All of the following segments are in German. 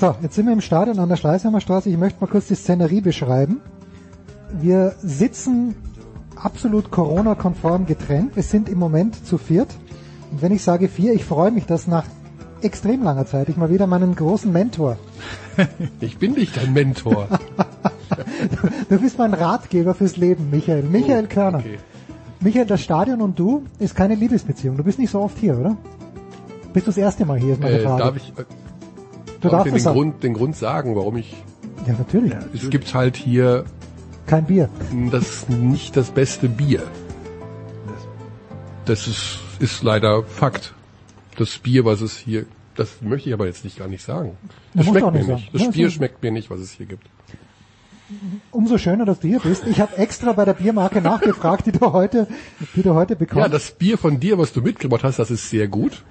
So, jetzt sind wir im Stadion an der Schleißheimer Straße. Ich möchte mal kurz die Szenerie beschreiben. Wir sitzen absolut Corona-konform getrennt. Wir sind im Moment zu viert. Und wenn ich sage vier, ich freue mich, dass nach extrem langer Zeit ich mal wieder meinen großen Mentor. Ich bin nicht dein Mentor. Du bist mein Ratgeber fürs Leben, Michael. Michael Körner. okay. Michael, das Stadion und du ist keine Liebesbeziehung. Du bist nicht so oft hier, oder? Bist du das erste Mal hier, ist meine Äh, Frage. darf ich, äh, darf darfst ich den, sagen. Grund, den Grund sagen, warum ich... Ja, natürlich. Es gibt halt hier Kein Bier. das nicht das beste Bier. Das ist, ist leider Fakt. Das Bier, was es hier... Das möchte ich aber jetzt nicht gar nicht sagen. Das du schmeckt auch mir nicht nicht. sagen. Das Ja, Bier so- schmeckt mir nicht, was es hier gibt. Umso schöner, dass du hier bist. Ich habe extra bei der Biermarke nachgefragt, die du heute, die du heute bekommst. Ja, das Bier von dir, was du mitgebracht hast, das ist sehr gut.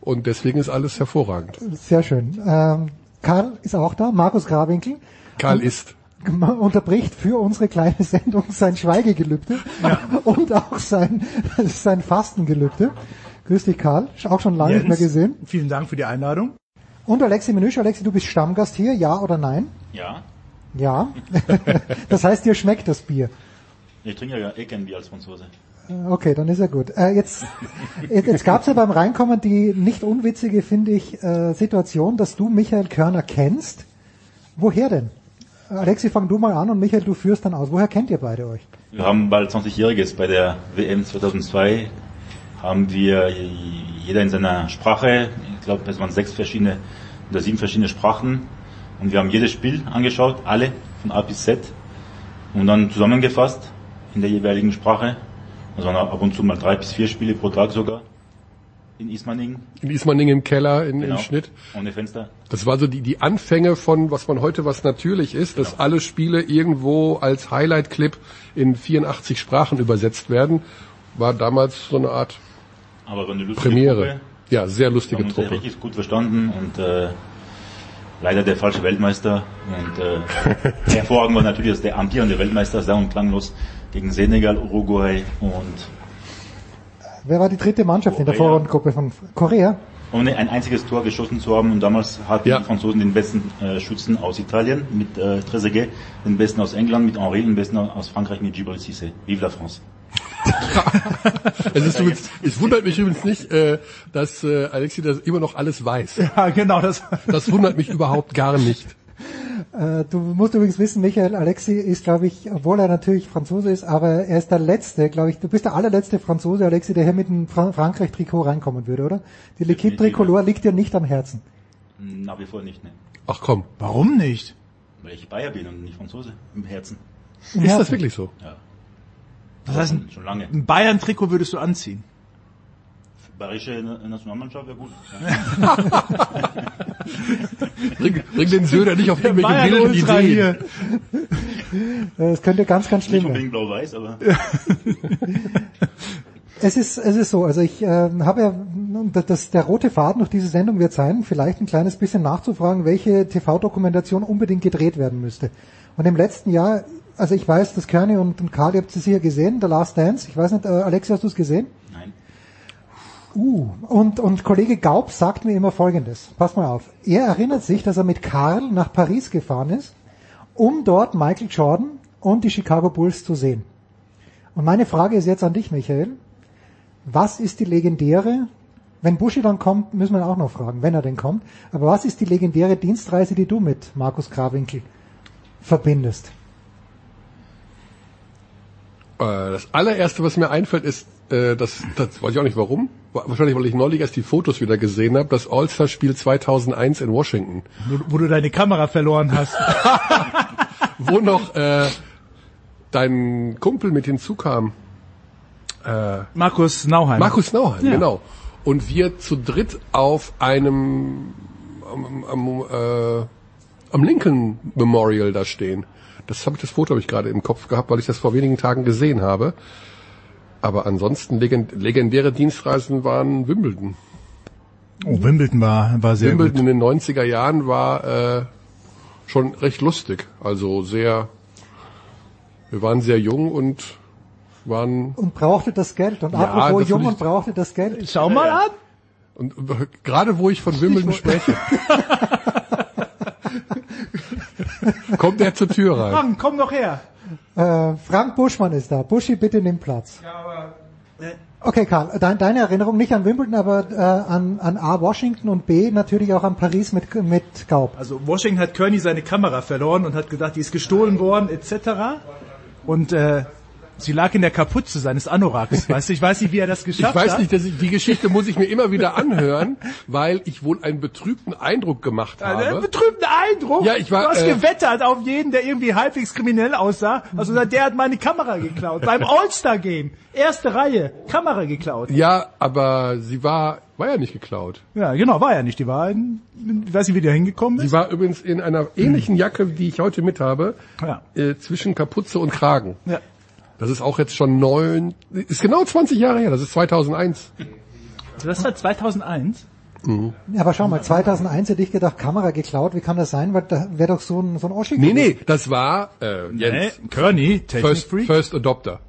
Und deswegen ist alles hervorragend. Sehr schön. Ähm, Karl ist auch da, Markus Grawinkel. Karl ist. unterbricht für unsere kleine Sendung sein Schweigegelübde und auch sein, sein Fastengelübde. Grüß dich, Karl. Auch schon lange nicht mehr gesehen. Vielen Dank für die Einladung. Und Alexi Menüsch. Alexi, du bist Stammgast hier, ja oder nein? Ja, Ja. das heißt, dir schmeckt das Bier. ich trinke ja eh kein Bier als Franzose. Okay, dann ist er gut. Äh, jetzt jetzt, jetzt gab es ja beim Reinkommen die nicht unwitzige, finde ich, äh, Situation, dass du Michael Körner kennst. Woher denn? Alexi, fang du mal an und Michael, du führst dann aus. Woher kennt ihr beide euch? Wir haben bald 20-Jähriges bei der WM 2002. Haben wir jeder in seiner Sprache, ich glaube, es waren sechs verschiedene oder sieben verschiedene Sprachen. Und wir haben jedes Spiel angeschaut, alle, von A bis Z. Und dann zusammengefasst in der jeweiligen Sprache. Also waren ab und zu mal drei bis vier Spiele pro Tag sogar. In Ismaning. In Ismaning im Keller, in, Genau. im Schnitt. Ohne Fenster. Das war so die, die Anfänge von, was man heute was natürlich ist, dass alle Spiele irgendwo als Highlight-Clip in 84 Sprachen übersetzt werden, war damals so eine Art Aber eine lustige Premiere. Gruppe. Ja, sehr lustige haben Truppe. richtig gut verstanden und äh, leider der falsche Weltmeister. Und äh, hervorragend war natürlich, dass der amtierende Weltmeister sang und klanglos gegen Senegal, Uruguay und Wer war die dritte Mannschaft in der Korea. Vorrundengruppe von Korea? ohne ein einziges Tor geschossen zu haben. Und damals hatten Ja. die Franzosen den besten äh, Schützen aus Italien mit äh, Trezeguet, den besten aus England mit Henri, den besten aus Frankreich mit Gilles Cissé. Vive la France! Es, ist übrigens, es wundert mich übrigens nicht, äh, dass äh, Alexi das immer noch alles weiß. Ja, genau, das. Das wundert mich überhaupt gar nicht. Äh, du musst übrigens wissen, Michael Alexi ist, glaube ich, obwohl er natürlich Franzose ist, aber er ist der letzte, glaube ich, du bist der allerletzte Franzose, Alexi, der hier mit einem Fra Frankreich-Trikot reinkommen würde, oder? Die L'Equipe Tricolore liegt dir nicht am Herzen. Nach wie vor nicht, ne? Ach komm, Warum nicht? Weil ich Bayer bin und nicht Franzose im Herzen. Im ist das wirklich so? Ja. Das heißt, schon, schon lange. ein Bayern-Trikot würdest du anziehen. Bayerische Na- Nationalmannschaft wäre gut. Bring, bring den Söder nicht auf irgendwelche Bayern wilden Ultra Ideen. hier. Äh, Es könnte ganz, ganz Nicht schlimm werden. unbedingt blau-weiß, aber Es ist, es ist so, also ich äh, habe ja, das, das, der rote Faden durch diese Sendung wird sein, vielleicht ein kleines bisschen nachzufragen, welche TV-Dokumentation unbedingt gedreht werden müsste. Und im letzten Jahr, also ich weiß, dass Körny und, und Karl, ihr habt es hier gesehen, The Last Dance, ich weiß nicht, äh, Alexi, hast du es gesehen? Uh, und, und Kollege Gaub sagt mir immer Folgendes. Pass mal auf. Er erinnert sich, dass er mit Karl nach Paris gefahren ist, um dort Michael Jordan und die Chicago Bulls zu sehen. Und meine Frage ist jetzt an dich, Michael. Was ist die legendäre, wenn Buschi dann kommt, müssen wir auch noch fragen, wenn er denn kommt, aber was ist die legendäre Dienstreise, die du mit Markus Krawinkel verbindest? Äh, Das allererste, was mir einfällt, ist, äh, das, das weiß ich auch nicht warum, wahrscheinlich weil ich neulich erst die Fotos wieder gesehen habe, das All-Star-Spiel 2001 in Washington, Wo, wo du deine Kamera verloren hast. wo noch äh, dein Kumpel mit hinzukam. Äh, Markus Nauheim. Markus Nauheim, Ja. genau. Und wir zu dritt auf einem am, am, äh, am Lincoln Memorial da stehen. Das habe ich das Foto habe ich gerade im Kopf gehabt, weil ich das vor wenigen Tagen gesehen habe. Aber ansonsten legend, legendäre Dienstreisen waren Wimbledon. Oh, Wimbledon war, war sehr Wimbledon gut. in den 90er Jahren war äh, schon recht lustig. Also sehr, wir waren sehr jung und waren Und brauchte das Geld. Und Ja, apropos jung und brauchte das Geld. Schau mal an. und gerade wo ich von Wimbledon spreche, kommt er zur Tür rein. Frank, komm doch her. Äh, Frank Buschmann ist da. Buschi, bitte nimm Platz. Okay, Karl, dein, deine Erinnerung nicht an Wimbledon, aber äh, an, an A, Washington und B, natürlich auch an Paris mit, mit Gaub. Also Washington hat Kearney seine Kamera verloren und hat gedacht, die ist gestohlen worden, etc. Und äh, sie lag in der Kapuze seines Anoraks. Weißt du, ich weiß nicht, wie er das geschafft Ich weiß hat. nicht, dass ich, die Geschichte muss ich mir immer wieder anhören, weil ich wohl einen betrübten Eindruck gemacht Einen habe. betrübten Eindruck. Ja, ich war, du hast äh, gewettert auf jeden, der irgendwie halbwegs kriminell aussah. Also der hat meine Kamera geklaut. Beim All-Star-Game. Erste Reihe. Kamera geklaut. Ja, aber sie war, war ja nicht geklaut. Ja, genau, war ja nicht. Die war in, ich weiß nicht, wie der hingekommen Sie ist. war übrigens in einer ähnlichen Jacke, die ich heute mit habe, Ja. äh, zwischen Kapuze und Kragen. Ja. Das ist auch jetzt schon neun, ist genau 20 Jahre her, das ist 2001. Das war 2001. Ja, aber schau mal, 2001 hätte ich gedacht, Kamera geklaut, wie kann das sein? Weil da wäre doch so ein, so ein Oschi Nee, nee, das war äh, Jens, Nee, Kearney, First. First Adopter.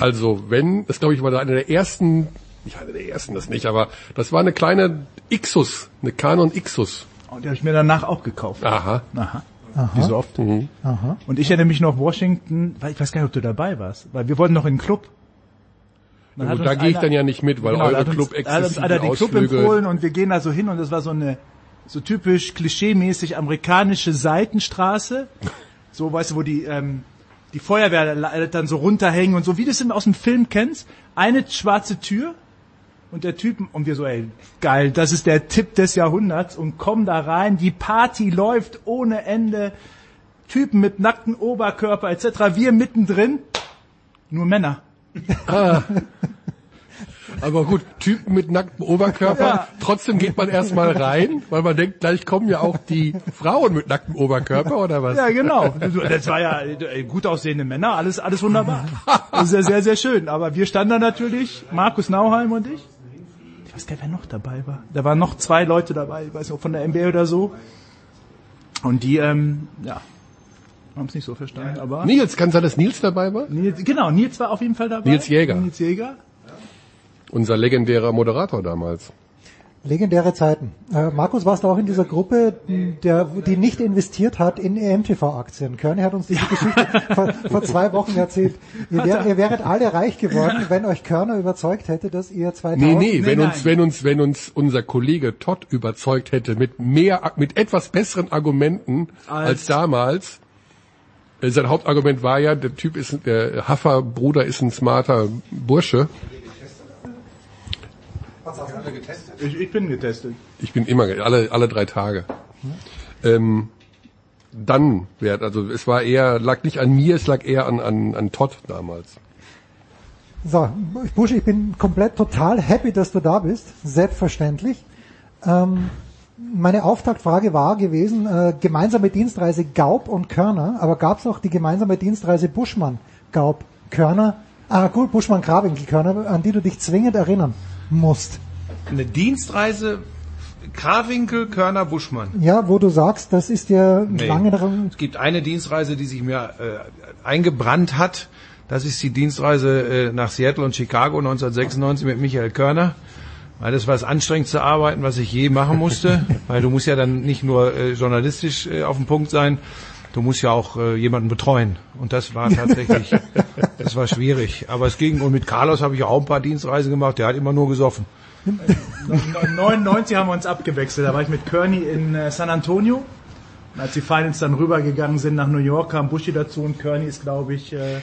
Also wenn, das glaube ich war einer der ersten, nicht einer der ersten, das nicht, aber das war eine kleine Ixus, eine Canon Ixus. Und die habe ich mir danach auch gekauft. Aha. Aha. Wie so oft. Und ich erinnere mich noch Washington, weil ich weiß gar nicht, ob du dabei warst, weil wir wollten noch in den Club. Ja, da gehe ich dann ja nicht mit, weil Genau, eure Club da hat uns einer den Club empfohlen und wir gehen da so hin und das war so eine so typisch klischeemäßig amerikanische Seitenstraße. So, weißt du, wo die ähm, die Feuerwehr dann so runterhängen und so, wie du es aus dem Film kennst. Eine schwarze Tür und der Typ, und wir so, ey, geil, das ist der Tipp des Jahrhunderts und kommen da rein, die Party läuft ohne Ende, Typen mit nackten Oberkörper etc., wir mittendrin, nur Männer. Aber gut, Typen mit nacktem Oberkörper. Ja. Trotzdem geht man erstmal rein, weil man denkt, gleich kommen ja auch die Frauen mit nacktem Oberkörper oder was? Ja, genau. Das war ja gut aussehende Männer, alles, alles wunderbar. Das ist ja sehr, sehr schön. Aber wir standen da natürlich, Markus Nauheim und ich. Ich weiß gar nicht, wer noch dabei war. Da waren noch zwei Leute dabei, ich weiß nicht, ob von der NBA oder so. Und die, ähm, ja, haben es nicht so verstanden. Aber Nils, kann sein, dass Nils dabei war? Nils, genau, Nils war auf jeden Fall dabei. Nils Jäger. Nils Jäger. Unser legendärer Moderator damals. Legendäre Zeiten. Äh, Markus, warst du auch in dieser Gruppe, der, die nicht investiert hat in EMTV-Aktien? Körny hat uns diese Geschichte vor, vor zwei Wochen erzählt. Ihr, wär, ihr wäret alle reich geworden, wenn euch Körner überzeugt hätte, dass ihr 2000... Nee, nee, wenn nein. uns, wenn uns, wenn uns unser Kollege Todd überzeugt hätte mit mehr, mit etwas besseren Argumenten als, Als- damals. äh, Sein Hauptargument war ja, der Typ ist, der Haffer-Bruder ist ein smarter Bursche. Ich, ich bin getestet. Ich bin immer, alle, alle drei Tage. Ähm, dann wäre, also es war eher, lag nicht an mir, es lag eher an, an, an Todd damals. So, Busch, ich bin komplett total happy, dass du da bist. Selbstverständlich. Ähm, meine Auftaktfrage war gewesen, äh, gemeinsame Dienstreise Gaub und Körner, aber gab es auch die gemeinsame Dienstreise Buschmann, Gaub, Körner, ah gut, Buschmann, Krawinkel, Körner, an die du dich zwingend erinnern musst. Eine Dienstreise Krawinkel, Körner, Buschmann. Ja, wo du sagst, das ist dir Nee. lange darum, Es gibt eine Dienstreise, die sich mir äh, eingebrannt hat. Das ist die Dienstreise äh, nach Seattle und Chicago 1996 mit Michael Körner. Weil das war das anstrengendste Arbeiten, was ich je machen musste. weil du musst ja dann nicht nur äh, journalistisch äh, auf dem Punkt sein. Du musst ja auch äh, jemanden betreuen. Und das war tatsächlich, das war schwierig. Aber es ging, und mit Carlos habe ich auch ein paar Dienstreisen gemacht, der hat immer nur gesoffen. 99 haben wir uns abgewechselt. Da war ich mit Kearney in äh, San Antonio. Und als die Finals dann rübergegangen sind nach New York, kam Bushi dazu und Kearney ist, glaube ich... Äh,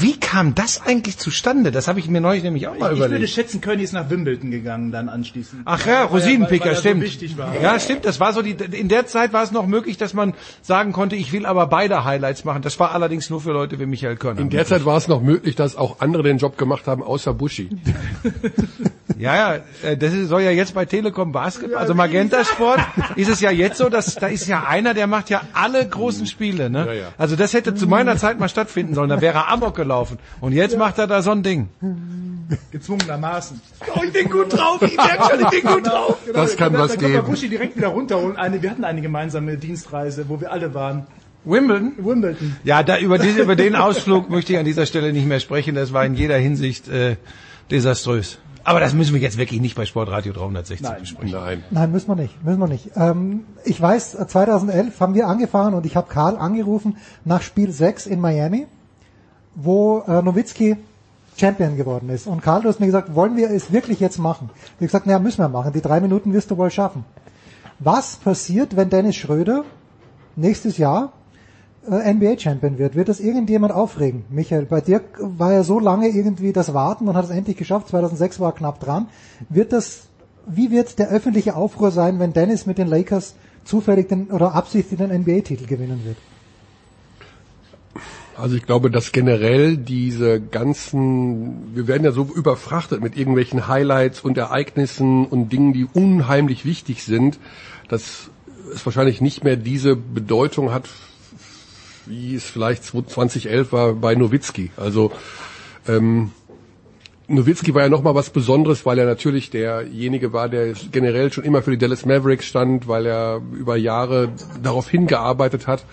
Wie kam das eigentlich zustande? Das habe ich mir neulich nämlich auch mal ich würde überlegt. schätzen, Kearney ist nach Wimbledon gegangen dann anschließend. Ach ja, Weil er- weil er Rosinenpicker, so stimmt. war. Ja, stimmt. Das war so die. In der Zeit war es noch möglich, dass man sagen konnte, ich will aber beide Highlights machen. Das war allerdings nur für Leute wie Michael Körner. In der Zeit war es noch möglich, dass auch andere den Job gemacht haben, außer Buschi. Ja, ja, äh, das ist- soll ja jetzt bei Telekom Basketball, also Magenta Sport, ist es ja jetzt so, dass da ist ja einer, der macht ja alle großen Spiele, ne? Ja, ja. Also das hätte zu meiner Zeit mal stattfinden sollen, da wäre er Amok gelaufen. Und jetzt macht er da so ein Ding. Gezwungenermaßen. Oh, ich bin gut drauf, ich merke schon, ich bin gut drauf. Das kann Dann- was dann geben. Buschi direkt wieder runterholen. Eine, wir hatten eine gemeinsame Dienstreise, wo wir alle waren. Wimbledon? Wimbledon. Ja, da, über, diese, über den Ausflug möchte ich an dieser Stelle nicht mehr sprechen. Das war in jeder Hinsicht äh, desaströs. Aber das müssen wir jetzt wirklich nicht bei Sportradio 360 Nein. besprechen. Nein. Nein, müssen wir nicht, müssen wir nicht. Ähm, ich weiß, äh, 2011 haben wir angefangen und ich habe Karl angerufen nach Spiel 6 in Miami, wo äh, Nowitzki Champion geworden ist. Und Karl, du hast mir gesagt, wollen wir es wirklich jetzt machen? Ich habe gesagt, naja, müssen wir machen. Die drei Minuten wirst du wohl schaffen. Was passiert, wenn Dennis Schröder nächstes Jahr NBA-Champion wird? Wird das irgendjemand aufregen? Michael, bei dir war ja so lange irgendwie das Warten und hat es endlich geschafft. 2006 war er knapp dran. Wird das, wie wird der öffentliche Aufruhr sein, wenn Dennis mit den Lakers zufällig den, oder absichtlich den NBA-Titel gewinnen wird? Also ich glaube, dass generell diese ganzen, wir werden ja so überfrachtet mit irgendwelchen Highlights und Ereignissen und Dingen, die unheimlich wichtig sind, dass es wahrscheinlich nicht mehr diese Bedeutung hat, wie es vielleicht 2011 war bei Nowitzki. Also ähm, Nowitzki war ja nochmal was Besonderes, weil er natürlich derjenige war, der generell schon immer für die Dallas Mavericks stand, weil er über Jahre darauf hingearbeitet hat.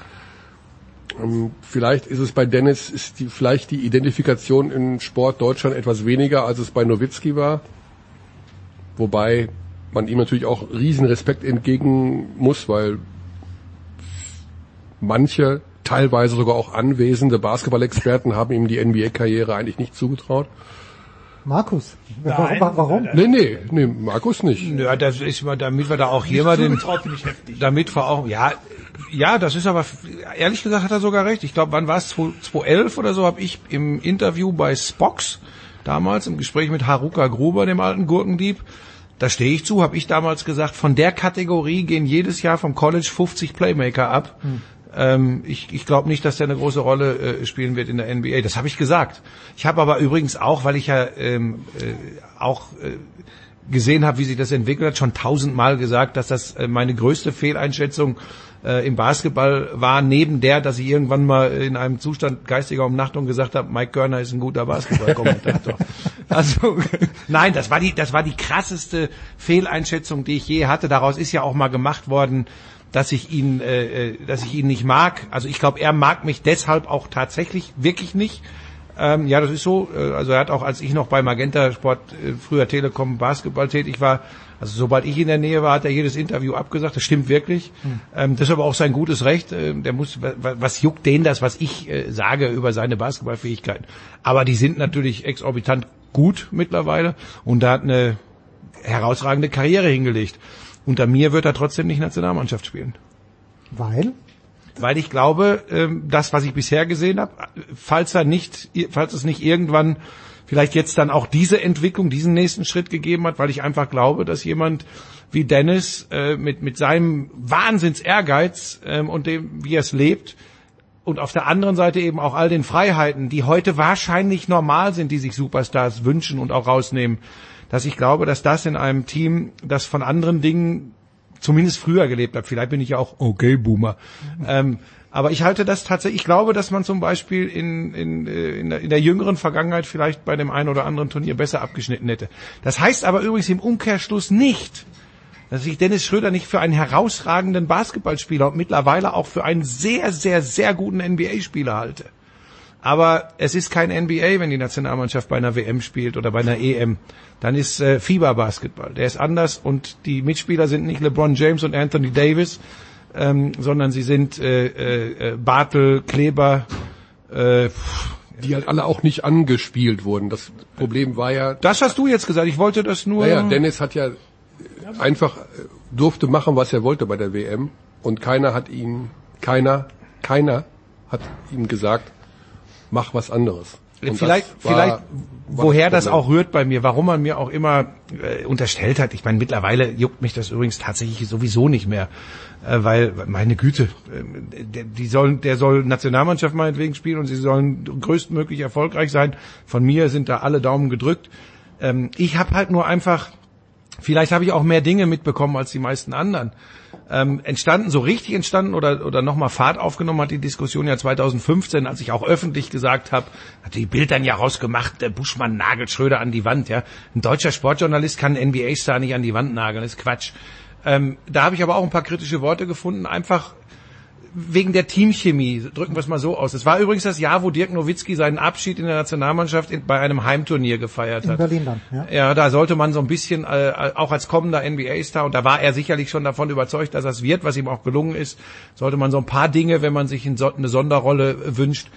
Ähm, Vielleicht ist es bei Dennis, ist die, vielleicht die Identifikation in Sport Deutschland etwas weniger, als es bei Nowitzki war. Wobei man ihm natürlich auch riesen Respekt entgegen muss, weil manche, teilweise sogar auch anwesende Basketballexperten haben ihm die NBA-Karriere eigentlich nicht zugetraut. Markus, Nein. warum? warum? Nee, nee, nee, Markus nicht. Ja, das ist mal, damit wir da auch hier mal den, Zugetraut finde ich heftig. damit wir auch, ja, ja, das ist aber, ehrlich gesagt hat er sogar recht. Ich glaube, wann war es, 2011 oder so, habe ich im Interview bei Spox, damals im Gespräch mit Haruka Gruber, dem alten Gurkendieb, da stehe ich zu, habe ich damals gesagt, von der Kategorie gehen jedes Jahr vom College 50 Playmaker ab. Ähm, ich ich glaube nicht, dass der eine große Rolle äh, spielen wird in der NBA. Das habe ich gesagt. Ich habe aber übrigens auch, weil ich ja ähm, äh, auch äh, gesehen habe, wie sich das entwickelt hat, schon tausendmal gesagt, dass das äh, meine größte Fehleinschätzung äh, im Basketball war, neben der, dass ich irgendwann mal in einem Zustand geistiger Umnachtung gesagt habe, Mike Körner ist ein guter Basketballkommentator. also nein, das war die, das war die krasseste Fehleinschätzung, die ich je hatte. Daraus ist ja auch mal gemacht worden, dass ich ihn, äh, äh, dass ich ihn nicht mag. Also ich glaube, er mag mich deshalb auch tatsächlich wirklich nicht. Ähm, ja, das ist so. Äh, also er hat auch, als ich noch bei Magenta Sport äh, früher Telekom Basketball tätig war, also sobald ich in der Nähe war, hat er jedes Interview abgesagt. Das stimmt wirklich. Ähm, das ist aber auch sein gutes Recht. Ähm, der muss, wa- wa- was juckt den das, was ich äh, sage über seine Basketballfähigkeiten? Aber die sind natürlich exorbitant gut mittlerweile und da hat eine herausragende Karriere hingelegt. Unter mir wird er trotzdem nicht Nationalmannschaft spielen. Weil? Weil ich glaube, ähm, das, was ich bisher gesehen habe, falls er nicht, falls es nicht irgendwann vielleicht jetzt dann auch diese Entwicklung, diesen nächsten Schritt gegeben hat, weil ich einfach glaube, dass jemand wie Dennis äh, mit mit seinem Wahnsinns Ehrgeiz ähm, und dem, wie er es lebt, und auf der anderen Seite eben auch all den Freiheiten, die heute wahrscheinlich normal sind, die sich Superstars wünschen und auch rausnehmen, dass ich glaube, dass das in einem Team, das von anderen Dingen zumindest früher gelebt hat, vielleicht bin ich ja auch okay Boomer, ähm, aber ich halte das tatsächlich, ich glaube, dass man zum Beispiel in, in, äh, in, der, in der jüngeren Vergangenheit vielleicht bei dem einen oder anderen Turnier besser abgeschnitten hätte. Das heißt aber übrigens im Umkehrschluss nicht, dass ich Dennis Schröder nicht für einen herausragenden Basketballspieler und mittlerweile auch für einen sehr, sehr, sehr guten NBA-Spieler halte. Aber es ist kein NBA, wenn die Nationalmannschaft bei einer WM spielt oder bei einer EM. Dann ist äh, Fieberbasketball. Der ist anders und die Mitspieler sind nicht LeBron James und Anthony Davis, ähm, sondern sie sind äh, äh, äh, Bartel, Kleber, äh, die halt alle auch nicht angespielt wurden. Das Problem war ja, das hast du jetzt gesagt. Ich wollte das nur. naja, Dennis hat ja einfach äh, durfte machen, was er wollte bei der WM und keiner hat ihn, keiner, keiner hat ihm gesagt, mach was anderes. Und vielleicht, war- vielleicht, woher das auch rührt bei mir, warum man mir auch immer äh, unterstellt hat. Ich meine, mittlerweile juckt mich das übrigens tatsächlich sowieso nicht mehr, äh, weil meine Güte, äh, der, die sollen, der soll Nationalmannschaft meinetwegen spielen und sie sollen größtmöglich erfolgreich sein. Von mir sind da alle Daumen gedrückt. Ähm, ich habe halt nur einfach Vielleicht habe ich auch mehr Dinge mitbekommen als die meisten anderen. Ähm, entstanden, so richtig entstanden oder, oder nochmal Fahrt aufgenommen hat die Diskussion ja 2015, als ich auch öffentlich gesagt habe, hat die Bild dann ja rausgemacht, der Buschmann nagelt Schröder an die Wand. Ja, Ein deutscher Sportjournalist kann einen NBA-Star nicht an die Wand nageln, ist Quatsch. Ähm, da habe ich aber auch ein paar kritische Worte gefunden, einfach wegen der Teamchemie, drücken wir es mal so aus. Es war übrigens das Jahr, wo Dirk Nowitzki seinen Abschied in der Nationalmannschaft in, bei einem Heimturnier gefeiert In hat. Berlin dann, ja. Ja, da sollte man so ein bisschen, äh, auch als kommender NBA-Star, und da war er sicherlich schon davon überzeugt, dass das wird, was ihm auch gelungen ist, sollte man so ein paar Dinge, wenn man sich in so, eine Sonderrolle äh, wünscht,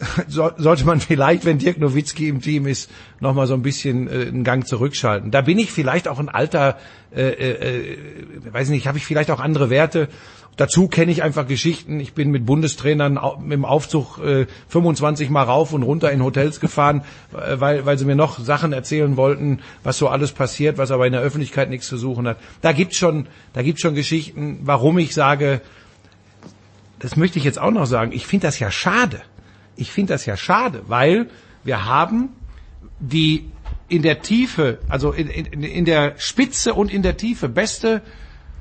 so, sollte man vielleicht, wenn Dirk Nowitzki im Team ist, nochmal so ein bisschen äh, einen Gang zurückschalten. Da bin ich vielleicht auch ein alter, äh, äh, äh, weiß nicht, habe ich vielleicht auch andere Werte. Dazu kenne ich einfach Geschichten. Ich bin mit Bundestrainern dem Aufzug äh, 25 Mal rauf und runter in Hotels gefahren, äh, weil, weil sie mir noch Sachen erzählen wollten, was so alles passiert, was aber in der Öffentlichkeit nichts zu suchen hat. Da gibt's schon, da gibt's schon Geschichten, warum ich sage, das möchte ich jetzt auch noch sagen, ich finde das ja schade. Ich finde das ja schade, weil wir haben die in der Tiefe, also in, in, in der Spitze und in der Tiefe beste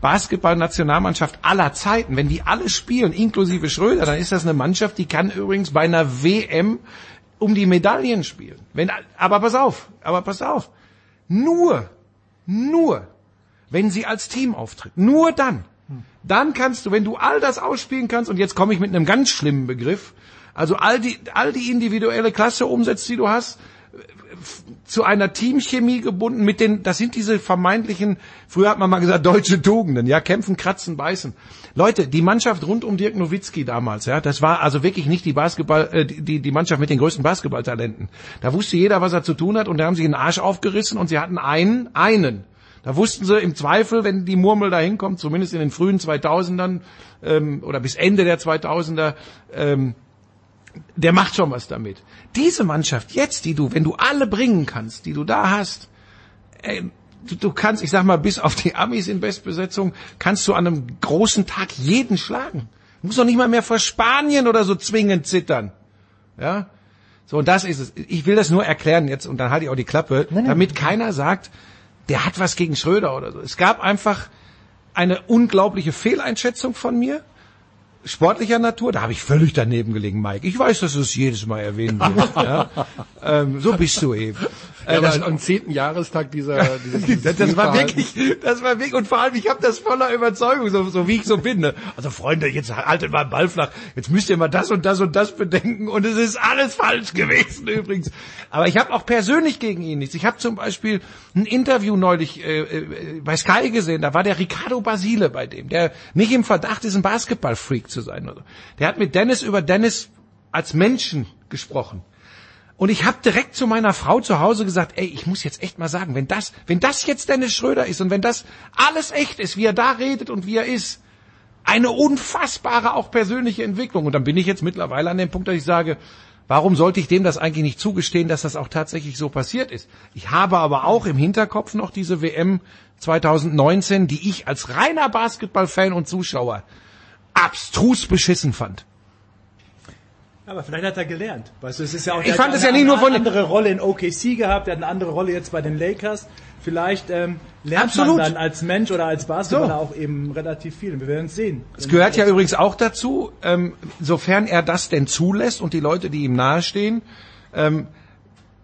Basketballnationalmannschaft aller Zeiten. Wenn die alle spielen, inklusive Schröder, dann ist das eine Mannschaft, die kann übrigens bei einer WM um die Medaillen spielen. Wenn, aber pass auf, aber pass auf. Nur, nur, wenn sie als Team auftritt. Nur dann. Dann kannst du, wenn du all das ausspielen kannst, und jetzt komme ich mit einem ganz schlimmen Begriff, also all die, all die individuelle Klasse umsetzt, die du hast, zu einer Teamchemie gebunden mit den, das sind diese vermeintlichen, früher hat man mal gesagt, deutsche Tugenden, ja, kämpfen, kratzen, beißen. Leute, die Mannschaft rund um Dirk Nowitzki damals, ja, das war also wirklich nicht die Basketball, äh, die, die Mannschaft mit den größten Basketballtalenten. Da wusste jeder, was er zu tun hat und da haben sie den Arsch aufgerissen und sie hatten einen, einen. Da wussten sie im Zweifel, wenn die Murmel da hinkommt, zumindest in den frühen 2000ern ähm, oder bis Ende der 2000er, ähm, der macht schon was damit. Diese Mannschaft jetzt, die du, wenn du alle bringen kannst, die du da hast, ey, du, du kannst, ich sag mal, bis auf die Amis in Bestbesetzung, kannst du an einem großen Tag jeden schlagen. Du musst doch nicht mal mehr vor Spanien oder so zwingend zittern. Ja? So, und das ist es. Ich will das nur erklären jetzt, und dann halte ich auch die Klappe, Nein, nein. damit keiner sagt, der hat was gegen Schröder oder so. Es gab einfach eine unglaubliche Fehleinschätzung von mir sportlicher Natur, da habe ich völlig daneben gelegen, Mike. Ich weiß, dass du es jedes Mal erwähnen wirst. ja? ähm, so bist du eben. Äh, Ja, das, aber am zehnten Jahrestag dieser, dieses das, das war wirklich, das war wirklich, und vor allem, ich habe das voller Überzeugung, so, so wie ich so bin. Ne? Also Freunde, jetzt haltet mal den Ball flach, jetzt müsst ihr mal das und das und das bedenken und es ist alles falsch gewesen übrigens. Aber ich habe auch persönlich gegen ihn nichts. Ich habe zum Beispiel ein Interview neulich äh, äh, bei Sky gesehen, da war der Ricardo Basile bei dem, der nicht im Verdacht ist, ein Basketballfreak zu sein. Oder so. Der hat mit Dennis über Dennis als Menschen gesprochen. Und ich habe direkt zu meiner Frau zu Hause gesagt, ey, ich muss jetzt echt mal sagen, wenn das, wenn das jetzt Dennis Schröder ist und wenn das alles echt ist, wie er da redet und wie er ist, eine unfassbare auch persönliche Entwicklung. Und dann bin ich jetzt mittlerweile an dem Punkt, dass ich sage, warum sollte ich dem das eigentlich nicht zugestehen, dass das auch tatsächlich so passiert ist? Ich habe aber auch im Hinterkopf noch diese WM 2019, die ich als reiner Basketballfan und Zuschauer abstrus beschissen fand. Aber vielleicht hat er gelernt. Weißt du, es ist ja auch, Ich fand hat es ja eine nicht nur von- andere Rolle in OKC gehabt, der hat eine andere Rolle jetzt bei den Lakers. Vielleicht ähm, lernt Absolut. man dann als Mensch oder als Basketballer So. auch eben relativ viel. Wir werden es sehen. Es gehört ja übrigens auch dazu, ähm, sofern er das denn zulässt und die Leute, die ihm nahestehen, ähm,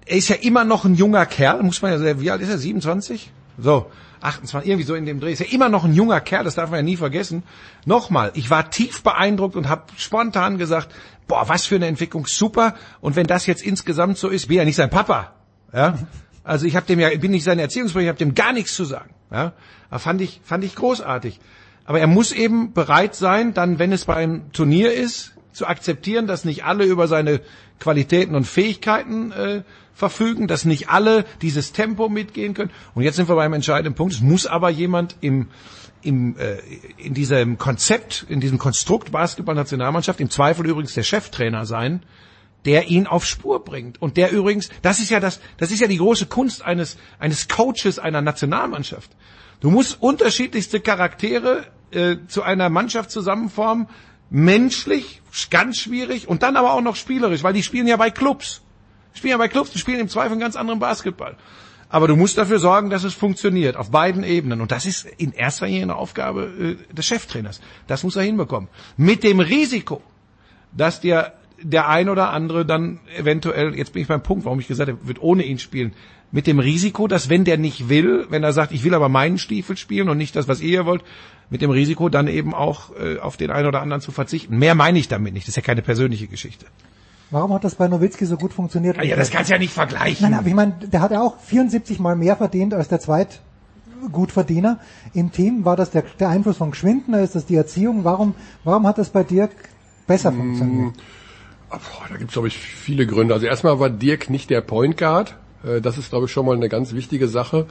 er ist ja immer noch ein junger Kerl, muss man ja sagen, wie alt ist er, 27? So, 28, irgendwie so in dem Dreh. Ist ja immer noch ein junger Kerl, das darf man ja nie vergessen. Nochmal, ich war tief beeindruckt und habe spontan gesagt, boah, was für eine Entwicklung, super. Und wenn das jetzt insgesamt so ist, bin ja nicht sein Papa. Ja? Also ich habe dem ja, bin nicht sein Erziehungsberuf, ich habe dem gar nichts zu sagen. Ja? Aber fand ich, fand ich großartig. Aber er muss eben bereit sein, dann, wenn es bei einem Turnier ist, zu akzeptieren, dass nicht alle über seine Qualitäten und Fähigkeiten äh, verfügen, dass nicht alle dieses Tempo mitgehen können. Und jetzt sind wir beim entscheidenden Punkt. Es muss aber jemand im, im, äh, in diesem Konzept, in diesem Konstrukt Basketball-Nationalmannschaft, im Zweifel übrigens der Cheftrainer sein, der ihn auf Spur bringt. Und der übrigens, das ist ja das, das ist ja die große Kunst eines, eines Coaches einer Nationalmannschaft. Du musst unterschiedlichste Charaktere äh, zu einer Mannschaft zusammenformen, menschlich, ganz schwierig und dann aber auch noch spielerisch, weil die spielen ja bei Clubs. Die spielen ja bei Clubs, die spielen im Zweifel einen ganz anderen Basketball. Aber du musst dafür sorgen, dass es funktioniert, auf beiden Ebenen. Und das ist in erster Linie eine Aufgabe äh, des Cheftrainers. Das muss er hinbekommen. Mit dem Risiko, dass dir der ein oder andere dann eventuell, jetzt bin ich beim Punkt, warum ich gesagt habe, wird ohne ihn spielen, mit dem Risiko, dass wenn der nicht will, wenn er sagt, ich will aber meinen Stiefel spielen und nicht das, was ihr wollt, mit dem Risiko dann eben auch äh, auf den einen oder anderen zu verzichten. Mehr meine ich damit nicht. Das ist ja keine persönliche Geschichte. Warum hat das bei Nowitzki so gut funktioniert? Ah ja, das kannst du ja nicht vergleichen. Nein, aber ich meine, der hat ja auch 74 Mal mehr verdient als der Zweitgutverdiener im Team. War das der, der Einfluss von Geschwindner? Ist das die Erziehung? Warum, warum hat das bei Dirk besser Mm, funktioniert? Boah, da gibt es, glaube ich, viele Gründe. Also erstmal war Dirk nicht der Point Guard. Äh, Das ist, glaube ich, schon mal eine ganz wichtige Sache.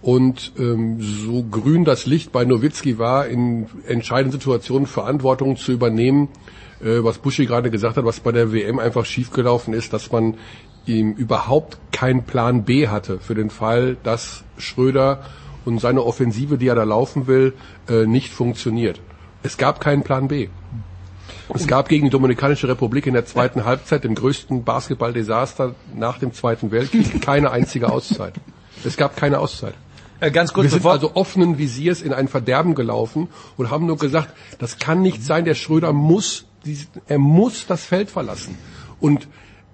Und ähm, so grün das Licht bei Nowitzki war, in entscheidenden Situationen Verantwortung zu übernehmen, äh, was Buschi gerade gesagt hat, was bei der WM einfach schiefgelaufen ist, dass man ihm überhaupt keinen Plan B hatte für den Fall, dass Schröder und seine Offensive, die er da laufen will, äh, nicht funktioniert. Es gab keinen Plan B. Es gab gegen die Dominikanische Republik in der zweiten Halbzeit, dem größten Basketballdesaster nach dem Zweiten Weltkrieg, keine einzige Auszeit. Es gab keine Auszeit. Äh, ganz kurz Wir sind also offenen Visiers in ein Verderben gelaufen und haben nur gesagt, das kann nicht sein, der Schröder muss, er muss das Feld verlassen. Und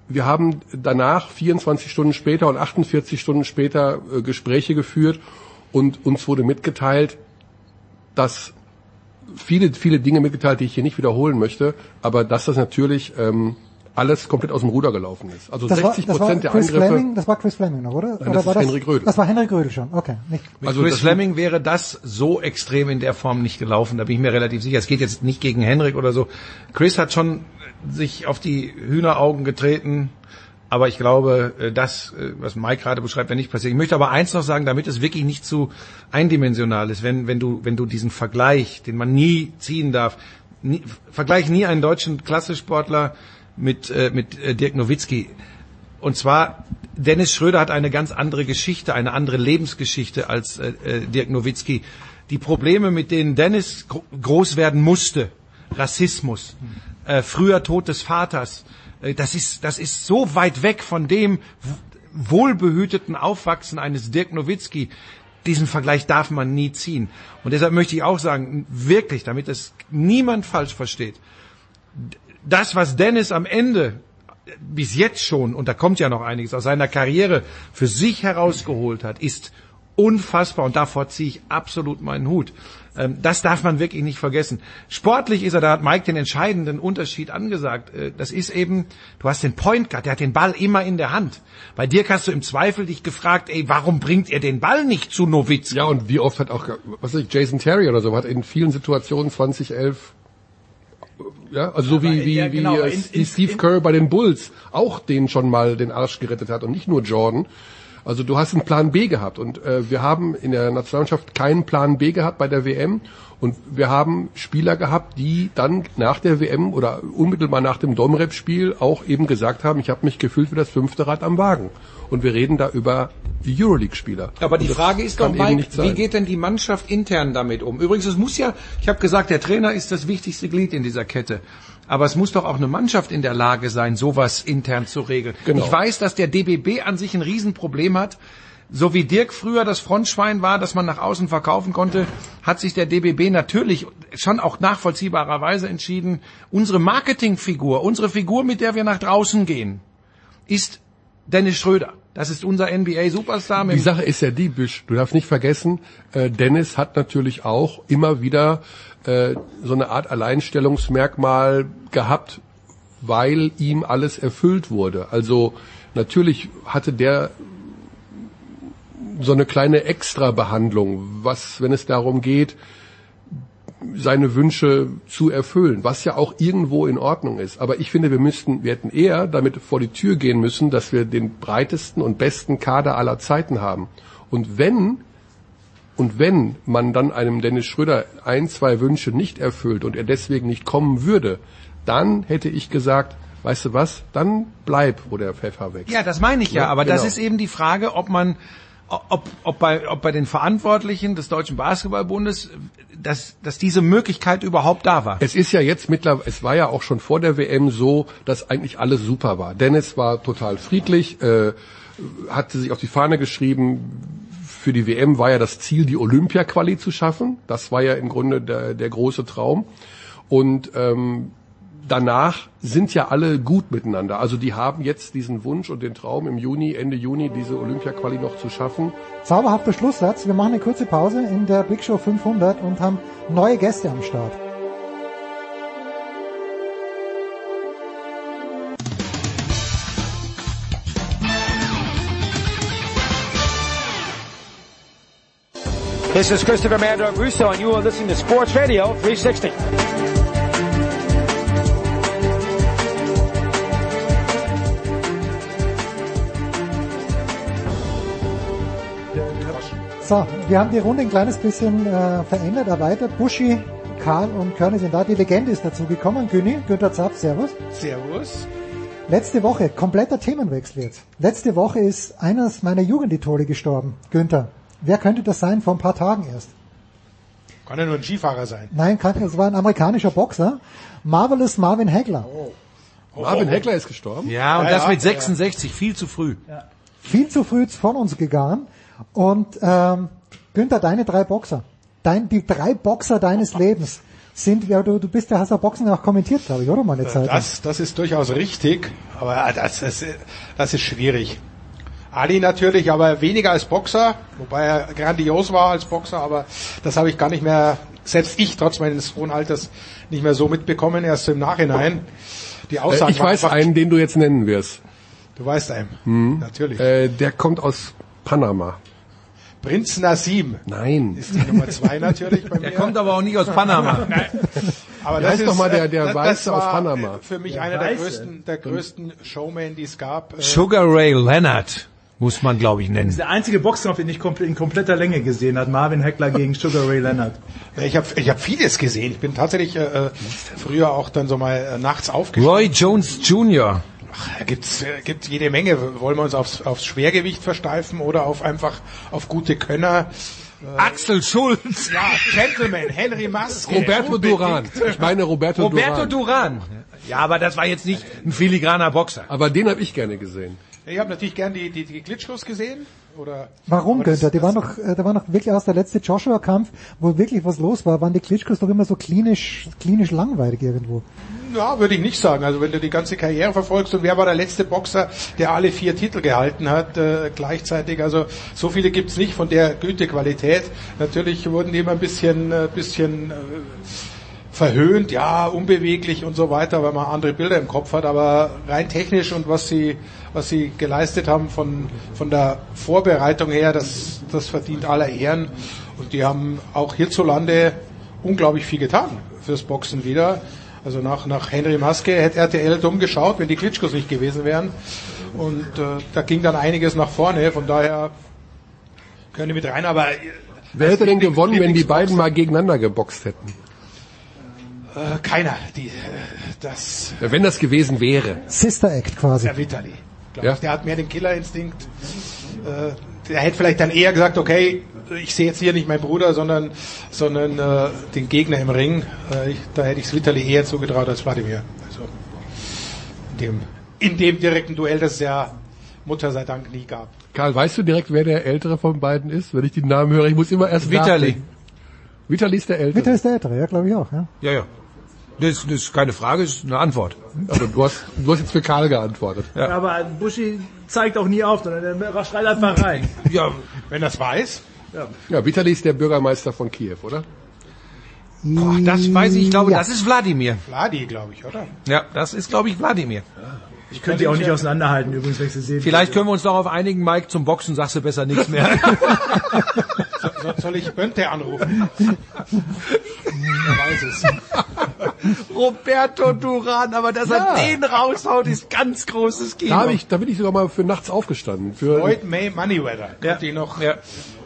wir haben danach 24 Stunden später und 48 Stunden später äh, Gespräche geführt und uns wurde mitgeteilt, dass viele, viele Dinge mitgeteilt, die ich hier nicht wiederholen möchte, aber dass das natürlich ähm, alles komplett aus dem Ruder gelaufen ist. Also Das war, 60 das war Prozent der Chris Angriffe. Fleming, das war Chris Fleming noch, oder? Nein, oder das war ist Henrik Rödel. Das war Henrik Rödel schon, okay. Nicht. mit also Chris Fleming wäre das so extrem in der Form nicht gelaufen. Da bin ich mir relativ sicher. Es geht jetzt nicht gegen Henrik oder so. Chris hat schon sich auf die Hühneraugen getreten. Aber ich glaube, äh, das, äh, was Mike gerade beschreibt, wäre nicht passiert. Ich möchte aber eins noch sagen, damit es wirklich nicht zu eindimensional ist, wenn, wenn du, wenn du diesen Vergleich, den man nie ziehen darf, nie, vergleich nie einen deutschen Klassesportler mit, äh, mit Dirk Nowitzki. Und zwar, Dennis Schröder hat eine ganz andere Geschichte, eine andere Lebensgeschichte als Dirk Nowitzki. Die Probleme, mit denen Dennis gro groß werden musste, Rassismus, früher Tod des Vaters, das ist, das ist so weit weg von dem wohlbehüteten Aufwachsen eines Dirk Nowitzki. Diesen Vergleich darf man nie ziehen. Und deshalb möchte ich auch sagen, wirklich, damit es niemand falsch versteht, das, was Dennis am Ende bis jetzt schon, und da kommt ja noch einiges aus seiner Karriere für sich herausgeholt hat, ist unfassbar und davor ziehe ich absolut meinen Hut. Ähm, Das darf man wirklich nicht vergessen. Sportlich ist er, da hat Mike den entscheidenden Unterschied angesagt. Äh, Das ist eben, du hast den Point Guard, der hat den Ball immer in der Hand. Bei dir hast du im Zweifel dich gefragt, ey, warum bringt er den Ball nicht zu Nowitzki? Ja, und wie oft hat auch, was weiß ich, Jason Terry oder so, hat in vielen Situationen 2011, ja, also so wie, wie, ja, genau, wie äh, in- wie in- Steve Kerr bei den Bulls auch den schon mal den Arsch gerettet hat und nicht nur Jordan. Also du hast einen Plan B gehabt und äh, wir haben in der Nationalmannschaft keinen Plan B gehabt bei der WM und wir haben Spieler gehabt, die dann nach der WM oder unmittelbar nach dem Domrep-Spiel auch eben gesagt haben, ich habe mich gefühlt wie das fünfte Rad am Wagen. Und wir reden da über die Euroleague-Spieler. Aber die Frage ist doch, Mike, wie geht denn die Mannschaft intern damit um? Übrigens, es muss ja, ich habe gesagt, der Trainer ist das wichtigste Glied in dieser Kette. Aber es muss doch auch eine Mannschaft in der Lage sein, sowas intern zu regeln. Genau. Ich weiß, dass der DBB an sich ein Riesenproblem hat. So wie Dirk früher das Frontschwein war, das man nach außen verkaufen konnte, hat sich der DBB natürlich schon auch nachvollziehbarerweise entschieden, unsere Marketingfigur, unsere Figur, mit der wir nach draußen gehen, ist Dennis Schröder. Das ist unser NBA-Superstar. Die Sache ist ja die, Büsch, du darfst nicht vergessen, äh, Dennis hat natürlich auch immer wieder äh, so eine Art Alleinstellungsmerkmal gehabt, weil ihm alles erfüllt wurde. Also natürlich hatte der so eine kleine Extrabehandlung, was, wenn es darum geht, seine Wünsche zu erfüllen, was ja auch irgendwo in Ordnung ist. Aber ich finde, wir müssten, wir hätten eher damit vor die Tür gehen müssen, dass wir den breitesten und besten Kader aller Zeiten haben. Und wenn und wenn man dann einem Dennis Schröder ein, zwei Wünsche nicht erfüllt und er deswegen nicht kommen würde, dann hätte ich gesagt, weißt du was, dann bleib, wo der Pfeffer wächst. Ja, das meine ich ja, Ja, aber das genau. ist eben die Frage, ob man ob, ob, bei, ob bei den Verantwortlichen des Deutschen Basketballbundes, dass, dass diese Möglichkeit überhaupt da war. Es ist ja jetzt mittlerweile, es war ja auch schon vor der WM so, dass eigentlich alles super war. Dennis war total friedlich, äh, hatte sich auf die Fahne geschrieben, für die WM war ja das Ziel, die Olympia-Quali zu schaffen. Das war ja im Grunde der, der große Traum. Und ähm, danach sind ja alle gut miteinander. Also die haben jetzt diesen Wunsch und den Traum im Juni, Ende Juni diese Olympia-Quali noch zu schaffen. Zauberhafter Schlusssatz. Wir machen eine kurze Pause in der Big Show 500 und haben neue Gäste am Start. This is Christopher Mando Russo, and you are listening to Sports Radio 360. So, wir haben die Runde ein kleines bisschen äh, verändert, erweitert. Buschi, Karl und Körner sind da. Die Legende ist dazu gekommen. Günni, Günther Zapf, Servus. Servus. Letzte Woche, kompletter Themenwechsel jetzt. Letzte Woche ist eines meiner Jugendidole gestorben. Günther, wer könnte das sein? Vor ein paar Tagen erst. Kann ja nur ein Skifahrer sein. Nein, kann- es war ein amerikanischer Boxer. Marvelous Marvin Hagler. Marvin Hagler ist gestorben. Ja, und Ja, das ja, mit ja. 66, viel zu früh. Viel zu früh von uns gegangen. Und ähm, Günther, deine drei Boxer. Dein, die drei Boxer deines Lebens sind, ja, du, du bist, ja, hast ja Boxen auch kommentiert, glaube ich, oder meine Zeit? Das, das ist durchaus richtig, aber das, das, das ist schwierig. Ali natürlich, aber weniger als Boxer, wobei er grandios war als Boxer, aber das habe ich gar nicht mehr, selbst ich trotz meines hohen Alters, nicht mehr so mitbekommen, erst im Nachhinein. Die Äh, Aussagen ich waren weiß einfach- einen, den du jetzt nennen wirst. Du weißt einen, natürlich. Äh, der kommt aus Panama. Prinz Nassim Nein. ist die Nummer zwei natürlich bei mir. Der kommt aber auch nicht aus Panama. Aber Wie heißt noch mal der- äh, der das- Weiße das war, aus Panama? äh, Für mich einer der größten, der größten Showmen, die es gab. Äh, Sugar Ray Leonard muss man, glaube ich, Das ist nennen. der einzige Boxkampf, den ich in kompletter Länge gesehen habe. Marvin Heckler gegen Sugar Ray Leonard. Ich habe ich hab vieles gesehen. Ich bin tatsächlich äh, äh, früher auch dann so mal äh, nachts aufgestanden. Roy Jones Jr. Da gibt's äh, gibt jede Menge. Wollen wir uns aufs, aufs Schwergewicht versteifen oder auf einfach auf gute Könner? Axel Schulz. Ja, Gentleman, Henry Maske. Roberto Duran. Ich meine Roberto, Roberto Duran. Duran. Ja, aber das war jetzt nicht ein filigraner Boxer. Aber den habe ich gerne gesehen. Ich habe natürlich gern die, die, die Klitschkos gesehen. Oder Warum, Günther? Die das- war noch, äh, da war noch wirklich aus der letzte Joshua-Kampf, wo wirklich was los war, waren die Klitschkos doch immer so klinisch, klinisch langweilig irgendwo. Ja, würde ich nicht sagen. Also wenn du die ganze Karriere verfolgst und wer war der letzte Boxer, der alle vier Titel gehalten hat äh, gleichzeitig. Also so viele gibt's nicht von der Gütequalität. Natürlich wurden die immer ein bisschen, äh, bisschen äh, verhöhnt, ja, unbeweglich und so weiter, weil man andere Bilder im Kopf hat. Aber rein technisch und was sie, was sie geleistet haben von, von der Vorbereitung her, das, das verdient aller Ehren. Und die haben auch hierzulande unglaublich viel getan fürs Boxen wieder. Also nach, nach Henry Maske hätte RTL dumm geschaut, wenn die Klitschkos nicht gewesen wären. Und äh, da ging dann einiges nach vorne. Von daher können die mit rein. Aber äh, Wer hätte denn gewonnen, wenn die beiden mal gegeneinander geboxt hätten? äh, keiner. Die, äh, das Wenn das gewesen wäre. Sister Act quasi. der Vitali. Glaub Ja. ich, Der hat mehr den Killerinstinkt. Äh, der hätte vielleicht dann eher gesagt, okay, ich sehe jetzt hier nicht meinen Bruder, sondern sondern äh, den Gegner im Ring. Äh, ich, da hätte ich es Vitali eher zugetraut als Wladimir. Also in dem, in dem direkten Duell, das es ja Mutter sei Dank nie gab. Karl, weißt du direkt, wer der Ältere von beiden ist? Wenn ich den Namen höre, ich muss immer erst Vitali. Vitali ist der Ältere. Witter ist der Ältere, ja, glaube ich auch. Ja. Ja, ja. Das, das ist keine Frage, ist eine Antwort. Also du hast, du hast jetzt für Karl geantwortet. Ja. Aber Buschi zeigt auch nie auf, sondern er schreit einfach rein. Ja, Wenn das weiß, Ja, Vitali ist der Bürgermeister von Kiew, oder? boah, das weiß ich, ich glaube, Ja. das ist Wladimir. Vladi, glaube ich, oder? Ja, das ist, glaube ich, Wladimir. Ich könnte die auch nicht auseinanderhalten, übrigens, wenn ich sie sehe. Vielleicht können wir uns darauf einigen, Mike, zum Boxen sagst du besser nichts mehr. So, soll ich Bönte anrufen? Wer weiß es. Roberto Duran, aber dass Ja. er den raushaut, ist ganz großes Kino. Da, ich, da bin ich sogar mal für nachts aufgestanden. Für, Floyd May Moneyweather. Ja. Ich noch, Ja.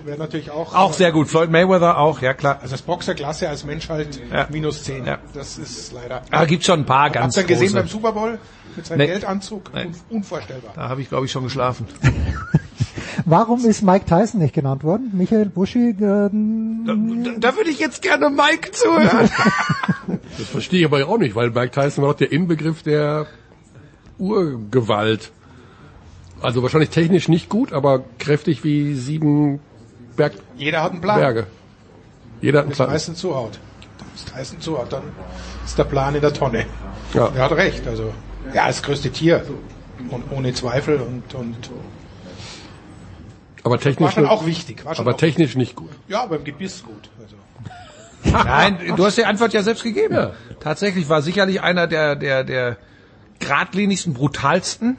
wäre natürlich auch. Auch sehr gut. Floyd Mayweather auch, ja klar. Also als Boxerklasse, als Mensch halt Ja. minus 10. Ja. Das ist leider. Aber gibt schon ein paar Habt ganz ihr gesehen beim Super Bowl? Mit seinem Nee. Geldanzug? Nee. Un unvorstellbar. Da habe ich, glaube ich, schon geschlafen. Warum ist Mike Tyson nicht genannt worden? Michael Buschi, äh, Da, da würde ich jetzt gerne Mike zuhören. das verstehe ich aber auch nicht, weil Mike Tyson war doch der Inbegriff der Urgewalt. Also wahrscheinlich technisch nicht gut, aber kräftig wie sieben Berg Jeder hat einen Plan. Berge. Jeder hat einen Plan. Tyson zuhaut. Bis Tyson zuhaut, dann ist der Plan in der Tonne. Ja. Er hat recht, also. Ja, das größte Tier. Und ohne Zweifel und, und Aber war technisch, schon auch wichtig. War schon aber auch technisch nicht gut. Ja, beim Gebiss gut. Also. Nein, du hast die Antwort ja selbst gegeben. Ja. Tatsächlich war sicherlich einer der, der, der geradlinigsten, brutalsten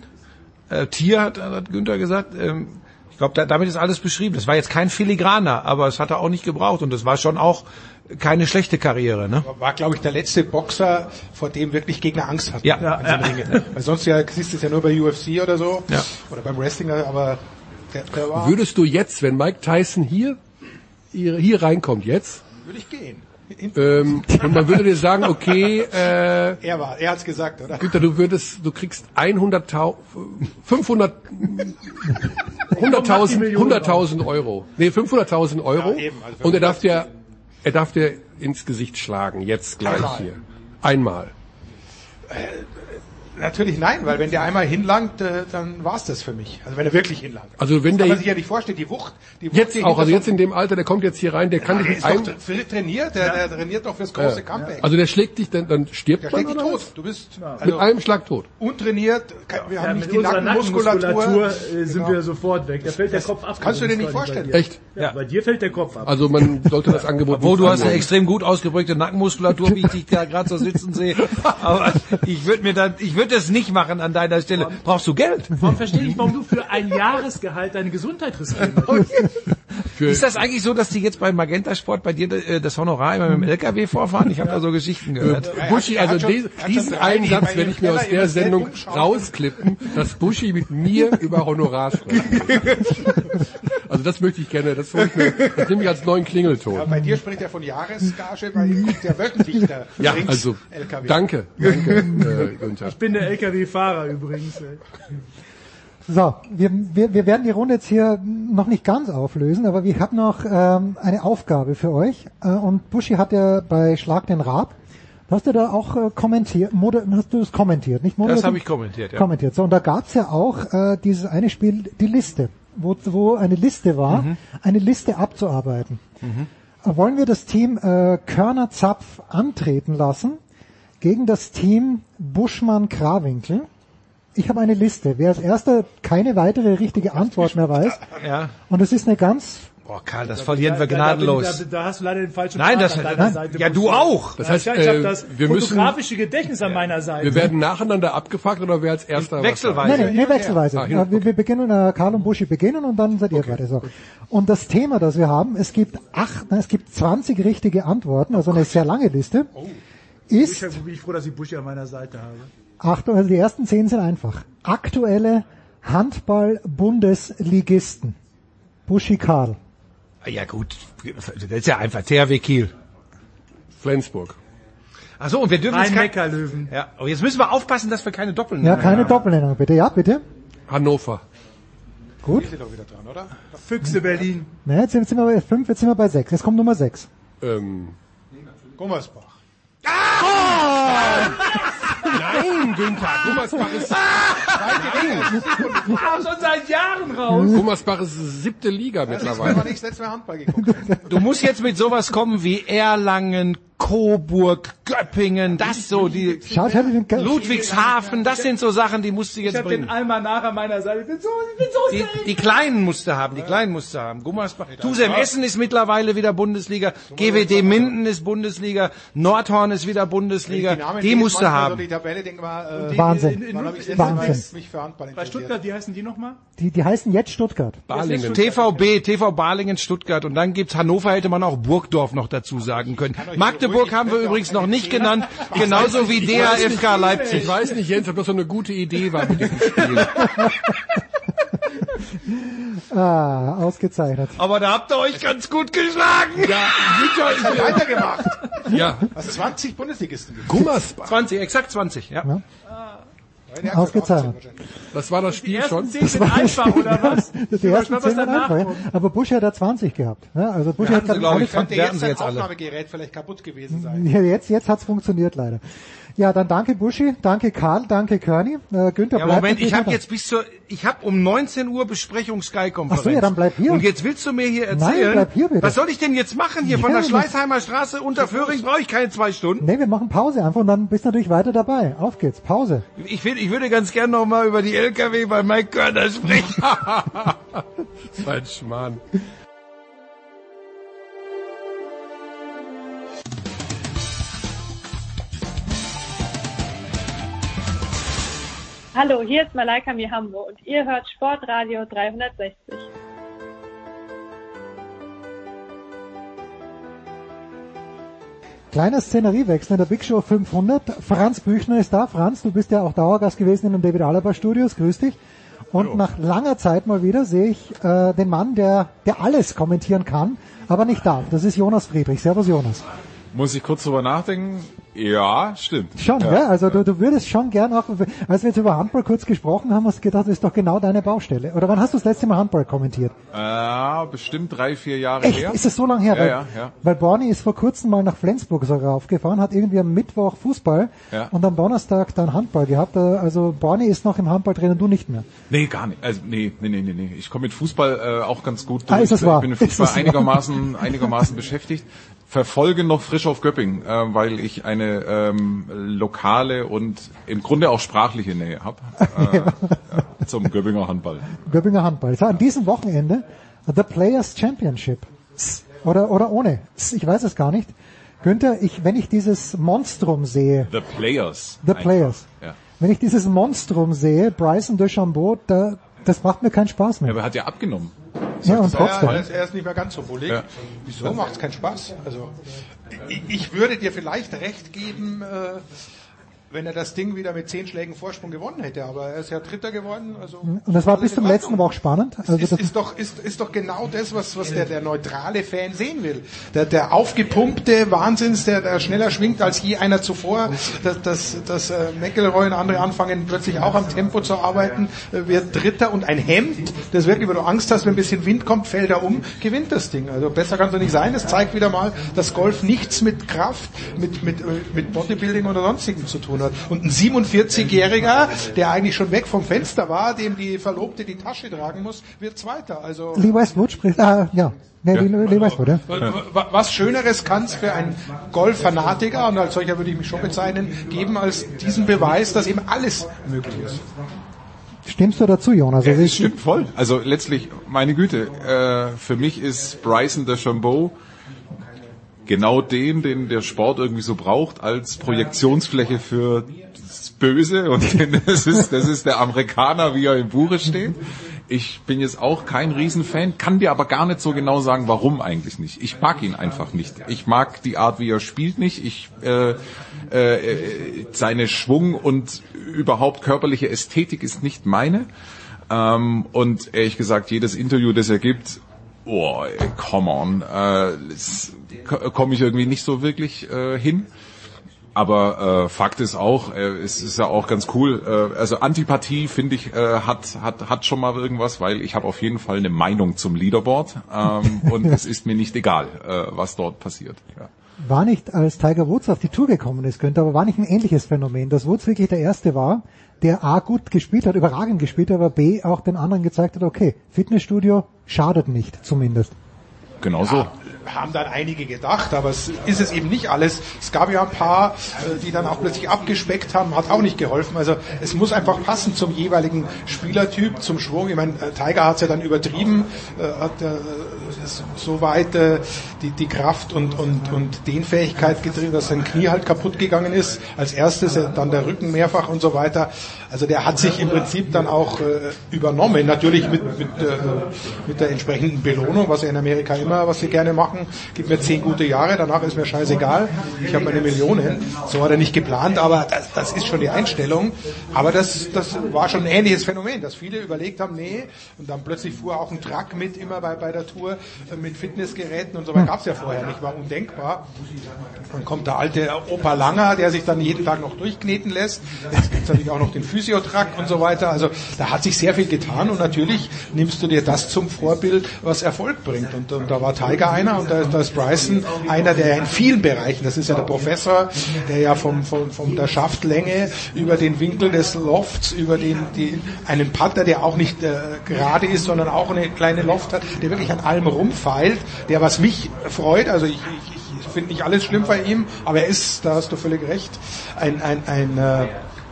äh, Tier, hat, hat Günther gesagt. Ähm, ich glaube, da, damit ist alles beschrieben. Das war jetzt kein Filigraner, aber es hat er auch nicht gebraucht und das war schon auch keine schlechte Karriere. Ne? War, glaube ich, der letzte Boxer, vor dem wirklich Gegner Angst hatten. Ja. Ja. Weil sonst ja, siehst du es ja nur bei UFC oder so. Ja. Oder beim Wrestling, aber war, Würdest du jetzt, wenn Mike Tyson hier, hier, hier reinkommt jetzt, würde ich gehen. ähm, und man würde dir sagen, okay, äh, Er war, er hat's gesagt, oder? Günther, du würdest, du kriegst 100.000, 500, 100.000, 100.000 Euro. Nee, 500.000 Euro. Ja, eben, also und er darf dir, er darf dir ins Gesicht schlagen, jetzt gleich Einmal. hier. Einmal. Natürlich nein, weil wenn der einmal hinlangt, äh, dann war's das für mich. Also wenn er wirklich hinlangt. Also wenn das kann der- man sich ja nicht vorstellen, die Wucht. Die Wucht Jetzt die auch, also jetzt in dem Alter, der kommt jetzt hier rein, der kann so- dich mit einem, doch trainiert, der, der trainiert doch fürs große Ja. Comeback. also der schlägt dich, dann, dann stirbt der man schlägt dich tot. was? Du bist Mit also einem Schlag tot. untrainiert, wir haben Ja, nicht mit die unserer Nackenmuskulatur. Nackenmuskulatur äh, sind Genau. wir sofort weg. Da fällt der Kopf ab. kannst du dir nicht vorstellen. bei dir. Echt? Ja, bei dir fällt der Kopf ab. Also man sollte das Angebot Wo nicht du hast eine extrem gut ausgeprägte Nackenmuskulatur, wie ich dich da gerade so sitzen sehe. Aber ich würde mir dann, ich würde das nicht machen an deiner Stelle. Brauchst du Geld? Warum verstehe ich warum du für ein Jahresgehalt deine Gesundheit riskieren Ist das eigentlich so, dass die jetzt bei Magenta Sport bei dir äh, das Honorar immer mit dem LKW vorfahren? Ich habe da so Geschichten gehört. Buschi, Er hat also schon- diesen einen Satz werde ich mir aus der Sendung rausklippen, dass Buschi mit mir über Honorar spricht. Also das möchte ich gerne, das, ich mir, das nehme ich als neuen Ja, Klingelton. bei dir spricht er von Jahresgage, weil ihr kommt ja wöchentlich der Ja, also LKW. danke, danke, äh, Günther. Ich bin der LKW-Fahrer übrigens. ey. So, wir, wir, wir werden die Runde jetzt hier noch nicht ganz auflösen, aber wir haben noch ähm, eine Aufgabe für euch. Äh, und Buschi hat ja bei Schlag den Rab, hast du da auch äh, kommentiert, moder hast du es kommentiert, nicht moderiert? Das habe ich kommentiert, ja. kommentiert. So, und da gab's ja auch äh, dieses eine Spiel, die Liste, wo, wo eine Liste war, Mhm. eine Liste abzuarbeiten. Äh, Wollen wir das Team äh, Körner Zapf antreten lassen gegen das Team Buschmann Krawinkel? Ich habe eine Liste. Wer als erster keine weitere richtige Antwort mehr weiß, Ja. und es ist eine ganz Boah, Karl, das verlieren wir Da- da- gnadenlos. Da, da hast du leider den falschen Nein, Part das- an deiner nein, Seite. ja, du auch. Das heißt, Ja, ich habe äh, das wir müssen, fotografische Gedächtnis an meiner Seite. wir werden nacheinander abgefragt oder wer als erster was Wechselweise. Nein, nein, nee, wechselweise. Ah, hin- Ja, wir, wir beginnen, äh, Karl und Buschi beginnen und dann seid ihr weiter. So. Und das Thema, das wir haben, es gibt acht, nein, es gibt 20 richtige Antworten, also eine sehr lange Liste, ist, Ich bin ich froh, dass ich Buschi an meiner Seite habe. Achtung, also die ersten zehn sind einfach. Aktuelle Handball-Bundesligisten. Buschi Karl. Ja gut, das ist ja einfach THW Kiel. Flensburg. Ach so, und wir dürfen jetzt kein, ja, aber jetzt müssen wir aufpassen, dass wir keine Doppeln Ja, keine haben. Doppelnennung, bitte. Ja, bitte. Hannover. Gut. Sind doch wieder dran, oder? Füchse Berlin. Na, jetzt sind sind wir bei fünf, jetzt sind wir bei sechs. Jetzt kommt Nummer sechs. Ähm, Gummersbach. Nein, Günther, Gummersbach ist, Kam schon seit Jahren raus. Gummersbach ist siebte Liga mittlerweile. man nicht letztes Mal Handball geguckt. Du musst jetzt mit sowas kommen wie Erlangen, Coburg, Göppingen, das so, die Ludwigshafen, das sind so Sachen, die musst du Ich jetzt habe den bringen. Almanach an meiner Seite. Ich bin so, ich bin so Die, die Kleinen musst du haben, die Kleinen musst du haben. Gummersbach, Tusem Essen ist mittlerweile wieder Bundesliga, GWD Minden ist Bundesliga, Nordhorn ist wieder Bundesliga, die lese, musst du haben. die Tabelle, denke mal, äh, Wahnsinn. Ich Wahnsinn. Bei? Stuttgart, wie heißen die nochmal? Die, die heißen jetzt Stuttgart. Balingen. TVB, TV Balingen, Stuttgart und dann gibt's Hannover, hätte man auch Burgdorf noch dazu sagen können. Magdeburg haben wir übrigens noch nicht genannt, genauso wie DAFK Leipzig. Ich weiß nicht, Jens, ob das so eine gute Idee war mit diesem Spiel. Ah, ausgezeichnet. Aber da habt ihr euch ganz gut geschlagen. Hat weitergemacht. Ja, Was 20 Bundesligisten. Gummersbach. 20, exakt 20, ja. Der hat Ausgezeichnet. 18 wahrscheinlich. Das war das Die Spiel ersten schon. zehn sind einfach, oder was? Die ersten weiß, was zehn waren danach einfach, ja. Aber Busch hat da 20 gehabt. Ja, also Busch hat sie, gerade glaub alle ich, Könnte jetzt alle. Aufnahmegerät vielleicht kaputt gewesen sein. Ja, jetzt, jetzt hat's funktioniert leider. Ja, dann danke Buschi, danke Karl, danke Körny. Äh, Günther Ja, bleibt Moment, ich habe jetzt bis zur, ich habe um 19 Uhr Besprechung Sky-Konferenz. Ach so, ja, dann bleib hier. Und jetzt willst du mir hier erzählen, Nein, bleib hier bitte. was soll ich denn jetzt machen hier von Ja, der das- Schleißheimer Straße unter Föhring brauche ich keine zwei Stunden. Nee, wir machen Pause einfach und dann bist du natürlich weiter dabei. Auf geht's, Pause. Ich, will, ich würde ganz gern noch mal über die LKW bei Mike Körner sprechen. Das ein Schmarrn. Hallo, hier ist Malaika Mihambo und ihr hört Sportradio 360. Kleiner Szeneriewechsel in der Big Show 500. Franz Büchner ist da. Franz, du bist ja auch Dauergast gewesen in den David Alaba Studios. Grüß dich. Und nach langer Zeit mal wieder sehe ich äh, den Mann, der, der alles kommentieren kann, aber nicht darf. Das ist Jonas Friedrich. Servus Jonas. Muss ich kurz drüber nachdenken? Ja, stimmt. Schon, ja. Also du, du würdest schon gern auch, als wir jetzt über Handball kurz gesprochen haben, hast du gedacht, das ist doch genau deine Baustelle. Oder wann hast du das letzte Mal Handball kommentiert? Äh, bestimmt drei, vier Jahre Echt? her. Ist es so lange her? Ja, weil, ja, ja. weil Borny ist vor kurzem mal nach Flensburg sogar aufgefahren, hat irgendwie am Mittwoch Fußball Ja. und am Donnerstag dann Handball gehabt. Äh, Also Borny ist noch im Handball drin und du nicht mehr. Nee, gar nicht. Also nee, nee, nee, nee, nee. Ich komme mit Fußball äh, auch ganz gut Ah, ist das wahr? Ich bin mit Fußball wahr? einigermaßen einigermaßen beschäftigt. Verfolge noch frisch auf Göpping, äh, weil ich eine ähm, lokale und im Grunde auch sprachliche Nähe habe äh, ja, zum Göppinger Handball. Göppinger Handball. War an diesem Wochenende The Players Championship. Oder, oder ohne. Ich weiß es gar nicht. Günther, ich, wenn ich dieses Monstrum sehe, The Players. The einfach. Players. Ja. wenn ich dieses Monstrum sehe, Bryson DeChambeau, da, das macht mir keinen Spaß ja, mehr. aber er hat ja abgenommen. Ja, und trotzdem. er ist, er ist nicht mehr ganz so bullig. Ja. Wieso macht es keinen Spaß? Also ich, ich würde dir vielleicht recht geben, äh, wenn er das Ding wieder mit zehn Schlägen Vorsprung gewonnen hätte, aber er ist ja Dritter geworden. Also Und das war bis zum letzten aber auch spannend. Also ist, das ist, doch, ist, ist doch genau das, was, was der, der neutrale Fan sehen will. Der, der aufgepumpte Wahnsinns, der, der schneller schwingt als je einer zuvor. Dass, dass, dass äh, McElroy und andere anfangen plötzlich auch am Tempo zu arbeiten, äh, wird Dritter und ein Hemd, das wirklich, wenn du Angst hast, wenn ein bisschen Wind kommt, fällt er um, gewinnt das Ding. Also besser kann es doch nicht sein. Das zeigt wieder mal, dass Golf nichts mit Kraft, mit, mit, äh, mit Bodybuilding oder sonstigem zu tun hat. Und ein 47-Jähriger, der eigentlich schon weg vom Fenster war, dem die Verlobte die Tasche tragen muss, wird Zweiter. Also Lee Westwood spricht, ah, ja. Nee, Lee, Lee Westwood, ja. Wa- Was Schöneres kann es für einen Golffanatiker, und als solcher würde ich mich schon bezeichnen, geben als diesen Beweis, dass eben alles möglich ist. Stimmst du dazu, Jonas? Also Ja, stimmt voll. Also letztlich, meine Güte, äh, für mich ist Bryson DeChambeau genau den, den der Sport irgendwie so braucht als Projektionsfläche für das Böse und das ist, das ist der Amerikaner, wie er im Buche steht. Ich bin jetzt auch kein Riesenfan, kann dir aber gar nicht so genau sagen, warum eigentlich nicht. Ich mag ihn einfach nicht. Ich mag die Art, wie er spielt nicht. Ich äh, äh, seine Schwung und überhaupt körperliche Ästhetik ist nicht meine. Ähm, und ehrlich gesagt, jedes Interview, das er gibt, oh, come on, äh, komme ich irgendwie nicht so wirklich äh, hin. Aber äh, Fakt ist auch, äh, es ist ja auch ganz cool. Äh, also Antipathie finde ich äh, hat hat hat schon mal irgendwas, weil ich habe auf jeden Fall eine Meinung zum Leaderboard ähm, und es ist mir nicht egal, äh, was dort passiert. Ja. War nicht, als Tiger Woods auf die Tour gekommen ist, Günther, aber war nicht ein ähnliches Phänomen, dass Woods wirklich der Erste war, der A gut gespielt hat, überragend gespielt hat, aber B auch den anderen gezeigt hat, okay, Fitnessstudio schadet nicht, zumindest. genau so. Haben dann einige gedacht, aber es ist es eben nicht alles. Es gab ja ein paar, äh, die dann auch plötzlich abgespeckt haben, hat auch nicht geholfen. Also es muss einfach passen zum jeweiligen Spielertyp, zum Schwung. Ich meine, äh, Tiger hat es ja dann übertrieben, äh, hat so weit die, die Kraft und, und, und Dehnfähigkeit getrieben, dass sein Knie halt kaputt gegangen ist. Als erstes, dann der Rücken mehrfach und so weiter. Also der hat sich im Prinzip dann auch äh, übernommen. Natürlich mit, mit, äh, mit der entsprechenden Belohnung, was ja in Amerika immer, was sie gerne machen. Gib mir zehn gute Jahre, danach ist mir scheißegal. Ich habe meine Millionen. So hat er nicht geplant, aber das, das ist schon die Einstellung. Aber das, das war schon ein ähnliches Phänomen, dass viele überlegt haben, nee, und dann plötzlich fuhr auch ein Truck mit immer bei, bei der Tour äh, mit Fitnessgeräten und so weiter. Gab es ja vorher nicht, war undenkbar. Dann kommt der alte Opa Langer, der sich dann jeden Tag noch durchkneten lässt. Jetzt gibt's natürlich auch noch den Physiotrack und so weiter. Also da hat sich sehr viel getan und natürlich nimmst du dir das zum Vorbild, was Erfolg bringt. Und, und da war Tiger einer und da, da ist Bryson einer, der in vielen Bereichen, das ist ja der Professor, der ja vom, vom, vom der Schaftlänge über den Winkel des Lofts, über den, die, einen Putter, der auch nicht äh, gerade ist, sondern auch eine kleine Loft hat, der wirklich an allem rumfeilt, der was mich freut, also ich, ich, ich finde nicht alles schlimm bei ihm, aber er ist, da hast du völlig recht, ein, ein, ein äh,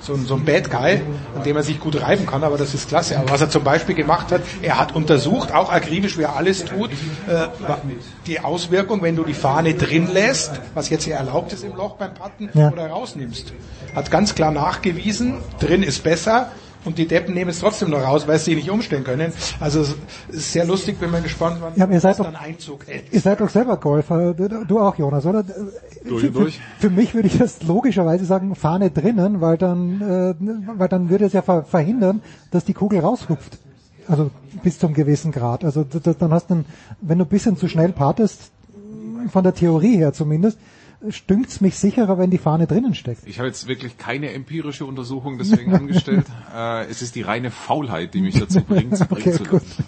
so, ein- so ein Bad Guy, an dem er sich gut reiben kann, aber das ist klasse. Aber was er zum Beispiel gemacht hat, er hat untersucht, auch akribisch, wie er alles tut, äh, die Auswirkung, wenn du die Fahne drin lässt, was jetzt hier erlaubt ist im Loch beim Patten, Ja. oder rausnimmst. Hat ganz klar nachgewiesen, drin ist besser, und die Deppen nehmen es trotzdem noch raus, weil sie nicht umstellen können. Also es ist sehr lustig, bin mal gespannt, wann Ja, aber ihr seid das doch- dann Einzug hält. Ihr seid doch selber Golfer, du, du auch Jonas, oder? Durch für, und durch. Für, mich würde ich das logischerweise sagen, Fahne drinnen, weil dann, äh, weil dann würde es ja ver verhindern, dass die Kugel raushupft. Also bis zum gewissen Grad. Also dann hast du, wenn du ein bisschen zu schnell partest, von der Theorie her zumindest, stünkt's mich sicherer, wenn die Fahne drinnen steckt. Ich habe jetzt wirklich keine empirische Untersuchung deswegen angestellt. äh, es ist die reine Faulheit, die mich dazu bringt, es bringen Okay, zu gut. lassen.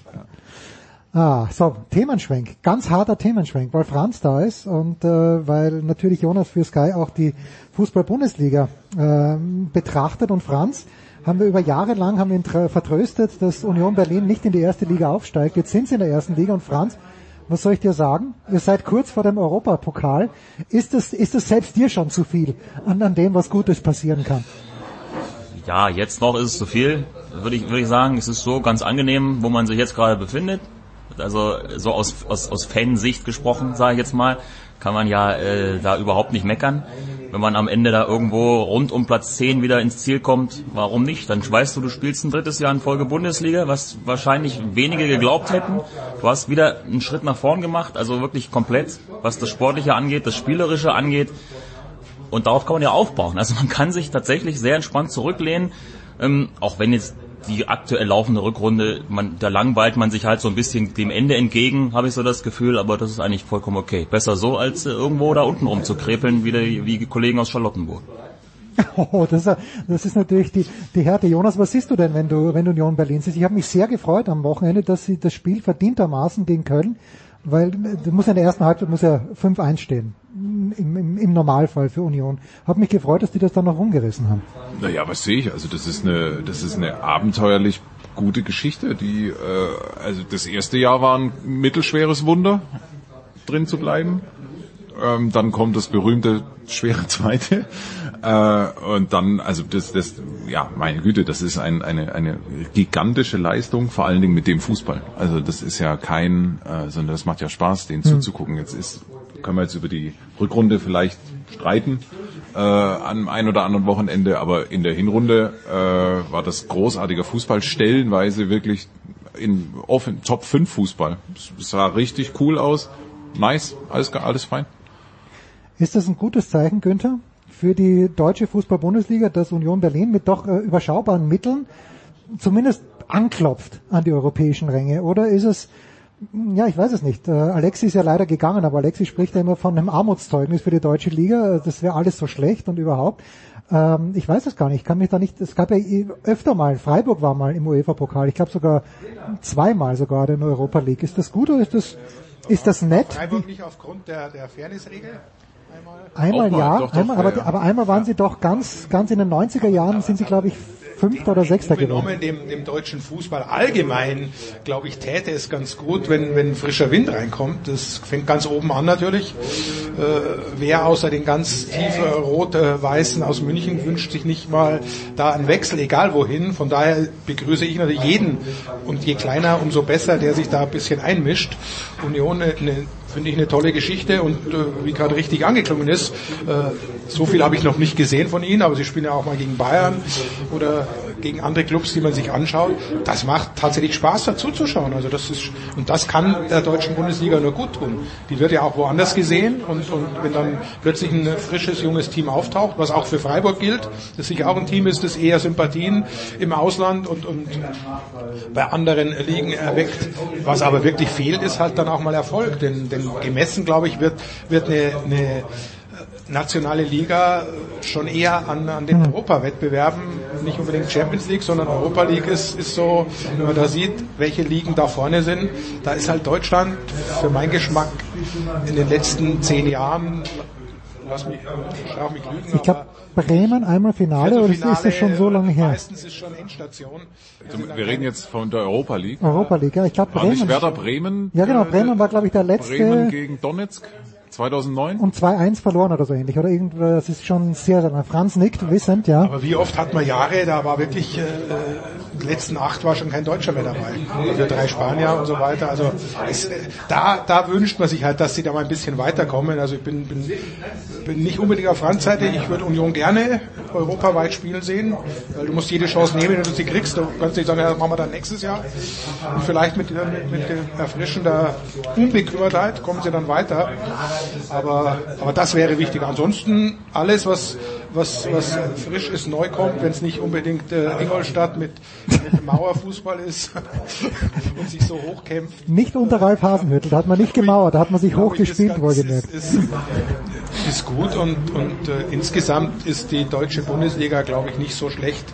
Ah, so, Themenschwenk. Ganz harter Themenschwenk, weil Franz da ist und äh, weil natürlich Jonas für Sky auch die Fußball-Bundesliga ähm, betrachtet und Franz haben wir über Jahre lang haben wir ihn vertröstet, dass Union Berlin nicht in die erste Liga aufsteigt. Jetzt sind sie in der ersten Liga und Franz, was soll ich dir sagen? Ihr seid kurz vor dem Europapokal. Ist das, ist das selbst dir schon zu viel an, an dem, was Gutes passieren kann? Ja, jetzt noch ist es zu viel, würde ich, würde ich sagen. Es ist so ganz angenehm, wo man sich jetzt gerade befindet. Also so aus, aus, aus Fansicht gesprochen, sage ich jetzt mal, kann man ja äh, da überhaupt nicht meckern. Wenn man am Ende da irgendwo rund um Platz 10 wieder ins Ziel kommt, warum nicht? Dann weißt du, du spielst ein drittes Jahr in Folge Bundesliga, was wahrscheinlich wenige geglaubt hätten. Du hast wieder einen Schritt nach vorn gemacht, also wirklich komplett, was das Sportliche angeht, das Spielerische angeht. Und darauf kann man ja aufbauen. Also man kann sich tatsächlich sehr entspannt zurücklehnen, ähm, auch wenn jetzt die aktuell laufende Rückrunde, man, da langweilt man sich halt so ein bisschen dem Ende entgegen, habe ich so das Gefühl, aber das ist eigentlich vollkommen okay. Besser so, als äh, irgendwo da unten rumzukrepeln, wie die, wie die Kollegen aus Charlottenburg. Oh, das, ist- das ist natürlich die, die Härte. Jonas, was siehst du denn, wenn du, wenn du Union Berlin siehst? Ich habe mich sehr gefreut am Wochenende, dass sie das Spiel verdientermaßen gegen Köln, weil du musst ja in der ersten Halbzeit muss ja 5-1 stehen. Im, im, Im Normalfall für Union. Hab mich gefreut, dass die das dann noch rumgerissen haben. Naja, was sehe ich? Also das ist eine, das ist eine abenteuerlich gute Geschichte. Die, äh, also das erste Jahr war ein mittelschweres Wunder, drin zu bleiben. Ähm, dann kommt das berühmte schwere zweite. Äh, und dann, also das, das, ja, meine Güte, das ist ein, eine, eine gigantische Leistung, vor allen Dingen mit dem Fußball. Also das ist ja kein, äh, sondern das macht ja Spaß, denen zuzugucken. Jetzt ist, können wir jetzt über die Rückrunde vielleicht streiten äh, an ein oder anderen Wochenende, aber in der Hinrunde äh, war das großartiger Fußball, stellenweise wirklich in offen, Top 5 Fußball. Es sah richtig cool aus. Nice, alles, alles fein. Ist das ein gutes Zeichen, Günther, für die deutsche Fußball-Bundesliga, dass Union Berlin mit doch äh, überschaubaren Mitteln zumindest anklopft an die europäischen Ränge? Oder ist es, ja, ich weiß es nicht. Äh, Alexi ist ja leider gegangen, aber Alexi spricht ja immer von einem Armutszeugnis für die deutsche Liga. Das wäre alles so schlecht und überhaupt. Ähm, ich weiß es gar nicht. Ich kann mich da nicht. Es gab ja öfter mal. Freiburg war mal im UEFA-Pokal. Ich glaube sogar zweimal sogar in der Europa League. Ist das gut oder ist das ist das nett? Freiburg nicht aufgrund der, der Fairnessregel? Einmal mal, ja, doch, doch, einmal, ja, aber, ja. aber einmal waren sie doch ganz, ganz in den 90er Jahren sind sie, glaube ich, Fünfter oder Sechster geworden. genommen, dem, dem deutschen Fußball allgemein, glaube ich, täte es ganz gut, wenn, wenn frischer Wind reinkommt. Das fängt ganz oben an natürlich. Äh, wer außer den ganz tief äh, rot-weißen aus München wünscht sich nicht mal da einen Wechsel, egal wohin. Von daher begrüße ich natürlich jeden und je kleiner, umso besser, der sich da ein bisschen einmischt. Union eine finde ich eine tolle Geschichte und äh, wie gerade richtig angeklungen ist, äh, so viel habe ich noch nicht gesehen von ihnen, aber sie spielen ja auch mal gegen Bayern oder gegen andere Clubs, die man sich anschaut. Das macht tatsächlich Spaß dazu zu schauen. Also das ist und das kann der deutschen Bundesliga nur gut tun. Die wird ja auch woanders gesehen und, und wenn dann plötzlich ein frisches junges Team auftaucht, was auch für Freiburg gilt, das sicher auch ein Team ist, das eher Sympathien im Ausland und, und bei anderen Ligen erweckt. Was aber wirklich fehlt, ist halt dann auch mal Erfolg, denn, denn gemessen, glaube ich, wird, wird eine, eine nationale Liga schon eher an, an den Europawettbewerben, nicht unbedingt Champions League, sondern Europa League ist, ist so, wenn man da sieht, welche Ligen da vorne sind, da ist halt Deutschland für meinen Geschmack in den letzten zehn Jahren, lass mich, straf mich lügen, Ich glaube, Bremen einmal Finale, oder ist das schon so lange her? Meistens ist schon Endstation. Also, wir reden jetzt von der Europa League. Europa League, ja, ich glaube War Bremen. nicht Werder Bremen? Ja genau, Bremen war glaube ich der letzte Bremen gegen Donetsk 2009? und 2-1 verloren oder so ähnlich, oder irgendwas, das ist schon sehr. Franz nickt, wissend, ja. Aber wie oft hat man Jahre, da war wirklich, äh, die letzten acht war schon kein Deutscher mehr dabei. Also drei Spanier und so weiter. Also es, äh, da, da wünscht man sich halt, dass sie da mal ein bisschen weiterkommen. Also ich bin, bin, bin nicht unbedingt auf Randseite. Ich würde Union gerne europaweit spielen sehen, weil du musst jede Chance nehmen, wenn du sie kriegst. Du kannst nicht sagen, ja, das machen wir dann nächstes Jahr. Und vielleicht mit, mit, mit erfrischender Unbekümmertheit kommen sie dann weiter. Aber, aber das wäre wichtig. Ansonsten alles, was, was, was frisch ist, neu kommt, wenn es nicht unbedingt äh, Ingolstadt mit, mit Mauerfußball ist und sich so hochkämpft. Nicht unter Ralf Hasenhüttl, da hat man nicht gemauert, da hat man sich hochgespielt, wohlgemerkt. Ist, ist, ist gut und, und äh, insgesamt ist die deutsche Bundesliga, glaube ich, nicht so schlecht,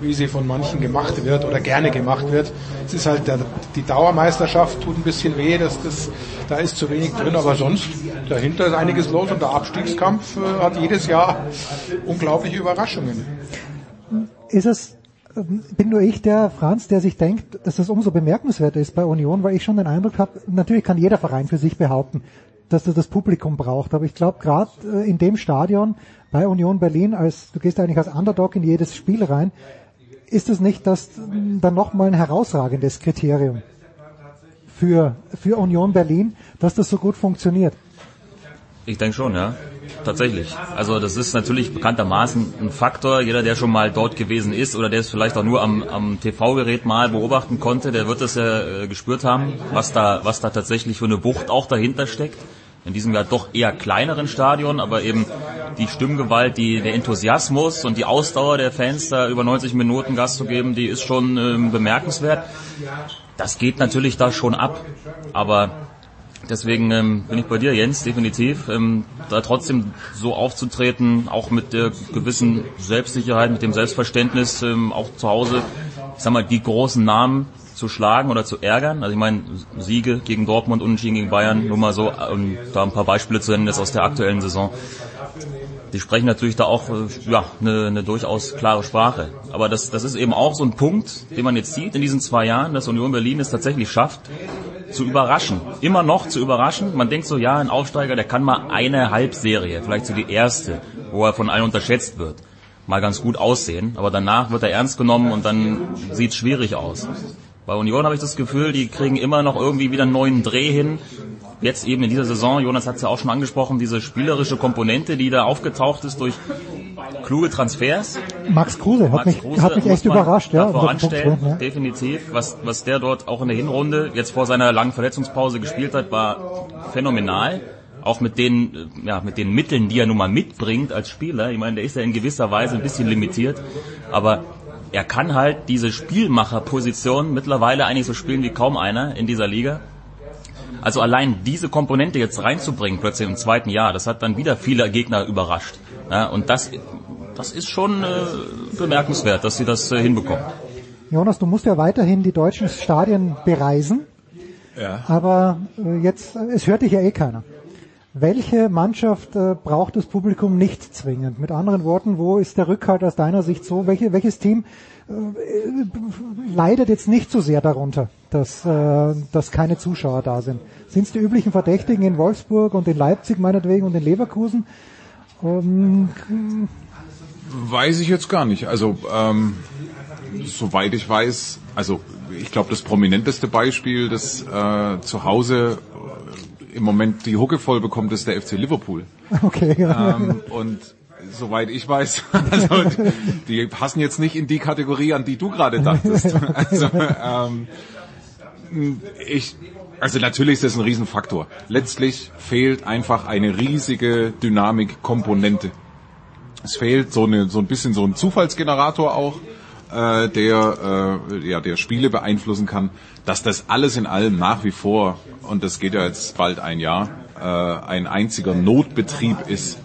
wie sie von manchen gemacht wird oder gerne gemacht wird. Es ist halt der, die Dauermeisterschaft tut ein bisschen weh, dass das, da ist zu wenig drin, aber sonst dahinter ist einiges los und der Abstiegskampf äh, hat jedes Jahr unglaubliche Überraschungen. Ist es, ähm, bin nur ich der Franz, der sich denkt, dass das umso bemerkenswerter ist bei Union, weil ich schon den Eindruck habe, natürlich kann jeder Verein für sich behaupten, dass er das Publikum braucht, aber ich glaube gerade äh, in dem Stadion bei Union Berlin, als du gehst eigentlich als Underdog in jedes Spiel rein, ist es nicht das ähm, dann nochmal ein herausragendes Kriterium für, für Union Berlin, dass das so gut funktioniert? Ich denke schon, ja. Tatsächlich. Also das ist natürlich bekanntermaßen ein Faktor. Jeder, der schon mal dort gewesen ist oder der es vielleicht auch nur am, am TV-Gerät mal beobachten konnte, der wird es ja äh, gespürt haben, was da, was da tatsächlich für eine Wucht auch dahinter steckt. In diesem ja doch eher kleineren Stadion, aber eben die Stimmgewalt, die, der Enthusiasmus und die Ausdauer der Fans, da über 90 Minuten Gas zu geben, die ist schon ähm, bemerkenswert. Das geht natürlich da schon ab, aber Deswegen ähm, bin ich bei dir, Jens, definitiv. Ähm, da trotzdem so aufzutreten, auch mit der gewissen Selbstsicherheit, mit dem Selbstverständnis, ähm, auch zu Hause, ich sag mal, die großen Namen zu schlagen oder zu ärgern. Also ich meine, Siege gegen Dortmund, Unentschieden gegen Bayern, nur mal so, um da ein paar Beispiele zu nennen, das aus der aktuellen Saison. Die sprechen natürlich da auch äh, ja, eine, eine durchaus klare Sprache. Aber das, das ist eben auch so ein Punkt, den man jetzt sieht in diesen zwei Jahren, dass Union Berlin es tatsächlich schafft, zu überraschen. Immer noch zu überraschen. Man denkt so, ja, ein Aufsteiger, der kann mal eine Halbserie, vielleicht so die erste, wo er von allen unterschätzt wird, mal ganz gut aussehen. Aber danach wird er ernst genommen und dann sieht es schwierig aus. Bei Union habe ich das Gefühl, die kriegen immer noch irgendwie wieder einen neuen Dreh hin. Jetzt eben in dieser Saison, Jonas hat es ja auch schon angesprochen, diese spielerische Komponente, die da aufgetaucht ist durch kluge Transfers. Max Kruse hat Max mich, Kruse hat mich echt überrascht, ja. davor unter anstellen, Punkten, ja. definitiv. Was, was der dort auch in der Hinrunde jetzt vor seiner langen Verletzungspause gespielt hat, war phänomenal. Auch mit den, äh, ja, mit den Mitteln, die er nun mal mitbringt als Spieler. Ich meine, der ist ja in gewisser Weise ein bisschen limitiert. Aber er kann halt diese Spielmacherposition mittlerweile eigentlich so spielen wie kaum einer in dieser Liga. Also allein diese Komponente jetzt reinzubringen, plötzlich im zweiten Jahr, das hat dann wieder viele Gegner überrascht. Ja, und das, das ist schon äh, bemerkenswert, dass sie das äh, hinbekommen. Jonas, du musst ja weiterhin die deutschen Stadien bereisen, Ja. aber äh, jetzt, es hört dich ja eh keiner. Welche Mannschaft äh, braucht das Publikum nicht zwingend? Mit anderen Worten, wo ist der Rückhalt aus deiner Sicht so? Welche, welches Team leidet jetzt nicht so sehr darunter, dass, äh, dass keine Zuschauer da sind. Sind es die üblichen Verdächtigen in Wolfsburg und in Leipzig meinetwegen und in Leverkusen? Ähm, Weiß ich jetzt gar nicht. Also ähm, soweit ich weiß, also ich glaube das prominenteste Beispiel, das äh, zu Hause äh, im Moment die Hucke voll bekommt, ist der FC Liverpool. Okay. Ja. Ähm, und soweit ich weiß, also die passen jetzt nicht in die Kategorie, an die du gerade dachtest. Also ähm, ich, also natürlich ist das ein Riesenfaktor. Letztlich fehlt einfach eine riesige Dynamikkomponente. Es fehlt so eine so ein bisschen so ein Zufallsgenerator auch, äh, der äh, ja der Spiele beeinflussen kann. Dass das alles in allem nach wie vor und das geht ja jetzt bald ein Jahr äh, ein einziger Notbetrieb ist,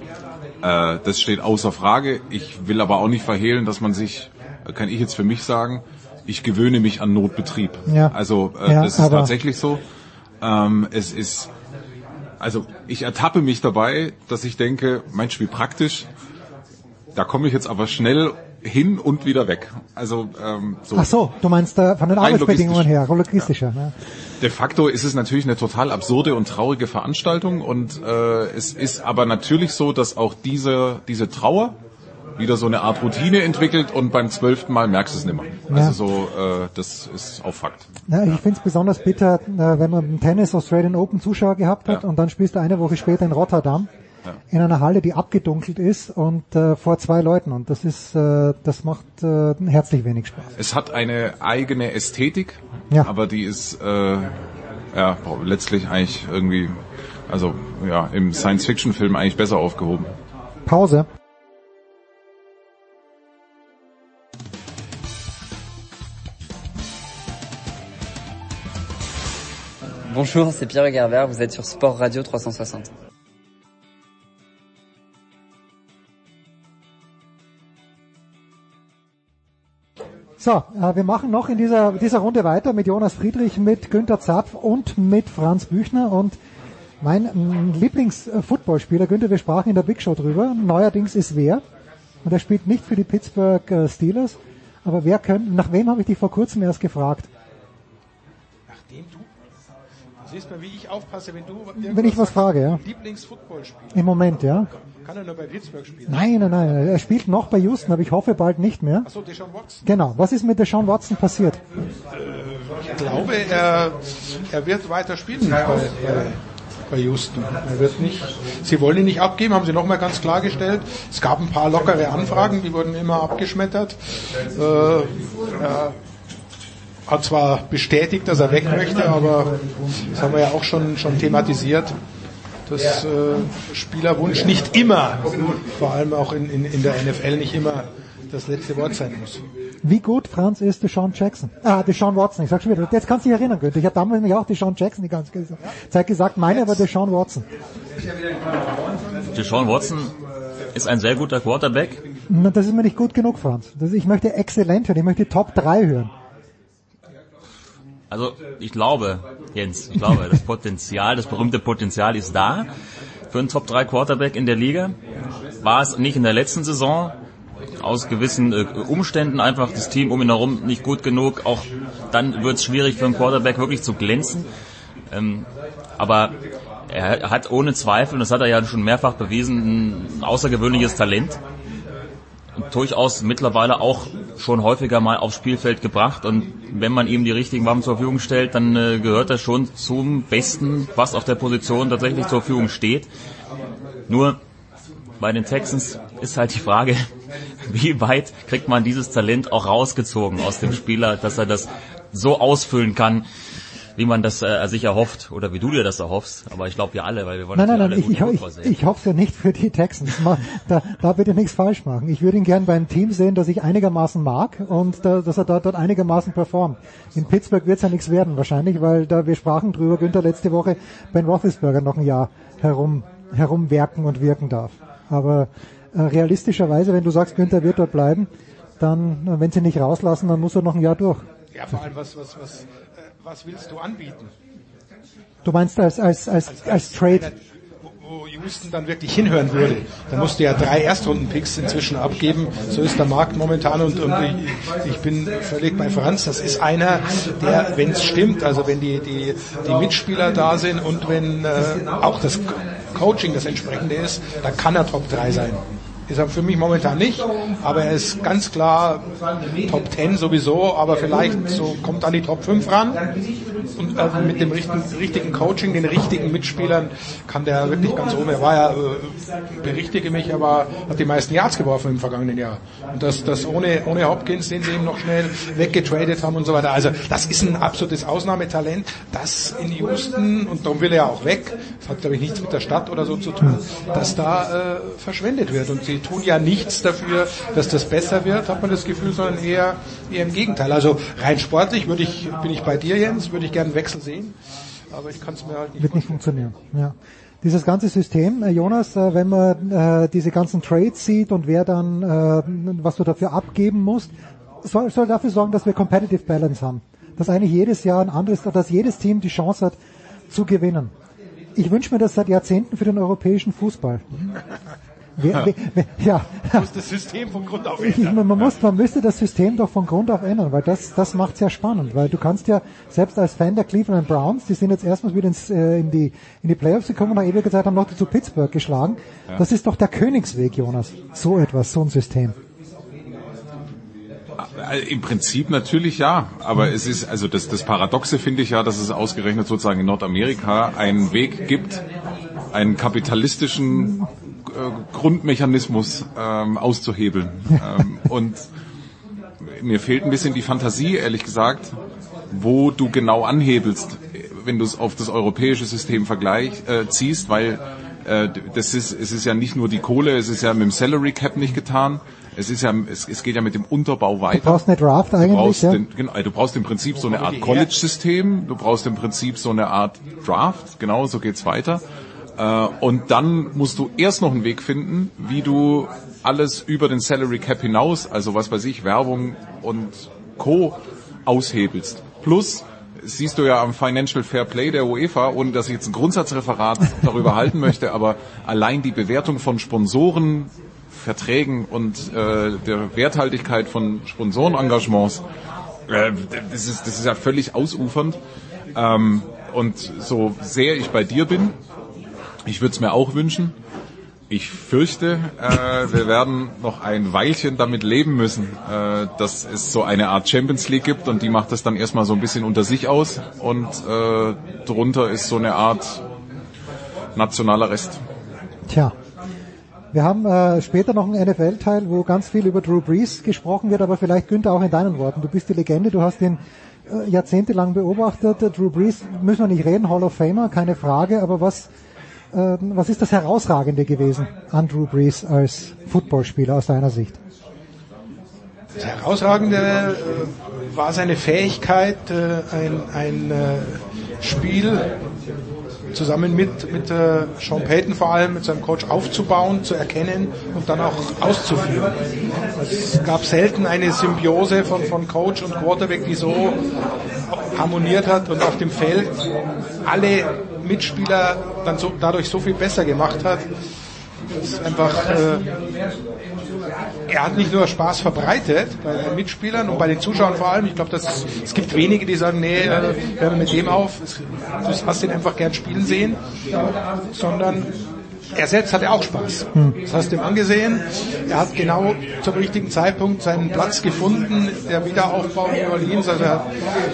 äh, das steht außer Frage. Ich will aber auch nicht verhehlen, dass man sich, kann ich jetzt für mich sagen, ich gewöhne mich an Notbetrieb. Ja. Also äh, Ja, das ist tatsächlich so. Ähm, es ist, also ich ertappe mich dabei, dass ich denke, Mensch, wie praktisch. Da komme ich jetzt aber schnell hin und wieder weg. Also ähm, so. Ach so, du meinst äh, von den Arbeitsbedingungen her, logistischer. Ja. De facto ist es natürlich eine total absurde und traurige Veranstaltung und äh, es ist aber natürlich so, dass auch diese, diese Trauer wieder so eine Art Routine entwickelt und beim zwölften Mal merkst du es nicht mehr. Ja. Also so, äh, das ist auch Fakt. Ja, ich finde es besonders bitter, äh, wenn man im Tennis Australian Open Zuschauer gehabt hat Ja. und dann spielst du eine Woche später in Rotterdam Ja. in einer Halle, die abgedunkelt ist und äh, vor zwei Leuten und das ist, äh, das macht äh, herzlich wenig Spaß. Es hat eine eigene Ästhetik, Ja. aber die ist äh, ja letztlich eigentlich irgendwie, also ja, im Science-Fiction-Film eigentlich besser aufgehoben. Pause. Bonjour, c'est Pierre Gerber, vous êtes sur Sport Radio 360. So, äh, wir machen noch in dieser, dieser Runde weiter mit Jonas Friedrich, mit Günter Zapf und mit Franz Büchner und mein Lieblings-Footballspieler, Günther, wir sprachen in der Big Show drüber, neuerdings ist wer? Und er spielt nicht für die Pittsburgh äh, Steelers, aber wer könnte, nach wem habe ich dich vor kurzem erst gefragt? Nachdem du, du siehst mal, wie ich aufpasse, wenn du Wenn ich was frage, ja. Lieblingsfootballspieler. Im Moment, ja. Kann er nur bei Pittsburgh spielen. Nein, nein, nein, er spielt noch bei Houston, aber ich hoffe bald nicht mehr. Achso, Deshaun Watson. Genau, was ist mit Deshaun Watson passiert? Ich glaube, er, er wird weiter spielen bei, bei, bei Houston. Er wird nicht, sie wollen ihn nicht abgeben, haben sie nochmal ganz klargestellt. Es gab ein paar lockere Anfragen, die wurden immer abgeschmettert. Äh, er hat zwar bestätigt, dass er weg möchte, aber das haben wir ja auch schon, schon thematisiert, dass äh, Spielerwunsch nicht immer, vor allem auch in, in, in der NFL, nicht immer das letzte Wort sein muss. Wie gut, Franz, ist Deshaun Jackson? Ah, Deshaun Watson, ich sag schon wieder. Jetzt kannst du dich erinnern, Günther. Ich habe damals nämlich auch Deshaun Jackson die ganze Zeit gesagt. Meine war Deshaun Watson. Deshaun Watson ist ein sehr guter Quarterback. Na, Das ist mir nicht gut genug, Franz. Das, ich möchte exzellent hören. Ich möchte Top 3 hören. Also ich glaube, Jens, ich glaube, das Potenzial, das berühmte Potenzial ist da für einen Top 3 Quarterback in der Liga. War es nicht in der letzten Saison. Aus gewissen äh, Umständen einfach das Team um ihn herum nicht gut genug. Auch dann wird es schwierig für einen Quarterback wirklich zu glänzen. Ähm, aber er hat ohne Zweifel, und das hat er ja schon mehrfach bewiesen, ein außergewöhnliches Talent durchaus mittlerweile auch schon häufiger mal aufs Spielfeld gebracht. Und wenn man ihm die richtigen Waffen zur Verfügung stellt, dann äh, gehört er schon zum Besten, was auf der Position tatsächlich zur Verfügung steht. Nur bei den Texans ist halt die Frage, wie weit kriegt man dieses Talent auch rausgezogen aus dem Spieler, dass er das so ausfüllen kann, wie man das äh, sich erhofft oder wie du dir das erhoffst. Aber ich glaube wir alle, weil wir wollen Nein, nein, nein, ich, alle ich, ich, ich hoffe es ja nicht für die Texans. Da, da bitte nichts falsch machen. Ich würde ihn gern beim Team sehen, das ich einigermaßen mag und da, dass er dort, dort einigermaßen performt. In Pittsburgh wird es ja nichts werden wahrscheinlich, weil da wir sprachen drüber, Günther letzte Woche, Ben Roethlisberger noch ein Jahr herum, herumwerken und wirken darf. Aber äh, realistischerweise, wenn du sagst, Günther wird dort bleiben, dann, äh, wenn sie nicht rauslassen, dann muss er noch ein Jahr durch. Ja, vor allem, was, was, was, äh, was willst du anbieten? Du meinst als, als, als, als Trade? Wo, wo Houston dann wirklich hinhören würde. Da musst du ja drei Erstrunden-Picks inzwischen abgeben. So ist der Markt momentan und, und ich, ich bin völlig bei Franz. Das ist einer, der, wenn es stimmt, also wenn die, die, die Mitspieler da sind und wenn äh, auch das Coaching das entsprechende ist, dann kann er Top 3 sein. Ist er für mich momentan nicht, aber er ist ganz klar Top 10 sowieso, aber vielleicht so kommt an die Top 5 ran und äh, mit dem richtigen, richtigen Coaching, den richtigen Mitspielern kann der wirklich ganz oben. Er war ja, äh, berichtige mich, aber hat die meisten Yards geworfen im vergangenen Jahr. Und das, das ohne, ohne Hopkins, den sie ihm noch schnell weggetradet haben und so weiter. Also das ist ein absolutes Ausnahmetalent, das in Houston, und darum will er auch weg, das hat glaube ich nichts mit der Stadt oder so zu tun, dass da äh, verschwendet wird. Und sie tun ja nichts dafür, dass das besser wird, hat man das Gefühl, sondern eher, eher im Gegenteil. Also rein sportlich würde ich, bin ich bei dir, Jens, würde ich gerne einen Wechsel sehen, aber ich kann es mir halt nicht Wird nicht funktionieren. Ja. Dieses ganze System, äh, Jonas, äh, wenn man äh, diese ganzen Trades sieht und wer dann, was du dafür abgeben musst, soll, soll dafür sorgen, dass wir Competitive Balance haben. Dass eigentlich jedes Jahr ein anderes, dass jedes Team die Chance hat zu gewinnen. Ich wünsche mir das seit Jahrzehnten für den europäischen Fußball. Wer, wer, wer, ja. Man muss das System von Grund auf ändern. man, muss, man müsste das System doch von Grund auf ändern, weil das, das macht es ja spannend, weil du kannst ja, selbst als Fan der Cleveland Browns, die sind jetzt erstmals wieder ins, äh, in, die, in die Playoffs gekommen und nach ewiger Zeit haben noch zu Pittsburgh geschlagen. Ja. Das ist doch der Königsweg, Jonas. So etwas, so ein System. Äh, Im Prinzip natürlich ja, aber es ist, also das, das Paradoxe finde ich ja, dass es ausgerechnet sozusagen in Nordamerika einen Weg gibt, einen kapitalistischen äh, Grundmechanismus ähm, auszuhebeln. ähm, und mir fehlt ein bisschen die Fantasie, ehrlich gesagt, wo du genau anhebelst, wenn du es auf das europäische System vergleich, äh, ziehst, weil äh, das ist, es ist ja nicht nur die Kohle, es ist ja mit dem Salary Cap nicht getan. Es ist ja, es, es geht ja mit dem Unterbau weiter. Du brauchst eine Draft Du eigentlich, brauchst, ja. den, genau, du brauchst im Prinzip so eine Art College-System, du brauchst im Prinzip so eine Art Draft, genau, so geht's weiter. Äh, und dann musst du erst noch einen Weg finden, wie du alles über den Salary Cap hinaus, also was weiß ich, Werbung und Co. aushebelst. Plus, siehst du ja am Financial Fair Play der UEFA, ohne dass ich jetzt ein Grundsatzreferat darüber halten möchte, aber allein die Bewertung von Sponsoren, Verträgen und äh, der Werthaltigkeit von Sponsorenengagements, äh, das, ist, das ist ja völlig ausufernd. Ähm, und so sehr ich bei dir bin, ich würde es mir auch wünschen. Ich fürchte, äh, wir werden noch ein Weilchen damit leben müssen, äh, dass es so eine Art Champions League gibt und die macht das dann erstmal so ein bisschen unter sich aus und äh, drunter ist so eine Art nationaler Rest. Tja. Wir haben äh, später noch einen NFL-Teil, wo ganz viel über Drew Brees gesprochen wird, aber vielleicht Günther auch in deinen Worten. Du bist die Legende, du hast ihn äh, jahrzehntelang beobachtet. Drew Brees, müssen wir nicht reden, Hall of Famer, keine Frage, aber was, äh, was ist das Herausragende gewesen an Drew Brees als Footballspieler aus deiner Sicht? Das Herausragende äh, war seine Fähigkeit, äh, ein, ein äh, Spiel zusammen mit, mit Sean Payton vor allem, mit seinem Coach aufzubauen, zu erkennen und dann auch auszuführen. Es gab selten eine Symbiose von, von Coach und Quarterback, die so harmoniert hat und auf dem Feld alle Mitspieler dann so, dadurch so viel besser gemacht hat. Das ist einfach, äh, er hat nicht nur Spaß verbreitet bei den Mitspielern und bei den Zuschauern vor allem. Ich glaube, es gibt wenige, die sagen, nee, äh, hören wir mit dem auf. Du hast ihn einfach gern spielen sehen, sondern er selbst hatte auch Spaß. Das hast du ihm angesehen. Er hat genau zum richtigen Zeitpunkt seinen Platz gefunden, der Wiederaufbau in New Orleans. Also er hat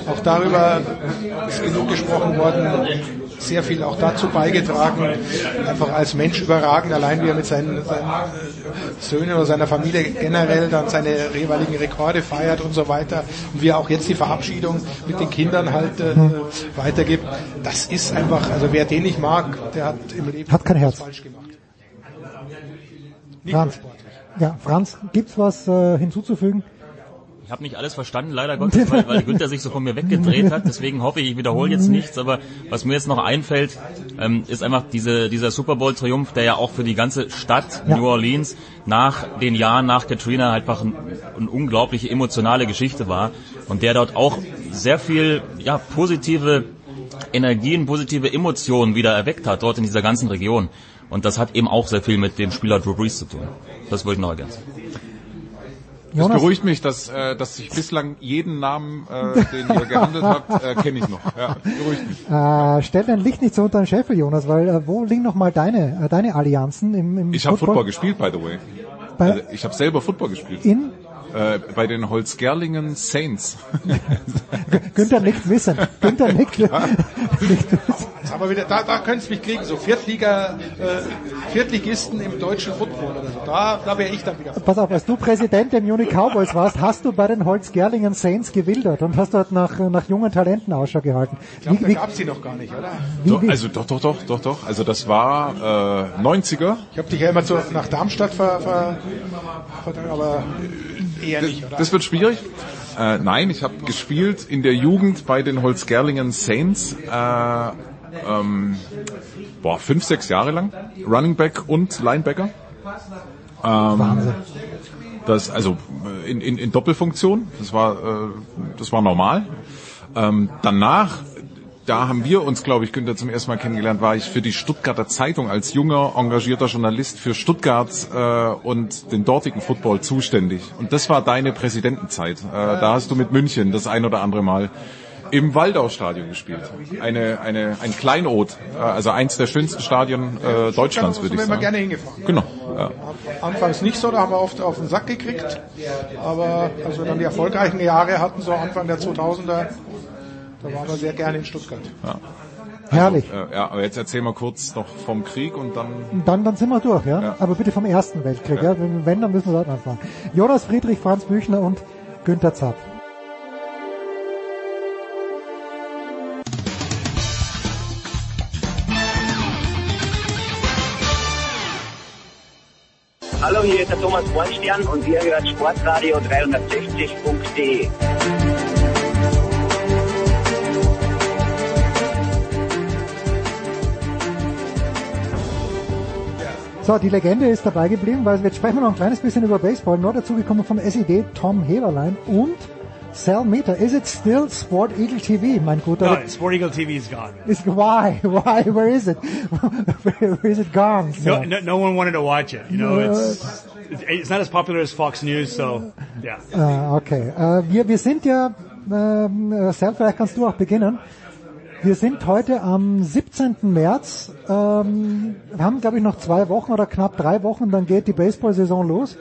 auch darüber ist genug gesprochen worden, sehr viel auch dazu beigetragen, einfach als Mensch überragend, allein wie er mit seinen, seinen Söhnen oder seiner Familie generell dann seine jeweiligen Rekorde feiert und so weiter und wie er auch jetzt die Verabschiedung mit den Kindern halt äh, weitergibt. Das ist einfach, also wer den nicht mag, der hat im Leben Hat kein Herz. falsch gemacht. Franz, ja, Franz, gibt's was äh, hinzuzufügen? Ich habe nicht alles verstanden, leider Gottes, weil, weil Günther sich so von mir weggedreht hat. Deswegen hoffe ich, ich wiederhole jetzt nichts. Aber was mir jetzt noch einfällt, ähm, ist einfach diese, dieser Super Bowl-Triumph, der ja auch für die ganze Stadt Ja. New Orleans nach den Jahren nach Katrina halt einfach ein, eine unglaubliche emotionale Geschichte war und der dort auch sehr viel ja, positive Energien, positive Emotionen wieder erweckt hat, dort in dieser ganzen Region. Und das hat eben auch sehr viel mit dem Spieler Drew Brees zu tun. Das würde ich noch ergänzen. Das Jonas? beruhigt mich, dass, äh, dass ich bislang jeden Namen, äh, den ihr gehandelt habt, äh, kenne ich noch. Ja, beruhigt mich. Äh, stell dein Licht nicht so unter den Scheffel, Jonas, weil äh, wo liegen noch mal deine, äh, deine Allianzen im, im Ich habe Football gespielt, by the way. Bei- Also, ich habe selber Football gespielt. In? Äh, bei den Holzgerlingen Saints. Günther nickt wissen. Günther nickt, nickt wissen. Aber wieder, da, da könntest du mich kriegen, so Viertliga, äh, Viertligisten im deutschen Football oder so. Da, da wäre ich dann wieder. Pass auf, als du Präsident der Munich Cowboys warst, hast du bei den Holzgerlingen Saints gewildert und hast dort nach, nach jungen Talenten Ausschau gehalten. Ich glaube, Wie- da wie- gab's die noch gar nicht, oder? Doch, also doch, doch, doch, doch, doch. Also das war äh, 90er. Ich habe dich ja immer zu, nach Darmstadt ver, ver, ver aber eher nicht, oder? Das wird schwierig. Äh, nein, ich habe gespielt in der Jugend bei den Holzgerlingen Saints. Äh, ähm, boah, fünf, sechs Jahre lang. Running Back und Linebacker. Ähm, Das, also in, in, in Doppelfunktion. Das war, äh, das war normal. Ähm, danach, da haben wir uns, glaube ich, Günther zum ersten Mal kennengelernt, war ich für die Stuttgarter Zeitung als junger, engagierter Journalist für Stuttgart äh, und den dortigen Football zuständig. Und das war deine Präsidentenzeit. Äh, da hast du mit München das ein oder andere Mal im Waldau-Stadion gespielt. Eine, eine, ein Kleinod, äh, also eins der schönsten Stadien äh, Deutschlands, würde ich sind wir immer sagen. gerne hingefahren. Genau. Ja. Anfangs nicht so, da haben wir oft auf den Sack gekriegt. Aber als wir dann die erfolgreichen Jahre hatten, so Anfang der 2000er, da waren wir sehr gerne in Stuttgart. Ja. Herrlich. Äh, ja, aber jetzt erzähl mal kurz noch vom Krieg und dann Dann, dann sind wir durch, ja? Aber bitte vom Ersten Weltkrieg, ja? Wenn, wenn, dann müssen wir dort anfangen. Jonas Friedrich, Franz Büchner und Günther Zapp. Hallo, hier ist der Thomas Bornstern und ihr hört Sportradio 360.de. So, die Legende ist dabei geblieben, weil jetzt sprechen wir noch ein kleines bisschen über Baseball. Nur dazugekommen vom SED Tom Heberlein und Sal Meter. Is it still Sport Eagle TV, mein guter? No, Sport Eagle TV is gone. Is, why? Why? Where is it? Where is it gone? No, no, no one wanted to watch it. You know, it's it's not as popular as Fox News, so yeah. Ah, okay. Äh, wir, wir sind ja, äh, Sal, vielleicht kannst du auch beginnen. Wir sind heute am 17. März. Ähm, wir haben, glaube ich, noch zwei Wochen oder knapp drei Wochen, dann geht die Baseball-Saison los.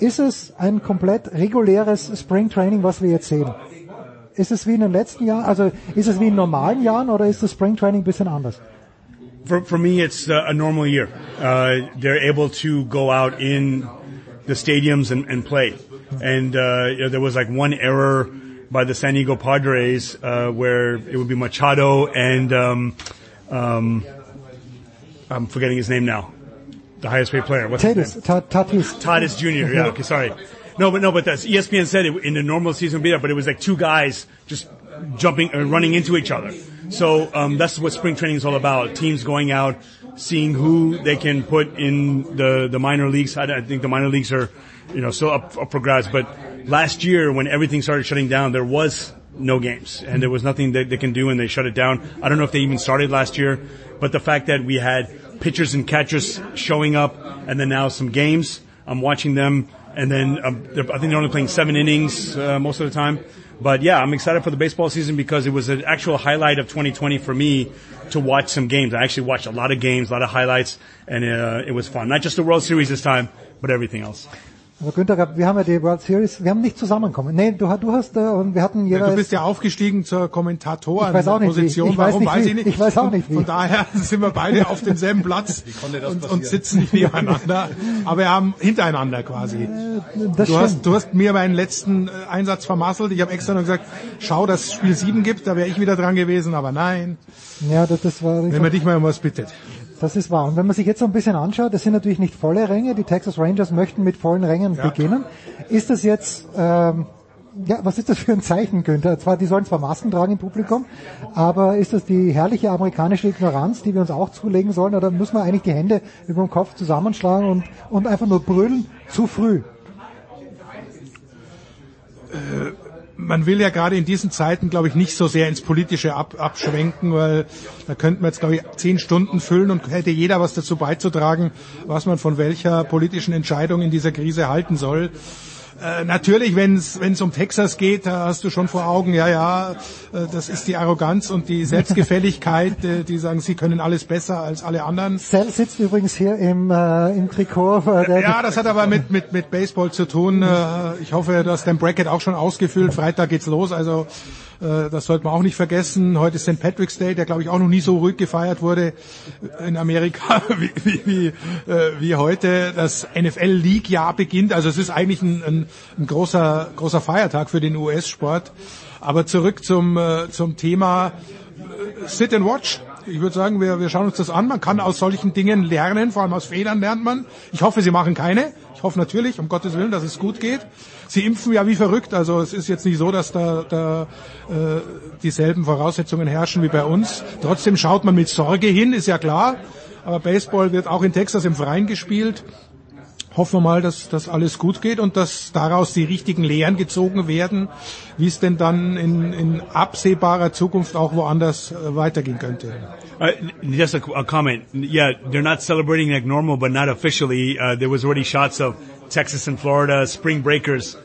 Ist es ein komplett reguläres Spring Training, was wir jetzt sehen? Ist es wie in den letzten Jahren, also ist es wie in normalen Jahren oder ist das Spring Training ein bisschen anders? For for me, it's uh, a normal year. Uh, they're able to go out in the stadiums and, and play. And uh, you know, there was like one error by the San Diego Padres uh, where it would be Machado and um, um, I'm forgetting his name now. The highest paid player. What's? Tatis, Ta- Tatis. Tatis Jr. Yeah, okay, sorry. No, but no, but that's ESPN said it in the normal season would be that, but it was like two guys just jumping and running into each other. So um, that's what spring training is all about. Teams going out, seeing who they can put in the the minor leagues. I, I think the minor leagues are, you know, still up, up for grabs. But last year, when everything started shutting down, there was no games and there was nothing that they can do, and they shut it down. I don't know if they even started last year, but the fact that we had pitchers and catchers showing up, and then now some games. I'm watching them, and then um, I think they're only playing seven innings uh, most of the time. But yeah, I'm excited for the baseball season because it was an actual highlight of 2020 for me to watch some games. I actually watched a lot of games, a lot of highlights, and uh, it was fun. Not just the World Series this time, but everything else. Aber Günther, wir haben ja die World Series, wir haben nicht zusammenkommen. Nee, du, du hast, äh, und wir hatten Ja, jeweils... du bist ja aufgestiegen zur Kommentatorenposition. Ich weiß auch nicht, wie. Ich weiß Warum nicht, weiß ich nicht. Ich weiß auch nicht, wie. Von daher sind wir beide auf demselben Platz konnte das und, und sitzen nicht nebeneinander. Aber wir haben hintereinander quasi. das du, hast, du hast mir meinen letzten äh, Einsatz vermasselt. Ich habe extra noch gesagt, schau, dass es Spiel 7 gibt. Da wäre ich wieder dran gewesen, aber nein. Ja, das, das war... Wenn man dich mal um was bittet. Das ist wahr. Und wenn man sich jetzt so ein bisschen anschaut, das sind natürlich nicht volle Ränge. Die Texas Rangers möchten mit vollen Rängen Ja. beginnen. Ist das jetzt, ähm, ja, was ist das für ein Zeichen, Günther? Zwar, die sollen zwar Masken tragen im Publikum, aber ist das die herrliche amerikanische Ignoranz, die wir uns auch zulegen sollen? Oder müssen wir eigentlich die Hände über dem Kopf zusammenschlagen und, und einfach nur brüllen? Zu früh. Man will ja gerade in diesen Zeiten, glaube ich, nicht so sehr ins Politische ab, abschwenken, weil da könnte man jetzt, glaube ich, zehn Stunden füllen und hätte jeder was dazu beizutragen, was man von welcher politischen Entscheidung in dieser Krise halten soll. Äh, natürlich, wenn es um Texas geht, da hast du schon vor Augen, ja, ja, äh, das ist die Arroganz und die Selbstgefälligkeit, äh, die sagen, sie können alles besser als alle anderen. Cell sitzt übrigens hier im, äh, im Trikot. Äh, der ja, das hat aber mit, mit, mit Baseball zu tun. Äh, ich hoffe, dass dein Bracket auch schon ausgefüllt. Freitag geht's los, also das sollte man auch nicht vergessen. Heute ist St. Patrick's Day, der glaube ich auch noch nie so ruhig gefeiert wurde in Amerika wie, wie, wie, äh, wie heute. Das NFL League Jahr beginnt. Also es ist eigentlich ein, ein, ein großer, großer Feiertag für den US-Sport. Aber zurück zum, äh, zum Thema Sit and Watch. Ich würde sagen, wir, wir schauen uns das an. Man kann aus solchen Dingen lernen, vor allem aus Fehlern lernt man. Ich hoffe, Sie machen keine. Ich hoffe natürlich, um Gottes Willen, dass es gut geht. Sie impfen ja wie verrückt, also es ist jetzt nicht so, dass da, da äh, dieselben Voraussetzungen herrschen wie bei uns. Trotzdem schaut man mit Sorge hin, ist ja klar. Aber Baseball wird auch in Texas im Freien gespielt hoffen wir mal, dass das alles gut geht und dass daraus die richtigen Lehren gezogen werden, wie es denn dann in, in absehbarer Zukunft auch woanders äh, weitergehen könnte. Uh, just a, a, comment. Yeah, they're not celebrating like normal, but not officially. Uh, there was already shots of Texas and Florida spring breakers,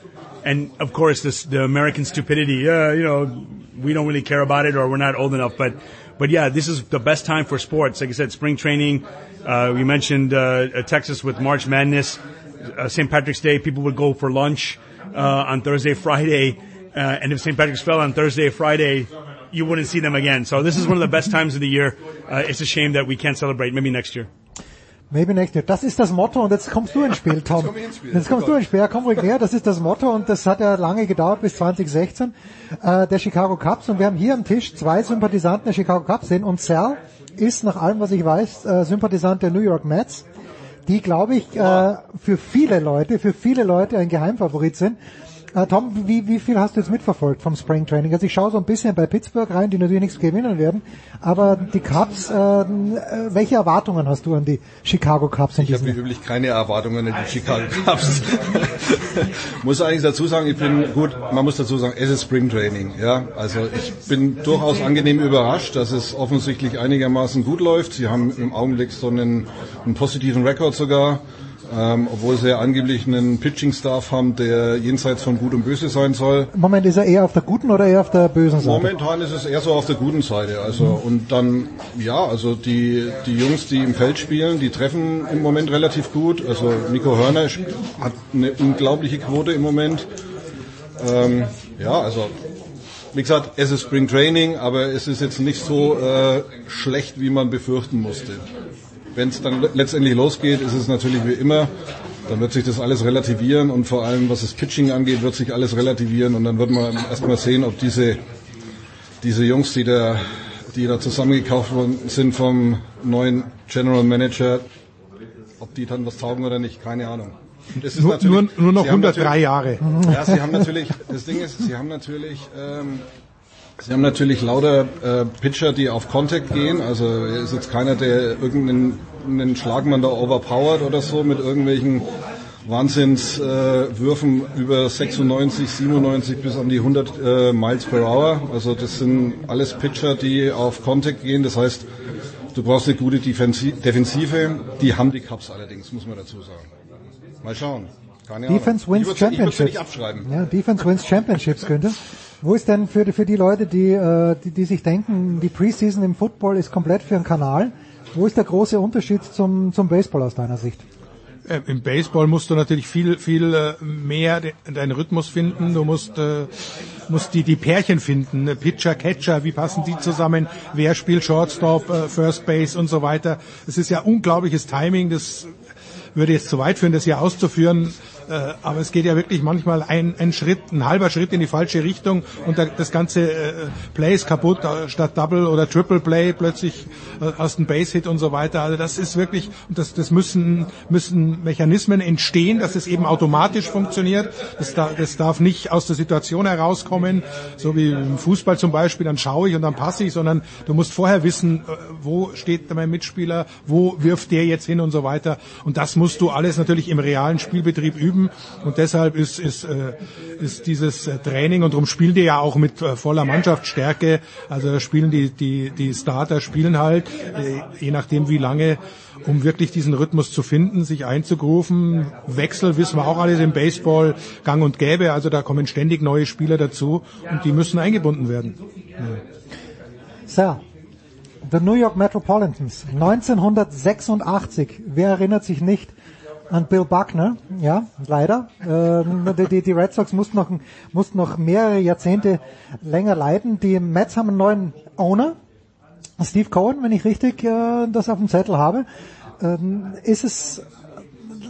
and of course this, the American stupidity. Yeah, you know, we don't really care about it, or we're not old enough. But, but yeah, this is the best time for sports. Like I said, spring training. Uh, we mentioned uh, Texas with March Madness, uh, St. Patrick's Day. People would go for lunch uh, on Thursday, Friday, uh, and if St. Patrick's fell on Thursday, Friday, you wouldn't see them again. So this is one of the best times of the year. Uh, it's a shame that we can't celebrate. Maybe next year. Maybe next year. Das ist das Motto und jetzt kommst du ins Spiel, Tom. Jetzt kommst du ins Spiel. Ja, komm ruhig her. Das ist das Motto und das hat ja lange gedauert bis 2016 äh, der Chicago Cubs und wir haben hier am Tisch zwei Sympathisanten der Chicago Cubs sehen und Sal ist nach allem, was ich weiß, äh, Sympathisant der New York Mets, die, glaube ich, äh, für viele Leute, für viele Leute ein Geheimfavorit sind. Äh, Tom, wie, wie viel hast du jetzt mitverfolgt vom Spring Training? Also ich schaue so ein bisschen bei Pittsburgh rein, die natürlich nichts gewinnen werden, aber die Cubs, äh, welche Erwartungen hast du an die Chicago Cubs? ich habe wie üblich keine Erwartungen an die Chicago Cubs. muss eigentlich dazu sagen, ich bin gut, man muss dazu sagen, es ist Spring Training. Ja, also ich bin durchaus angenehm überrascht, dass es offensichtlich einigermaßen gut läuft. Sie haben im Augenblick so einen, einen positiven Rekord sogar ähm, obwohl sie ja angeblich einen Pitching-Staff haben, der jenseits von Gut und Böse sein soll. Moment, ist er eher auf der guten oder eher auf der bösen Seite? Momentan ist es eher so auf der guten Seite. Also mhm. und dann ja, also die die Jungs, die im Feld spielen, die treffen im Moment relativ gut. Also Nico Hörner hat eine unglaubliche Quote im Moment. Ähm, ja, also wie gesagt, es ist Spring Training, aber es ist jetzt nicht so äh, schlecht, wie man befürchten musste wenn es dann letztendlich losgeht, ist es natürlich wie immer, dann wird sich das alles relativieren und vor allem, was das Pitching angeht, wird sich alles relativieren und dann wird man erstmal sehen, ob diese, diese Jungs, die da, die da zusammengekauft worden sind vom neuen General Manager, ob die dann was taugen oder nicht, keine Ahnung. Nur, nur, nur, noch 103 Jahre. Ja, sie haben natürlich, das Ding ist, sie haben natürlich ähm, Sie haben natürlich lauter äh, Pitcher, die auf Contact gehen. Also ist jetzt keiner, der irgendeinen Schlagmann da overpowert oder so mit irgendwelchen Wahnsinnswürfen äh, über 96, 97 bis an die 100 äh, Miles per Hour. Also das sind alles Pitcher, die auf Contact gehen. Das heißt, du brauchst eine gute Defensive. Die haben die Cups allerdings, muss man dazu sagen. Mal schauen. Keine Defense Ahnung. wins Championships. Ja, Defense wins Championships könnte. Wo ist denn für, für die Leute, die, äh, die, die sich denken, die Preseason im Football ist komplett für einen Kanal, wo ist der große Unterschied zum, zum Baseball aus deiner Sicht? Äh, Im Baseball musst du natürlich viel, viel äh, mehr deinen Rhythmus finden. Du musst, äh, musst die, die Pärchen finden. Pitcher, Catcher, wie passen die zusammen? Wer spielt Shortstop, First Base und so weiter? Es ist ja unglaubliches Timing. Das würde jetzt zu weit führen, das hier auszuführen. Äh, aber es geht ja wirklich manchmal ein, ein Schritt, ein halber Schritt in die falsche Richtung und das ganze äh, Play ist kaputt, äh, statt Double oder Triple Play plötzlich aus dem Base-Hit und so weiter. Also das ist wirklich, das, das müssen, müssen Mechanismen entstehen, dass es eben automatisch funktioniert. Das, da, das darf nicht aus der Situation herauskommen, so wie im Fußball zum Beispiel, dann schaue ich und dann passe ich, sondern du musst vorher wissen, wo steht mein Mitspieler, wo wirft der jetzt hin und so weiter. Und das musst du alles natürlich im realen Spielbetrieb üben üben und deshalb ist, ist, äh, ist dieses äh, Training und darum spielen die ja auch mit äh, voller Mannschaftsstärke, also spielen die, die, die Starter spielen halt, je nachdem wie lange um wirklich diesen Rhythmus zu finden, sich einzugrufen. Wechsel wissen wir auch alles im Baseball gang und gäbe, also da kommen ständig neue Spieler dazu und die müssen eingebunden werden. So, the New York Metropolitans, 1986. Wer erinnert sich nicht an Bill Buckner? Ja, leider. Ähm, die, die Red Sox mussten noch, mussten noch mehrere Jahrzehnte länger leiden. Die Mets haben einen neuen Owner, Steve Cohen, wenn ich richtig äh, das auf dem Zettel habe. Ähm, ist es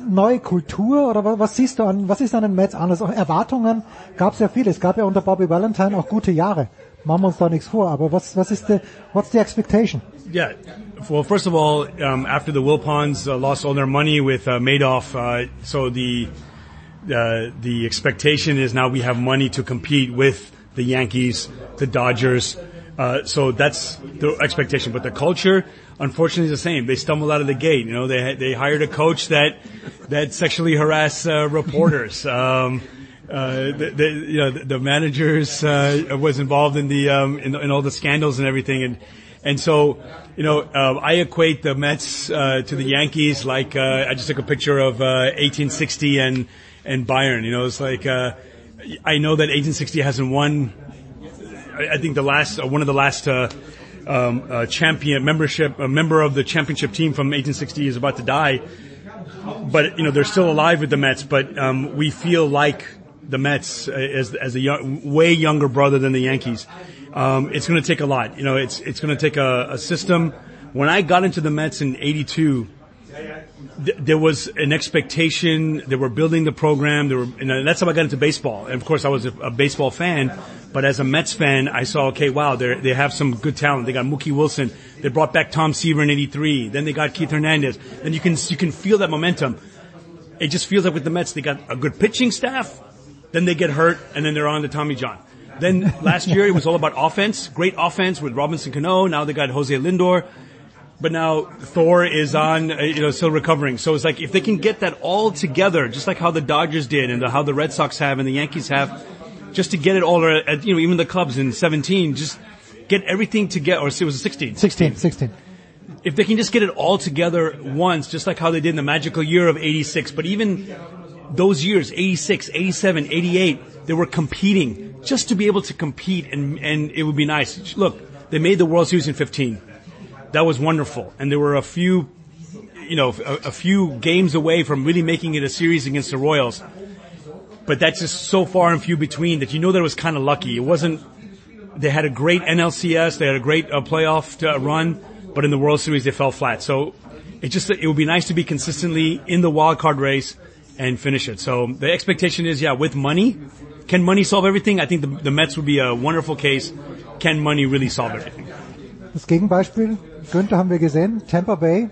neue Kultur oder was, was siehst du an, was ist an den Mets anders? Auch Erwartungen gab es ja viele. Es gab ja unter Bobby Valentine auch gute Jahre. Machen wir uns da nichts vor, aber was, was ist the, what's the expectation? Yeah. Well, first of all, um, after the Wilpons uh, lost all their money with uh, Madoff, uh, so the uh, the expectation is now we have money to compete with the Yankees, the Dodgers. Uh, so that's the expectation. But the culture, unfortunately, is the same. They stumbled out of the gate. You know, they they hired a coach that that sexually harassed uh, reporters. Um, uh, the, the, you know, the, the managers uh, was involved in the um, in, in all the scandals and everything, and and so you know uh, I equate the Mets uh, to the Yankees like uh, I just took a picture of uh, 1860 and and Bayern. You know, it's like uh, I know that 1860 hasn't won. I think the last uh, one of the last. Uh, um, uh, champion membership, a member of the championship team from 1860 is about to die, but you know they're still alive with the Mets. But um, we feel like the Mets uh, as as a young, way younger brother than the Yankees. Um, it's going to take a lot. You know, it's it's going to take a, a system. When I got into the Mets in '82, th- there was an expectation. They were building the program. They were, and that's how I got into baseball. And of course, I was a, a baseball fan. But as a Mets fan, I saw, okay, wow, they they have some good talent. They got Mookie Wilson. They brought back Tom Seaver in '83. Then they got Keith Hernandez. Then you can you can feel that momentum. It just feels like with the Mets, they got a good pitching staff. Then they get hurt, and then they're on to Tommy John. Then last year it was all about offense, great offense with Robinson Cano. Now they got Jose Lindor, but now Thor is on, uh, you know, still recovering. So it's like if they can get that all together, just like how the Dodgers did and the, how the Red Sox have and the Yankees have, just to get it all, at, you know, even the Cubs in 17, just get everything together. Or it was 16. 16, 16. If they can just get it all together once, just like how they did in the magical year of 86, but even those years, 86, 87, 88, they were competing just to be able to compete and, and it would be nice. Look, they made the World Series in 15. That was wonderful. And there were a few, you know, a, a few games away from really making it a series against the Royals. But that's just so far and few between that you know that it was kind of lucky. It wasn't, they had a great NLCS, they had a great uh, playoff to, uh, run, but in the World Series they fell flat. So it just, it would be nice to be consistently in the wild card race and finish it. So the expectation is, yeah, with money, can money solve everything? I think the, the Mets would be a wonderful case. Can money really solve everything? Das Gegenbeispiel, Günther haben wir gesehen, Tampa Bay,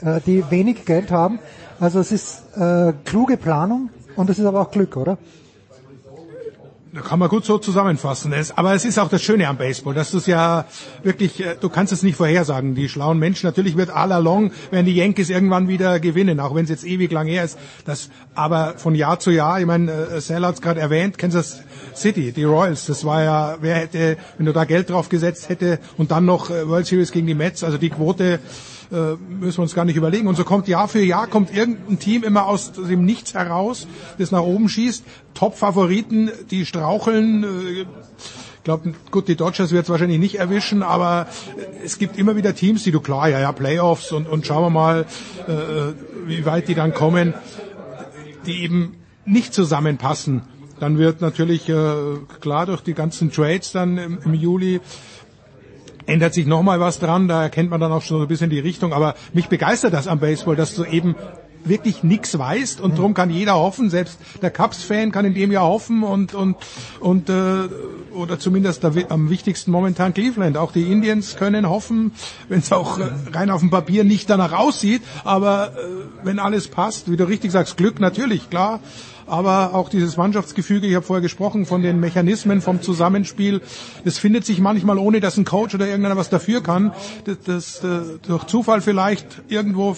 äh, die wenig Geld haben. Also es ist äh, kluge Planung und es ist aber auch Glück, oder? Da kann man gut so zusammenfassen. Aber es ist auch das Schöne am Baseball, dass du es ja wirklich, äh, du kannst es nicht vorhersagen. Die schlauen Menschen, natürlich wird all along, werden die Yankees irgendwann wieder gewinnen, auch wenn es jetzt ewig lang her ist. Das, aber von Jahr zu Jahr, ich meine, äh, Sal hat es gerade erwähnt, Kansas City, die Royals, das war ja, wer hätte, wenn du da Geld drauf gesetzt hätte und dann noch äh, World Series gegen die Mets, also die Quote, äh, müssen wir uns gar nicht überlegen. Und so kommt Jahr für Jahr kommt irgendein Team immer aus dem Nichts heraus, das nach oben schießt. Top-Favoriten, die straucheln. Äh, ich glaube, gut, die Dodgers wird es wahrscheinlich nicht erwischen, aber es gibt immer wieder Teams, die du klar, ja, ja, Playoffs und, und schauen wir mal, äh, wie weit die dann kommen, die eben nicht zusammenpassen. Dann wird natürlich äh, klar durch die ganzen Trades dann im, im Juli ändert sich nochmal was dran, da erkennt man dann auch schon so ein bisschen die Richtung. Aber mich begeistert das am Baseball, dass du eben wirklich nichts weißt und drum kann jeder hoffen, selbst der Cubs-Fan kann in dem Jahr hoffen und und und äh, oder zumindest der, am wichtigsten momentan Cleveland. Auch die Indians können hoffen, wenn es auch äh, rein auf dem Papier nicht danach aussieht, aber äh, wenn alles passt, wie du richtig sagst, Glück natürlich, klar aber auch dieses Mannschaftsgefüge, ich habe vorher gesprochen von den Mechanismen, vom Zusammenspiel, das findet sich manchmal ohne, dass ein Coach oder irgendeiner was dafür kann. Das, das, das durch Zufall vielleicht irgendwo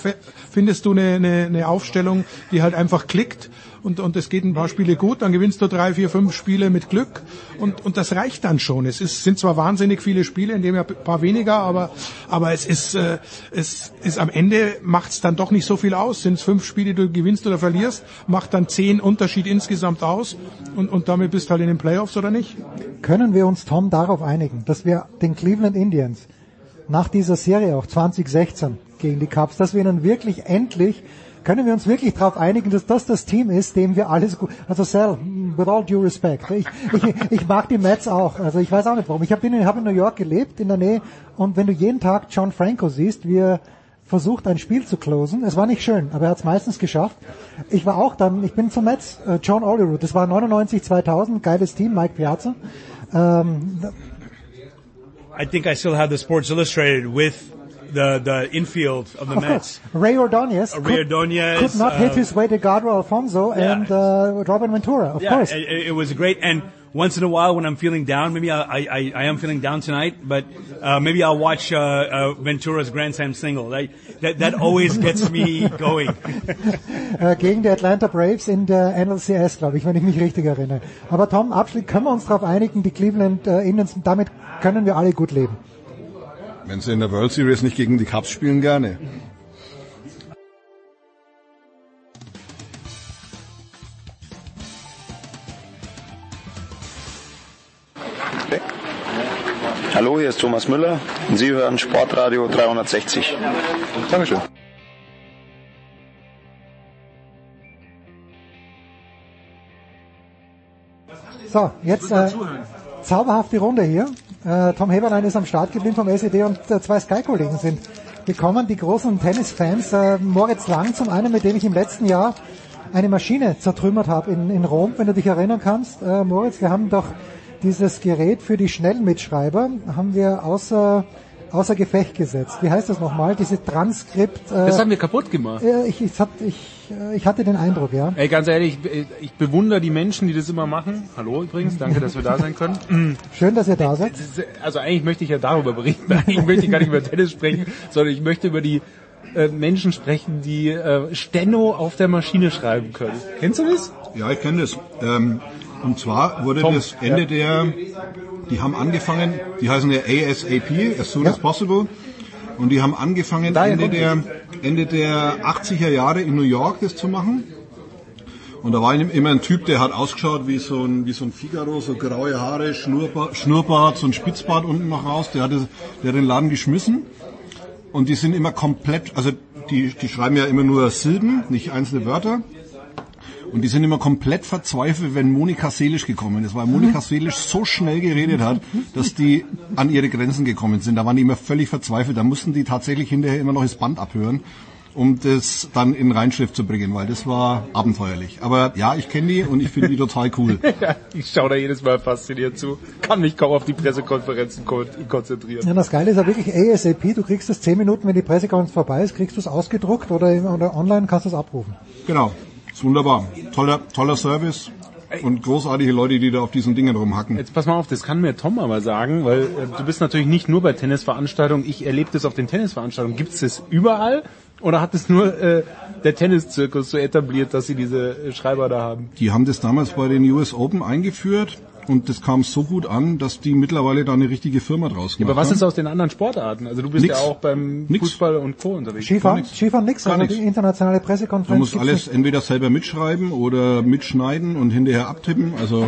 findest du eine, eine, eine Aufstellung, die halt einfach klickt und, und es geht ein paar Spiele gut, dann gewinnst du drei, vier, fünf Spiele mit Glück und, und das reicht dann schon. Es ist, sind zwar wahnsinnig viele Spiele, in dem ja ein paar weniger, aber, aber es ist, äh, es ist am Ende macht es dann doch nicht so viel aus. Sind es fünf Spiele, du gewinnst oder verlierst, macht dann zehn Unterschied insgesamt aus und, und damit bist du halt in den Playoffs oder nicht? Können wir uns, Tom, darauf einigen, dass wir den Cleveland Indians nach dieser Serie auch 2016 gegen die Cubs, dass wir ihnen wirklich endlich können wir uns wirklich darauf einigen, dass das das Team ist, dem wir alles gut, also Sal, with all due respect, ich, ich, ich mag die Mets auch, also ich weiß auch nicht warum. Ich habe in, hab in New York gelebt, in der Nähe, und wenn du jeden Tag John Franco siehst, wie er versucht, ein Spiel zu closen, es war nicht schön, aber er hat es meistens geschafft. Ich war auch dann, ich bin zum Mets, äh, John Olerud, das war 99, 2000, geiles Team, Mike Piazza. Ähm, I think I still have the Sports Illustrated with the the infield of the Of Mets. course. Ray Ordonez, Uh, Ray could, Ordonez, could not hit uh, his way to Gadro Alfonso Yeah. and uh, Robin Ventura, of yeah, course. It, it was great. And once in a while, when I'm feeling down, maybe I I, I, I am feeling down tonight, but uh, maybe I'll watch uh, uh, Ventura's Grand Slam single. That that, that always gets me going. äh, gegen die Atlanta Braves in der NLCS, glaube ich, wenn ich mich richtig erinnere. Aber Tom, abschließend können wir uns darauf einigen, die Cleveland äh, Indians, damit können wir alle gut leben. Wenn sie in der World Series nicht gegen die Cubs spielen, gerne. Hallo, hier ist Thomas Müller und Sie hören Sportradio 360. Dankeschön. So, jetzt äh, zauberhaft die Runde hier. Äh, Tom Heberlein ist am Start geblieben vom SED und äh, zwei Sky-Kollegen sind gekommen, die großen Tennisfans. Äh, Moritz Lang zum einen, mit dem ich im letzten Jahr eine Maschine zertrümmert habe in, in Rom, wenn du dich erinnern kannst. Äh, Moritz, wir haben doch dieses Gerät für die Schnellmitschreiber, haben wir außer außer Gefecht gesetzt. Wie heißt das nochmal? Diese Transkript. Äh, Das haben wir kaputt gemacht. äh, ich, ich, hat, ich, äh, ich hatte den Eindruck, ja. Ey, ganz ehrlich, ich, ich bewundere die Menschen, die das immer machen. Hallo übrigens, danke, dass wir da sein können. Schön, dass ihr da seid. Also eigentlich möchte ich ja darüber berichten. Eigentlich möchte ich gar nicht über Tennis sprechen, sondern ich möchte über die äh, Menschen sprechen, die äh, Steno auf der Maschine schreiben können. Kennst du das? Ja, ich kenne das. Ähm, und zwar wurde Tom, das Ende ja. der, die haben angefangen, die heißen ja ASAP, as soon as possible. Und die haben angefangen, Daher Ende der, Ende der 80er Jahre in New York das zu machen. Und da war immer ein Typ, der hat ausgeschaut wie so ein, wie so ein Figaro, so graue Haare, Schnurrbart, Schnurrbart so ein Spitzbart unten noch raus, der hatte, der hat den Laden geschmissen. Und die sind immer komplett, also die, die schreiben ja immer nur Silben, nicht einzelne Wörter. Und die sind immer komplett verzweifelt, wenn Monika Seelisch gekommen ist, weil Monika Seelisch so schnell geredet hat, dass die an ihre Grenzen gekommen sind. Da waren die immer völlig verzweifelt. Da mussten die tatsächlich hinterher immer noch das Band abhören, um das dann in Reinschrift zu bringen, weil das war abenteuerlich. Aber ja, ich kenne die und ich finde die total cool. ja, ich schaue da jedes Mal fasziniert zu. Kann mich kaum auf die Pressekonferenzen kon konzentrieren. Ja, das Geile ist ja wirklich ASAP. Du kriegst es zehn Minuten, wenn die Pressekonferenz vorbei ist, kriegst du es ausgedruckt oder, oder online kannst du es abrufen. Genau, ist wunderbar. Toller, toller Service und großartige Leute, die da auf diesen Dingen rumhacken. Jetzt pass mal auf, das kann mir Tom aber sagen, weil äh, du bist natürlich nicht nur bei Tennisveranstaltungen, ich erlebe das auf den Tennisveranstaltungen. Gibt es das überall oder hat es nur äh, der Tenniszirkus so etabliert, dass sie diese äh, Schreiber da haben? Die haben das damals bei den US Open eingeführt und das kam so gut an, dass die mittlerweile da eine richtige Firma draus Ja, gemacht aber was haben. ist aus den anderen Sportarten? Also du bist Nix. ja auch beim Fußball und Co. unterwegs. Skifahren, Skifahren nix, Gar also nix. die internationale Du Pressekonferenz. musst gibt's alles nicht. entweder selber mitschreiben oder mitschneiden und hinterher abtippen. Also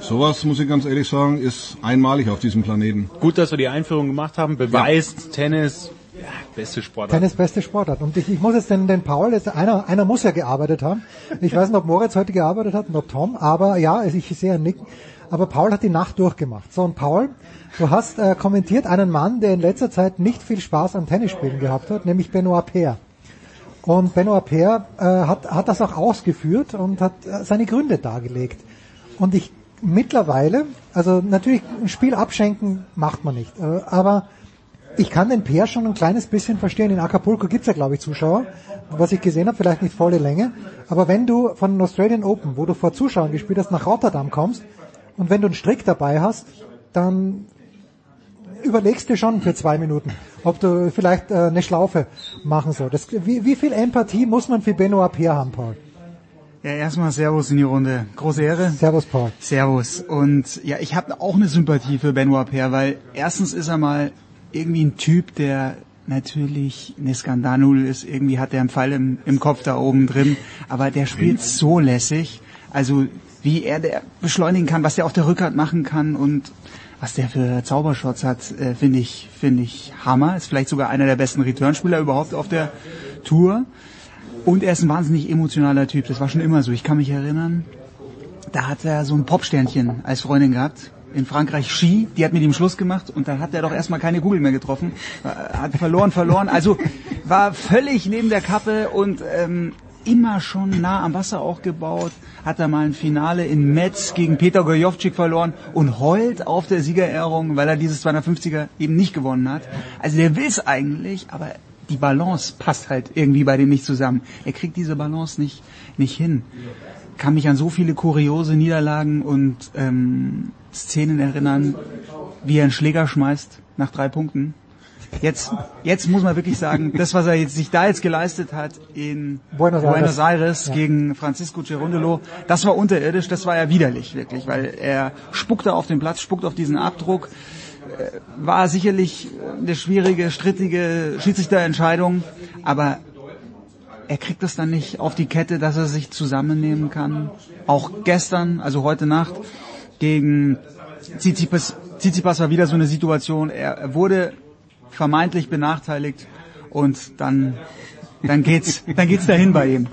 sowas, muss ich ganz ehrlich sagen, ist einmalig auf diesem Planeten. Gut, dass wir die Einführung gemacht haben, beweist Tennis, ja, beste Sportart. Tennis beste Sportart. Und ich, ich muss jetzt den, den Paul, jetzt, einer, einer muss ja gearbeitet haben. Ich weiß nicht, ob Moritz heute gearbeitet hat und ob Tom, aber ja, ich sehe einen Nicken. Aber Paul hat die Nacht durchgemacht. So, und Paul, du hast äh, kommentiert einen Mann, der in letzter Zeit nicht viel Spaß am Tennisspielen gehabt hat, nämlich Benoit Paire. Und Benoit Paire äh, hat, hat das auch ausgeführt und hat äh, seine Gründe dargelegt. Und ich mittlerweile, also natürlich ein Spiel abschenken macht man nicht, äh, aber ich kann den Peer schon ein kleines bisschen verstehen. In Acapulco gibt's ja, glaube ich, Zuschauer. Was ich gesehen habe, vielleicht nicht volle Länge. Aber wenn du von den Australian Open, wo du vor Zuschauern gespielt hast, nach Rotterdam kommst und wenn du einen Strick dabei hast, dann überlegst du schon für zwei Minuten, ob du vielleicht äh, eine Schlaufe machen solltest. Wie, wie viel Empathie muss man für Benoit Peer haben, Paul? Ja, erstmal Servus in die Runde. Große Ehre. Servus, Paul. Servus. Und ja, ich habe auch eine Sympathie für Benoit Paire, weil erstens ist er mal irgendwie ein Typ, der natürlich eine Skandalnudel ist. Irgendwie hat er einen Pfeil im, im Kopf da oben drin. Aber der spielt so lässig. Also wie er der beschleunigen kann, was der auf der Rückhand machen kann und was der für Zaubershots hat, äh, finde ich, finde ich Hammer. Ist vielleicht sogar einer der besten Returnspieler überhaupt auf der Tour. Und er ist ein wahnsinnig emotionaler Typ. Das war schon immer so. Ich kann mich erinnern, da hat er so ein Popsternchen als Freundin gehabt. In Frankreich Ski, die hat mit ihm Schluss gemacht und dann hat er doch erstmal keine Kugel mehr getroffen. Hat verloren, verloren. Also war völlig neben der Kappe und ähm, immer schon nah am Wasser auch gebaut. Hat er mal ein Finale in Metz gegen Peter Gojovcik verloren und heult auf der Siegerehrung, weil er dieses 250er eben nicht gewonnen hat. Also der will's eigentlich, aber die Balance passt halt irgendwie bei dem nicht zusammen. Er kriegt diese Balance nicht, nicht hin. Kann mich an so viele kuriose Niederlagen und ähm, Szenen erinnern, wie er einen Schläger schmeißt nach drei Punkten. Jetzt, jetzt muss man wirklich sagen, das, was er jetzt, sich da jetzt geleistet hat in Buenos Buenos Aires. Aires, Ja. gegen Francisco Cerundolo, das war unterirdisch, das war ja widerlich, wirklich, weil er spuckte auf den Platz, spuckt auf diesen Abdruck, äh, war sicherlich eine schwierige, strittige Schiedsrichterentscheidung, aber er kriegt es dann nicht auf die Kette, dass er sich zusammennehmen kann. Auch gestern, also heute Nacht, gegen Tsitsipas, Tsitsipas war wieder so eine Situation, er wurde vermeintlich benachteiligt und dann, dann geht's, dann geht's dahin bei ihm.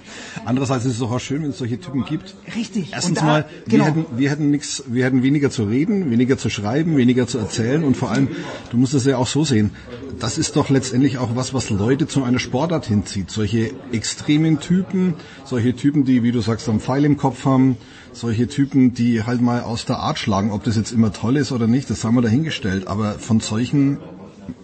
Andererseits ist es doch auch schön, wenn es solche Typen gibt. Richtig. Erstens da- mal, genau. wir hätten, wir hätten nichts, wir hätten weniger zu reden, weniger zu schreiben, weniger zu erzählen und vor allem, du musst es ja auch so sehen. Das ist doch letztendlich auch was, was Leute zu einer Sportart hinzieht. Solche extremen Typen, solche Typen, die, wie du sagst, einen Pfeil im Kopf haben, solche Typen, die halt mal aus der Art schlagen. Ob das jetzt immer toll ist oder nicht, das haben wir dahingestellt. Aber von solchen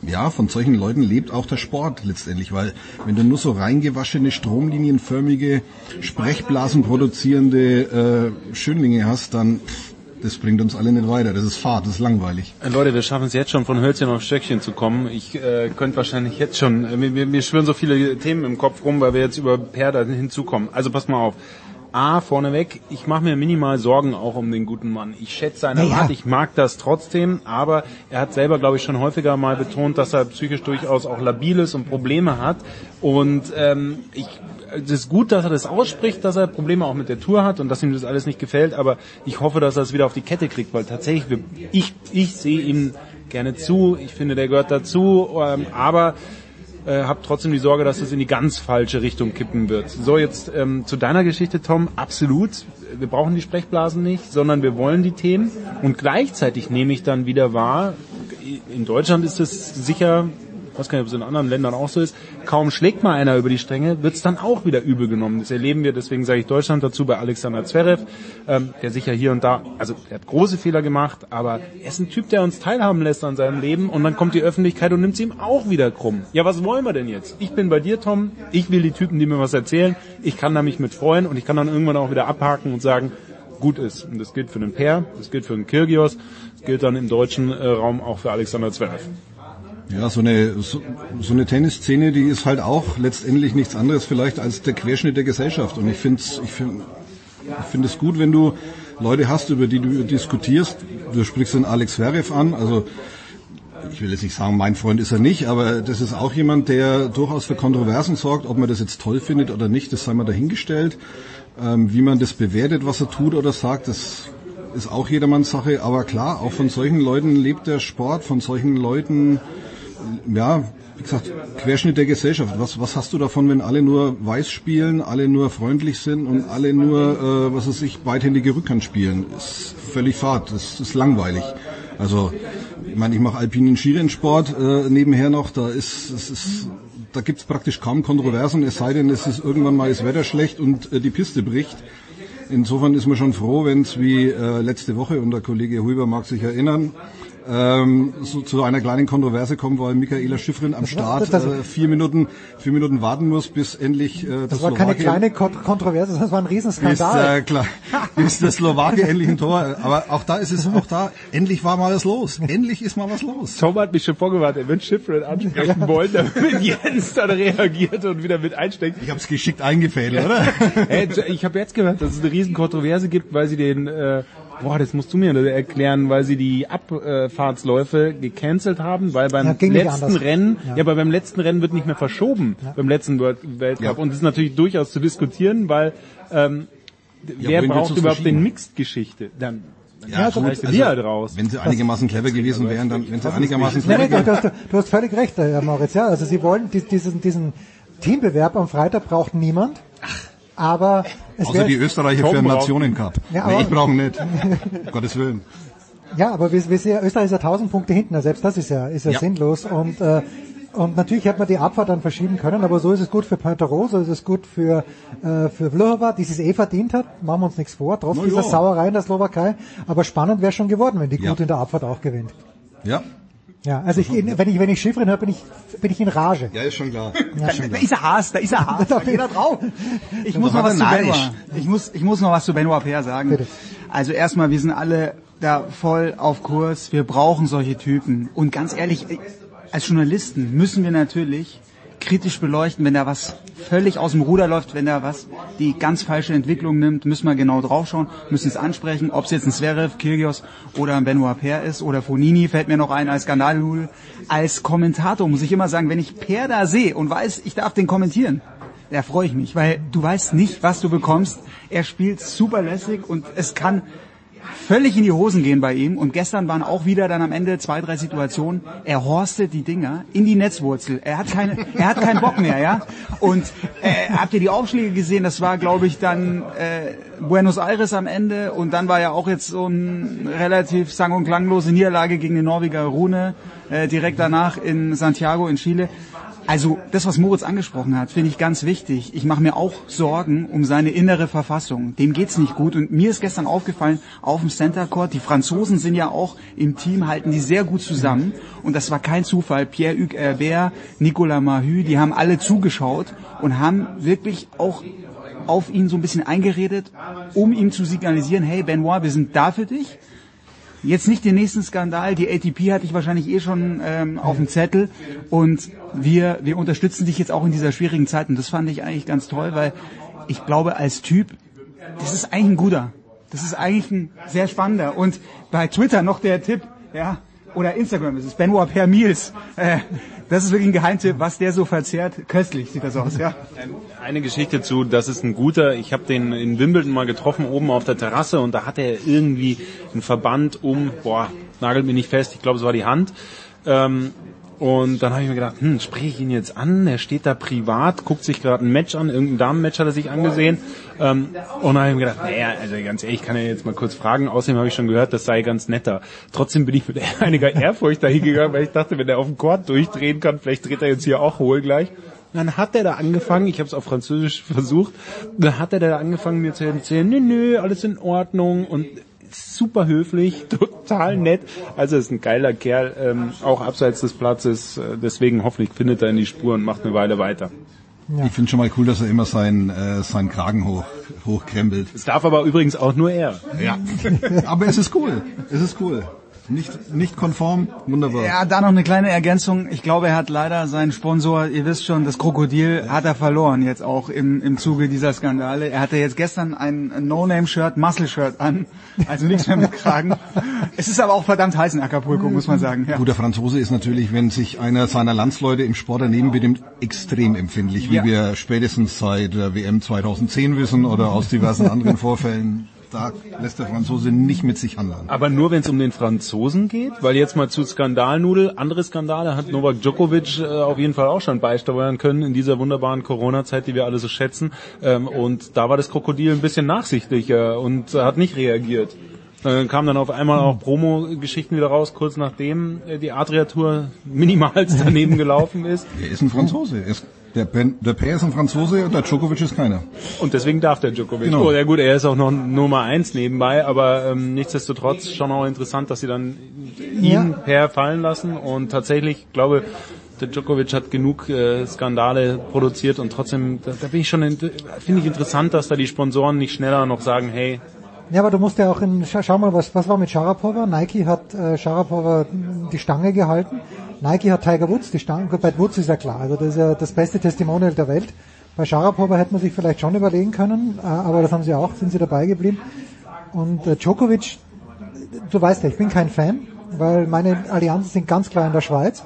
ja, von solchen Leuten lebt auch der Sport letztendlich, weil wenn du nur so reingewaschene, stromlinienförmige, Sprechblasen produzierende äh, Schönlinge hast, dann pff, das bringt uns alle nicht weiter. Das ist Fahrt, das ist langweilig. Äh, Leute, wir schaffen es jetzt schon von Hölzchen auf Stöckchen zu kommen. Ich äh, könnte wahrscheinlich jetzt schon, äh, mir, mir, schwirren so viele Themen im Kopf rum, weil wir jetzt über Per da hinzukommen. Also pass mal auf. A, vorneweg, ich mache mir minimal Sorgen auch um den guten Mann. Ich schätze seine Naja. Art, ich mag das trotzdem, aber er hat selber, glaube ich, schon häufiger mal betont, dass er psychisch durchaus auch labil ist und Probleme hat. Und ähm, ich es ist gut, dass er das ausspricht, dass er Probleme auch mit der Tour hat und dass ihm das alles nicht gefällt, aber ich hoffe, dass er es wieder auf die Kette kriegt, weil tatsächlich, ich, ich sehe ihm gerne zu, ich finde, der gehört dazu, ähm, aber äh, habe trotzdem die Sorge, dass es in die ganz falsche Richtung kippen wird. So, jetzt ähm, zu deiner Geschichte, Tom, absolut. Wir brauchen die Sprechblasen nicht, sondern wir wollen die Themen und gleichzeitig nehme ich dann wieder wahr, in Deutschland ist es sicher ich weiß gar nicht, ob es in anderen Ländern auch so ist, kaum schlägt mal einer über die Stränge, wird es dann auch wieder übel genommen. Das erleben wir, deswegen sage ich Deutschland dazu bei Alexander Zverev, ähm, der sicher hier und da, also er hat große Fehler gemacht, aber er ist ein Typ, der uns teilhaben lässt an seinem Leben und dann kommt die Öffentlichkeit und nimmt es ihm auch wieder krumm. Ja, was wollen wir denn jetzt? Ich bin bei dir, Tom, ich will die Typen, die mir was erzählen, ich kann da mich mit freuen und ich kann dann irgendwann auch wieder abhaken und sagen, gut ist. Und das gilt für den Per, das gilt für den Kyrgios, das gilt dann im deutschen äh, Raum auch für Alexander Zverev. Ja, so eine, so, so eine Tennisszene, die ist halt auch letztendlich nichts anderes vielleicht als der Querschnitt der Gesellschaft. Und ich finde ich find, ich find es gut, wenn du Leute hast, über die du diskutierst. Du sprichst den Alex Zverev an, also ich will jetzt nicht sagen, mein Freund ist er nicht, aber das ist auch jemand, der durchaus für Kontroversen sorgt. Ob man das jetzt toll findet oder nicht, das sei mal dahingestellt. Ähm, wie man das bewertet, was er tut oder sagt, das ist auch jedermanns Sache. Aber klar, auch von solchen Leuten lebt der Sport, von solchen Leuten, ja, wie gesagt, Querschnitt der Gesellschaft. Was, was hast du davon, wenn alle nur weiß spielen, alle nur freundlich sind und alle nur, äh, was weiß ich, beidhändige Rückhand spielen? Ist völlig fad, das ist langweilig. Also, ich meine, ich mache alpinen Skirennsport äh, nebenher noch, da ist, es ist, da gibt's praktisch kaum Kontroversen, es sei denn, es ist irgendwann mal das Wetter schlecht und äh, die Piste bricht. Insofern ist man schon froh, wenn es wie äh, letzte Woche, und der Kollege Huber mag sich erinnern, ähm, so, zu einer kleinen Kontroverse kommen, weil Michaela Schifrin am Start das- äh, vier Minuten vier Minuten warten muss, bis endlich äh, Das war keine kleine Kont- Kontroverse, das war ein bis, Riesenskandal. äh, klar, bis der Slowake endlich ein Tor. Aber auch da ist es, auch da endlich war mal was los. Endlich ist mal was los. Tom hat mich schon vorgewarnt, er wird Schifrin ansprechen wollen, damit Jens dann reagiert und wieder mit einsteckt. Ich habe es geschickt eingefädelt, oder? Hey, ich habe jetzt gehört, dass es eine riesen Kontroverse gibt, weil sie den, äh, boah, das musst du mir erklären, weil sie die Abfahrtsläufe gecancelt haben, weil beim Ja, letzten. Rennen, Ja. ja. aber beim letzten Rennen wird nicht mehr verschoben, beim letzten World Weltcup. Und das ist natürlich durchaus zu diskutieren, weil ähm, Ja, wer braucht überhaupt den Mixed-Geschichte? Dann Ja, dann gut, also, halt raus. Wenn sie einigermaßen clever gewesen wären, dann, wenn sie einigermaßen clever nein, du, gewesen hast, du hast völlig recht, Herr Moritz. Ja, also Sie wollen die- diesen, diesen Teambewerb am Freitag braucht niemand. Aber es Außer wär, die Österreicher für einen Nationencup. Ja, nee, aber- ich brauche nicht. Gottes Willen. Ja, aber wir, wir sehen, Österreich ist ja 1000 Punkte hinten. Also selbst das ist ja, ist ja, Ja. sinnlos. Und äh, und natürlich hätte man die Abfahrt dann verschieben können, aber so ist es gut für Pointerot, so ist es gut für äh, für Vlhova, die es eh verdient hat. Machen wir uns nichts vor, trotz dieser. Sauerei in der Slowakei. Aber spannend wäre schon geworden, wenn die Ja. gut in der Abfahrt auch gewinnt. Ja. Ja, also ich, wenn ich wenn ich Schifrin höre, bin ich bin ich in Rage. Ja, ist schon klar. Ja, schon Da ist er Haas, da ist er Haas. Da steht er drauf. Ich muss da noch was zu Benoit. Ich muss, ich muss noch was zu Benoit Paire sagen. Bitte. Also erstmal, wir sind alle da voll auf Kurs. Wir brauchen solche Typen. Und ganz ehrlich, als Journalisten müssen wir natürlich kritisch beleuchten, wenn da was völlig aus dem Ruder läuft, wenn da was die ganz falsche Entwicklung nimmt, müssen wir genau draufschauen, müssen es ansprechen, ob es jetzt ein Zverev, Kyrgios oder ein Benoit Paire ist oder Fonini, fällt mir noch ein als Skandalnudel. Als Kommentator muss ich immer sagen, wenn ich Paire da sehe und weiß, ich darf den kommentieren, da freue ich mich, weil du weißt nicht, was du bekommst. Er spielt super lässig und es kann völlig in die Hosen gehen bei ihm. Und gestern waren auch wieder dann am Ende zwei, drei Situationen. Er horstet die Dinger in die Netzwurzel. Er hat keine, er hat keinen Bock mehr, ja. Und äh, habt ihr die Aufschläge gesehen? Das war, glaube ich, dann äh, Buenos Aires am Ende. Und dann war ja auch jetzt so eine relativ sang- und klanglose Niederlage gegen den Norweger Rune äh, direkt danach in Santiago in Chile. Also das, was Moritz angesprochen hat, finde ich ganz wichtig. Ich mache mir auch Sorgen um seine innere Verfassung. Dem geht's nicht gut. Und mir ist gestern aufgefallen, auf dem Center Court, die Franzosen sind ja auch im Team, halten die sehr gut zusammen. Und das war kein Zufall. Pierre-Hugues Herbert, Nicolas Mahü, die haben alle zugeschaut und haben wirklich auch auf ihn so ein bisschen eingeredet, um ihm zu signalisieren, hey Benoit, wir sind da für dich. Jetzt nicht den nächsten Skandal. Die ATP hatte ich wahrscheinlich eh schon ähm, auf dem Zettel. Und wir, wir unterstützen dich jetzt auch in dieser schwierigen Zeit. Und das fand ich eigentlich ganz toll, weil ich glaube, als Typ, das ist eigentlich ein guter. Das ist eigentlich ein sehr spannender. Und bei Twitter noch der Tipp, ja, oder Instagram ist es, Benoit per Meals. Äh, das ist wirklich ein Geheimtipp, was der so verzehrt. Köstlich sieht das aus, ja. Eine Geschichte zu, das ist ein guter, ich habe den in Wimbledon mal getroffen, oben auf der Terrasse und da hat er irgendwie einen Verband um, boah, nagelt mir nicht fest, ich glaube es war die Hand. Ähm, und dann habe ich mir gedacht, hm, spreche ich ihn jetzt an? Er steht da privat, guckt sich gerade ein Match an, irgendein Damenmatch hat er sich angesehen. Ähm, und dann habe ich mir gedacht, naja, also ganz ehrlich, ich kann ja jetzt mal kurz fragen. Außerdem habe ich schon gehört, das sei ganz netter. Trotzdem bin ich mit einiger Ehrfurcht dahin gegangen, weil ich dachte, wenn er auf dem Court durchdrehen kann, vielleicht dreht er jetzt hier auch hohl gleich. Dann hat er da angefangen, ich habe es auf Französisch versucht, dann hat er da angefangen mir zu erzählen, nö, nö, alles in Ordnung und super höflich, total nett. Also ist ein geiler Kerl, ähm, auch abseits des Platzes. Äh, deswegen hoffentlich findet er in die Spur und macht eine Weile weiter. Ich finde schon mal cool, dass er immer seinen, äh, seinen Kragen hoch, hochkrempelt. Es darf aber übrigens auch nur er. Ja. Aber es ist cool. Es ist cool. Nicht, nicht konform, wunderbar. Ja, da noch eine kleine Ergänzung. Ich glaube, er hat leider seinen Sponsor, ihr wisst schon, das Krokodil hat er verloren jetzt auch im, im Zuge dieser Skandale. Er hatte jetzt gestern ein No-Name-Shirt, Muscle-Shirt an, also nichts mehr mit Kragen. Es ist aber auch verdammt heiß in Acapulco, muss man sagen. Ja. Gut, der Franzose ist natürlich, wenn sich einer seiner Landsleute im Sport daneben benimmt, extrem empfindlich, wie Ja. wir spätestens seit der WM 2010 wissen oder aus diversen anderen Vorfällen. Da lässt der Franzose nicht mit sich handeln. Aber nur wenn es um den Franzosen geht, weil jetzt mal zu Skandalnudel, andere Skandale hat Novak Djokovic äh, auf jeden Fall auch schon beisteuern können in dieser wunderbaren Corona-Zeit, die wir alle so schätzen. Ähm, und da war das Krokodil ein bisschen nachsichtiger und äh, hat nicht reagiert. Dann kamen dann auf einmal auch Promo-Geschichten wieder raus, kurz nachdem äh, die Adria-Tour minimals daneben gelaufen ist. Er ist ein Franzose. Er ist, Der, ben, der Per ist ein Franzose und der Djokovic ist keiner. Und deswegen darf der Djokovic. Genau. Oh, ja gut, er ist auch noch Nummer eins nebenbei, aber ähm, nichtsdestotrotz schon auch interessant, dass sie dann ihn Ja. per fallen lassen und tatsächlich, ich glaube, der Djokovic hat genug äh, Skandale produziert und trotzdem, da, da bin ich schon, in- finde ich interessant, dass da die Sponsoren nicht schneller noch sagen, hey, Ja, aber du musst ja auch in, schau, schau mal, was, was war mit Sharapova? Nike hat äh, Sharapova die Stange gehalten. Nike hat Tiger Woods die Stange, gut, bei Woods ist ja klar, also das ist ja das beste Testimonial der Welt. Bei Sharapova hätte man sich vielleicht schon überlegen können, äh, aber das haben sie auch, sind sie dabei geblieben. Und äh, Djokovic, du weißt ja, ich bin kein Fan, weil meine Allianzen sind ganz klar in der Schweiz.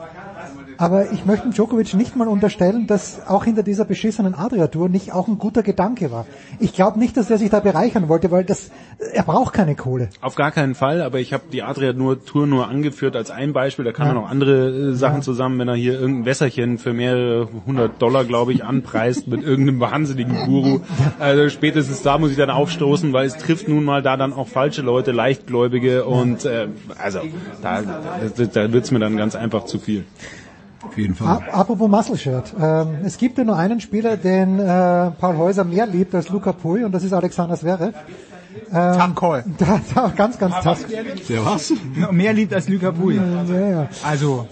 Aber ich möchte Djokovic nicht mal unterstellen, dass auch hinter dieser beschissenen Adria-Tour nicht auch ein guter Gedanke war. Ich glaube nicht, dass er sich da bereichern wollte, weil das, er braucht keine Kohle. Auf gar keinen Fall, aber ich habe die Adria nur Tour nur angeführt als ein Beispiel. Da kann Ja. man noch andere äh, Sachen Ja. zusammen, wenn er hier irgendein Wässerchen für mehrere hundert Dollar, glaube ich, anpreist mit irgendeinem wahnsinnigen Guru. Also spätestens da muss ich dann aufstoßen, weil es trifft nun mal da dann auch falsche Leute, Leichtgläubige und äh, also da, da, da wird's mir dann ganz einfach zu viel. Auf jeden Ap- Apropos Muscle Shirt. Ähm, es gibt ja nur einen Spieler, den äh, Paul Häuser mehr liebt als Luca Pui und das ist Alexander Zverev. Ähm. Da, da, ganz, ganz tough. Der was? Mehr liebt als Luca Pui. Ja, ja. Also,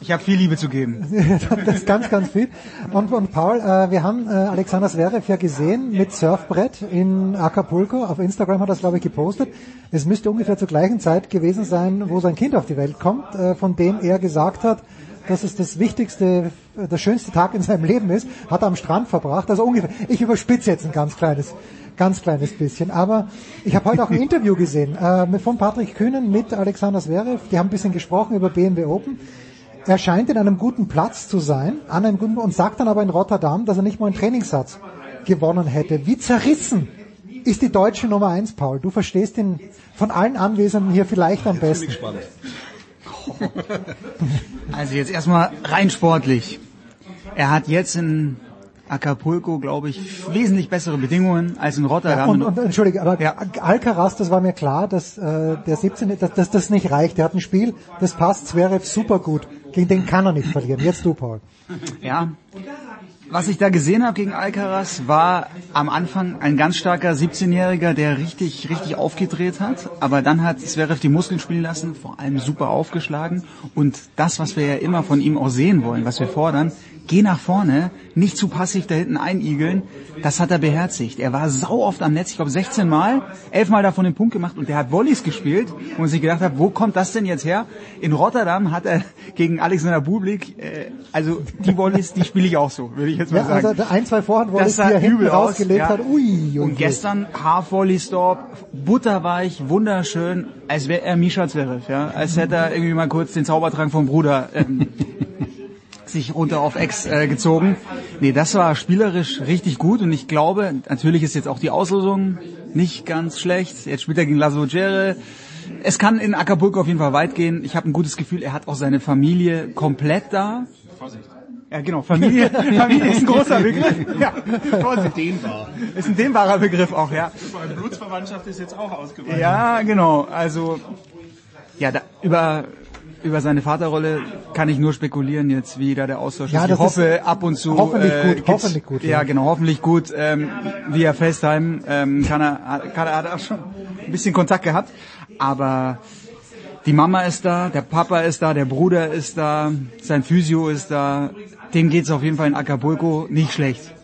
ich habe viel Liebe zu geben. das ist ganz, ganz viel. Und, und Paul, äh, wir haben äh, Alexander Zverev ja gesehen mit Surfbrett in Acapulco. Auf Instagram hat er es, glaube ich, gepostet. Es müsste ungefähr zur gleichen Zeit gewesen sein, wo sein Kind auf die Welt kommt, äh, von dem er gesagt hat, dass es das wichtigste, der schönste Tag in seinem Leben ist, hat er am Strand verbracht. Also ungefähr, ich überspitze jetzt ein ganz kleines, ganz kleines bisschen. Aber ich habe heute auch ein Interview gesehen äh, mit- von Patrick Kühnen mit Alexander Zverev. Die haben ein bisschen gesprochen über BMW Open. Er scheint in einem guten Platz zu sein, an einem guten, und sagt dann aber in Rotterdam, dass er nicht mal einen Trainingssatz gewonnen hätte. Wie zerrissen ist die deutsche Nummer eins, Paul? Du verstehst ihn von allen Anwesenden hier vielleicht am besten. Also jetzt erstmal rein sportlich. Er hat jetzt in Acapulco, glaube ich, wesentlich bessere Bedingungen als in Ja, Rotterdam. und, und entschuldige, aber Alcaraz, das war mir klar, dass äh, der 17, dass, dass das nicht reicht. Der hat ein Spiel, das passt Zverev super gut. Gegen den kann er nicht verlieren. Jetzt du, Paul. Ja. Was ich da gesehen habe gegen Alcaraz, war am Anfang ein ganz starker 17-Jähriger, der richtig, richtig aufgedreht hat. Aber dann hat Zverev die Muskeln spielen lassen, vor allem super aufgeschlagen. Und das, was wir ja immer von ihm auch sehen wollen, was wir fordern, geh nach vorne, nicht zu passiv da hinten einigeln, das hat er beherzigt. Er war sau oft am Netz, ich glaube 16 Mal, 11 Mal davon den Punkt gemacht und der hat Volleys gespielt, wo man sich gedacht hat, wo kommt das denn jetzt her? In Rotterdam hat er gegen Alexander Bublik, äh, also die Volleys, die spiele ich auch so, würde ich jetzt mal Ja, sagen. also ein, zwei Vorhand, wo Das er hinten aus, rausgelegt ja. hat. Ui, Und gestern Half Volley Stop, butterweich, wunderschön, als wäre er Misha Zverev, ja, als hätte er irgendwie mal kurz den Zaubertrank vom Bruder ähm, sich runter auf Ex äh, gezogen. Nee, das war spielerisch richtig gut und ich glaube, natürlich ist jetzt auch die Auslosung nicht ganz schlecht. Jetzt spielt er gegen Laszlo Djere. Es kann in Acapulco auf jeden Fall weit gehen. Ich habe ein gutes Gefühl, er hat auch seine Familie komplett da. Ja, genau. Familie, Familie ist ein großer Begriff. Ja, Vorsicht. Dehnbar. Ist ein dehnbarer Begriff auch, ja. Vor allem Blutsverwandtschaft ist jetzt auch ausgeweitet. Ja, genau. Also, ja, da, über, über seine Vaterrolle kann ich nur spekulieren jetzt, wie da der Austausch Ja, ist. Ich hoffe ist ab und zu. hoffentlich äh, gut, hoffentlich gut, Ja, ja. genau, hoffentlich gut. Ähm, via FaceTime ähm, kann er, kann er, hat er auch schon ein bisschen Kontakt gehabt. Aber die Mama ist da, der Papa ist da, der Bruder ist da, sein Physio ist da. Dem geht's auf jeden Fall in Acapulco nicht schlecht.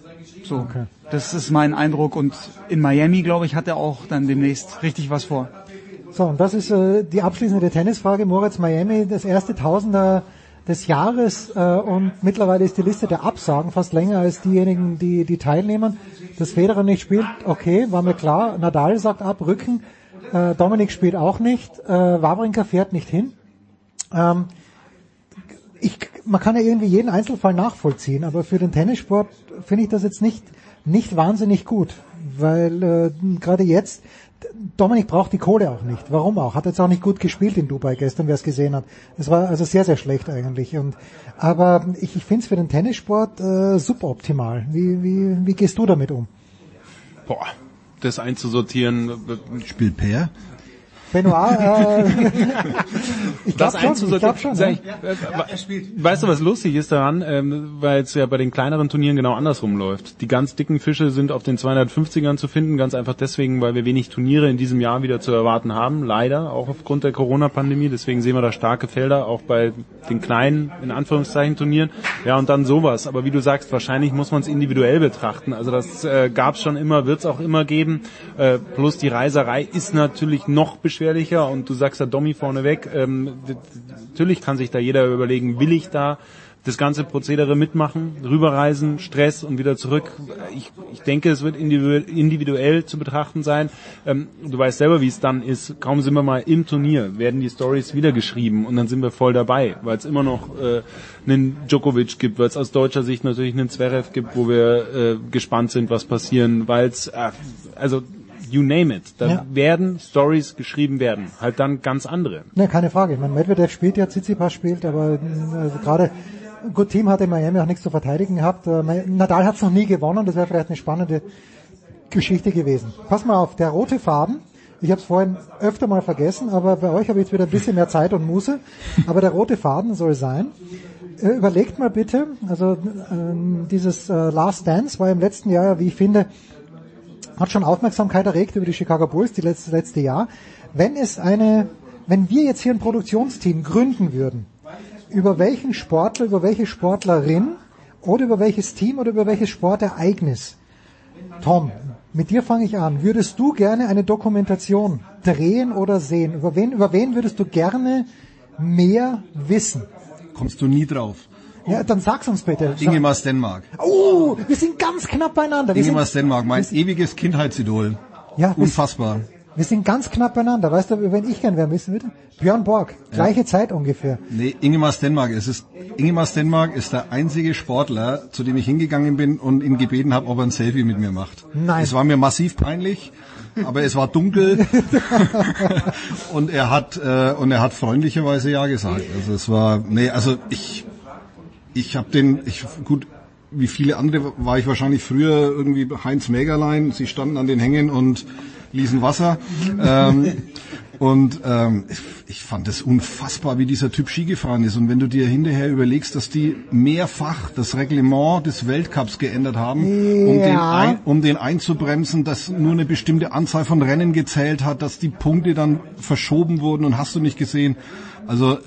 So, das ist mein Eindruck. Und in Miami, glaube ich, hat er auch dann demnächst richtig was vor. So, und das ist äh, die abschließende Tennisfrage. Moritz Miami, das erste Tausender des Jahres äh, und mittlerweile ist die Liste der Absagen fast länger als diejenigen, die, die teilnehmen. Dass Federer nicht spielt, okay, war mir klar. Nadal sagt ab, Rücken. Äh, Dominik spielt auch nicht. Äh, Wawrinka fährt nicht hin. Ähm, ich, man kann ja irgendwie jeden Einzelfall nachvollziehen, aber für den Tennissport finde ich das jetzt nicht, nicht wahnsinnig gut, weil äh, gerade jetzt, Dominik braucht die Kohle auch nicht. Warum auch? Hat jetzt auch nicht gut gespielt in Dubai gestern, wer es gesehen hat. Es war also sehr, sehr schlecht eigentlich. Und aber ich, ich finde es für den Tennissport äh, suboptimal. Wie, wie, wie gehst du damit um? Boah, das einzusortieren. Spielt Per? Benoit, äh, Ich glaub das schon, einzusortieren, ich glaub schon, ja. ich, äh, Weißt du, was lustig ist daran, ähm, weil es ja bei den kleineren Turnieren genau andersrum läuft. Die ganz dicken Fische sind auf den 250ern zu finden, ganz einfach deswegen, weil wir wenig Turniere in diesem Jahr wieder zu erwarten haben, leider, auch aufgrund der Corona-Pandemie. Deswegen sehen wir da starke Felder, auch bei den kleinen, in Anführungszeichen, Turnieren. Ja, und dann sowas. Aber wie du sagst, wahrscheinlich muss man es individuell betrachten. Also das äh, gab es schon immer, wird es auch immer geben. Äh, plus die Reiserei ist natürlich noch beschwerlicher und du sagst ja Domi vorneweg, ähm, natürlich kann sich da jeder überlegen, will ich da das ganze Prozedere mitmachen, rüberreisen, Stress und wieder zurück. Ich, ich denke, es wird individuell zu betrachten sein. Ähm, du weißt selber, wie es dann ist. Kaum sind wir mal im Turnier, werden die Stories wieder geschrieben und dann sind wir voll dabei, weil es immer noch äh, einen Djokovic gibt, weil es aus deutscher Sicht natürlich einen Zverev gibt, wo wir äh, gespannt sind, was passieren, weil es, äh, also you name it, da Ja. werden Stories geschrieben werden, halt dann ganz andere. Ne, keine Frage. Ich meine, Medvedev spielt ja, Tsitsipas spielt, aber mh, also gerade gut Team hat in Miami auch nichts zu verteidigen gehabt. Äh, Nadal hat es noch nie gewonnen, das wäre vielleicht eine spannende Geschichte gewesen. Pass mal auf, der rote Faden. Ich habe es vorhin öfter mal vergessen, aber bei euch habe ich jetzt wieder ein bisschen mehr Zeit und Muße. Aber der rote Faden soll sein. Äh, Überlegt mal bitte, also ähm, dieses äh, Last Dance war im letzten Jahr, ja, wie ich finde, hat schon Aufmerksamkeit erregt über die Chicago Bulls die letzte, letzte Jahr. Wenn es eine, wenn wir jetzt hier ein Produktionsteam gründen würden, über welchen Sportler, über welche Sportlerin oder über welches Team oder über welches Sportereignis, Tom, mit dir fange ich an, würdest du gerne eine Dokumentation drehen oder sehen? Über wen, über wen würdest du gerne mehr wissen? Kommst du nie drauf. Ja, dann sag's uns bitte. Ingemar Stenmark. Oh, wir sind ganz knapp beieinander. Wir Ingemar sind, Stenmark, mein ewiges Kindheitsidol. Ja, Unfassbar. wir sind ganz knapp beieinander. Weißt du, wen ich gern wer wissen würde? Björn Borg. Gleiche Zeit ungefähr. Nee, Ingemar Stenmark. Es ist, Ingemar Stenmark ist der einzige Sportler, zu dem ich hingegangen bin und ihn gebeten habe, ob er ein Selfie mit mir macht. Nein. Es war mir massiv peinlich, aber es war dunkel und er hat äh, und er hat freundlicherweise ja gesagt. Also es war, nee, also ich, ich habe den, ich gut, wie viele andere war ich wahrscheinlich früher irgendwie Heinz Mägerlein. Sie standen an den Hängen und ließen Wasser. ähm, und ähm, ich, fand es unfassbar, wie dieser Typ Ski gefahren ist. Und wenn du dir hinterher überlegst, dass die mehrfach das Reglement des Weltcups geändert haben, um, den Ja. ein, um den einzubremsen, dass nur eine bestimmte Anzahl von Rennen gezählt hat, dass die Punkte dann verschoben wurden und hast du nicht gesehen. Also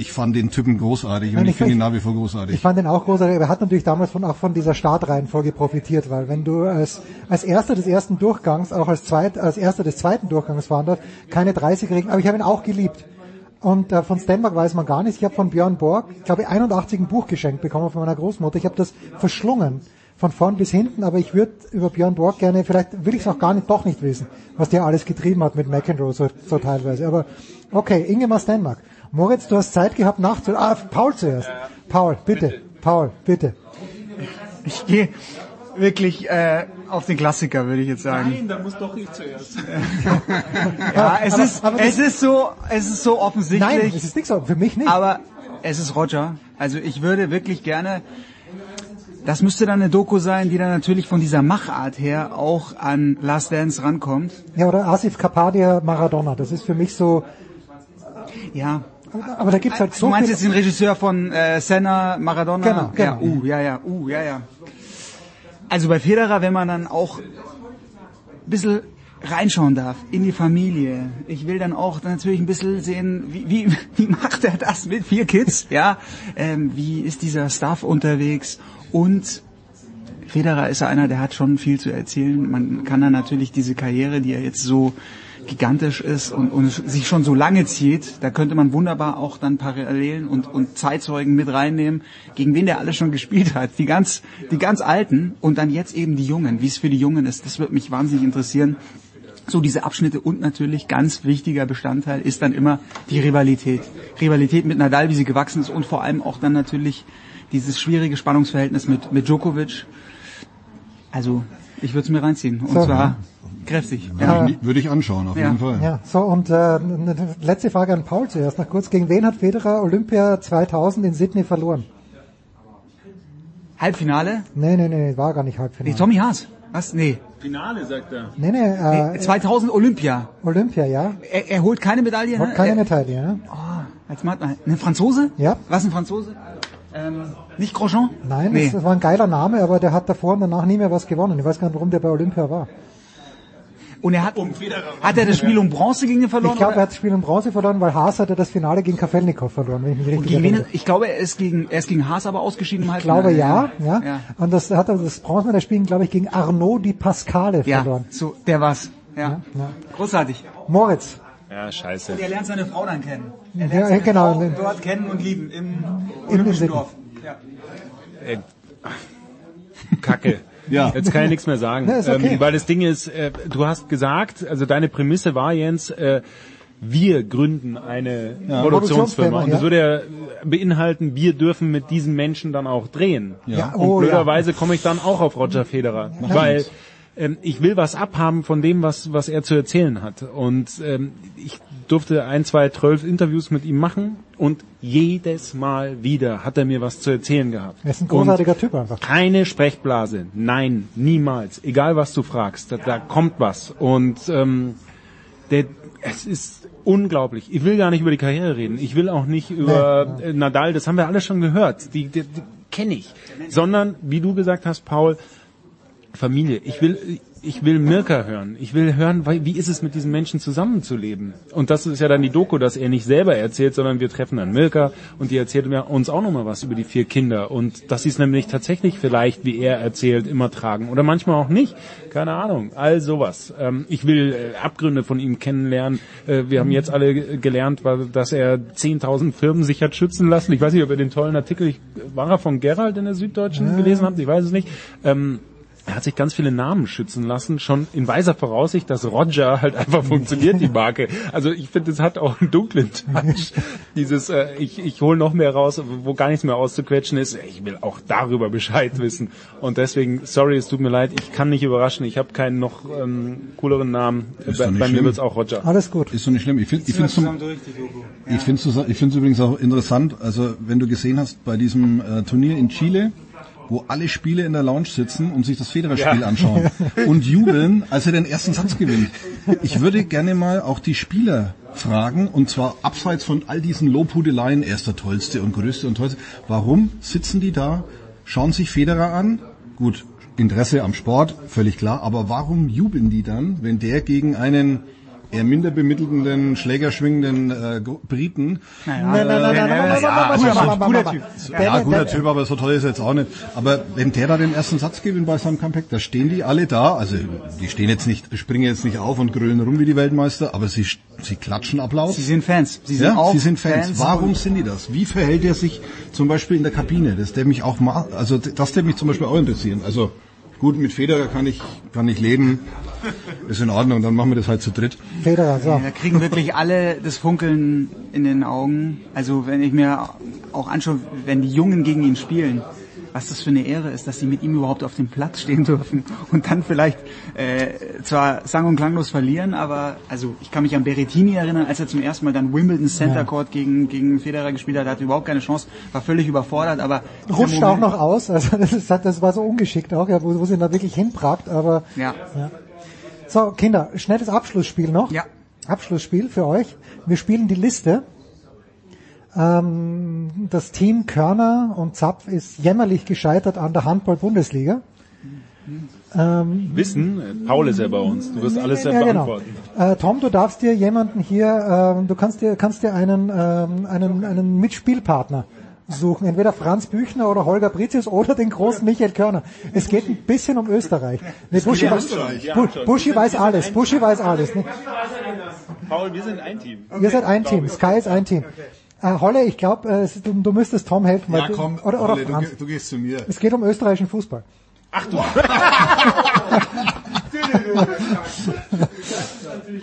ich fand den Typen großartig und Nein, ich ich- finde ihn ich- nach wie vor großartig. Ich fand den auch großartig, aber er hat natürlich damals von, auch von dieser Startreihenfolge profitiert, weil wenn du als, als Erster des ersten Durchgangs, auch als, zweit, als Erster des zweiten Durchgangs fahren darfst, keine 30 Regeln, aber ich habe ihn auch geliebt. Und äh, von Stenmark weiß man gar nichts. Ich habe von Björn Borg, ich glaube 81 ein Buch geschenkt bekommen von meiner Großmutter. Ich habe das verschlungen, von vorn bis hinten, aber ich würde über Björn Borg gerne, vielleicht will ich es auch gar nicht, doch nicht wissen, was der alles getrieben hat mit McEnroe so, so teilweise. Aber okay, Ingemar Stenmark. Moritz, du hast Zeit gehabt nachzu... Ah, Paul zuerst. Paul, bitte. Paul, bitte. Ich gehe wirklich äh, auf den Klassiker, würde ich jetzt sagen. Nein, da muss doch ich zuerst. Ja, es Aber- ist, aber es ist so, es ist so offensichtlich. Nein, es ist nichts, für mich nicht. Aber es ist Roger. Also ich würde wirklich gerne, das müsste dann eine Doku sein, die dann natürlich von dieser Machart her auch an Last Dance rankommt. Ja, oder Asif Kapadia Maradona. Das ist für mich so... Ja. Aber, da gibt's halt so du meinst jetzt den Regisseur von äh, Senna, Maradona? Genau, genau. Ja, uh, ja, ja, uh, ja, ja. Also bei Federer, wenn man dann auch ein bisschen reinschauen darf in die Familie. Ich will dann auch natürlich ein bisschen sehen, wie, wie, wie macht er das mit vier Kids? Ja, ähm, wie ist dieser Staff unterwegs? Und Federer ist ja einer, der hat schon viel zu erzählen. Man kann dann natürlich diese Karriere, die er jetzt so gigantisch ist und, und sich schon so lange zieht, da könnte man wunderbar auch dann Parallelen und, und Zeitzeugen mit reinnehmen, gegen wen der alles schon gespielt hat. Die ganz, die ganz Alten und dann jetzt eben die Jungen. Wie es für die Jungen ist, das wird mich wahnsinnig interessieren. So diese Abschnitte und natürlich ganz wichtiger Bestandteil ist dann immer die Rivalität. Rivalität mit Nadal, wie sie gewachsen ist und vor allem auch dann natürlich dieses schwierige Spannungsverhältnis mit, mit Djokovic. Also, ich würde es mir reinziehen. Und So. zwar kräftig. Würde, ich, würde ich anschauen, auf Ja. jeden Fall. Ja, so und äh, eine letzte Frage an Paul zuerst noch kurz. Gegen wen hat Federer Olympia 2000 in Sydney verloren? Halbfinale? Nee, nee, nee, war gar nicht Halbfinale. Nee, Tommy Haas. Was? Nee. Finale, sagt er. Nee, nee, äh, Nee, 2000 Olympia. Olympia, ja. Er, er holt keine Medaille. Hat ne? keine er, Medaille, ja. Oh, jetzt mal, ein Franzose? Ja. Was ein Franzose? Ähm, nicht Grosjean? Nein, Nee. das, das war ein geiler Name, aber der hat davor und danach nie mehr was gewonnen. Ich weiß gar nicht, warum der bei Olympia war. Und er hat, hat er das Spiel um Bronze gegen ihn verloren? Ich glaube, er hat das Spiel in Bronze verloren, weil Haas hatte das Finale gegen Kafelnikov verloren, wenn ich mich Und richtig wen, erinnere. ich glaube, er ist gegen, er ist gegen Haas aber ausgeschieden im Ich glaube ja, ja. ja. Und das hat er das Bronzemedaillspiel, glaube ich, gegen Arnaud Di Pascale Ja, verloren. so, der war's. Ja. Großartig. Moritz. Ja, scheiße. Und er lernt seine Frau dann kennen. Er lernt Ja, genau. Frau dort kennen und lieben im Olympischen Dorf. Ja. Äh, Kacke. Ja. Jetzt kann ich nichts mehr sagen. Ja, ist okay. ähm, weil das Ding ist, äh, du hast gesagt, also deine Prämisse war, Jens, äh, wir gründen eine Ja. Produktionsfirma. Und das ja. würde ja beinhalten, wir dürfen mit diesen Menschen dann auch drehen. Ja, Und oh, blöderweise komme ich dann auch auf Roger Federer. Weil ähm, ich will was abhaben von dem, was, was er zu erzählen hat. Und ähm, ich durfte ein, zwei, zwölf Interviews mit ihm machen und jedes Mal wieder hat er mir was zu erzählen gehabt. Er ist ein großartiger Typ einfach. Keine Sprechblase. Nein, niemals. Egal was du fragst, da, da kommt was. Und ähm, der, es ist unglaublich. Ich will gar nicht über die Karriere reden. Ich will auch nicht über äh, Nadal, das haben wir alle schon gehört. Die, die, die kenne ich. Sondern, wie du gesagt hast, Paul, Familie. Ich will, ich will Mirka hören. Ich will hören, wie ist es mit diesen Menschen zusammenzuleben? Und das ist ja dann die Doku, dass er nicht selber erzählt, sondern wir treffen dann Mirka und die erzählt uns auch nochmal was über die vier Kinder und dass sie es nämlich tatsächlich vielleicht, wie er erzählt, immer tragen oder manchmal auch nicht. Keine Ahnung. All sowas. Ähm, ich will äh, Abgründe von ihm kennenlernen. Äh, wir haben jetzt alle ge- gelernt, dass er 10.000 Firmen sich hat schützen lassen. Ich weiß nicht, ob ihr den tollen Artikel, ich, war er von Gerald in der Süddeutschen gelesen habt? Ich weiß es nicht. Er hat sich ganz viele Namen schützen lassen, schon in weiser Voraussicht, dass Roger halt einfach funktioniert, die Marke. Also ich finde, es hat auch einen dunklen Touch. Dieses, äh, ich, ich hole noch mehr raus, wo gar nichts mehr auszuquetschen ist. Ich will auch darüber Bescheid wissen. Und deswegen, sorry, es tut mir leid, ich kann nicht überraschen. Ich habe keinen noch ähm, cooleren Namen. Ist Bei, bei mir wird's auch Roger. Alles gut. Ist doch nicht schlimm. Ich finde ich find's zum, ich find's, so- ich find's übrigens auch interessant, also wenn du gesehen hast bei diesem äh, Turnier in Chile, wo alle Spiele in der Lounge sitzen und sich das Federer-Spiel Ja. anschauen und jubeln, als er den ersten Satz gewinnt. Ich würde gerne mal auch die Spieler fragen, und zwar abseits von all diesen Lobhudeleien, er ist der Tollste und Größte und Tollste. Warum sitzen die da, schauen sich Federer an? Gut, Interesse am Sport, völlig klar, aber warum jubeln die dann, wenn der gegen einen eher minder bemittelnden, schlägerschwingenden äh, Briten. Ja, guter Typ, aber so toll ist er jetzt auch nicht. Aber wenn der da den ersten Satz gewinnt bei seinem Comeback, da stehen die alle da, also die stehen jetzt nicht, springen jetzt nicht auf und grölen rum wie die Weltmeister, aber sie, sie klatschen Applaus. Sie sind Fans. Sie sind, ja, auch sie sind Fans. Fans. Warum sind die das? Wie verhält er sich zum Beispiel in der Kabine? Das der mich auch mal, also das der mich zum Beispiel auch interessieren. Also gut, mit Federer kann ich, kann ich leben. Ist in Ordnung, dann machen wir das halt zu dritt. Federer, so. Da kriegen wirklich alle das Funkeln in den Augen. Also wenn ich mir auch anschaue, wenn die Jungen gegen ihn spielen, was das für eine Ehre ist, dass sie mit ihm überhaupt auf dem Platz stehen dürfen und dann vielleicht äh, zwar sang- und klanglos verlieren, aber also ich kann mich an Berrettini erinnern, als er zum ersten Mal dann Wimbledon Center. Court gegen, gegen Federer gespielt hat, hatte überhaupt keine Chance, war völlig überfordert, aber Rutscht auch noch aus, also das, ist, das war so ungeschickt auch, ja, wo, wo sie ihn da wirklich hinbragt, aber Ja. ja. So, Kinder, schnelles Abschlussspiel noch. Ja. Abschlussspiel für euch. Wir spielen die Liste. Ähm, das Team Körner und Zapf ist jämmerlich gescheitert an der Handball-Bundesliga. Ähm, Wissen, äh, Paul ist ja bei uns. Du wirst alles ja, genau. beantworten. Äh, Tom, du darfst dir jemanden hier, ähm, du kannst dir, kannst dir einen, ähm, einen, einen Mitspielpartner suchen. Entweder Franz Büchner oder Holger Britius oder den großen Michael Körner. Es geht ein bisschen um Österreich. Nee, Buschi, weiß, Bu-. Buschi weiß alles. Buschi weiß alles. Ne? Paul, wir sind ein Team. Ihr seid ein Team. Sky ist ein Team. Äh, Holle, ich glaube, äh, du, du müsstest Tom helfen. Ja, du- komm, oder, oder Olle, du, du gehst zu mir. Es geht um österreichischen Fußball. Ach du.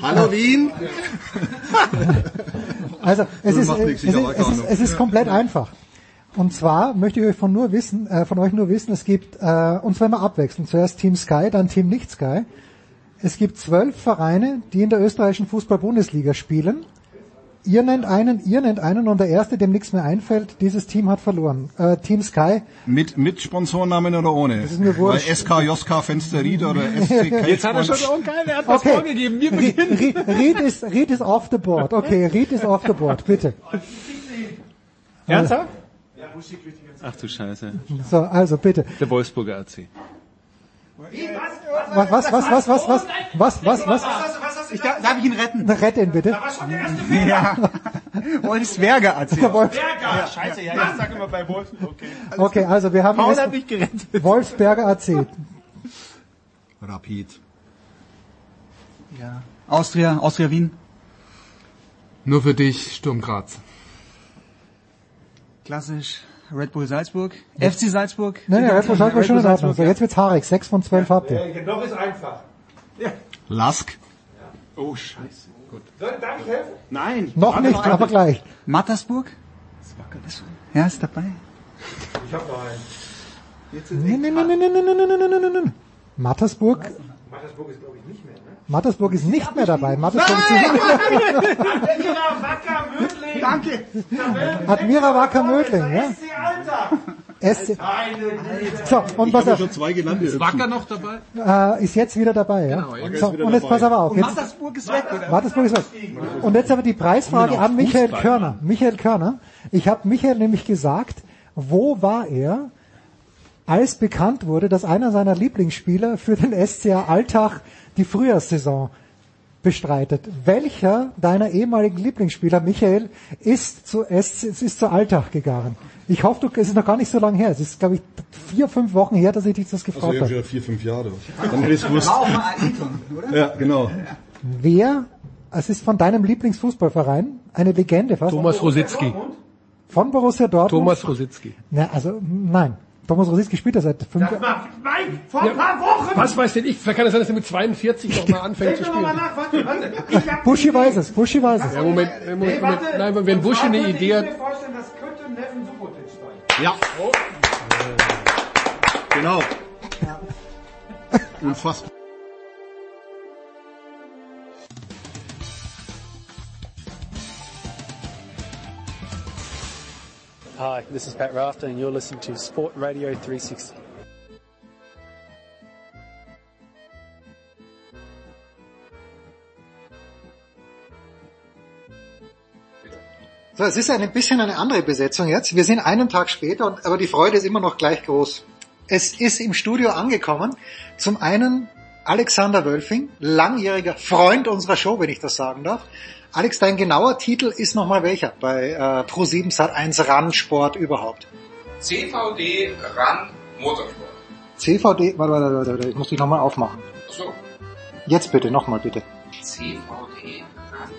Hallo Wien! Also es ist, es, ist, es, ist, es ist komplett einfach. Und zwar möchte ich euch von nur wissen, äh, von euch nur wissen, es gibt äh, und zwar immer abwechselnd. Zuerst Team Sky, dann Team Nicht Sky. Es gibt zwölf Vereine, die in der österreichischen Fußball-Bundesliga spielen. Ihr nennt einen, ihr nennt einen und der erste, dem nichts mehr einfällt, dieses Team hat verloren. Äh, Team Sky. Mit, mit Sponsornamen oder ohne? Das ist mir wurscht. Bei SK Joska Fensterried oder SC Jetzt hat er schon, oh geil, er hat was Okay. vorgegeben. Wir Ried, beginnen. Ried, Ried, ist, Ried ist off the board. Okay, Ried ist off the board, bitte. Ernsthaft? Ach du Scheiße. So, also bitte. Der Wolfsburger AC. Was, was, was, was, was, was, was, was, was? Ich, darf, darf ich ihn retten? Rett ihn bitte. Ja. Wolfsberger AC. Der Wolf- Ja, scheiße, ja, ich sag immer bei Wolf. Okay. Okay, also wir haben Paul hat mich gerettet. Wolfsberger AC. Rapid. Ja. Austria, Austria Wien. Nur für dich, Sturm Graz. Klassisch. Red Bull Salzburg. FC Salzburg. Nein, nein, Red Bull Salzburg ist schon in Ordnung. So, ja. jetzt wird's haarig. Sechs von zwölf habt ihr. Noch ist einfach. Lask. Oh, scheiße. Gut. Soll, darf ich helfen? Nein. Noch nicht, aber gleich. Mattersburg. Ja, ist dabei. Ich habe noch einen. Nein, nein, nein, nein, nein, nein, nein, nein, nein, nein. Mattersburg, Mattersburg ist, glaube ich, nicht mehr, ne? Mattersburg ist nicht mehr dabei. Mattersburg ist Admira Wacker Mödling. Danke. Admira Wacker Mödling, ja? SC Alter. SC. So, und pass auf, schon zwei genannt. Ist Wacker noch dabei? äh, ist jetzt wieder dabei, ja? Genau, jetzt So, wieder und jetzt dabei. pass aber auf. Jetzt, Mattersburg ist weg, oder? Mattersburg ist weg. Und jetzt aber die Preisfrage an Michael Körner. Michael Körner. Ich habe Michael nämlich gesagt, wo war er, als bekannt wurde, dass einer seiner Lieblingsspieler für den SCA Alltag die Frühjahrssaison bestreitet. Welcher deiner ehemaligen Lieblingsspieler, Michael, ist zu, SC, ist zu Alltag gegangen? Ich hoffe, du, es ist noch gar nicht so lange her. Es ist, glaube ich, vier, fünf Wochen her, dass ich dich das Also gefragt ja, habe. wieder vier, fünf Jahre. Dann hätte ich es gewusst. Ja, genau. Wer, es ist von deinem Lieblingsfußballverein, eine Legende fast, Thomas Rositzky. von Borussia Dortmund. Thomas Rositzky. Na, also, nein. Thomas Rositzky spielt ja seit fünf Das war, nein, vor ein paar Wochen. Was weiß denn ich? Vielleicht kann es sein, dass er mit 42 noch mal anfängt zu doch mal spielen. nach, warte, warte. Ich Buschi weiß es, Buschi weiß es. Ja, Moment, Moment, Moment. warte. Nein, wenn Und Busch zwar eine könnte Idee Ich hat, mir vorstellen, das könnte Neffen Subotic sein. Ja. Genau. Unfassbar. Hi, this is Pat Rafter, and you're listening to Sport Radio 360. So, es ist ein bisschen eine andere Besetzung jetzt. Wir sind einen Tag später, und, aber die Freude ist immer noch gleich groß. Es ist im Studio angekommen. Zum einen Alexander Wölfing, langjähriger Freund unserer Show, wenn ich das sagen darf. Alex, dein genauer Titel ist nochmal welcher bei äh, Pro7 Sat1 Randsport überhaupt? CVD RAN Motorsport. CVD, warte, warte, warte, warte, ich muss dich nochmal aufmachen. So, Jetzt bitte, nochmal bitte. CVD RAN.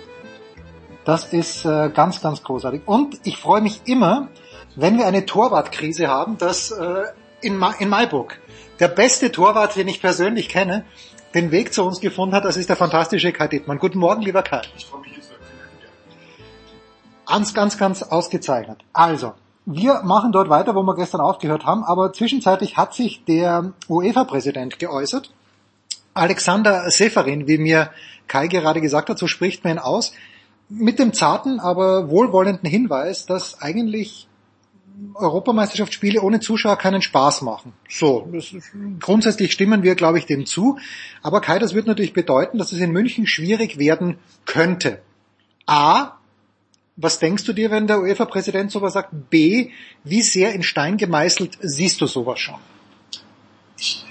Das ist äh, ganz, ganz großartig. Und ich freue mich immer, wenn wir eine Torwartkrise haben, dass äh, in, Ma in Malburg der beste Torwart, den ich persönlich kenne, den Weg zu uns gefunden hat. Das ist der fantastische Kai Dittmann. Guten Morgen, lieber Kai. Ich freue. Ganz, ganz, ganz ausgezeichnet. Also, wir machen dort weiter, wo wir gestern aufgehört haben, aber zwischenzeitlich hat sich der UEFA-Präsident geäußert. Alexander Seferin, wie mir Kai gerade gesagt hat, so spricht man ihn aus, mit dem zarten, aber wohlwollenden Hinweis, dass eigentlich Europameisterschaftsspiele ohne Zuschauer keinen Spaß machen. So, ist, grundsätzlich stimmen wir, glaube ich, dem zu. Aber Kai, das wird natürlich bedeuten, dass es in München schwierig werden könnte. A, was denkst du dir, wenn der UEFA-Präsident sowas sagt? B, wie sehr in Stein gemeißelt siehst du sowas schon? Ich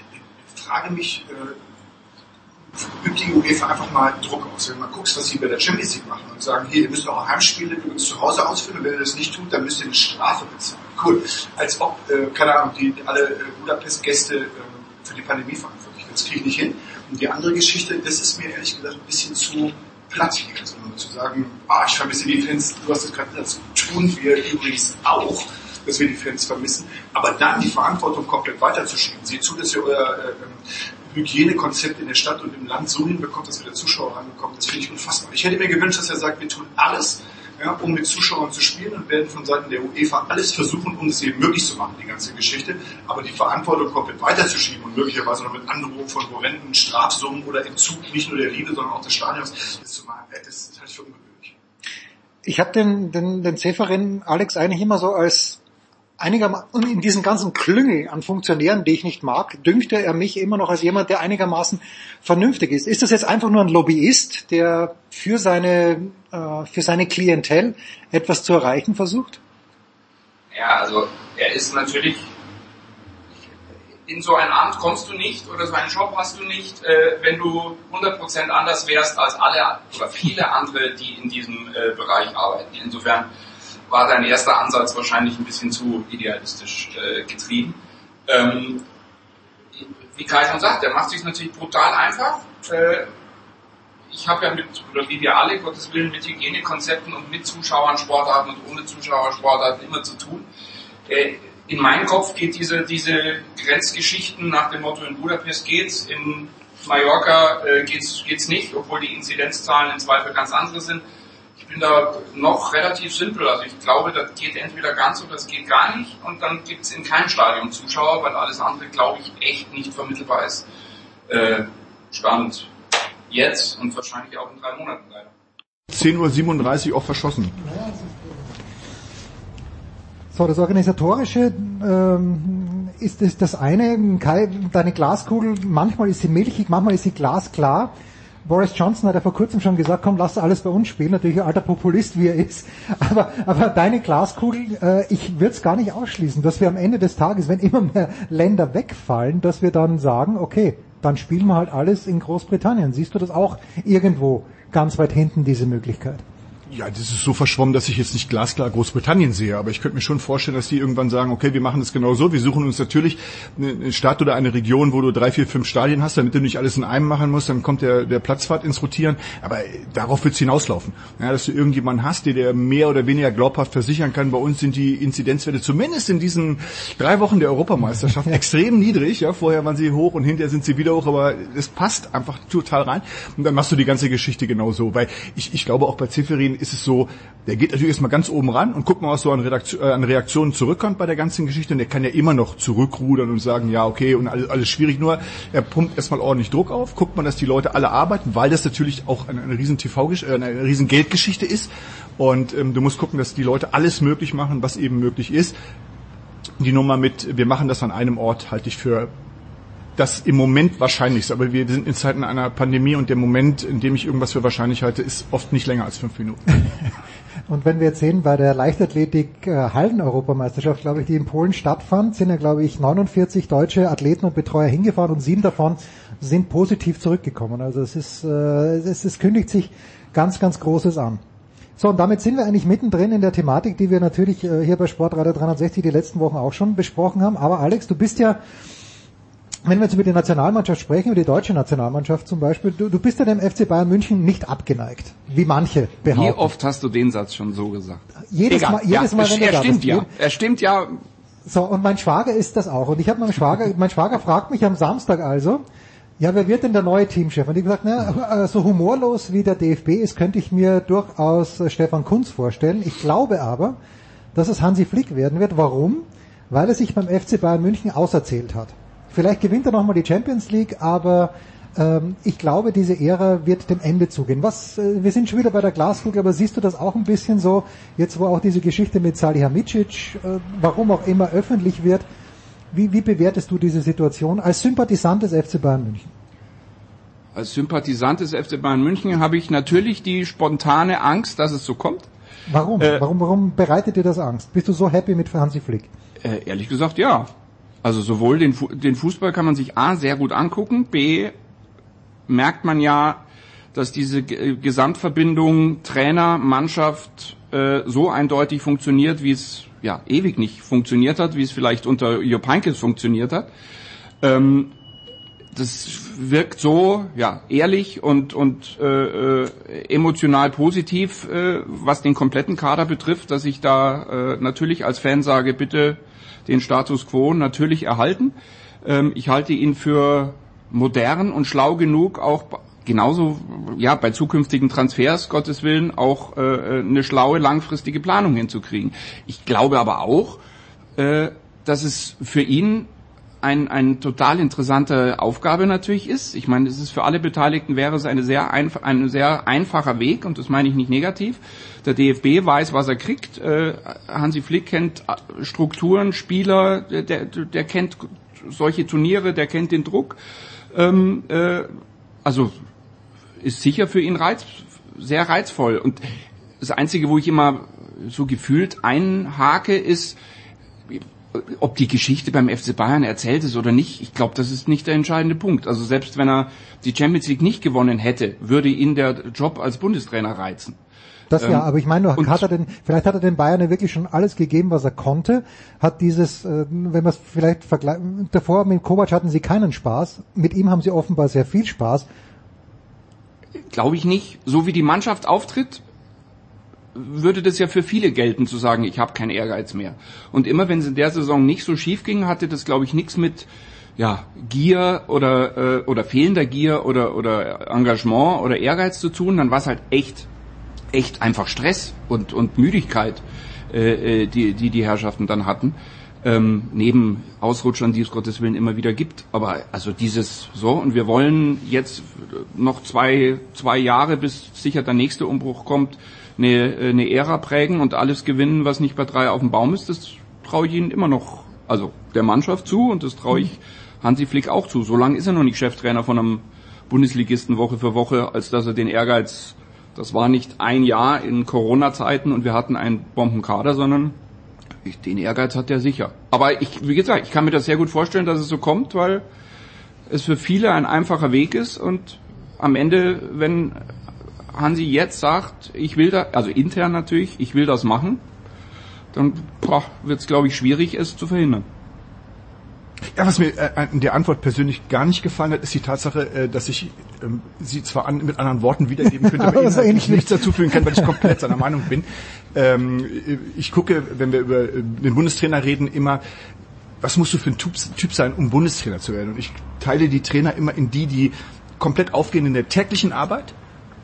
frage mich, äh, übt die UEFA einfach mal Druck aus. Wenn man guckt, was sie bei der Champions League machen und sagen, hier, ihr müsst eure Heimspiele übrigens zu Hause ausführen und wenn ihr das nicht tut, dann müsst ihr eine Strafe bezahlen. Cool. Als ob, äh, keine Ahnung, die alle äh, Budapest-Gäste äh, für die Pandemie verantwortlich sind. Das kriege ich nicht hin. Und die andere Geschichte, das ist mir ehrlich gesagt ein bisschen zu platt. Also nur zu sagen, ah, ich vermisse die Fans, du hast es gerade das tun wir übrigens auch dass wir die Fans vermissen, aber dann die Verantwortung komplett weiterzuschieben. Seht zu, dass ihr euer äh, Hygienekonzept in der Stadt und im Land so hinbekommt, dass wieder Zuschauer ranbekommen. Das finde ich unfassbar. Ich hätte mir gewünscht, dass er sagt, wir tun alles, ja, um mit Zuschauern zu spielen und werden von Seiten der UEFA alles versuchen, um es eben möglich zu machen, die ganze Geschichte. Aber die Verantwortung komplett weiterzuschieben und möglicherweise noch mit Androhung von horrenden Strafsummen oder Entzug nicht nur der Liebe, sondern auch des Stadions, das zu machen, das halte ich für ungewöhnlich. ich habe den, den, den Seferin Alex eigentlich immer so als einigermaßen, in diesen ganzen Klüngel an Funktionären, die ich nicht mag, dünkte er mich immer noch als jemand, der einigermaßen vernünftig ist. Ist das jetzt einfach nur ein Lobbyist, der für seine, äh, für seine Klientel etwas zu erreichen versucht? Ja, also er ist natürlich in so ein Amt kommst du nicht oder so einen Job hast du nicht, äh, wenn du 100% anders wärst als alle oder viele andere, die in diesem äh, Bereich arbeiten. Insofern war dein erster Ansatz wahrscheinlich ein bisschen zu idealistisch äh, getrieben. Ähm, wie Kai schon sagt, der macht sich natürlich brutal einfach. Äh, ich habe ja mit, oder wie wir alle, Gottes Willen, mit Hygienekonzepten und mit Zuschauern Sportarten und ohne Zuschauer Sportarten immer zu tun. Äh, in meinem Kopf geht diese, diese Grenzgeschichten nach dem Motto, in Budapest geht's, in Mallorca äh, geht's, geht's nicht, obwohl die Inzidenzzahlen im Zweifel ganz andere sind. Ich bin da noch relativ simpel. Also ich glaube, das geht entweder ganz oder es geht gar nicht. Und dann gibt's in keinem Stadion Zuschauer, weil alles andere, glaube ich, echt nicht vermittelbar ist. Äh, Stand jetzt und wahrscheinlich auch in drei Monaten leider. 10.37 Uhr auch verschossen. So, das Organisatorische ähm, ist das, das eine. Kai, deine Glaskugel, manchmal ist sie milchig, manchmal ist sie glasklar. Boris Johnson hat ja vor kurzem schon gesagt, komm, lass alles bei uns spielen. Natürlich ein alter Populist, wie er ist. Aber, aber deine Glaskugel, äh, ich würde es gar nicht ausschließen, dass wir am Ende des Tages, wenn immer mehr Länder wegfallen, dass wir dann sagen, okay, dann spielen wir halt alles in Großbritannien. Siehst du das auch irgendwo ganz weit hinten, diese Möglichkeit? Ja, das ist so verschwommen, dass ich jetzt nicht glasklar Großbritannien sehe, aber ich könnte mir schon vorstellen, dass die irgendwann sagen, okay, wir machen das genau so, wir suchen uns natürlich eine Stadt oder eine Region, wo du drei, vier, fünf Stadien hast, damit du nicht alles in einem machen musst, dann kommt der, der Platzfahrt ins Rotieren, aber darauf wird es hinauslaufen. Ja, dass du irgendjemanden hast, der dir mehr oder weniger glaubhaft versichern kann, bei uns sind die Inzidenzwerte zumindest in diesen drei Wochen der Europameisterschaft extrem niedrig, ja, vorher waren sie hoch und hinterher sind sie wieder hoch, aber es passt einfach total rein. Und dann machst du die ganze Geschichte genau so, weil ich, ich glaube auch bei Zifferin ist es so, der geht natürlich erstmal ganz oben ran und guckt mal, was so an, Redaktion, äh, an Reaktionen zurückkommt bei der ganzen Geschichte. Und der kann ja immer noch zurückrudern und sagen, ja, okay, und alles, alles schwierig. Nur er pumpt erstmal ordentlich Druck auf, guckt man, dass die Leute alle arbeiten, weil das natürlich auch eine, eine riesen TV, äh, eine riesen Geldgeschichte ist. Und ähm, du musst gucken, dass die Leute alles möglich machen, was eben möglich ist. Die Nummer mit, wir machen das an einem Ort, halte ich für das im Moment wahrscheinlichste. Aber wir sind in Zeiten einer Pandemie und der Moment, in dem ich irgendwas für wahrscheinlich halte, ist oft nicht länger als fünf Minuten. Und wenn wir jetzt sehen, bei der Leichtathletik äh, glaube ich, die in Polen stattfand, sind ja, glaube ich, 49 deutsche Athleten und Betreuer hingefahren und sieben davon sind positiv zurückgekommen. Also es ist, äh, es, es kündigt sich ganz, ganz Großes an. So, und damit sind wir eigentlich mittendrin in der Thematik, die wir natürlich äh, hier bei Sportradio 360 die letzten Wochen auch schon besprochen haben. Aber Alex, du bist ja wenn wir jetzt über die Nationalmannschaft sprechen, über die deutsche Nationalmannschaft zum Beispiel, du, du bist ja dem FC Bayern München nicht abgeneigt, wie manche behaupten. Wie oft hast du den Satz schon so gesagt? Jedes Egal. Mal, jedes ja, Mal, wenn er, da stimmt bist. ja. Er stimmt ja. So, und mein Schwager ist das auch. Und ich habe meinem Schwager, mein Schwager fragt mich am Samstag also, ja, wer wird denn der neue Teamchef? Und ich gesagt, na, so humorlos wie der DFB ist, könnte ich mir durchaus äh, Stefan Kunz vorstellen. Ich glaube aber, dass es Hansi Flick werden wird. Warum? Weil er sich beim FC Bayern München auserzählt hat. Vielleicht gewinnt er nochmal die Champions League, aber ähm, ich glaube, diese Ära wird dem Ende zugehen. Was, äh, wir sind schon wieder bei der Glaskugel, aber siehst du das auch ein bisschen so, jetzt wo auch diese Geschichte mit Salihamidzic, äh, warum auch immer öffentlich wird, wie, wie bewertest du diese Situation als Sympathisant des FC Bayern München? Als Sympathisant des FC Bayern München habe ich natürlich die spontane Angst, dass es so kommt. Warum? Äh, warum, warum bereitet dir das Angst? Bist du so happy mit Hansi Flick? Äh, ehrlich gesagt, ja. Also sowohl den, den Fußball kann man sich A sehr gut angucken, B merkt man ja, dass diese Gesamtverbindung Trainer, Mannschaft äh, so eindeutig funktioniert, wie es ja ewig nicht funktioniert hat, wie es vielleicht unter Jupp Heynckes funktioniert hat. Ähm, das wirkt so ja ehrlich und und äh, äh, emotional positiv, äh, was den kompletten Kader betrifft, dass ich da äh, natürlich als Fan sage, bitte den Status quo natürlich erhalten. Ähm, ich halte ihn für modern und schlau genug, auch genauso ja bei zukünftigen Transfers, Gottes Willen, auch äh, eine schlaue langfristige Planung hinzukriegen. Ich glaube aber auch, äh, dass es für ihn ein, ein total interessante Aufgabe natürlich ist. Ich meine, es ist für alle Beteiligten wäre es eine sehr ein sehr einfacher Weg und das meine ich nicht negativ. Der DFB weiß, was er kriegt. Äh, Hansi Flick kennt äh, Strukturen, Spieler, der, der, der kennt solche Turniere, der kennt den Druck. Ähm, äh, also ist sicher für ihn reiz, sehr reizvoll. Und das Einzige, wo ich immer so gefühlt einhake, ist, ob die Geschichte beim FC Bayern erzählt ist oder nicht, ich glaube, das ist nicht der entscheidende Punkt. Also selbst wenn er die Champions League nicht gewonnen hätte, würde ihn der Job als Bundestrainer reizen. Das ja, Ähm, aber ich meine, und- hat er denn, vielleicht hat er den Bayern ja wirklich schon alles gegeben, was er konnte. Hat dieses, äh, wenn man es vielleicht vergleicht, davor mit Kovac hatten sie keinen Spaß. Mit ihm haben sie offenbar sehr viel Spaß. Glaube ich nicht. So wie die Mannschaft auftritt, würde das ja für viele gelten, zu sagen, ich habe keinen Ehrgeiz mehr. Und immer wenn es in der Saison nicht so schief ging, hatte das, glaube ich, nichts mit ja, Gier oder, äh, oder fehlender Gier oder, oder Engagement oder Ehrgeiz zu tun, dann war es halt echt, echt einfach Stress und, und Müdigkeit, äh, äh, die, die die Herrschaften dann hatten. Ähm, neben Ausrutschern, die es Gottes Willen immer wieder gibt. Aber also dieses so, und wir wollen jetzt noch zwei, zwei Jahre, bis sicher der nächste Umbruch kommt, eine, eine Ära prägen und alles gewinnen, was nicht bei drei auf dem Baum ist, das traue ich ihnen immer noch, also der Mannschaft zu und das traue ich Hansi Flick auch zu. So lange ist er noch nicht Cheftrainer von einem Bundesligisten Woche für Woche, als dass er den Ehrgeiz, das war nicht ein Jahr in Corona-Zeiten und wir hatten einen Bombenkader, sondern ich, den Ehrgeiz hat er sicher. Aber ich, wie gesagt, ich kann mir das sehr gut vorstellen, dass es so kommt, weil es für viele ein einfacher Weg ist und am Ende, wenn Hansi jetzt sagt, ich will da, also intern natürlich, ich will das machen, dann wird es, glaube ich, schwierig, es zu verhindern. Ja, was mir äh, in der Antwort persönlich gar nicht gefallen hat, ist die Tatsache, äh, dass ich ähm, sie zwar an, mit anderen Worten wiedergeben könnte, aber Aber so inhaltlich ähnlich. nichts dazu fügen kann, weil ich komplett seiner Meinung bin. Ähm, ich gucke, wenn wir über äh, den Bundestrainer reden, immer, was musst du für ein typ sein, um Bundestrainer zu werden? Und ich teile die Trainer immer in die, die komplett aufgehen in der täglichen Arbeit,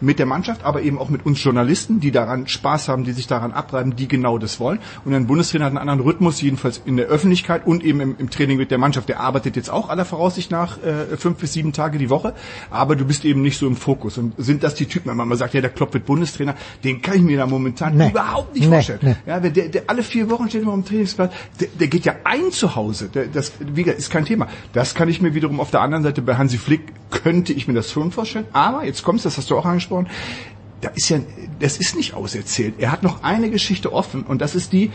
mit der Mannschaft, aber eben auch mit uns Journalisten, die daran Spaß haben, die sich daran abreiben, die genau das wollen. Und ein Bundestrainer hat einen anderen Rhythmus, jedenfalls in der Öffentlichkeit und eben im, im Training mit der Mannschaft. Der arbeitet jetzt auch aller Voraussicht nach äh, fünf bis sieben Tage die Woche, aber du bist eben nicht so im Fokus. Und sind das die Typen, wenn man mal sagt, ja, der Klopp wird Bundestrainer, den kann ich mir da momentan Nee. überhaupt nicht Nee, vorstellen. nee. Ja, der, der, alle vier Wochen steht immer am Trainingsplatz, der, der geht ja ein zu Hause. Der, das wie gesagt, ist kein Thema. Das kann ich mir wiederum auf der anderen Seite bei Hansi Flick könnte ich mir das schon vorstellen. Aber jetzt kommt's, das hast du auch angesprochen. Da ist ja, das ist nicht auserzählt. Er hat noch eine Geschichte offen und das ist die,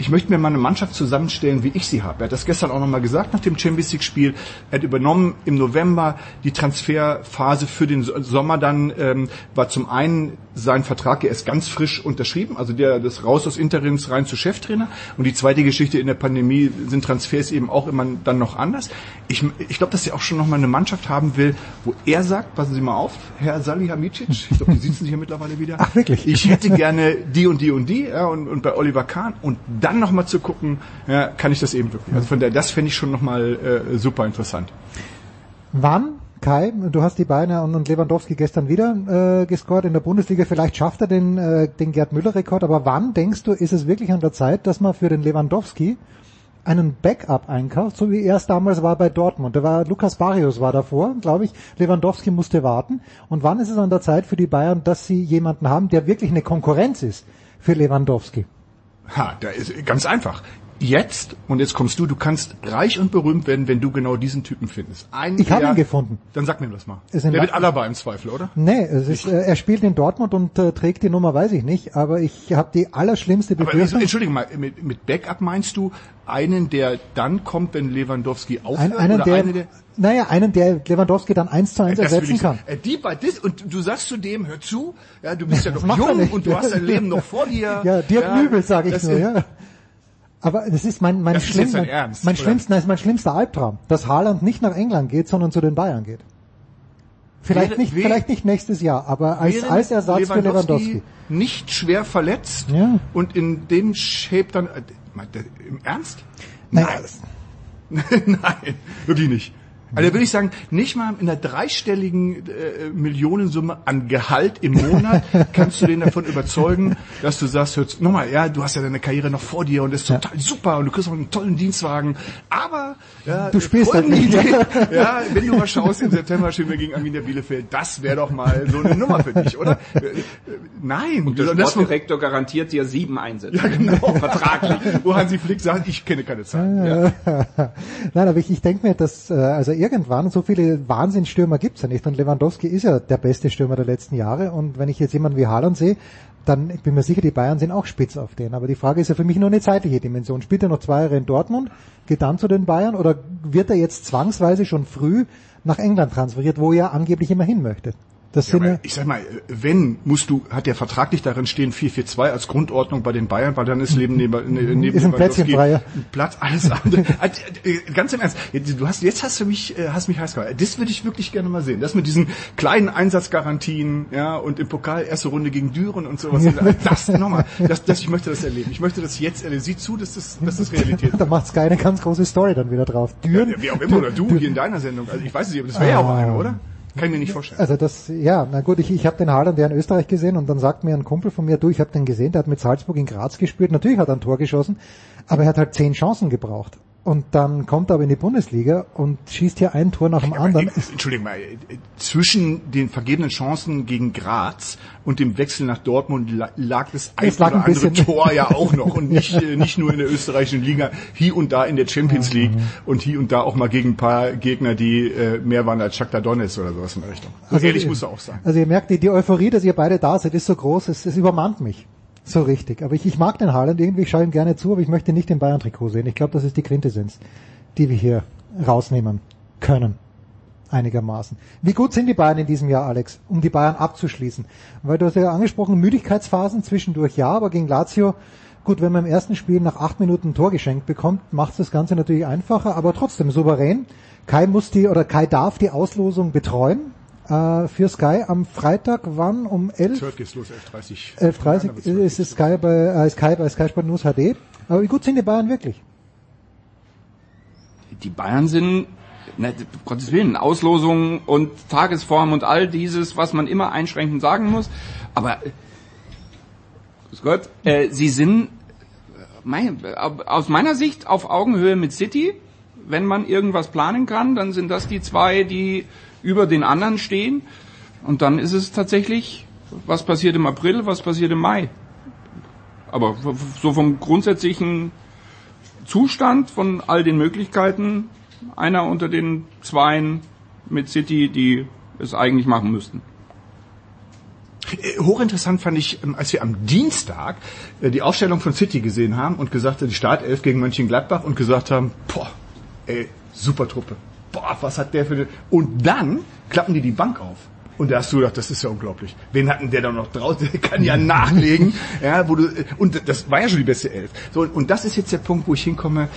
ich möchte mir mal eine Mannschaft zusammenstellen, wie ich sie habe. Er hat das gestern auch nochmal gesagt nach dem Champions League Spiel. Er hat übernommen im November die Transferphase für den So- Sommer. Dann ähm, war zum einen sein Vertrag ja erst ganz frisch unterschrieben, also der das raus aus Interims rein zu Cheftrainer. Und die zweite Geschichte in der Pandemie sind Transfers eben auch immer dann noch anders. Ich, ich glaube, dass er auch schon nochmal eine Mannschaft haben will, wo er sagt, passen Sie mal auf, Herr Salihamidzic, ich glaube, die sitzen sich ja mittlerweile wieder. Ach wirklich? Ich hätte gerne die und die und die ja, und, und bei Oliver Kahn und dann nochmal zu gucken, ja, kann ich das eben wirklich. Also von der, das fände ich schon nochmal äh, super interessant. Wann, Kai, du hast die Beine und, und Lewandowski gestern wieder äh, gescored in der Bundesliga, vielleicht schafft er den, äh, den Gerd Müller-Rekord, aber wann denkst du, ist es wirklich an der Zeit, dass man für den Lewandowski einen Backup einkauft, so wie er es damals war bei Dortmund. Da war Lukas Barrios war davor, glaube ich. Lewandowski musste warten. Und wann ist es an der Zeit für die Bayern, dass sie jemanden haben, der wirklich eine Konkurrenz ist für Lewandowski? Ha, da ist ganz einfach. Jetzt, und jetzt kommst du, du kannst reich und berühmt werden, wenn du genau diesen Typen findest. Einen, Ich habe ihn gefunden. Dann sag mir das mal. Der wird La- Alaba im Zweifel, oder? Nee, es ist, äh, er spielt in Dortmund und äh, trägt die Nummer, weiß ich nicht, aber ich habe die allerschlimmste Aber Befürchtung. entschuldige mal, mit, mit Backup meinst du einen, der dann kommt, wenn Lewandowski Ein, aufhört? einen, oder der, eine, der naja, einen, der Lewandowski dann eins zu eins Das ersetzen kann. Äh, Die bei dis und du sagst zu dem, hör zu, ja, du bist ja noch jung und du hast dein Leben noch vor dir. Ja, Dirk Nübel, sage ich nur, ist- ja. Aber das ist mein, mein, Das ist schlimm, dein mein, Ernst, mein schlimmster, nein, mein schlimmster Albtraum, dass Haaland nicht nach England geht, sondern zu den Bayern geht. Vielleicht Wäre- nicht, wäre- vielleicht nicht nächstes Jahr, aber als, als Ersatz für Lewandowski. Nicht schwer verletzt Ja. und in dem Shape dann, äh, im Ernst? Nein. Nein, wirklich nicht. Also da würde ich sagen, nicht mal in einer dreistelligen äh, Millionensumme an Gehalt im Monat kannst du den davon überzeugen, dass du sagst, hörst, nochmal, ja, du hast ja deine Karriere noch vor dir und das ist total super und du kriegst auch einen tollen Dienstwagen, aber ja, Du spielst halt nicht. ja, wenn du mal schaust, im September spielen wir gegen Arminia Bielefeld, das wäre doch mal so eine Nummer für dich, oder? Nein. Und der das Sportdirektor garantiert dir sieben Einsätze. ja, genau, vertraglich. Wo Hansi Flick sagt, ich kenne keine Zahlen. Ja. Nein, aber ich, ich denke mir, dass äh, also irgendwann so viele Wahnsinnsstürmer gibt's ja nicht und Lewandowski ist ja der beste Stürmer der letzten Jahre und wenn ich jetzt jemanden wie Haaland sehe, dann ich bin mir sicher, die Bayern sind auch spitz auf den. Aber die Frage ist ja für mich nur eine zeitliche Dimension. Spielt er noch zwei Jahre in Dortmund, geht dann zu den Bayern oder wird er jetzt zwangsweise schon früh nach England transferiert, wo er angeblich immer hin möchte? Das Ja, ja, ich sag mal, wenn, musst du, hat der vertraglich darin stehen 4-4-2 als Grundordnung bei den Bayern, weil dann ist neben, neben, neben Ist ein Plätzchen Lewandowski freier. ein Platz, alles andere. Äh, äh, Ganz im Ernst, du hast, jetzt hast du mich, äh, hast mich heiß gemacht. Das würde ich wirklich gerne mal sehen. Das mit diesen kleinen Einsatzgarantien, ja, und im Pokal erste Runde gegen Düren und sowas. Das, nochmal, das, das, ich möchte das erleben. Ich möchte das jetzt erleben. Sieh zu, dass das, dass das Realität da macht Sky eine ganz große Story dann wieder drauf. Düren, Ja, wie auch immer, oder du hier in deiner Sendung. Also ich weiß es nicht, aber das wäre ja auch eine, oder? Kann ich mir nicht vorstellen. Also das, ja, na gut, ich, ich habe den Haaland ja in Österreich gesehen und dann sagt mir ein Kumpel von mir, du, ich habe den gesehen, der hat mit Salzburg in Graz gespielt, natürlich hat er ein Tor geschossen, aber er hat halt zehn Chancen gebraucht. Und dann kommt er aber in die Bundesliga und schießt hier ein Tor nach dem anderen. Entschuldigung mal, zwischen den vergebenen Chancen gegen Graz und dem Wechsel nach Dortmund la- lag das ein lag oder ein andere Tor ja auch noch und nicht, äh, nicht nur in der österreichischen Liga, hier und da in der Champions League und hier und da auch mal gegen ein paar Gegner, die äh, mehr waren als Shakhtar Donetsk oder sowas in der Richtung. Also ehrlich muss er auch sagen. Also ihr merkt, die, die Euphorie, dass ihr beide da seid, ist so groß, es, es übermannt mich. So richtig. Aber ich, ich mag den Haaland irgendwie, ich schaue ihm gerne zu, aber ich möchte nicht den Bayern-Trikot sehen. Ich glaube, das ist die Quintessenz, die wir hier rausnehmen können. Einigermaßen. Wie gut sind die Bayern in diesem Jahr, Alex, um die Bayern abzuschließen? Weil du hast ja angesprochen, Müdigkeitsphasen zwischendurch ja, aber gegen Lazio, gut, wenn man im ersten Spiel nach acht Minuten ein Tor geschenkt bekommt, macht das Ganze natürlich einfacher, aber trotzdem souverän. Kai muss die, oder Kai darf die Auslosung betreuen äh, für Sky am Freitag, wann? Um 11? 12 geht's los, 11.30 11.30 ist es Sky bei, äh, Sky bei Sky Sport News HD. Aber wie gut sind die Bayern wirklich? Die Bayern sind, ne, Gottes Willen, Auslosungen und Tagesform und all dieses, was man immer einschränkend sagen muss. Aber, äh, grüß Gott, äh, sie sind, äh, mein, äh, aus meiner Sicht auf Augenhöhe mit City. Wenn man irgendwas planen kann, dann sind das die zwei, die über den anderen stehen. Und dann ist es tatsächlich, was passiert im April, was passiert im Mai. Aber so vom grundsätzlichen Zustand von all den Möglichkeiten einer unter den Zweien mit City, die es eigentlich machen müssten. Äh, Hochinteressant fand ich, ähm, als wir am Dienstag äh, die Aufstellung von City gesehen haben und gesagt haben, die Startelf gegen Mönchengladbach und gesagt haben, boah, ey, super Truppe. Boah, was hat der für eine... Und dann klappen die die Bank auf. Und da hast du gedacht, das ist ja unglaublich. Wen hatten der da noch draußen? Der kann ja nachlegen. ja, wo du, und das war ja schon die beste Elf. So, und das ist jetzt der Punkt, wo ich hinkomme.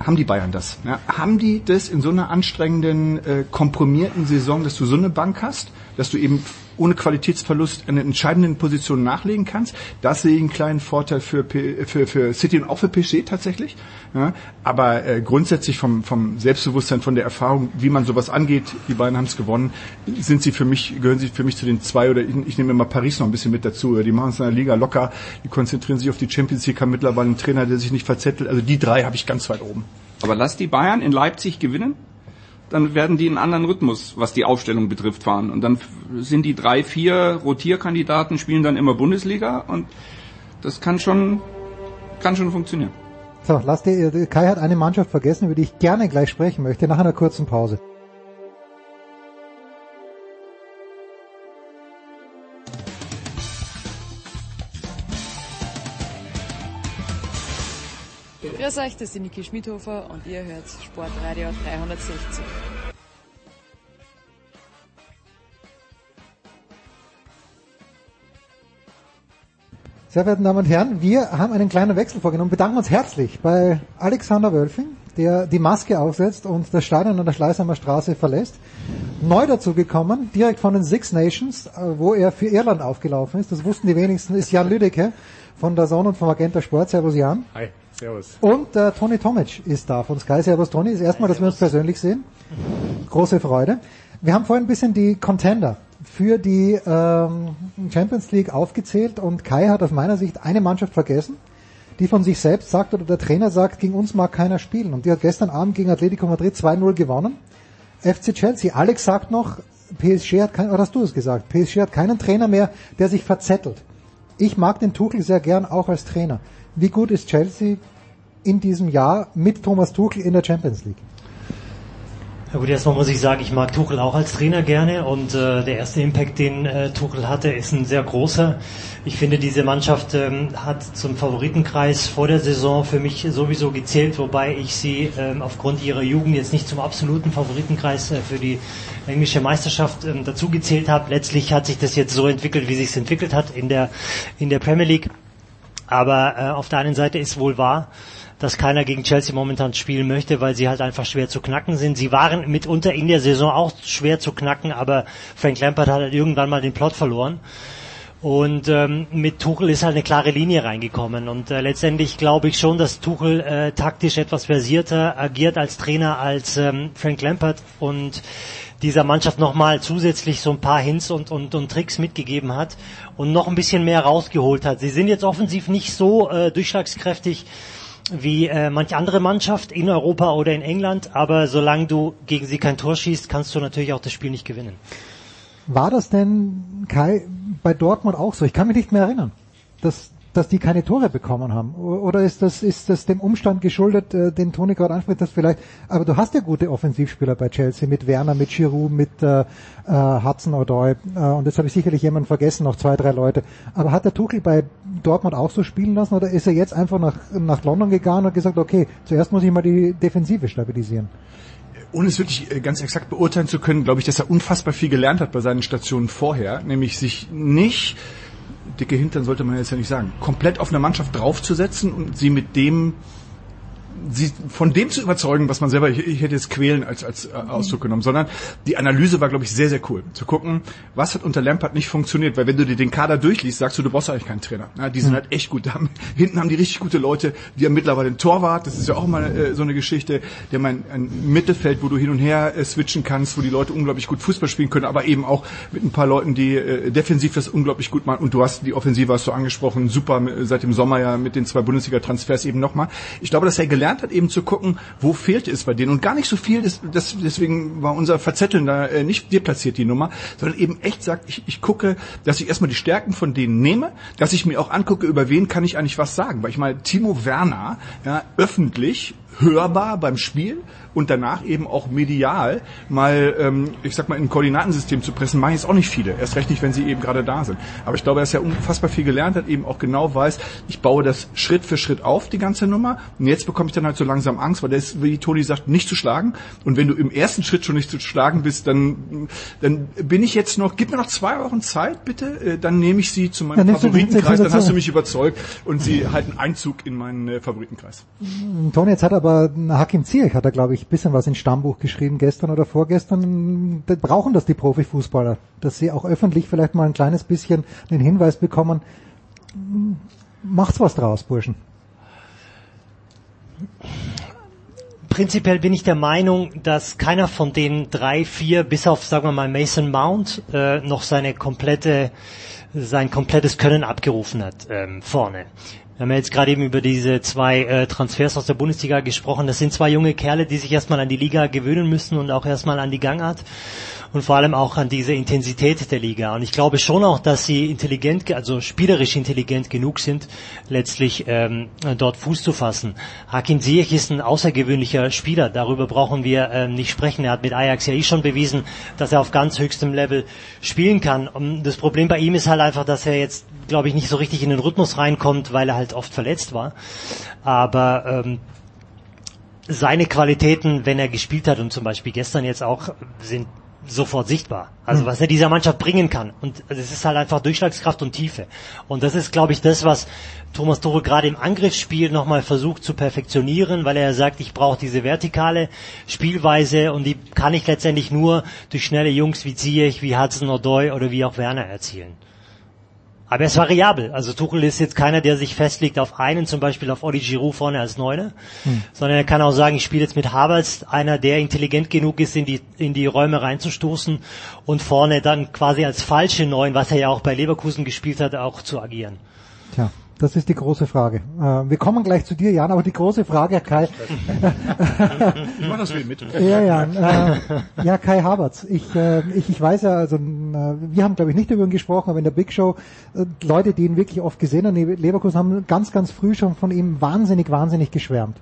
Haben die Bayern das? Ja, haben die das in so einer anstrengenden, äh, komprimierten Saison, dass du so eine Bank hast, dass du eben ohne Qualitätsverlust in entscheidenden Positionen nachlegen kannst? Das sehe ich einen kleinen Vorteil für, für, für City und auch für PSG tatsächlich. Ja, aber äh, grundsätzlich vom, vom Selbstbewusstsein, von der Erfahrung, wie man sowas angeht, die beiden haben es gewonnen, sind sie für mich, gehören sie für mich zu den zwei oder ich, ich nehme immer Paris noch ein bisschen mit dazu. Die machen es in der Liga locker, die konzentrieren sich auf die Champions League, haben mittlerweile einen Trainer, der sich nicht verzettelt. Also die drei habe ich ganz weit oben. Aber lass die Bayern in Leipzig gewinnen, dann werden die einen anderen Rhythmus, was die Aufstellung betrifft, fahren. Und dann sind die drei, vier Rotierkandidaten, spielen dann immer Bundesliga und das kann schon, kann schon funktionieren. So, lass die, Kai hat eine Mannschaft vergessen, über die ich gerne gleich sprechen möchte, nach einer kurzen Pause. Grüß euch, das ist die Niki Schmidhofer und ihr hört Sportradio 360. Sehr verehrten Damen und Herren, wir haben einen kleinen Wechsel vorgenommen, bedanken uns herzlich bei Alexander Wölfing, der die Maske aufsetzt und das Stadion an der Schleißheimer Straße verlässt. Neu dazu gekommen, direkt von den Six Nations, äh, wo er für Irland aufgelaufen ist, das wussten die wenigsten, ist Jan Lüdecke von der Zone und vom Magenta Sport. Servus Jan. Hi, servus. Und äh, Toni Tomic ist da von Sky. Servus Toni, das erste Mal, dass wir uns persönlich sehen. große Freude. Wir haben vorhin ein bisschen die Contender für die ähm, Champions League aufgezählt und Kai hat aus meiner Sicht eine Mannschaft vergessen, die von sich selbst sagt oder der Trainer sagt, gegen uns mag keiner spielen. Und die hat gestern Abend gegen Atletico Madrid 2-0 gewonnen. FC Chelsea. Alex sagt noch, PSG hat keinen, oder hast du es gesagt? PSG hat keinen Trainer mehr, der sich verzettelt. Ich mag den Tuchel sehr gern auch als Trainer. Wie gut ist Chelsea in diesem Jahr mit Thomas Tuchel in der Champions League? Ja gut, erstmal muss ich sagen, ich mag Tuchel auch als Trainer gerne und äh, der erste Impact, den äh, Tuchel hatte, ist ein sehr großer. Ich finde, diese Mannschaft ähm, hat zum Favoritenkreis vor der Saison für mich sowieso gezählt, wobei ich sie ähm, aufgrund ihrer Jugend jetzt nicht zum absoluten Favoritenkreis äh, für die englische Meisterschaft ähm, dazu gezählt habe. Letztlich hat sich das jetzt so entwickelt, wie sich entwickelt hat in der in der Premier League. Aber äh, auf der einen Seite ist wohl wahr, dass keiner gegen Chelsea momentan spielen möchte, weil sie halt einfach schwer zu knacken sind. Sie waren mitunter in der Saison auch schwer zu knacken, aber Frank Lampard hat halt irgendwann mal den Plot verloren. Und ähm, mit Tuchel ist halt eine klare Linie reingekommen. Und äh, letztendlich glaube ich schon, dass Tuchel äh, taktisch etwas versierter agiert als Trainer als ähm, Frank Lampard und dieser Mannschaft nochmal zusätzlich so ein paar Hints und, und, und Tricks mitgegeben hat und noch ein bisschen mehr rausgeholt hat. Sie sind jetzt offensiv nicht so äh, durchschlagskräftig, wie äh, manche andere Mannschaft in Europa oder in England, aber solange du gegen sie kein Tor schießt, kannst du natürlich auch das Spiel nicht gewinnen. War das denn, Kai, bei Dortmund auch so? Ich kann mich nicht mehr erinnern, dass, dass die keine Tore bekommen haben. Oder ist das, ist das dem Umstand geschuldet, äh, den Toni gerade anspricht, dass vielleicht, aber du hast ja gute Offensivspieler bei Chelsea, mit Werner, mit Giroud, mit äh, äh, Hudson O'Doy, äh, und jetzt habe ich sicherlich jemanden vergessen, noch zwei, drei Leute. Aber hat der Tuchel bei Dortmund auch so spielen lassen oder ist er jetzt einfach nach, nach London gegangen und gesagt, okay, zuerst muss ich mal die Defensive stabilisieren? ohne es wirklich äh, ganz exakt beurteilen zu können, glaube ich, dass er unfassbar viel gelernt hat bei seinen Stationen vorher, nämlich sich nicht, dicke Hintern sollte man jetzt ja nicht sagen, komplett auf eine Mannschaft draufzusetzen und sie mit dem sie von dem zu überzeugen, was man selber, ich, ich hätte jetzt quälen als, als äh, Ausdruck genommen, sondern die Analyse war, glaube ich, sehr, sehr cool. Zu gucken, was hat unter Lampard nicht funktioniert, weil wenn du dir den Kader durchliest, sagst du, du brauchst eigentlich keinen Trainer. Ja, die sind halt echt gut. Da haben, hinten haben die richtig gute Leute, die haben mittlerweile einen Torwart, das ist ja auch mal äh, so eine Geschichte, die haben ein, ein Mittelfeld, wo du hin und her äh, switchen kannst, wo die Leute unglaublich gut Fußball spielen können, aber eben auch mit ein paar Leuten, die äh, defensiv das unglaublich gut machen. Und du hast die Offensive, hast du angesprochen, super äh, seit dem Sommer ja mit den zwei Bundesliga-Transfers eben nochmal. Ich glaube, dass er gelernt hat, eben zu gucken, wo fehlt es bei denen. Und gar nicht so viel, das, das, deswegen war unser Verzetteln da äh, nicht deplatziert, die Nummer, sondern eben echt sagt, ich, ich gucke, dass ich erstmal die Stärken von denen nehme, dass ich mir auch angucke, über wen kann ich eigentlich was sagen. Weil ich meine, Timo Werner, ja, öffentlich, hörbar beim Spiel und danach eben auch medial mal, ähm, ich sag mal, in ein Koordinatensystem zu pressen, machen jetzt auch nicht viele. Erst recht nicht, wenn sie eben gerade da sind. Aber ich glaube, er unfassbar viel gelernt hat, eben auch genau weiß, ich baue das Schritt für Schritt auf, die ganze Nummer. Und jetzt bekomme ich dann halt so langsam Angst, weil der ist, wie Toni sagt, nicht zu schlagen. Und wenn du im ersten Schritt schon nicht zu schlagen bist, dann, dann bin ich jetzt noch, gib mir noch zwei Wochen Zeit, bitte, äh, dann nehme ich sie zu meinem Ja, Favoritenkreis, dann hast du mich überzeugt und sie halten Einzug in meinen äh, Favoritenkreis. Toni, jetzt hat aber Hakim Ziyech hat er, glaube ich, ein bisschen was ins Stammbuch geschrieben, gestern oder vorgestern. Da brauchen das die Profifußballer, dass sie auch öffentlich vielleicht mal ein kleines bisschen den Hinweis bekommen. Macht's was draus, Burschen. Prinzipiell bin ich der Meinung, dass keiner von den drei, vier, bis auf, sagen wir mal, Mason Mount, äh, noch seine komplette, sein komplettes Können abgerufen hat ähm, vorne. Wir haben jetzt gerade eben über diese zwei äh, Transfers aus der Bundesliga gesprochen. Das sind zwei junge Kerle, die sich erstmal an die Liga gewöhnen müssen und auch erstmal an die Gangart und vor allem auch an diese Intensität der Liga. Und ich glaube schon auch, dass sie intelligent, ge- also spielerisch intelligent genug sind, letztlich ähm, dort Fuß zu fassen. Hakim Ziyech ist ein außergewöhnlicher Spieler. Darüber brauchen wir ähm, nicht sprechen. Er hat mit Ajax ja eh schon bewiesen, dass er auf ganz höchstem Level spielen kann. Und das Problem bei ihm ist halt einfach, dass er jetzt, glaube ich, nicht so richtig in den Rhythmus reinkommt, weil er halt oft verletzt war. Aber ähm, seine Qualitäten, wenn er gespielt hat und zum Beispiel gestern jetzt auch, sind sofort sichtbar. Also Mhm. was er dieser Mannschaft bringen kann. Und es ist halt einfach Durchschlagskraft und Tiefe. Und das ist, glaube ich, das, was Thomas Tuchel gerade im Angriffsspiel nochmal versucht zu perfektionieren, weil er sagt, ich brauche diese vertikale Spielweise und die kann ich letztendlich nur durch schnelle Jungs wie Ziyech, wie Hudson Odoi oder wie auch Werner erzielen. Aber er ist variabel. Also Tuchel ist jetzt keiner, der sich festlegt auf einen, zum Beispiel auf Oli Giroud vorne als Neuner, Hm. sondern er kann auch sagen, ich spiele jetzt mit Havertz, einer, der intelligent genug ist, in die, in die Räume reinzustoßen und vorne dann quasi als falsche Neun, was er ja auch bei Leverkusen gespielt hat, auch zu agieren. Tja, das ist die große Frage. Äh, wir kommen gleich zu dir, Jan, aber die große Frage, Herr Kai. Ich mach das wie mit. ja, ja, äh, ja, Kai Havertz. Ich, äh, ich, ich weiß ja, also äh, wir haben, glaube ich, nicht über ihn gesprochen, aber in der Big Show äh, Leute, die ihn wirklich oft gesehen haben, Leverkusen haben ganz, ganz früh schon von ihm wahnsinnig, wahnsinnig geschwärmt.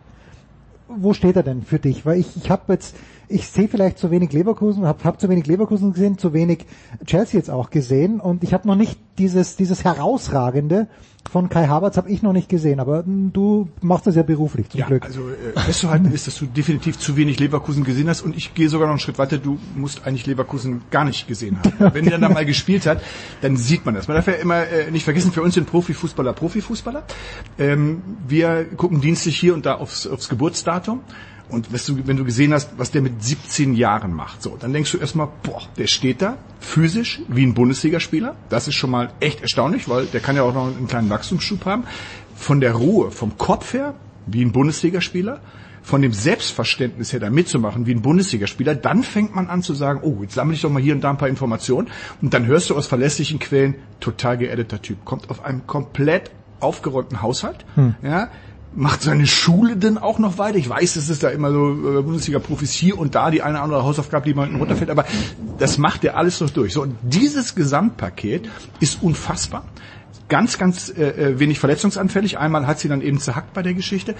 Wo steht er denn für dich? Weil ich, ich habe jetzt, ich sehe vielleicht zu wenig Leverkusen, habe hab zu wenig Leverkusen gesehen, zu wenig Chelsea jetzt auch gesehen und ich habe noch nicht dieses, dieses herausragende von Kai Havertz habe ich noch nicht gesehen, aber du machst das ja beruflich zum ja, Glück. Also äh, festzuhalten ist, dass du definitiv zu wenig Leverkusen gesehen hast und ich gehe sogar noch einen Schritt weiter, du musst eigentlich Leverkusen gar nicht gesehen haben. Wenn er dann mal gespielt hat, dann sieht man das. Man darf ja immer äh, nicht vergessen, für uns sind Profifußballer Profifußballer. Ähm, wir gucken dienstlich hier und da aufs, aufs Geburtsdatum. Und wenn du, wenn du gesehen hast, was der mit 17 Jahren macht, so, dann denkst du erstmal, boah, der steht da physisch wie ein Bundesligaspieler. Das ist schon mal echt erstaunlich, weil der kann ja auch noch einen kleinen Wachstumsschub haben. Von der Ruhe, vom Kopf her, wie ein Bundesligaspieler. Von dem Selbstverständnis her da mitzumachen wie ein Bundesligaspieler, dann fängt man an zu sagen, oh, jetzt sammle ich doch mal hier und da ein paar Informationen. Und dann hörst du aus verlässlichen Quellen, total geedeter Typ. Kommt auf einem komplett aufgeräumten Haushalt, Hm. ja, macht seine Schule denn auch noch weiter. Ich weiß, es ist da immer so äh, Bundesliga-Profis hier und da die eine oder andere Hausaufgabe, die mal hinten runterfällt, aber das macht er alles noch durch. So, und dieses Gesamtpaket ist unfassbar. Ganz, ganz äh, äh, wenig verletzungsanfällig. Einmal hat sie dann eben zerhackt bei der Geschichte.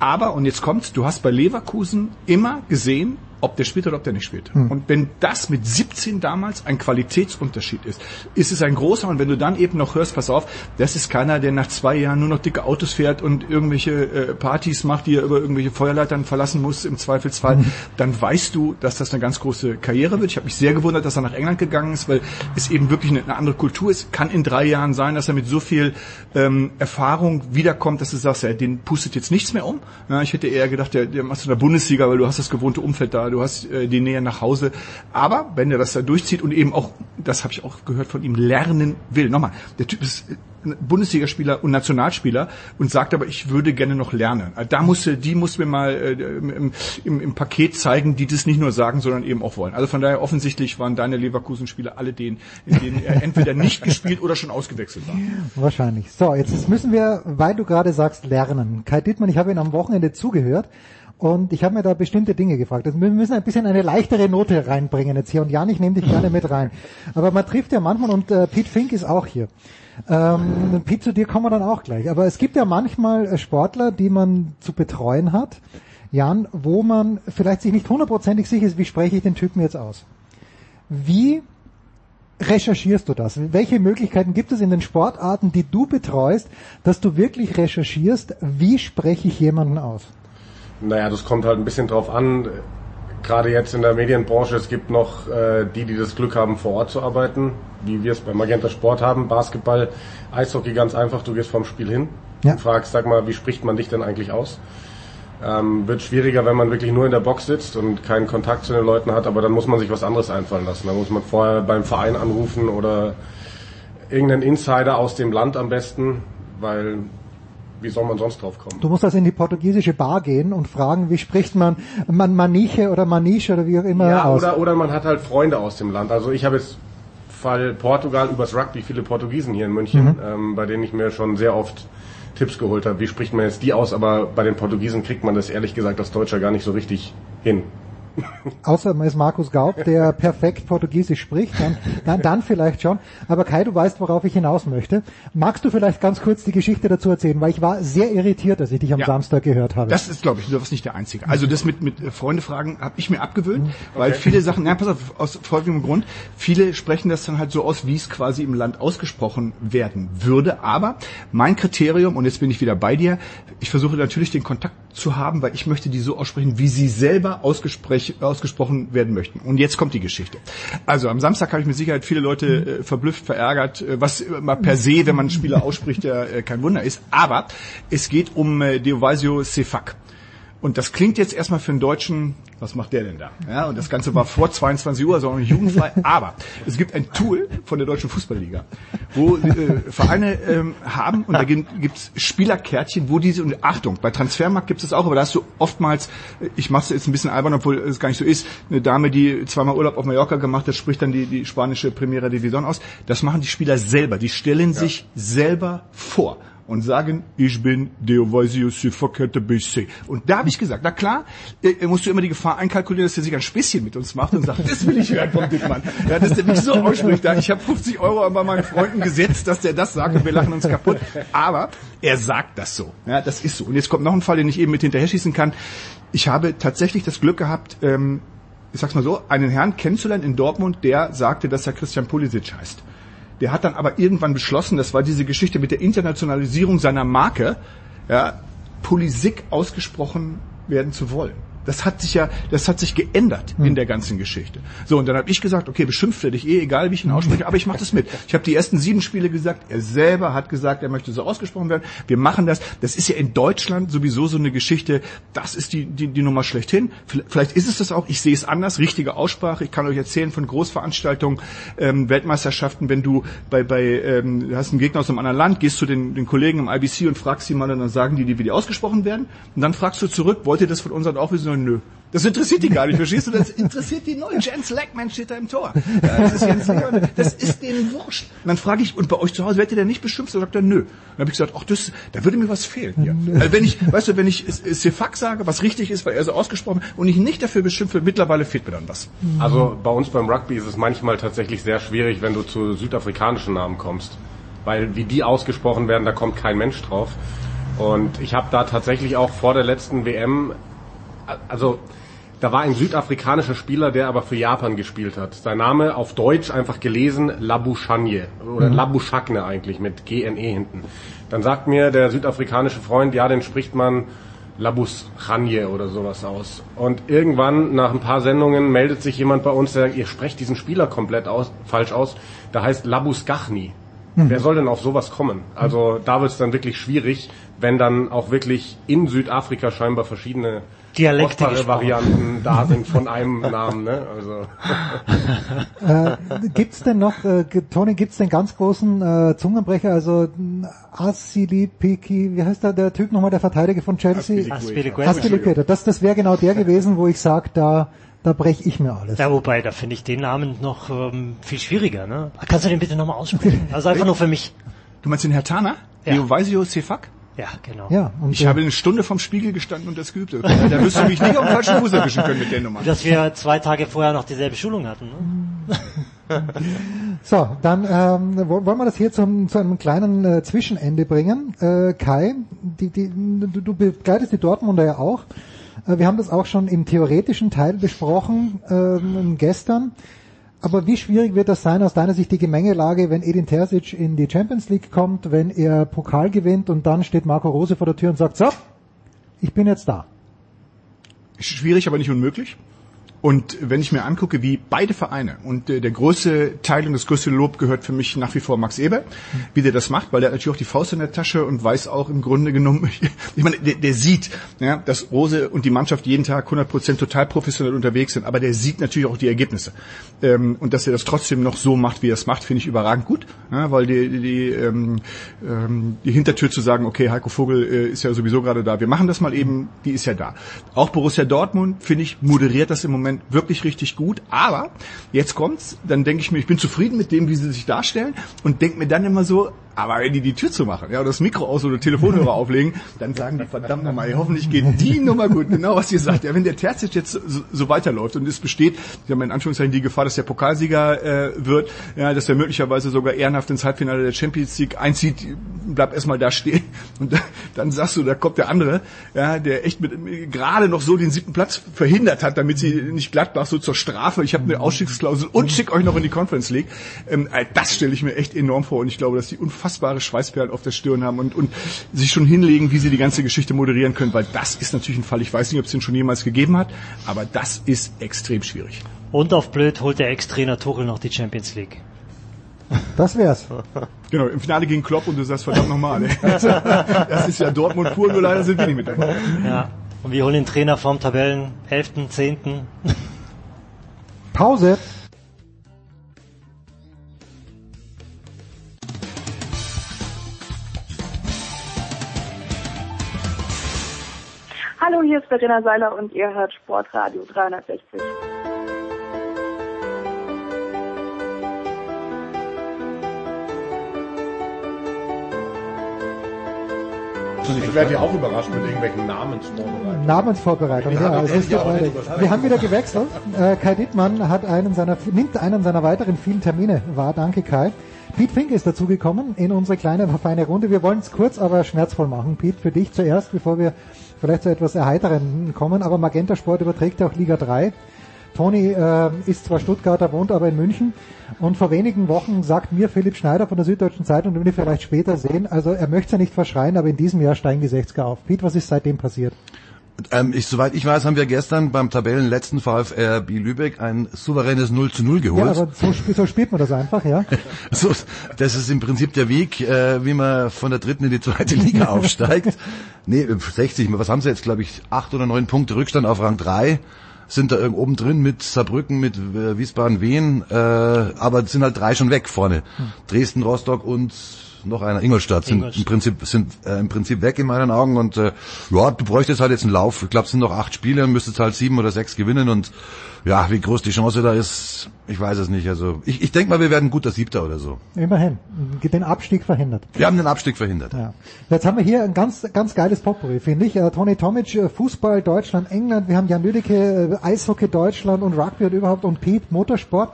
Aber, und jetzt kommt's, du hast bei Leverkusen immer gesehen, ob der spielt oder ob der nicht spielt. Hm. Und wenn das mit 17 damals ein Qualitätsunterschied ist, ist es ein großer. Und wenn du dann eben noch hörst, pass auf, das ist keiner, der nach zwei Jahren nur noch dicke Autos fährt und irgendwelche äh, Partys macht, die er über irgendwelche Feuerleitern verlassen muss im Zweifelsfall, Hm. dann weißt du, dass das eine ganz große Karriere wird. Ich habe mich sehr gewundert, dass er nach England gegangen ist, weil es eben wirklich eine, eine andere Kultur ist. Kann in drei Jahren sein, dass er mit so viel ähm, Erfahrung wiederkommt, dass du sagst, ja, den pustet jetzt nichts mehr um. Ja, ich hätte eher gedacht, der, der machst du in der Bundesliga, weil du hast das gewohnte Umfeld da, du hast äh, die Nähe nach Hause. Aber wenn er das da durchzieht und eben auch, das habe ich auch gehört von ihm, lernen will. Nochmal, der Typ ist Bundesligaspieler und Nationalspieler und sagt aber, ich würde gerne noch lernen. Also Da musste, die muss mir mal äh, im, im, im Paket zeigen, die das nicht nur sagen, sondern eben auch wollen. Also von daher offensichtlich waren deine Leverkusen-Spieler alle denen, in denen er entweder nicht gespielt oder schon ausgewechselt war. Wahrscheinlich. So, jetzt, jetzt müssen wir, weil du gerade sagst, lernen. Kai Dittmann, ich habe ihn am Wochenende zugehört und ich habe mir da bestimmte Dinge gefragt. Also wir müssen ein bisschen eine leichtere Note reinbringen jetzt hier und Jan, ich nehme dich gerne mit rein. Aber man trifft ja manchmal und äh, Pete Fink ist auch hier. Ähm, Pete, zu dir kommen wir dann auch gleich. Aber es gibt ja manchmal äh, Sportler, die man zu betreuen hat, Jan, wo man vielleicht sich nicht hundertprozentig sicher ist, wie spreche ich den Typen jetzt aus. Wie recherchierst du das? Welche Möglichkeiten gibt es in den Sportarten, die du betreust, dass du wirklich recherchierst, wie spreche ich jemanden aus? Naja, das kommt halt ein bisschen drauf an. Gerade jetzt in der Medienbranche, es gibt noch äh, die, die das Glück haben, vor Ort zu arbeiten, wie wir es bei Magenta Sport haben. Basketball, Eishockey ganz einfach, du gehst vom Spiel hin Ja. und fragst, sag mal, wie spricht man dich denn eigentlich aus? Ähm, wird schwieriger, wenn man wirklich nur in der Box sitzt und keinen Kontakt zu den Leuten hat, aber dann muss man sich was anderes einfallen lassen. Dann muss man vorher beim Verein anrufen oder irgendeinen Insider aus dem Land am besten, weil wie soll man sonst drauf kommen? Du musst also in die portugiesische Bar gehen und fragen, wie spricht man man Maniche oder Maniche oder wie auch immer Ja, aus. oder, oder man hat halt Freunde aus dem Land. Also ich habe jetzt Fall Portugal übers Rugby viele Portugiesen hier in München, Mhm. ähm, bei denen ich mir schon sehr oft Tipps geholt habe. Wie spricht man jetzt die aus? Aber bei den Portugiesen kriegt man das ehrlich gesagt als Deutscher gar nicht so richtig hin. Außer man ist Markus Gaub, der perfekt Portugiesisch spricht, dann, dann, dann vielleicht schon. Aber Kai, du weißt, worauf ich hinaus möchte. Magst du vielleicht ganz kurz die Geschichte dazu erzählen? Weil ich war sehr irritiert, als ich dich am Ja. Samstag gehört habe. Das ist, glaube ich, du warst nicht der Einzige. Also das mit, mit Freunde fragen habe ich mir abgewöhnt, weil viele Sachen, nein, pass auf, aus folgendem Grund, viele sprechen das dann halt so aus, wie es quasi im Land ausgesprochen werden würde. Aber mein Kriterium, und jetzt bin ich wieder bei dir, ich versuche natürlich den Kontakt zu haben, weil ich möchte die so aussprechen, wie sie selber ausgesprech, ausgesprochen werden möchten. Und jetzt kommt die Geschichte. Also am Samstag habe ich mit Sicherheit viele Leute äh, verblüfft, verärgert, äh, was immer per se, wenn man Spieler ausspricht, ja äh, kein Wunder ist. Aber es geht um äh, Deovasio Sefak. Und das klingt jetzt erstmal für einen Deutschen, was macht der denn da? Ja, und das Ganze war vor 22 Uhr, also noch nicht jugendfrei. Aber es gibt ein Tool von der Deutschen Fußballliga, wo äh, Vereine ähm, haben und da gibt es Spielerkärtchen, wo diese, und Achtung, bei Transfermarkt gibt es das auch, aber da hast du oftmals, äh, ich mache es jetzt ein bisschen albern, obwohl es gar nicht so ist, eine Dame, die zweimal Urlaub auf Mallorca gemacht hat, spricht dann die, die spanische Primera Division aus. Das machen die Spieler selber, die stellen ja. sich selber vor und sagen, ich bin Deovasio Sifokete BC. Und da habe ich gesagt, na klar, äh, musst du immer die Gefahr einkalkulieren, dass er sich ein Späßchen mit uns macht und sagt, das will ich hören vom Dickmann. Ja, dass der mich so ausspricht, da ich habe 50 Euro bei meinen Freunden gesetzt, dass der das sagt und wir lachen uns kaputt. Aber er sagt das so. Ja, das ist so. Und jetzt kommt noch ein Fall, den ich eben mit hinterher schießen kann. Ich habe tatsächlich das Glück gehabt, ähm, ich sag's mal so, einen Herrn kennenzulernen in Dortmund, der sagte, dass er Christian Pulisic heißt. Der hat dann aber irgendwann beschlossen, das war diese Geschichte mit der Internationalisierung seiner Marke, ja, Pulisic ausgesprochen werden zu wollen. Das hat sich ja, das hat sich geändert in der ganzen Geschichte. So, und dann habe ich gesagt, okay, beschimpft er dich eh, egal wie ich ihn ausspreche, aber ich mache das mit. Ich habe die ersten sieben Spiele gesagt, er selber hat gesagt, er möchte so ausgesprochen werden. Wir machen das. Das ist ja in Deutschland sowieso so eine Geschichte, das ist die, die, die Nummer schlechthin. Vielleicht ist es das auch, ich sehe es anders, richtige Aussprache. Ich kann euch erzählen von Großveranstaltungen, ähm, Weltmeisterschaften, wenn du bei, bei ähm, hast einen Gegner aus einem anderen Land, gehst zu den, den Kollegen im IBC und fragst sie mal, und dann sagen die, wie die ausgesprochen werden. Und dann fragst du zurück, wollt ihr das von uns auch wissen? Nö. Das interessiert die gar nicht, verstehst du? Das interessiert die null. Jens Lackman steht da im Tor. Das, ist Jens Lehmann, das ist denen wurscht. Und dann frage ich, und bei euch zu Hause, werdet ihr denn nicht beschimpft? Da sagt er, nö. Dann habe ich gesagt, ach, das, da würde mir was fehlen hier. Also wenn ich, weißt du, wenn ich Sefak sage, was richtig ist, weil er so ausgesprochen und ich nicht dafür beschimpfe, mittlerweile fehlt mir dann was. Also bei uns beim Rugby ist es manchmal tatsächlich sehr schwierig, wenn du zu südafrikanischen Namen kommst. Weil wie die ausgesprochen werden, da kommt kein Mensch drauf. Und ich habe da tatsächlich auch vor der letzten WM, also da war ein südafrikanischer Spieler, der aber für Japan gespielt hat. Sein Name auf Deutsch einfach gelesen Labushanye oder mhm. Labushakne eigentlich mit GNE hinten. Dann sagt mir der südafrikanische Freund, ja, den spricht man Labushanye oder sowas aus. Und irgendwann nach ein paar Sendungen meldet sich jemand bei uns, der sagt, ihr sprecht diesen Spieler komplett aus, falsch aus. Der heißt Labuskachni. Mhm. Wer soll denn auf sowas kommen? Also da wird es dann wirklich schwierig, wenn dann auch wirklich in Südafrika scheinbar verschiedene Dialekte Varianten da sind von einem Namen. Ne? Also. äh, gibt's denn noch, äh, Toni, gibt's den ganz großen äh, Zungenbrecher, also Asili Piki, wie heißt der, der Typ nochmal, der Verteidiger von Chelsea? Aspilicueta. Das, das wäre genau der gewesen, wo ich sage, da da breche ich mir alles. Ja, wobei, da finde ich den Namen noch ähm, viel schwieriger. Ne? Kannst du den bitte nochmal aussprechen? Also einfach nur für mich. Du meinst den Herr Tana? Ja. Leovaisio Sefak? Ja, genau. Ja, und ich habe eine Stunde vom Spiegel gestanden und das geübt. Da wirst du mich nicht auf den falschen Fuß erwischen können mit der Nummer. Dass wir zwei Tage vorher noch dieselbe Schulung hatten. Ne? so, dann ähm, wollen wir das hier zum, zu einem kleinen äh, Zwischenende bringen. Äh, Kai, die, die, du, du begleitest die Dortmunder ja auch. Äh, wir haben das auch schon im theoretischen Teil besprochen ähm, gestern. Aber wie schwierig wird das sein aus deiner Sicht die Gemengelage, wenn Edin Terzic in die Champions League kommt, wenn er Pokal gewinnt und dann steht Marco Rose vor der Tür und sagt, so, ich bin jetzt da. Schwierig, aber nicht unmöglich. Und wenn ich mir angucke, wie beide Vereine und äh, der größte Teil und das größte Lob gehört für mich nach wie vor Max Eber, wie der das macht, weil der hat natürlich auch die Faust in der Tasche und weiß auch im Grunde genommen, ich meine, der, der sieht, ja, dass Rose und die Mannschaft jeden Tag 100% total professionell unterwegs sind, aber der sieht natürlich auch die Ergebnisse. Ähm, und dass er das trotzdem noch so macht, wie er es macht, finde ich überragend gut, weil die, die, die, ähm, ähm, die Hintertür zu sagen, okay, Heiko Vogel äh, ist ja sowieso gerade da, wir machen das mal eben, die ist ja da. Auch Borussia Dortmund, finde ich, moderiert das im Moment wirklich richtig gut. Aber jetzt kommt's, dann denke ich mir, ich bin zufrieden mit dem, wie sie sich darstellen und denke mir dann immer so, aber wenn die die Tür zu machen, ja, oder das Mikro aus oder Telefonhörer auflegen, dann sagen die verdammt nochmal, hoffentlich geht die Nummer gut. Genau was ihr sagt. Ja, wenn der Terzic jetzt so, so weiterläuft und es besteht, ich habe in Anführungszeichen die Gefahr, dass der Pokalsieger äh, wird, ja, dass er möglicherweise sogar ehrenhaft ins Halbfinale der Champions League einzieht, bleibt erstmal da stehen und dann, dann sagst du, da kommt der andere, ja, der echt mit gerade noch so den siebten Platz verhindert hat, damit sie nicht Gladbach so zur Strafe, ich habe eine Ausstiegsklausel und schick euch noch in die Conference League. Ähm, das stelle ich mir echt enorm vor und ich glaube, dass die unfassbar unfassbare Schweißperlen auf der Stirn haben und, und sich schon hinlegen, wie sie die ganze Geschichte moderieren können, weil das ist natürlich ein Fall, ich weiß nicht, ob es den schon jemals gegeben hat, aber das ist extrem schwierig. Und auf blöd holt der Ex-Trainer Tuchel noch die Champions League. Das wär's. Genau, im Finale gegen Klopp und du sagst verdammt nochmal. Das ist ja Dortmund pur, nur leider sind wir nicht mit dabei. Ja. Und wir holen den Trainer vom Tabellen 11., 10. Pause. Hallo, hier ist Verena Seiler und ihr hört Sportradio 360. Ich werde ja auch überrascht mit irgendwelchen Namensvorbereitungen. Namensvorbereitung, Wir ja. doch ist auch Wir haben wieder gewechselt. Äh, Kai Dittmann hat einen seiner, nimmt einen seiner weiteren vielen Termine wahr. Danke Kai. Pete Fink ist dazugekommen in unsere kleine, feine Runde. Wir wollen es kurz, aber schmerzvoll machen. Pete, für dich zuerst, bevor wir vielleicht zu etwas Erheiteren kommen. Aber Magenta Sport überträgt auch Liga 3. Toni äh, ist zwar Stuttgarter, wohnt aber in München. Und vor wenigen Wochen sagt mir Philipp Schneider von der Süddeutschen Zeitung, den wir vielleicht später sehen, also er möchte nicht verschreien, aber in diesem Jahr steigen die 60er auf. Pete, was ist seitdem passiert? Ähm, ich, soweit ich weiß, haben wir gestern beim Tabellenletzten VfR B Lübeck ein souveränes 0 zu 0 geholt. Ja, aber so, so spielt man das einfach, ja. so, das ist im Prinzip der Weg, äh, wie man von der dritten in die zweite Liga aufsteigt. Nee, 60, was haben sie jetzt, glaube ich, acht oder neun Punkte Rückstand auf Rang 3 sind da irgendwo oben drin mit Saarbrücken, mit äh, Wiesbaden, Wien, äh, aber sind halt drei schon weg vorne. Hm. Dresden, Rostock und noch einer Ingolstadt sind Ingolstadt. im Prinzip sind äh, im Prinzip weg in meinen Augen und äh, ja, du bräuchtest halt jetzt einen Lauf. Ich glaube, es sind noch acht Spiele, müsstest halt sieben oder sechs gewinnen und ja, wie groß die Chance da ist, ich weiß es nicht. Also ich, ich denke mal, wir werden guter Siebter oder so. Immerhin. Den Abstieg verhindert. Wir haben den Abstieg verhindert. Ja. Jetzt haben wir hier ein ganz, ganz geiles Potpourri, finde ich. Äh, Toni Tomic, äh, Fußball, Deutschland, England. Wir haben Jan Lüdecke, äh, Eishockey, Deutschland und Rugby und überhaupt und Pete, Motorsport.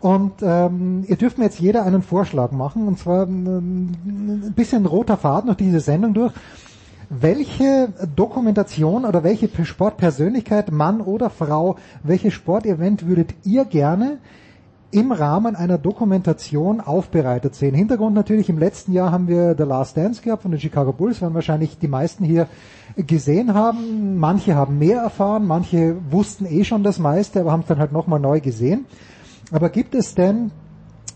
Und ähm, ihr dürft mir jetzt jeder einen Vorschlag machen, und zwar ähm, ein bisschen roter Faden durch diese Sendung durch. Welche Dokumentation oder welche Sportpersönlichkeit, Mann oder Frau, welches Sportevent würdet ihr gerne im Rahmen einer Dokumentation aufbereitet sehen. Hintergrund natürlich, im letzten Jahr haben wir The Last Dance gehabt von den Chicago Bulls, werden wahrscheinlich die meisten hier gesehen haben. Manche haben mehr erfahren, manche wussten eh schon das meiste, aber haben es dann halt nochmal neu gesehen. Aber gibt es denn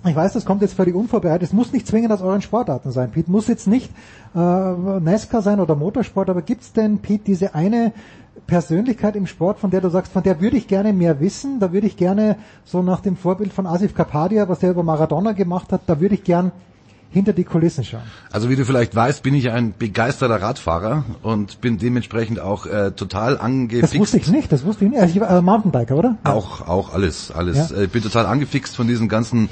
ich weiß, das kommt jetzt völlig unvorbereitet. Es muss nicht zwingend aus euren Sportarten sein. Pete muss jetzt nicht äh, NASCAR sein oder Motorsport, aber gibt's denn, Pete, diese eine Persönlichkeit im Sport, von der du sagst, von der würde ich gerne mehr wissen, da würde ich gerne, so nach dem Vorbild von Asif Kapadia, was der über Maradona gemacht hat, da würde ich gern hinter die Kulissen schauen. Also wie du vielleicht weißt, bin ich ein begeisterter Radfahrer und bin dementsprechend auch äh, total angefixt. Das wusste ich nicht, das wusste ich nicht. Also ich war äh, Mountainbiker, oder? Auch, auch alles, alles. Ja. Äh, Ich bin total angefixt von diesen ganzen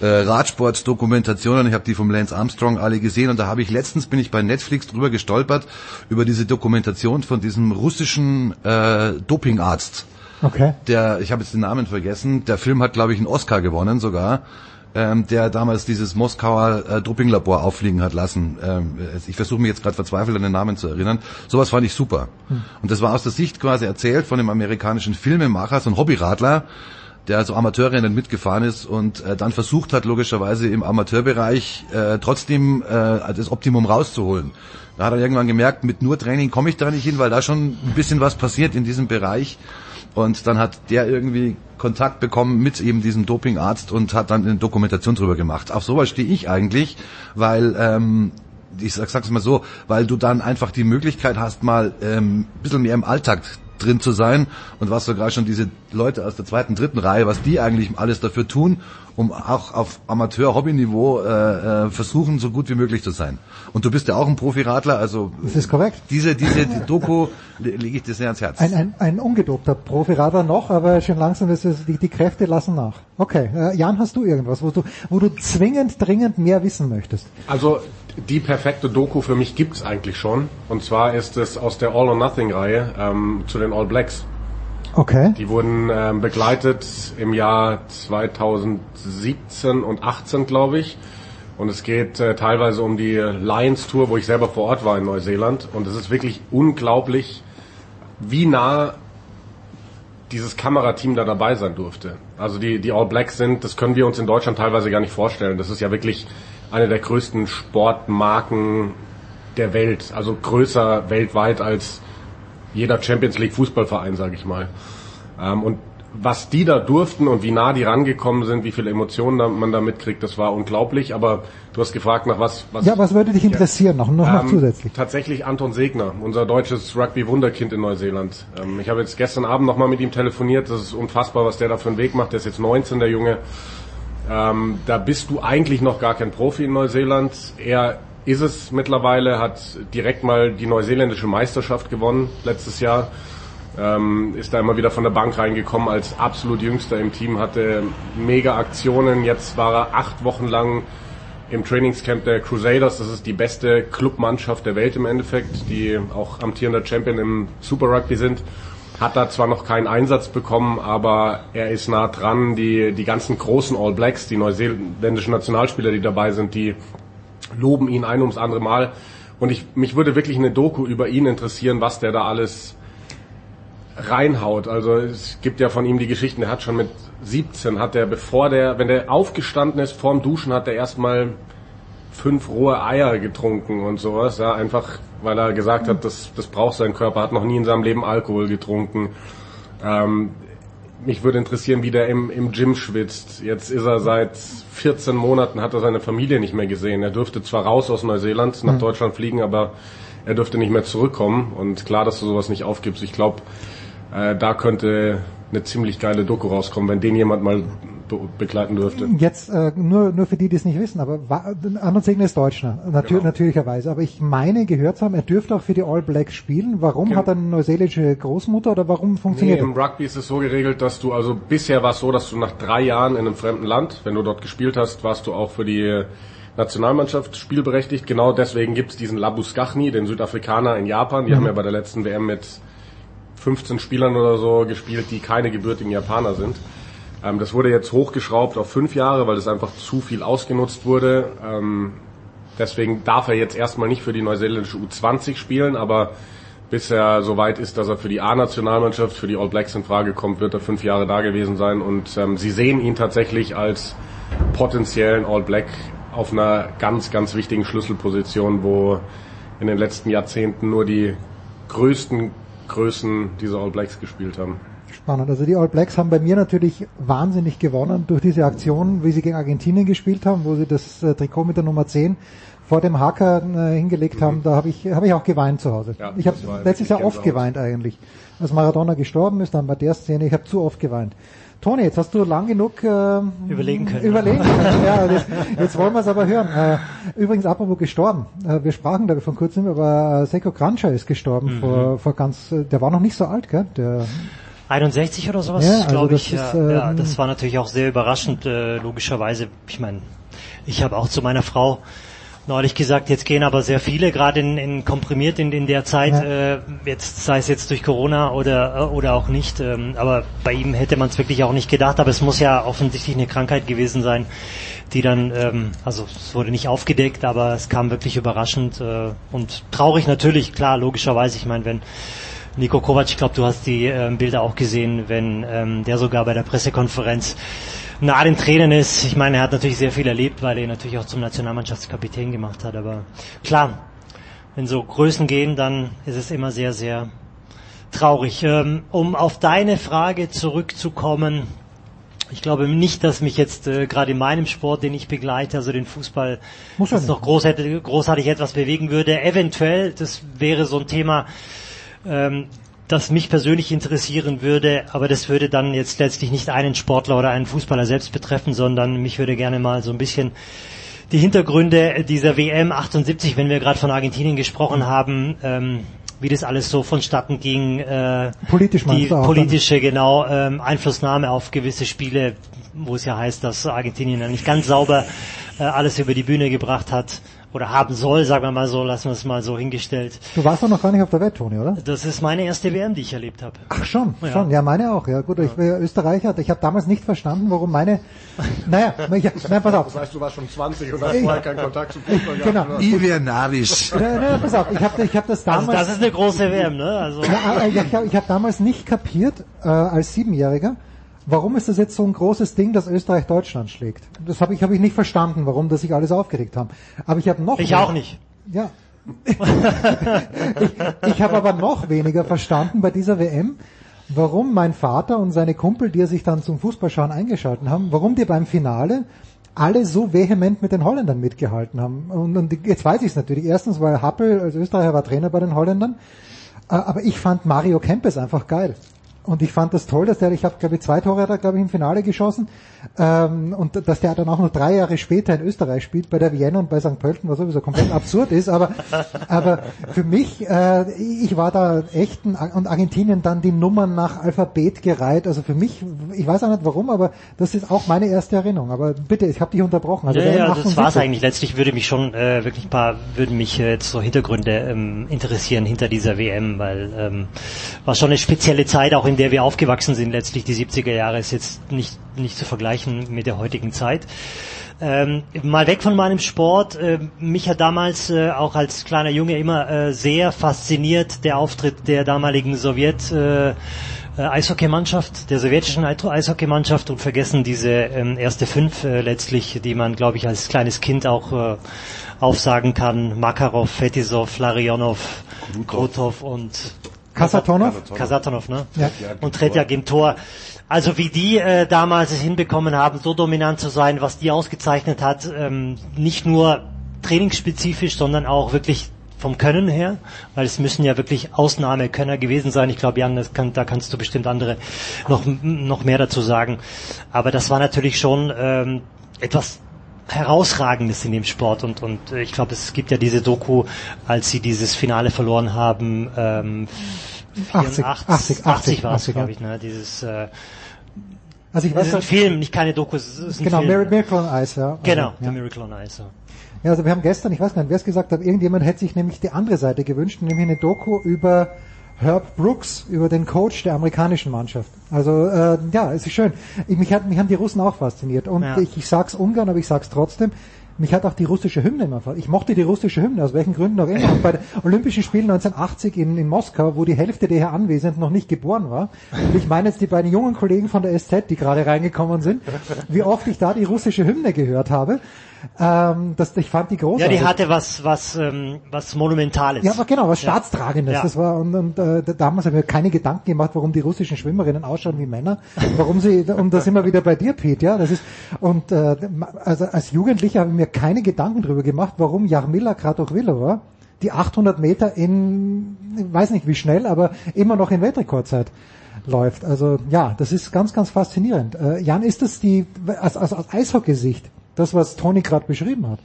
äh, Radsport-Dokumentationen. Ich habe die vom Lance Armstrong alle gesehen und da habe ich letztens bin ich bei Netflix drüber gestolpert über diese Dokumentation von diesem russischen äh, Dopingarzt. Okay. Der, ich habe jetzt den Namen vergessen. Der Film hat, glaube ich, einen Oscar gewonnen sogar. Ähm, der damals dieses Moskauer äh, Dopinglabor auffliegen hat lassen. Ähm, ich versuche mich jetzt gerade verzweifelt an den Namen zu erinnern. Sowas fand ich super. Hm. Und das war aus der Sicht quasi erzählt von dem amerikanischen Filmemacher, so ein Hobbyradler, der also Amateurrennen mitgefahren ist und äh, dann versucht hat, logischerweise im Amateurbereich äh, trotzdem äh, das Optimum rauszuholen. Da hat er irgendwann gemerkt, mit nur Training komme ich da nicht hin, weil da schon ein bisschen was passiert in diesem Bereich. Und dann hat der irgendwie Kontakt bekommen mit eben diesem Dopingarzt und hat dann eine Dokumentation drüber gemacht. Auf sowas stehe ich eigentlich, weil ähm, ich sag, sag's mal so, weil du dann einfach die Möglichkeit hast, mal ähm, ein bisschen mehr im Alltag drin zu sein und was sogar schon diese Leute aus der zweiten, dritten Reihe, was die eigentlich alles dafür tun, um auch auf Amateur-Hobby-Niveau äh, äh, versuchen, so gut wie möglich zu sein. Und du bist ja auch ein Profiradler, also Das ist korrekt. diese, diese die Doku le- lege ich dir sehr ans Herz. Ein, ein, ein ungedobter Profiradler noch, aber schon langsam ist es, die, die Kräfte lassen nach. Okay, äh, Jan, hast du irgendwas, wo du, wo du zwingend, dringend mehr wissen möchtest? Also die perfekte Doku für mich gibt's eigentlich schon. Und zwar ist es aus der All or Nothing Reihe ähm, zu den All Blacks. Okay. Die wurden ähm, begleitet im Jahr 2017 und 18, glaube ich. Und es geht äh, teilweise um die Lions Tour, wo ich selber vor Ort war in Neuseeland. Und es ist wirklich unglaublich, wie nah dieses Kamerateam da dabei sein durfte. Also die, die All Blacks sind, das können wir uns in Deutschland teilweise gar nicht vorstellen. Das ist ja wirklich eine der größten Sportmarken der Welt. Also größer weltweit als jeder Champions League Fußballverein, sage ich mal. Ähm, und was die da durften und wie nah die rangekommen sind, wie viele Emotionen da, man da mitkriegt, das war unglaublich. Aber du hast gefragt nach was. was Ja, was würde dich interessieren, noch, noch, noch ähm, zusätzlich? Tatsächlich Anton Segner, unser deutsches Rugby-Wunderkind in Neuseeland. Ähm, ich habe jetzt gestern Abend nochmal mit ihm telefoniert. Das ist unfassbar, was der da für einen Weg macht. Der ist jetzt 19, der Junge. Ähm, da bist du eigentlich noch gar kein Profi in Neuseeland. Er ist es mittlerweile, hat direkt mal die neuseeländische Meisterschaft gewonnen letztes Jahr. Ähm, ist da immer wieder von der Bank reingekommen als absolut jüngster im Team, hatte mega Aktionen. Jetzt war er acht Wochen lang im Trainingscamp der Crusaders. Das ist die beste Clubmannschaft der Welt im Endeffekt, die auch amtierender Champion im Super Rugby sind. Hat da zwar noch keinen Einsatz bekommen, aber er ist nah dran. Die, die ganzen großen All Blacks, die neuseeländischen Nationalspieler, die dabei sind, die loben ihn ein ums andere Mal. Und ich, mich würde wirklich eine Doku über ihn interessieren, was der da alles reinhaut. Also es gibt ja von ihm die Geschichten, er hat schon mit 17, hat er, bevor der, wenn der aufgestanden ist vorm Duschen, hat er erstmal fünf rohe Eier getrunken und sowas, ja, einfach weil er gesagt hat, das, das braucht sein Körper, hat noch nie in seinem Leben Alkohol getrunken. Ähm, mich würde interessieren, wie der im, im Gym schwitzt. Jetzt ist er seit 14 Monaten, hat er seine Familie nicht mehr gesehen. Er dürfte zwar raus aus Neuseeland nach Mhm. Deutschland fliegen, aber er dürfte nicht mehr zurückkommen. Und klar, dass du sowas nicht aufgibst. Ich glaube, äh, da könnte eine ziemlich geile Doku rauskommen, wenn den jemand mal be begleiten dürfte. Jetzt äh, nur nur für die, die es nicht wissen, aber wa- Arnold Segner ist Deutscher, natür Genau. natürlicherweise. Aber ich meine gehört zu haben, er dürfte auch für die All Blacks spielen. Warum hat er eine neuseelische Großmutter oder warum Nee, funktioniert im Rugby ist es so geregelt, dass du also bisher war es so, dass du nach drei Jahren in einem fremden Land, wenn du dort gespielt hast, warst du auch für die Nationalmannschaft spielberechtigt. Genau deswegen gibt's diesen Labuskachni, den Südafrikaner in Japan. Die Mhm. haben ja bei der letzten WM mit 15 Spielern oder so gespielt, die keine gebürtigen Japaner sind. Ähm, das wurde jetzt hochgeschraubt auf fünf Jahre, weil es einfach zu viel ausgenutzt wurde. Ähm, deswegen darf er jetzt erstmal nicht für die neuseeländische U20 spielen, aber bis er so weit ist, dass er für die A-Nationalmannschaft, für die All Blacks in Frage kommt, wird er fünf Jahre da gewesen sein. Und ähm, sie sehen ihn tatsächlich als potenziellen All Black auf einer ganz, ganz wichtigen Schlüsselposition, wo in den letzten Jahrzehnten nur die größten Größen dieser All Blacks gespielt haben. Spannend. Also die All Blacks haben bei mir natürlich wahnsinnig gewonnen durch diese Aktion, wie sie gegen Argentinien gespielt haben, wo sie das äh, Trikot mit der Nummer 10 vor dem Hacker äh, hingelegt haben. Da habe ich, habe ich auch geweint zu Hause. Ja, ich habe das letztes Jahr oft geweint eigentlich. Als Maradona gestorben ist, dann bei der Szene, ich habe zu oft geweint. Toni, jetzt hast du lang genug äh, Überlegen können. Überlegen können. ja, jetzt, jetzt wollen wir es aber hören. Äh, übrigens, apropos gestorben. Äh, wir sprachen da vor kurzem, aber äh, Seko Krancha ist gestorben Mhm. vor, vor ganz, äh, der war noch nicht so alt, gell? Der, 61 oder sowas, Ja, also glaube ich. ist, ja, ja, ähm, das war natürlich auch sehr überraschend, äh, logischerweise. Ich meine, ich habe auch zu meiner Frau neulich gesagt, jetzt gehen aber sehr viele, gerade in, in komprimiert in, in der Zeit, Ja. äh, jetzt sei es jetzt durch Corona oder äh, oder auch nicht. Ähm, aber bei ihm hätte man es wirklich auch nicht gedacht. Aber es muss ja offensichtlich eine Krankheit gewesen sein, die dann, ähm, also es wurde nicht aufgedeckt, aber es kam wirklich überraschend äh, und traurig natürlich, klar, logischerweise. Ich meine, wenn Nico Kovac, ich glaube, du hast die ähm, Bilder auch gesehen, wenn ähm, der sogar bei der Pressekonferenz nah den Tränen ist. Ich meine, er hat natürlich sehr viel erlebt, weil er ihn natürlich auch zum Nationalmannschaftskapitän gemacht hat. Aber klar, wenn so Größen gehen, dann ist es immer sehr, sehr traurig. Ähm, um auf deine Frage zurückzukommen, ich glaube nicht, dass mich jetzt äh, gerade in meinem Sport, den ich begleite, also den Fußball, Muss jetzt noch groß hätte, großartig etwas bewegen würde. Eventuell, das wäre so ein Thema, ähm, das mich persönlich interessieren würde, aber das würde dann jetzt letztlich nicht einen Sportler oder einen Fußballer selbst betreffen, sondern mich würde gerne mal so ein bisschen die Hintergründe dieser WM 78, wenn wir gerade von Argentinien gesprochen haben, ähm, wie das alles so vonstatten ging, äh, Politisch die politische genau ähm, Einflussnahme auf gewisse Spiele, wo es ja heißt, dass Argentinien ja nicht ganz sauber äh, alles über die Bühne gebracht hat oder haben soll, sagen wir mal so, lassen wir es mal so hingestellt. du warst doch noch gar nicht auf der Welt, Toni, oder? Das ist meine erste WM, die ich erlebt habe. Ach schon, Ja. schon. Ja, meine auch. Ja, gut, ich bin Österreicher. Ich habe damals nicht verstanden, warum meine. Naja, ich, nein, pass auf. Das heißt, du warst schon 20 und hast Ich- vorher keinen Kontakt zum Fußball gehabt. Genau. oder? Ivier Narisch. Nein, nein, pass auf. Ich habe ich hab das damals. Also das ist eine große WM, ne? Also Na, äh, ich habe ich hab damals nicht kapiert, äh, als Siebenjähriger, warum ist das jetzt so ein großes Ding, dass Österreich Deutschland schlägt. Das habe ich, hab ich nicht verstanden, warum das sich alles aufgeregt haben. Aber ich habe noch... ich auch nicht. Ja. ich ich habe aber noch weniger verstanden bei dieser WM, warum mein Vater und seine Kumpel, die sich dann zum Fußballschauen eingeschaltet haben, warum die beim Finale alle so vehement mit den Holländern mitgehalten haben. Und, und jetzt weiß ich es natürlich. Erstens, weil Happel als Österreicher war Trainer bei den Holländern. Äh, Aber ich fand Mario Kempes einfach geil. Und ich fand das toll, dass der, ich habe glaube ich zwei Tore hat glaube ich im Finale geschossen ähm, und dass der dann auch noch drei Jahre später in Österreich spielt bei der Vienna und bei St. Pölten, was sowieso komplett absurd ist. Aber aber für mich, äh, ich war da echt ein, und Argentinien dann die Nummern nach Alphabet gereiht. Also für mich, ich weiß auch nicht warum, aber das ist auch meine erste Erinnerung. Aber bitte, ich habe dich unterbrochen. Also ja, ja, das 78. war's eigentlich. Letztlich würde mich schon äh, wirklich ein paar, würden mich äh, jetzt so Hintergründe ähm, interessieren hinter dieser WM, weil ähm, war schon eine spezielle Zeit, auch in der wir aufgewachsen sind. Letztlich die 70er Jahre ist jetzt nicht nicht zu vergleichen mit der heutigen Zeit. Ähm, mal weg von meinem Sport. Äh, mich hat damals äh, auch als kleiner Junge immer äh, sehr fasziniert der Auftritt der damaligen Sowjet. Äh, äh, Eishockeymannschaft, der sowjetischen Eis- Eishockeymannschaft und vergessen diese ähm, erste fünf äh, letztlich, die man, glaube ich, als kleines Kind auch äh, aufsagen kann. Makarov, Fetisov, Larionov, Krotov und Kasatonov? Kasatonov, ne? Ja. Und Tretjak im Tor. Also wie die äh, damals es hinbekommen haben, so dominant zu sein, was die ausgezeichnet hat, ähm, nicht nur trainingsspezifisch, sondern auch wirklich vom Können her, weil es müssen ja wirklich Ausnahmekönner gewesen sein. Ich glaube, Jan, das kann, da kannst du bestimmt andere noch, noch mehr dazu sagen. Aber das war natürlich schon ähm, etwas herausragendes in dem Sport und und ich glaube es gibt ja diese Doku als sie dieses Finale verloren haben ähm, 80, 84, 80, 80 war es 80, glaube ich ne dieses äh, Also ich weiß ist ein Film nicht keine Doku es ist ein Genau, Film. Mir- Miracle on Ice, ja. genau Also, The ja. Miracle on Ice ja. Ja, also wir haben gestern, ich weiß gar nicht, wer es gesagt hat, irgendjemand hätte sich nämlich die andere Seite gewünscht, nämlich eine Doku über Herb Brooks, über den Coach der amerikanischen Mannschaft. Also äh, ja, es ist schön. Ich, mich, hat, mich haben die Russen auch fasziniert. Und Ja. ich, ich sag's ungern, aber ich sag's trotzdem. Mich hat auch die russische Hymne immer ver- Ich mochte die russische Hymne, aus welchen Gründen auch immer. Und bei den Olympischen Spielen 1980 in, in Moskau, wo die Hälfte der hier Anwesenden noch nicht geboren war. Und ich meine jetzt die beiden jungen Kollegen von der SZ, die gerade reingekommen sind, wie oft ich da die russische Hymne gehört habe. Ähm, das, ich fand die ja großartig. die hatte was was ähm, was monumentales Ja, genau, was Ja. Staatstragendes. Ja. Das war und, und äh, damals haben wir keine Gedanken gemacht, warum die russischen Schwimmerinnen ausschauen wie Männer, warum sie und das immer wieder bei dir, Pete, ja, das ist und äh, also als Jugendlicher habe ich mir keine Gedanken darüber gemacht, warum Jarmila Kratochvilova die 800 Meter in, ich weiß nicht wie schnell, aber immer noch in Weltrekordzeit läuft. Also ja, das ist ganz, ganz faszinierend. Äh, Jan, ist das die, als, als, aus Eishockeysicht, das was Toni gerade beschrieben hat,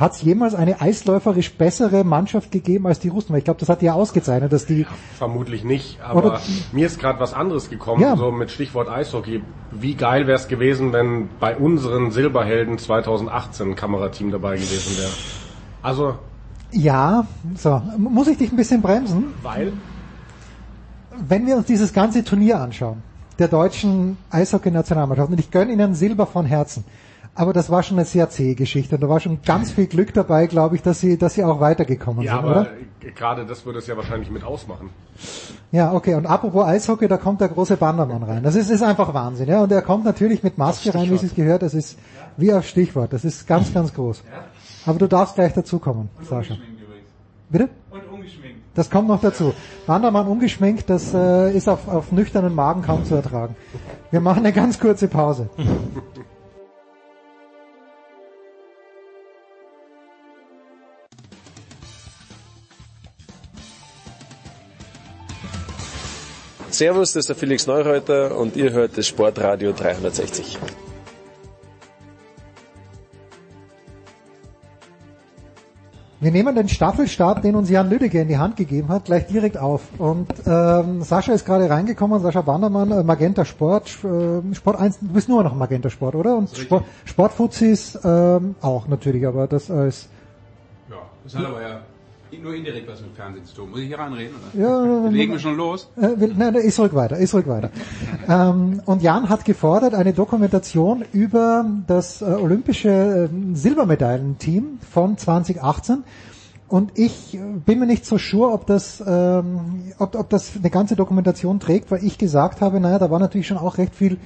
hat es jemals eine eisläuferisch bessere Mannschaft gegeben als die Russen? Weil ich glaube, das hat die ja ausgezeichnet, dass die Vermutlich nicht, aber mir ist gerade was anderes gekommen, Ja. so mit Stichwort Eishockey. Wie geil wäre es gewesen, wenn bei unseren Silberhelden 2018 ein Kamerateam dabei gewesen wäre. Also, Ja, so. Muss ich dich ein bisschen bremsen? weil? Wenn wir uns dieses ganze Turnier anschauen, der deutschen Eishockey-Nationalmannschaft, und ich gönne ihnen Silber von Herzen, aber das war schon eine sehr zähe Geschichte und da war schon ganz viel Glück dabei, glaube ich, dass sie, dass sie auch weitergekommen Ja, sind, aber oder? gerade das würde es ja wahrscheinlich mit ausmachen. Ja, okay. Und apropos Eishockey, da kommt der große Bandermann rein. Das ist, ist einfach Wahnsinn, ja. Und er kommt natürlich mit Maske rein, wie es gehört. Das ist wie auf Stichwort. Das ist ganz, ganz groß. Aber du darfst gleich dazukommen, Sascha. Bitte? Und ungeschminkt. Das kommt noch dazu. Wandermann ungeschminkt, das äh, ist auf, auf nüchternen Magen kaum zu ertragen. Wir machen eine ganz kurze Pause. Servus, das ist der Felix Neureuter und ihr hört das Sportradio 360. Wir nehmen den Staffelstab, den uns Jan Lüdecke in die Hand gegeben hat, gleich direkt auf. Und ähm, Sascha ist gerade reingekommen, Sascha Bandermann, äh, Magenta Sport, äh, Sport 1, du bist nur noch Magenta Sport, oder? Und Sport, Sportfuzis ähm, auch natürlich, aber das als Ja, das hat aber ja nur indirekt was mit Fernsehen zu tun. Muss ich hier reinreden? Oder? Ja, Legen wir schon los? Äh, will, nein, ist ruhig weiter, ist ruhig weiter. ähm, und Jan hat gefordert eine Dokumentation über das äh, olympische äh, Silbermedaillenteam von 2018. Und ich äh, bin mir nicht so sure, ob das, ähm, ob, ob das eine ganze Dokumentation trägt, weil ich gesagt habe, naja, da war natürlich schon auch recht viel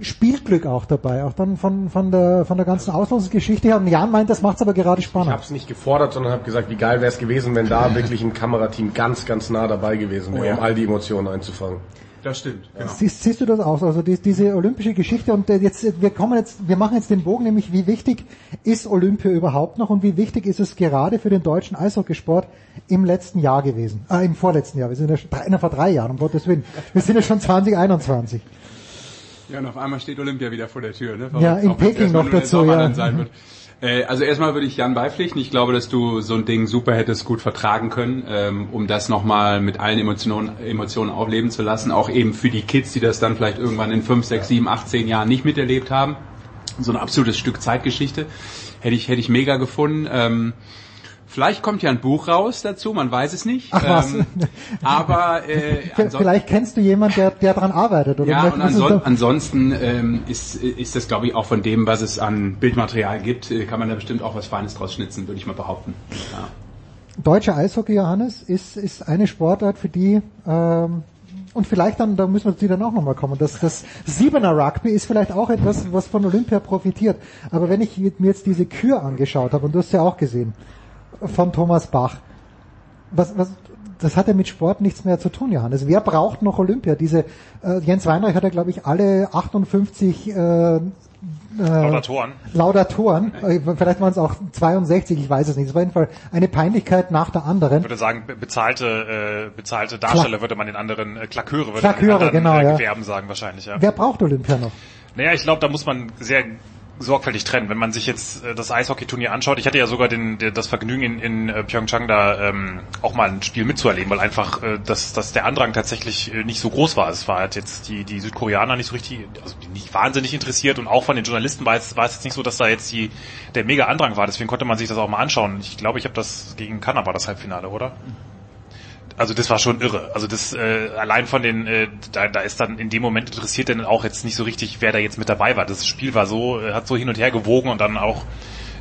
Spielglück auch dabei, auch dann von, von der, von der ganzen Auslosungsgeschichte her. Und Jan meint, das macht's aber gerade Ich spannend. habe es nicht gefordert, sondern habe gesagt, wie geil wäre es gewesen, wenn da wirklich ein Kamerateam ganz, ganz nah dabei gewesen wäre, Oh ja. um all die Emotionen einzufangen. Das stimmt, genau. Siehst, siehst du das aus? Also die, diese olympische Geschichte und äh, jetzt wir kommen jetzt, wir machen jetzt den Bogen, nämlich wie wichtig ist Olympia überhaupt noch und wie wichtig ist es gerade für den deutschen Eishockeysport im letzten Jahr gewesen, äh, im vorletzten Jahr. Wir sind ja schon na, vor drei Jahren, um Gottes Willen. Wir sind ja schon 2021. Ja, und auf einmal steht Olympia wieder vor der Tür. Ne? Ja, in Peking noch dazu, ja. Sein wird. Äh, Also erstmal würde ich Jan beipflichten. Ich glaube, dass du so ein Ding super hättest gut vertragen können, ähm, um das nochmal mit allen Emotionen, Emotionen aufleben zu lassen. Auch eben für die Kids, die das dann vielleicht irgendwann in 5, 6, 7, 8, 10 Jahren nicht miterlebt haben. So ein absolutes Stück Zeitgeschichte. Hätte ich, hätte ich mega gefunden. Ähm, Vielleicht kommt ja ein Buch raus dazu, man weiß es nicht. Ach was. Ähm, aber äh, Vielleicht kennst du jemanden, der, der daran arbeitet. Oder ja, und anson ansonsten ähm, ist, ist das, glaube ich, auch von dem, was es an Bildmaterial gibt, äh, kann man da bestimmt auch was Feines draus schnitzen, würde ich mal behaupten. Ja. Deutsche Eishockey, Johannes, ist, ist eine Sportart, für die, ähm, und vielleicht dann, da müssen wir zu dir dann auch nochmal kommen, das, das Siebener Rugby ist vielleicht auch etwas, was von Olympia profitiert. Aber wenn ich mir jetzt diese Kür angeschaut habe, und du hast ja auch gesehen, von Thomas Bach, was, was, das hat ja mit Sport nichts mehr zu tun, Johannes. Wer braucht noch Olympia? Diese, äh, Jens Weinreich hat ja, glaube ich, alle 58 äh, äh, Laudatoren. Laudatoren, äh, vielleicht waren es auch 62, ich weiß es nicht. Es war auf jeden Fall eine Peinlichkeit nach der anderen. Ich würde sagen, be- bezahlte, äh, bezahlte Darsteller würde man den anderen, äh, Klaköre würde Klaköre, man den anderen genau, äh, ja. Gewerben sagen wahrscheinlich, ja. Wer braucht Olympia noch? Naja, ich glaube, da muss man sehr sorgfältig trennen. Wenn man sich jetzt äh, das Eishockey-Turnier anschaut, ich hatte ja sogar den, das Vergnügen in, in äh, Pyeongchang da ähm, auch mal ein Spiel mitzuerleben, weil einfach äh, dass, dass der Andrang tatsächlich äh, nicht so groß war. Es war halt jetzt die, die Südkoreaner nicht so richtig, also nicht wahnsinnig interessiert und auch von den Journalisten war es, war es jetzt nicht so, dass da jetzt die, der mega Andrang war. Deswegen konnte man sich das auch mal anschauen. Ich glaube, ich habe das gegen Kanada das Halbfinale, oder? Also das war schon irre. Also das äh, allein von den, äh, da, da ist dann in dem Moment interessiert dann auch jetzt nicht so richtig, wer da jetzt mit dabei war. Das Spiel war so, äh, hat so hin und her gewogen und dann auch,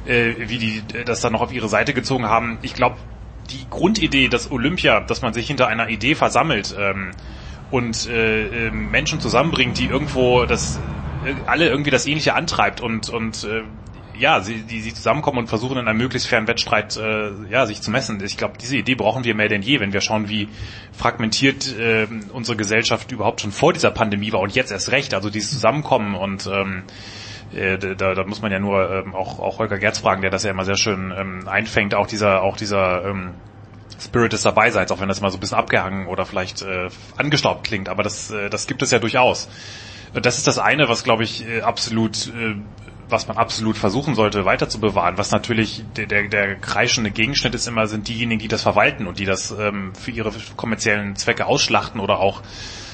äh, wie die äh, das dann noch auf ihre Seite gezogen haben. Ich glaube, die Grundidee, dass Olympia, dass man sich hinter einer Idee versammelt ähm, und äh, äh, Menschen zusammenbringt, die irgendwo das äh, alle irgendwie das Ähnliche antreibt und und äh, ja, sie, die, sie zusammenkommen und versuchen in einem möglichst fairen Wettstreit äh, ja, sich zu messen. Ich glaube, diese Idee brauchen wir mehr denn je, wenn wir schauen, wie fragmentiert äh, unsere Gesellschaft überhaupt schon vor dieser Pandemie war und jetzt erst recht. Also dieses Zusammenkommen und ähm, äh, da, da muss man ja nur ähm, auch, auch Holger Gerz fragen, der das ja immer sehr schön ähm, einfängt, auch dieser, auch dieser ähm, Spirit des Dabeiseins, auch wenn das mal so ein bisschen abgehangen oder vielleicht äh, angestaubt klingt, aber das, äh, das gibt es ja durchaus. Das ist das eine, was glaube ich äh, absolut, äh, was man absolut versuchen sollte weiter zu bewahren. Was natürlich der, der, der kreischende Gegenschnitt ist immer, sind diejenigen, die das verwalten und die das ähm, für ihre kommerziellen Zwecke ausschlachten oder auch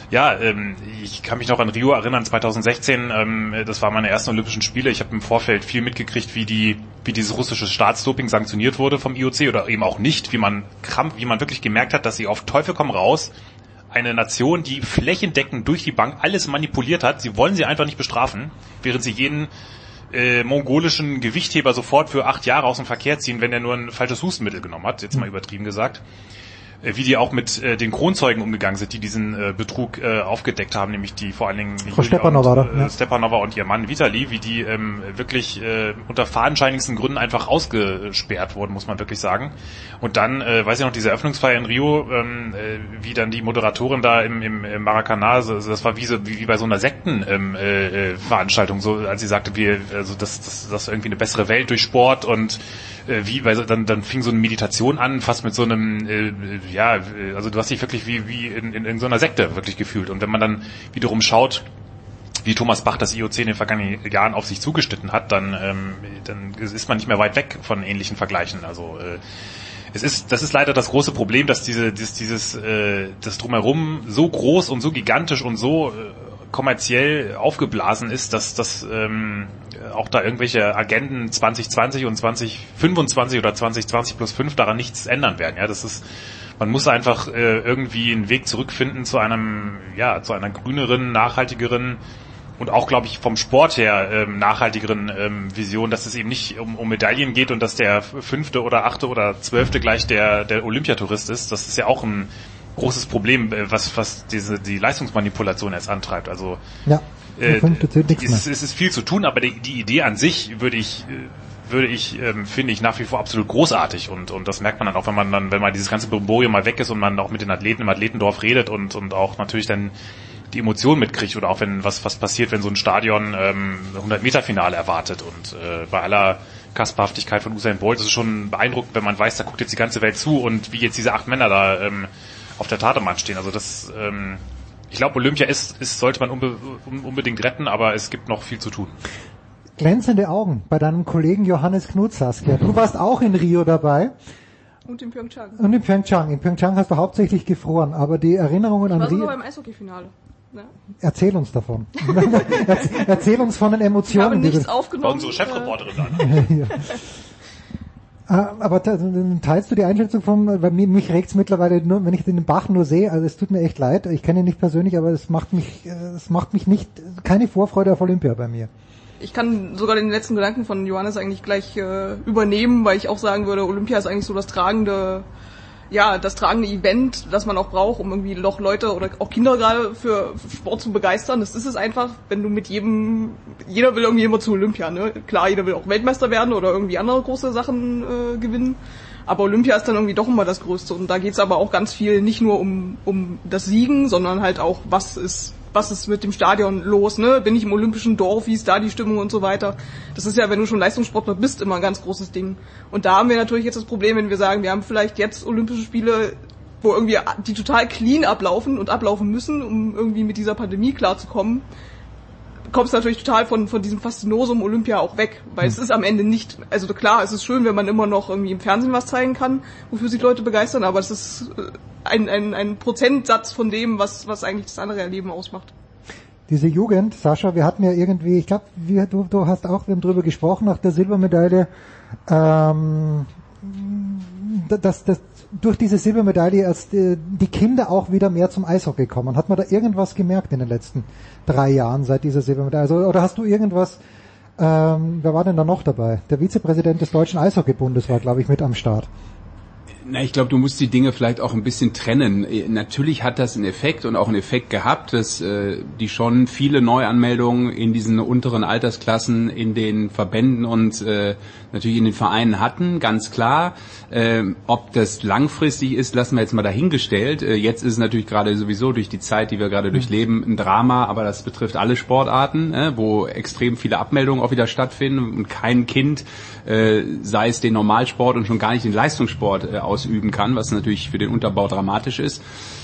ja, ähm, ich kann mich noch an Rio erinnern, 2016, ähm, das waren meine ersten Olympischen Spiele. Ich habe im Vorfeld viel mitgekriegt, wie die, wie dieses russische Staatsdoping sanktioniert wurde vom IOC oder eben auch nicht, wie man krampf, wie man wirklich gemerkt hat, dass sie auf Teufel komm raus eine Nation, die flächendeckend durch die Bank alles manipuliert hat. Sie wollen sie einfach nicht bestrafen, während sie jeden äh, mongolischen Gewichtheber sofort für acht Jahre aus dem Verkehr ziehen, wenn er nur ein falsches Hustenmittel genommen hat, jetzt mal übertrieben gesagt. Äh, Wie die auch mit äh, den Kronzeugen umgegangen sind, die diesen äh, Betrug äh, aufgedeckt haben, nämlich die vor allen Dingen Frau Stepanova, und, äh, Ja. Stepanova und ihr Mann Vitali, wie die ähm, wirklich äh, unter fadenscheinigsten Gründen einfach ausgesperrt wurden, muss man wirklich sagen. Und dann, äh, weiß ich noch, diese Eröffnungsfeier in Rio, ähm, äh, wie dann die Moderatorin da im, im, im Maracanã, also das war wie, so, wie, wie bei so einer Sektenveranstaltung, ähm, äh, äh, so als sie sagte, wir, also das, das, das ist irgendwie eine bessere Welt durch Sport und äh, wie, weil so- dann, dann fing so eine Meditation an, fast mit so einem, äh, ja, äh, also du hast dich wirklich wie, wie in, in, in so einer Sekte wirklich gefühlt. Und wenn man dann wiederum schaut, wie Thomas Bach das IOC in den vergangenen Jahren auf sich zugeschnitten hat, dann, ähm, dann ist man nicht mehr weit weg von ähnlichen Vergleichen. Also äh, es ist, das ist leider das große Problem, dass diese, dieses, dieses, äh, das drumherum so groß und so gigantisch und so äh, kommerziell aufgeblasen ist, dass das ähm, auch da irgendwelche Agenden 2020 und 2025 oder 2020 plus 5 daran nichts ändern werden. Ja, das ist man muss einfach äh, irgendwie einen Weg zurückfinden zu einem, ja, zu einer grüneren, nachhaltigeren und auch, glaube ich, vom Sport her ähm, nachhaltigeren ähm, Vision, dass es eben nicht um, um Medaillen geht und dass der fünfte oder achte oder zwölfte gleich der, der Olympiatourist ist. Das ist ja auch ein großes Problem, äh, was, was diese, die Leistungsmanipulation jetzt antreibt. Also Ja, äh, es, es ist viel zu tun, aber die, die Idee an sich würde ich, äh, würde ich, ähm, finde ich nach wie vor absolut großartig. Und, und das merkt man dann auch, wenn man dann, wenn man dieses ganze Brimborium mal weg ist und man auch mit den Athleten im Athletendorf redet und, und auch natürlich dann die Emotionen mitkriegt oder auch wenn was was passiert, wenn so ein Stadion ähm, 100 Meter Finale erwartet. Und äh, bei aller Kasperhaftigkeit von Usain Bolt ist es schon beeindruckend, wenn man weiß, da guckt jetzt die ganze Welt zu und wie jetzt diese acht Männer da ähm, auf der Tatemann stehen. Also das, ähm, ich glaube, Olympia ist, ist sollte man unbe unbedingt retten, aber es gibt noch viel zu tun. Glänzende Augen bei deinem Kollegen Johannes Knut, Saskia. Du warst auch in Rio dabei. Und in Pyeongchang. Und in Pyeongchang. In Pyeongchang hast du hauptsächlich gefroren, aber die Erinnerungen Ich an war sogar Rio. beim Eishockeyfinale. Ja. Erzähl uns davon. Erz- Erzähl uns von den Ich habe Emotionen. die nichts du- aufgenommen. Unsere Chefreporterin dann. ja. Ah, Aber te- teilst du die Einschätzung von, weil mich, mich regt's mittlerweile nur, wenn ich den Bach nur sehe, also es tut mir echt leid, ich kenne ihn nicht persönlich, aber es macht mich, es macht mich nicht, keine Vorfreude auf Olympia bei mir. Ich kann sogar den letzten Gedanken von Johannes eigentlich gleich äh, übernehmen, weil ich auch sagen würde, Olympia ist eigentlich so das tragende, ja, das tragende Event, das man auch braucht, um irgendwie noch Leute oder auch Kinder gerade für Sport zu begeistern. Das ist es einfach, wenn du mit jedem, jeder will irgendwie immer zu Olympia, ne? Klar, jeder will auch Weltmeister werden oder irgendwie andere große Sachen äh, gewinnen. Aber Olympia ist dann irgendwie doch immer das Größte. Und da geht's aber auch ganz viel nicht nur um, um das Siegen, sondern halt auch, was ist, was ist mit dem Stadion los, ne? Bin ich im olympischen Dorf, wie ist da die Stimmung und so weiter. Das ist ja, wenn du schon Leistungssportler bist, immer ein ganz großes Ding. Und da haben wir natürlich jetzt das Problem, wenn wir sagen, wir haben vielleicht jetzt Olympische Spiele, wo irgendwie die total clean ablaufen und ablaufen müssen, um irgendwie mit dieser Pandemie klarzukommen kommst natürlich total von, von diesem Faszinosum Olympia auch weg, weil es ist am Ende nicht, also klar, es ist schön, wenn man immer noch irgendwie im Fernsehen was zeigen kann, wofür sich Leute begeistern, aber es ist äh, ein, ein, ein Prozentsatz von dem, was, was eigentlich das andere Erleben ausmacht. Diese Jugend, Sascha, wir hatten ja irgendwie, ich glaube, du, du hast auch, wir haben drüber gesprochen, nach der Silbermedaille, ähm, dass, dass durch diese Silbermedaille erst äh, die Kinder auch wieder mehr zum Eishockey kommen. Hat man da irgendwas gemerkt in den letzten drei Jahren seit dieser Silbermedaille? Also, oder hast du irgendwas, ähm, wer war denn da noch dabei? Der Vizepräsident des Deutschen Eishockeybundes war, glaube ich, mit am Start. Na, ich glaube, du musst die Dinge vielleicht auch ein bisschen trennen. Äh, Natürlich hat das einen Effekt und auch einen Effekt gehabt, dass äh, die schon viele Neuanmeldungen in diesen unteren Altersklassen in den Verbänden und äh, natürlich in den Vereinen hatten, ganz klar. Ähm, ob das langfristig ist, lassen wir jetzt mal dahingestellt. Äh, jetzt ist es natürlich gerade sowieso durch die Zeit, die wir gerade durchleben, ein Drama, aber das betrifft alle Sportarten, äh, wo extrem viele Abmeldungen auch wieder stattfinden und kein Kind, äh, sei es den Normalsport und schon gar nicht den Leistungssport äh, ausüben kann, was natürlich für den Unterbau dramatisch ist.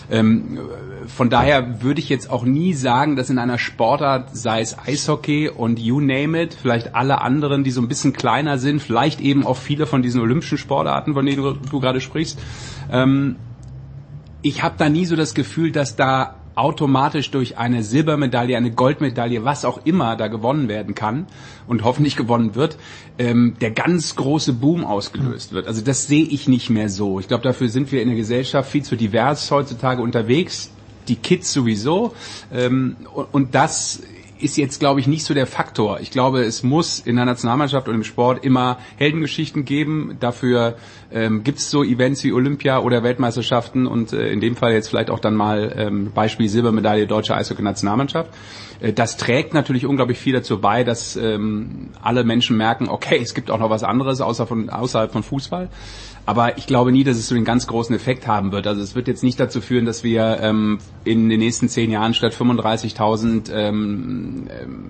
Ähm, von daher würde ich jetzt auch nie sagen, dass in einer Sportart, sei es Eishockey und you name it, vielleicht alle anderen, die so ein bisschen kleiner sind, vielleicht eben auch viele von diesen olympischen Sportarten, von denen du, du gerade sprichst, ähm, ich habe da nie so das Gefühl, dass da automatisch durch eine Silbermedaille, eine Goldmedaille, was auch immer da gewonnen werden kann und hoffentlich gewonnen wird, ähm, der ganz große Boom ausgelöst wird. Also das sehe ich nicht mehr so. Ich glaube, dafür sind wir in der Gesellschaft viel zu divers heutzutage unterwegs. Die Kids sowieso. Ähm, und, das ist jetzt, glaube ich, nicht so der Faktor. Ich glaube, es muss in der Nationalmannschaft und im Sport immer Heldengeschichten geben. Dafür ähm, gibt es so Events wie Olympia oder Weltmeisterschaften und äh, in dem Fall jetzt vielleicht auch dann mal ähm, Beispiel Silbermedaille deutsche Eishockey-Nationalmannschaft. Äh, das trägt natürlich unglaublich viel dazu bei, dass ähm, alle Menschen merken, okay, es gibt auch noch was anderes außer von, außerhalb von Fußball. Aber ich glaube nie, dass es so einen ganz großen Effekt haben wird. Also es wird jetzt nicht dazu führen, dass wir ähm, in den nächsten zehn Jahren statt 35.000 ähm, ähm,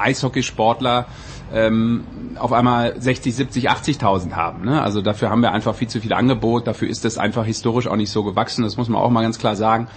Eishockeysportler ähm, auf einmal 60, 70, 80.000 haben. Ne? Also dafür haben wir einfach viel zu viel Angebot. Dafür ist das einfach historisch auch nicht so gewachsen. Das muss man auch mal ganz klar sagen.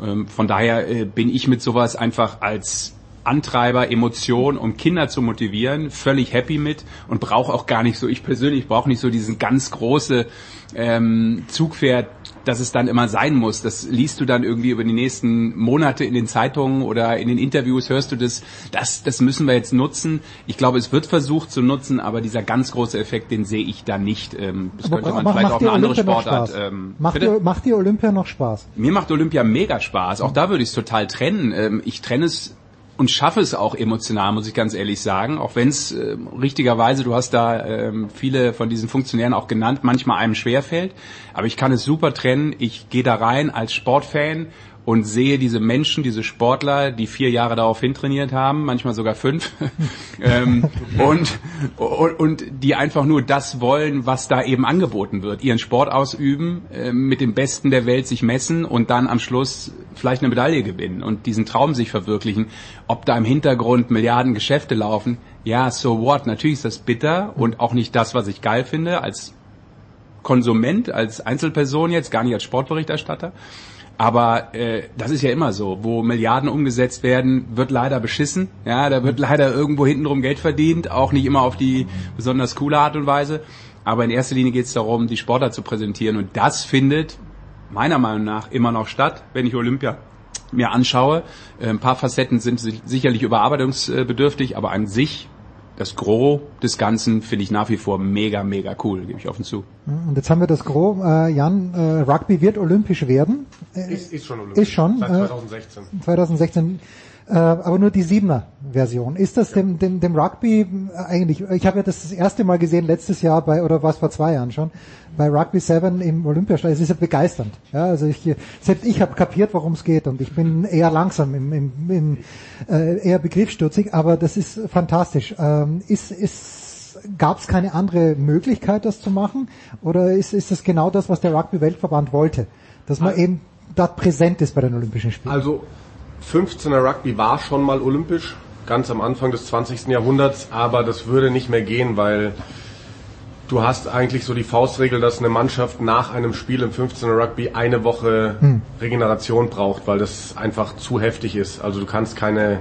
Ähm, von daher äh, bin ich mit sowas einfach als Antreiber, Emotion, um Kinder zu motivieren, völlig happy mit und brauche auch gar nicht so, ich persönlich brauche nicht so diesen ganz große ähm, Zugpferd, dass es dann immer sein muss. Das liest du dann irgendwie über die nächsten Monate in den Zeitungen oder in den Interviews hörst du das. Das, das müssen wir jetzt nutzen. Ich glaube, es wird versucht zu nutzen, aber dieser ganz große Effekt, den sehe ich da nicht. Ähm, das Aber könnte man macht- vielleicht dir eine andere Sportart. Ähm, Macht bitte? dir, macht dir Olympia noch Spaß? Mir macht Olympia mega Spaß. Auch da würde ich es total trennen. Ähm, Ich trenne es und schaffe es auch emotional, muss ich ganz ehrlich sagen. Auch wenn es äh, richtigerweise, du hast da ähm, viele von diesen Funktionären auch genannt, manchmal einem schwerfällt. Aber ich kann es super trennen. Ich gehe da rein als Sportfan und sehe diese Menschen, diese Sportler, die vier Jahre darauf hintrainiert haben, manchmal sogar fünf, ähm, und, und, und die einfach nur das wollen, was da eben angeboten wird. Ihren Sport ausüben, äh, mit dem Besten der Welt sich messen und dann am Schluss vielleicht eine Medaille gewinnen und diesen Traum sich verwirklichen. Ob da im Hintergrund Milliarden Geschäfte laufen, ja, so what. Natürlich ist das bitter und auch nicht das, was ich geil finde als Konsument, als Einzelperson jetzt, gar nicht als Sportberichterstatter. Aber äh, das ist ja immer so, wo Milliarden umgesetzt werden, wird leider beschissen. Ja, da wird leider irgendwo hintenrum Geld verdient, auch nicht immer auf die besonders coole Art und Weise. Aber in erster Linie geht es darum, die Sportler zu präsentieren und das findet meiner Meinung nach immer noch statt, wenn ich Olympia mir anschaue. Äh, Ein paar Facetten sind si- sicherlich überarbeitungsbedürftig, aber an sich das Gros des Ganzen finde ich nach wie vor mega, mega cool, gebe ich offen zu. Und jetzt haben wir das Gros. Äh, Jan, äh, Rugby wird olympisch werden. Äh, Ist, ist schon olympisch. Ist schon. Seit äh, 2016. 2016. Äh, aber nur die siebener Version. Ist das dem, dem, dem Rugby äh, eigentlich, ich habe ja das das erste Mal gesehen letztes Jahr bei, oder was vor zwei Jahren schon, bei Rugby 7 im Olympiastadion. Es ist ja begeisternd. Ja, also ich, selbst ich habe kapiert, worum es geht und ich bin eher langsam, im, im, im, äh, eher begriffsstutzig, aber das ist fantastisch. Ähm, ist, ist, Gab es keine andere Möglichkeit, das zu machen? Oder ist, ist das genau das, was der Rugby-Weltverband wollte? Dass man eben dort präsent ist bei den Olympischen Spielen? Also 15er Rugby war schon mal olympisch, ganz am Anfang des 20. Jahrhunderts, aber das würde nicht mehr gehen, weil du hast eigentlich so die Faustregel, dass eine Mannschaft nach einem Spiel im 15er Rugby eine Woche Hm. Regeneration braucht, weil das einfach zu heftig ist. Also du kannst keine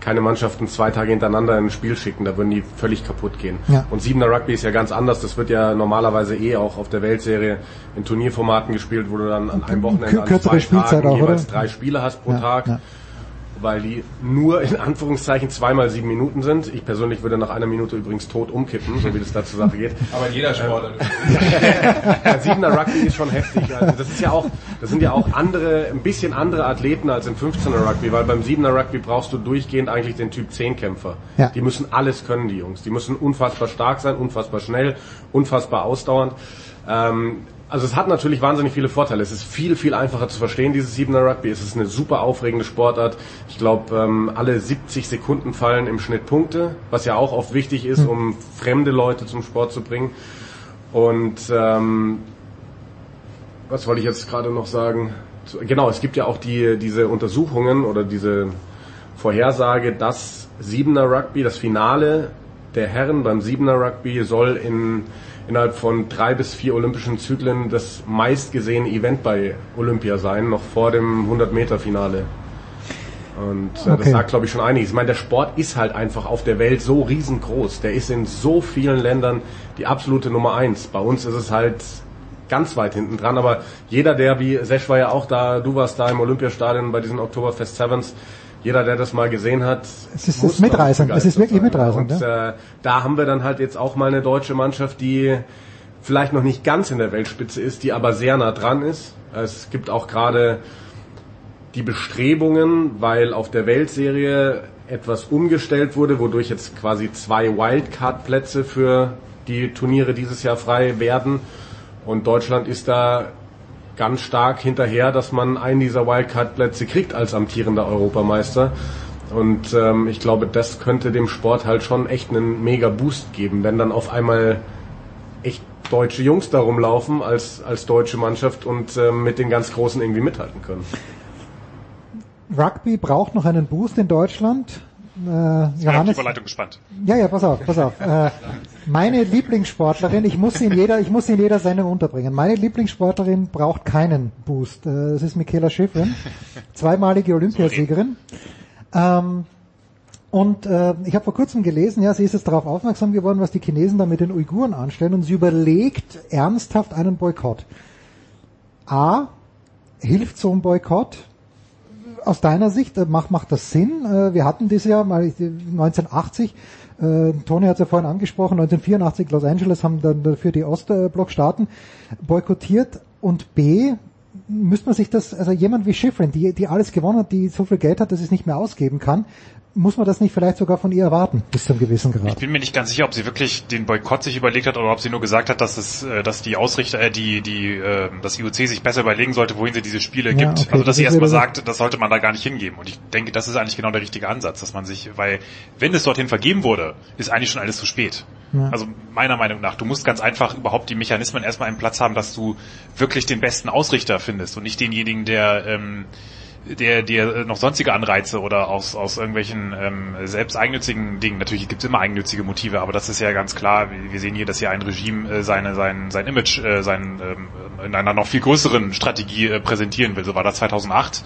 keine Mannschaften zwei Tage hintereinander in ein Spiel schicken, da würden die völlig kaputt gehen. Ja. Und Siebener Rugby ist ja ganz anders, das wird ja normalerweise eh auch auf der Weltserie in Turnierformaten gespielt, wo du dann an einem Wochenende an zwei Spielzeit Tagen auch, jeweils drei Spiele hast pro Ja, Tag ja. Weil die nur in Anführungszeichen zweimal sieben Minuten sind. Ich persönlich würde nach einer Minute übrigens tot umkippen, so wie das da zur Sache geht. Aber in jeder Sportart. Ja, Siebener Rugby ist schon heftig. Also das ist ja auch, das sind ja auch andere, ein bisschen andere Athleten als im 15er Rugby, weil beim Siebener Rugby brauchst du durchgehend eigentlich den Typ 10 Kämpfer. Ja. Die müssen alles können, die Jungs. Die müssen unfassbar stark sein, unfassbar schnell, unfassbar ausdauernd. Ähm, also es hat natürlich wahnsinnig viele Vorteile. Es ist viel, viel einfacher zu verstehen, dieses Siebener Rugby. Es ist eine super aufregende Sportart. Ich glaube, ähm, alle 70 Sekunden fallen im Schnitt Punkte, was ja auch oft wichtig ist, um fremde Leute zum Sport zu bringen. Und ähm, was wollte ich jetzt gerade noch sagen? Genau, es gibt ja auch die, diese Untersuchungen oder diese Vorhersage, dass Siebener Rugby, das Finale der Herren beim Siebener Rugby soll in, innerhalb von drei bis vier olympischen Zyklen das meistgesehene Event bei Olympia sein, noch vor dem 100-Meter-Finale. Und äh, Okay. das sagt, glaube ich, schon einiges. Ich meine, der Sport ist halt einfach auf der Welt so riesengroß. Der ist in so vielen Ländern die absolute Nummer eins. Bei uns ist es halt ganz weit hinten dran, aber jeder, der, wie Sesh war ja auch da, du warst da im Olympiastadion bei diesen Oktoberfest Sevens, jeder, der das mal gesehen hat, Es ist- muss ist mitreißend. Es ist wirklich mitreißend, Und äh, da haben wir dann halt jetzt auch mal eine deutsche Mannschaft, die vielleicht noch nicht ganz in der Weltspitze ist, die aber sehr nah dran ist. Es gibt auch gerade die Bestrebungen, weil auf der Weltserie etwas umgestellt wurde, wodurch jetzt quasi zwei Wildcard-Plätze für die Turniere dieses Jahr frei werden. Und Deutschland ist da ganz stark hinterher, dass man einen dieser Wildcard-Plätze kriegt als amtierender Europameister. Und ähm, ich glaube, das könnte dem Sport halt schon echt einen mega Boost geben, wenn dann auf einmal echt deutsche Jungs da rumlaufen als, als deutsche Mannschaft und ähm, mit den ganz Großen irgendwie mithalten können. Rugby braucht noch einen Boost in Deutschland. Äh, Ich bin auf die Johannes, Überleitung gespannt. ja, ja, pass auf, pass auf. Äh, meine Lieblingssportlerin, ich muss sie in jeder, ich muss sie in jeder Sendung unterbringen. Meine Lieblingssportlerin braucht keinen Boost. Äh, das ist Michaela Schifrin, zweimalige Olympiasiegerin. Ähm, und äh, ich habe vor kurzem gelesen, ja, sie ist jetzt darauf aufmerksam geworden, was die Chinesen da mit den Uiguren anstellen und sie überlegt ernsthaft einen Boykott. A, hilft so ein Boykott? Aus deiner Sicht äh, macht, macht das Sinn? Äh, Wir hatten das ja mal 1980, äh, Tony hat es ja vorhin angesprochen, 1984 Los Angeles haben dann dafür die Ostblockstaaten boykottiert und B, müsste man sich das, also jemand wie Schifrin, die, die alles gewonnen hat, die so viel Geld hat, dass es nicht mehr ausgeben kann, muss man das nicht vielleicht sogar von ihr erwarten, bis zu einem gewissen Ich Grad? bin mir nicht ganz sicher, ob sie wirklich den Boykott sich überlegt hat oder ob sie nur gesagt hat, dass es, äh, dass die Ausrichter, äh, die, die, äh, das IOC sich besser überlegen sollte, wohin sie diese Spiele Ja, gibt. okay, also dass das sie erstmal sagt, das sollte man da gar nicht hingeben. Und ich denke, das ist eigentlich genau der richtige Ansatz, dass man sich, weil wenn es dorthin vergeben wurde, ist eigentlich schon alles zu spät. Ja. Also meiner Meinung nach, du musst ganz einfach überhaupt die Mechanismen erstmal im Platz haben, dass du wirklich den besten Ausrichter findest und nicht denjenigen, der ähm, der, der noch sonstige Anreize oder aus, aus irgendwelchen ähm, selbst eigennützigen Dingen. Natürlich gibt es immer eigennützige Motive, aber das ist ja ganz klar. Wir wir sehen hier, dass hier ein Regime äh, seine, sein, sein Image äh, sein, ähm, in einer noch viel größeren Strategie äh, präsentieren will. So war das 2008.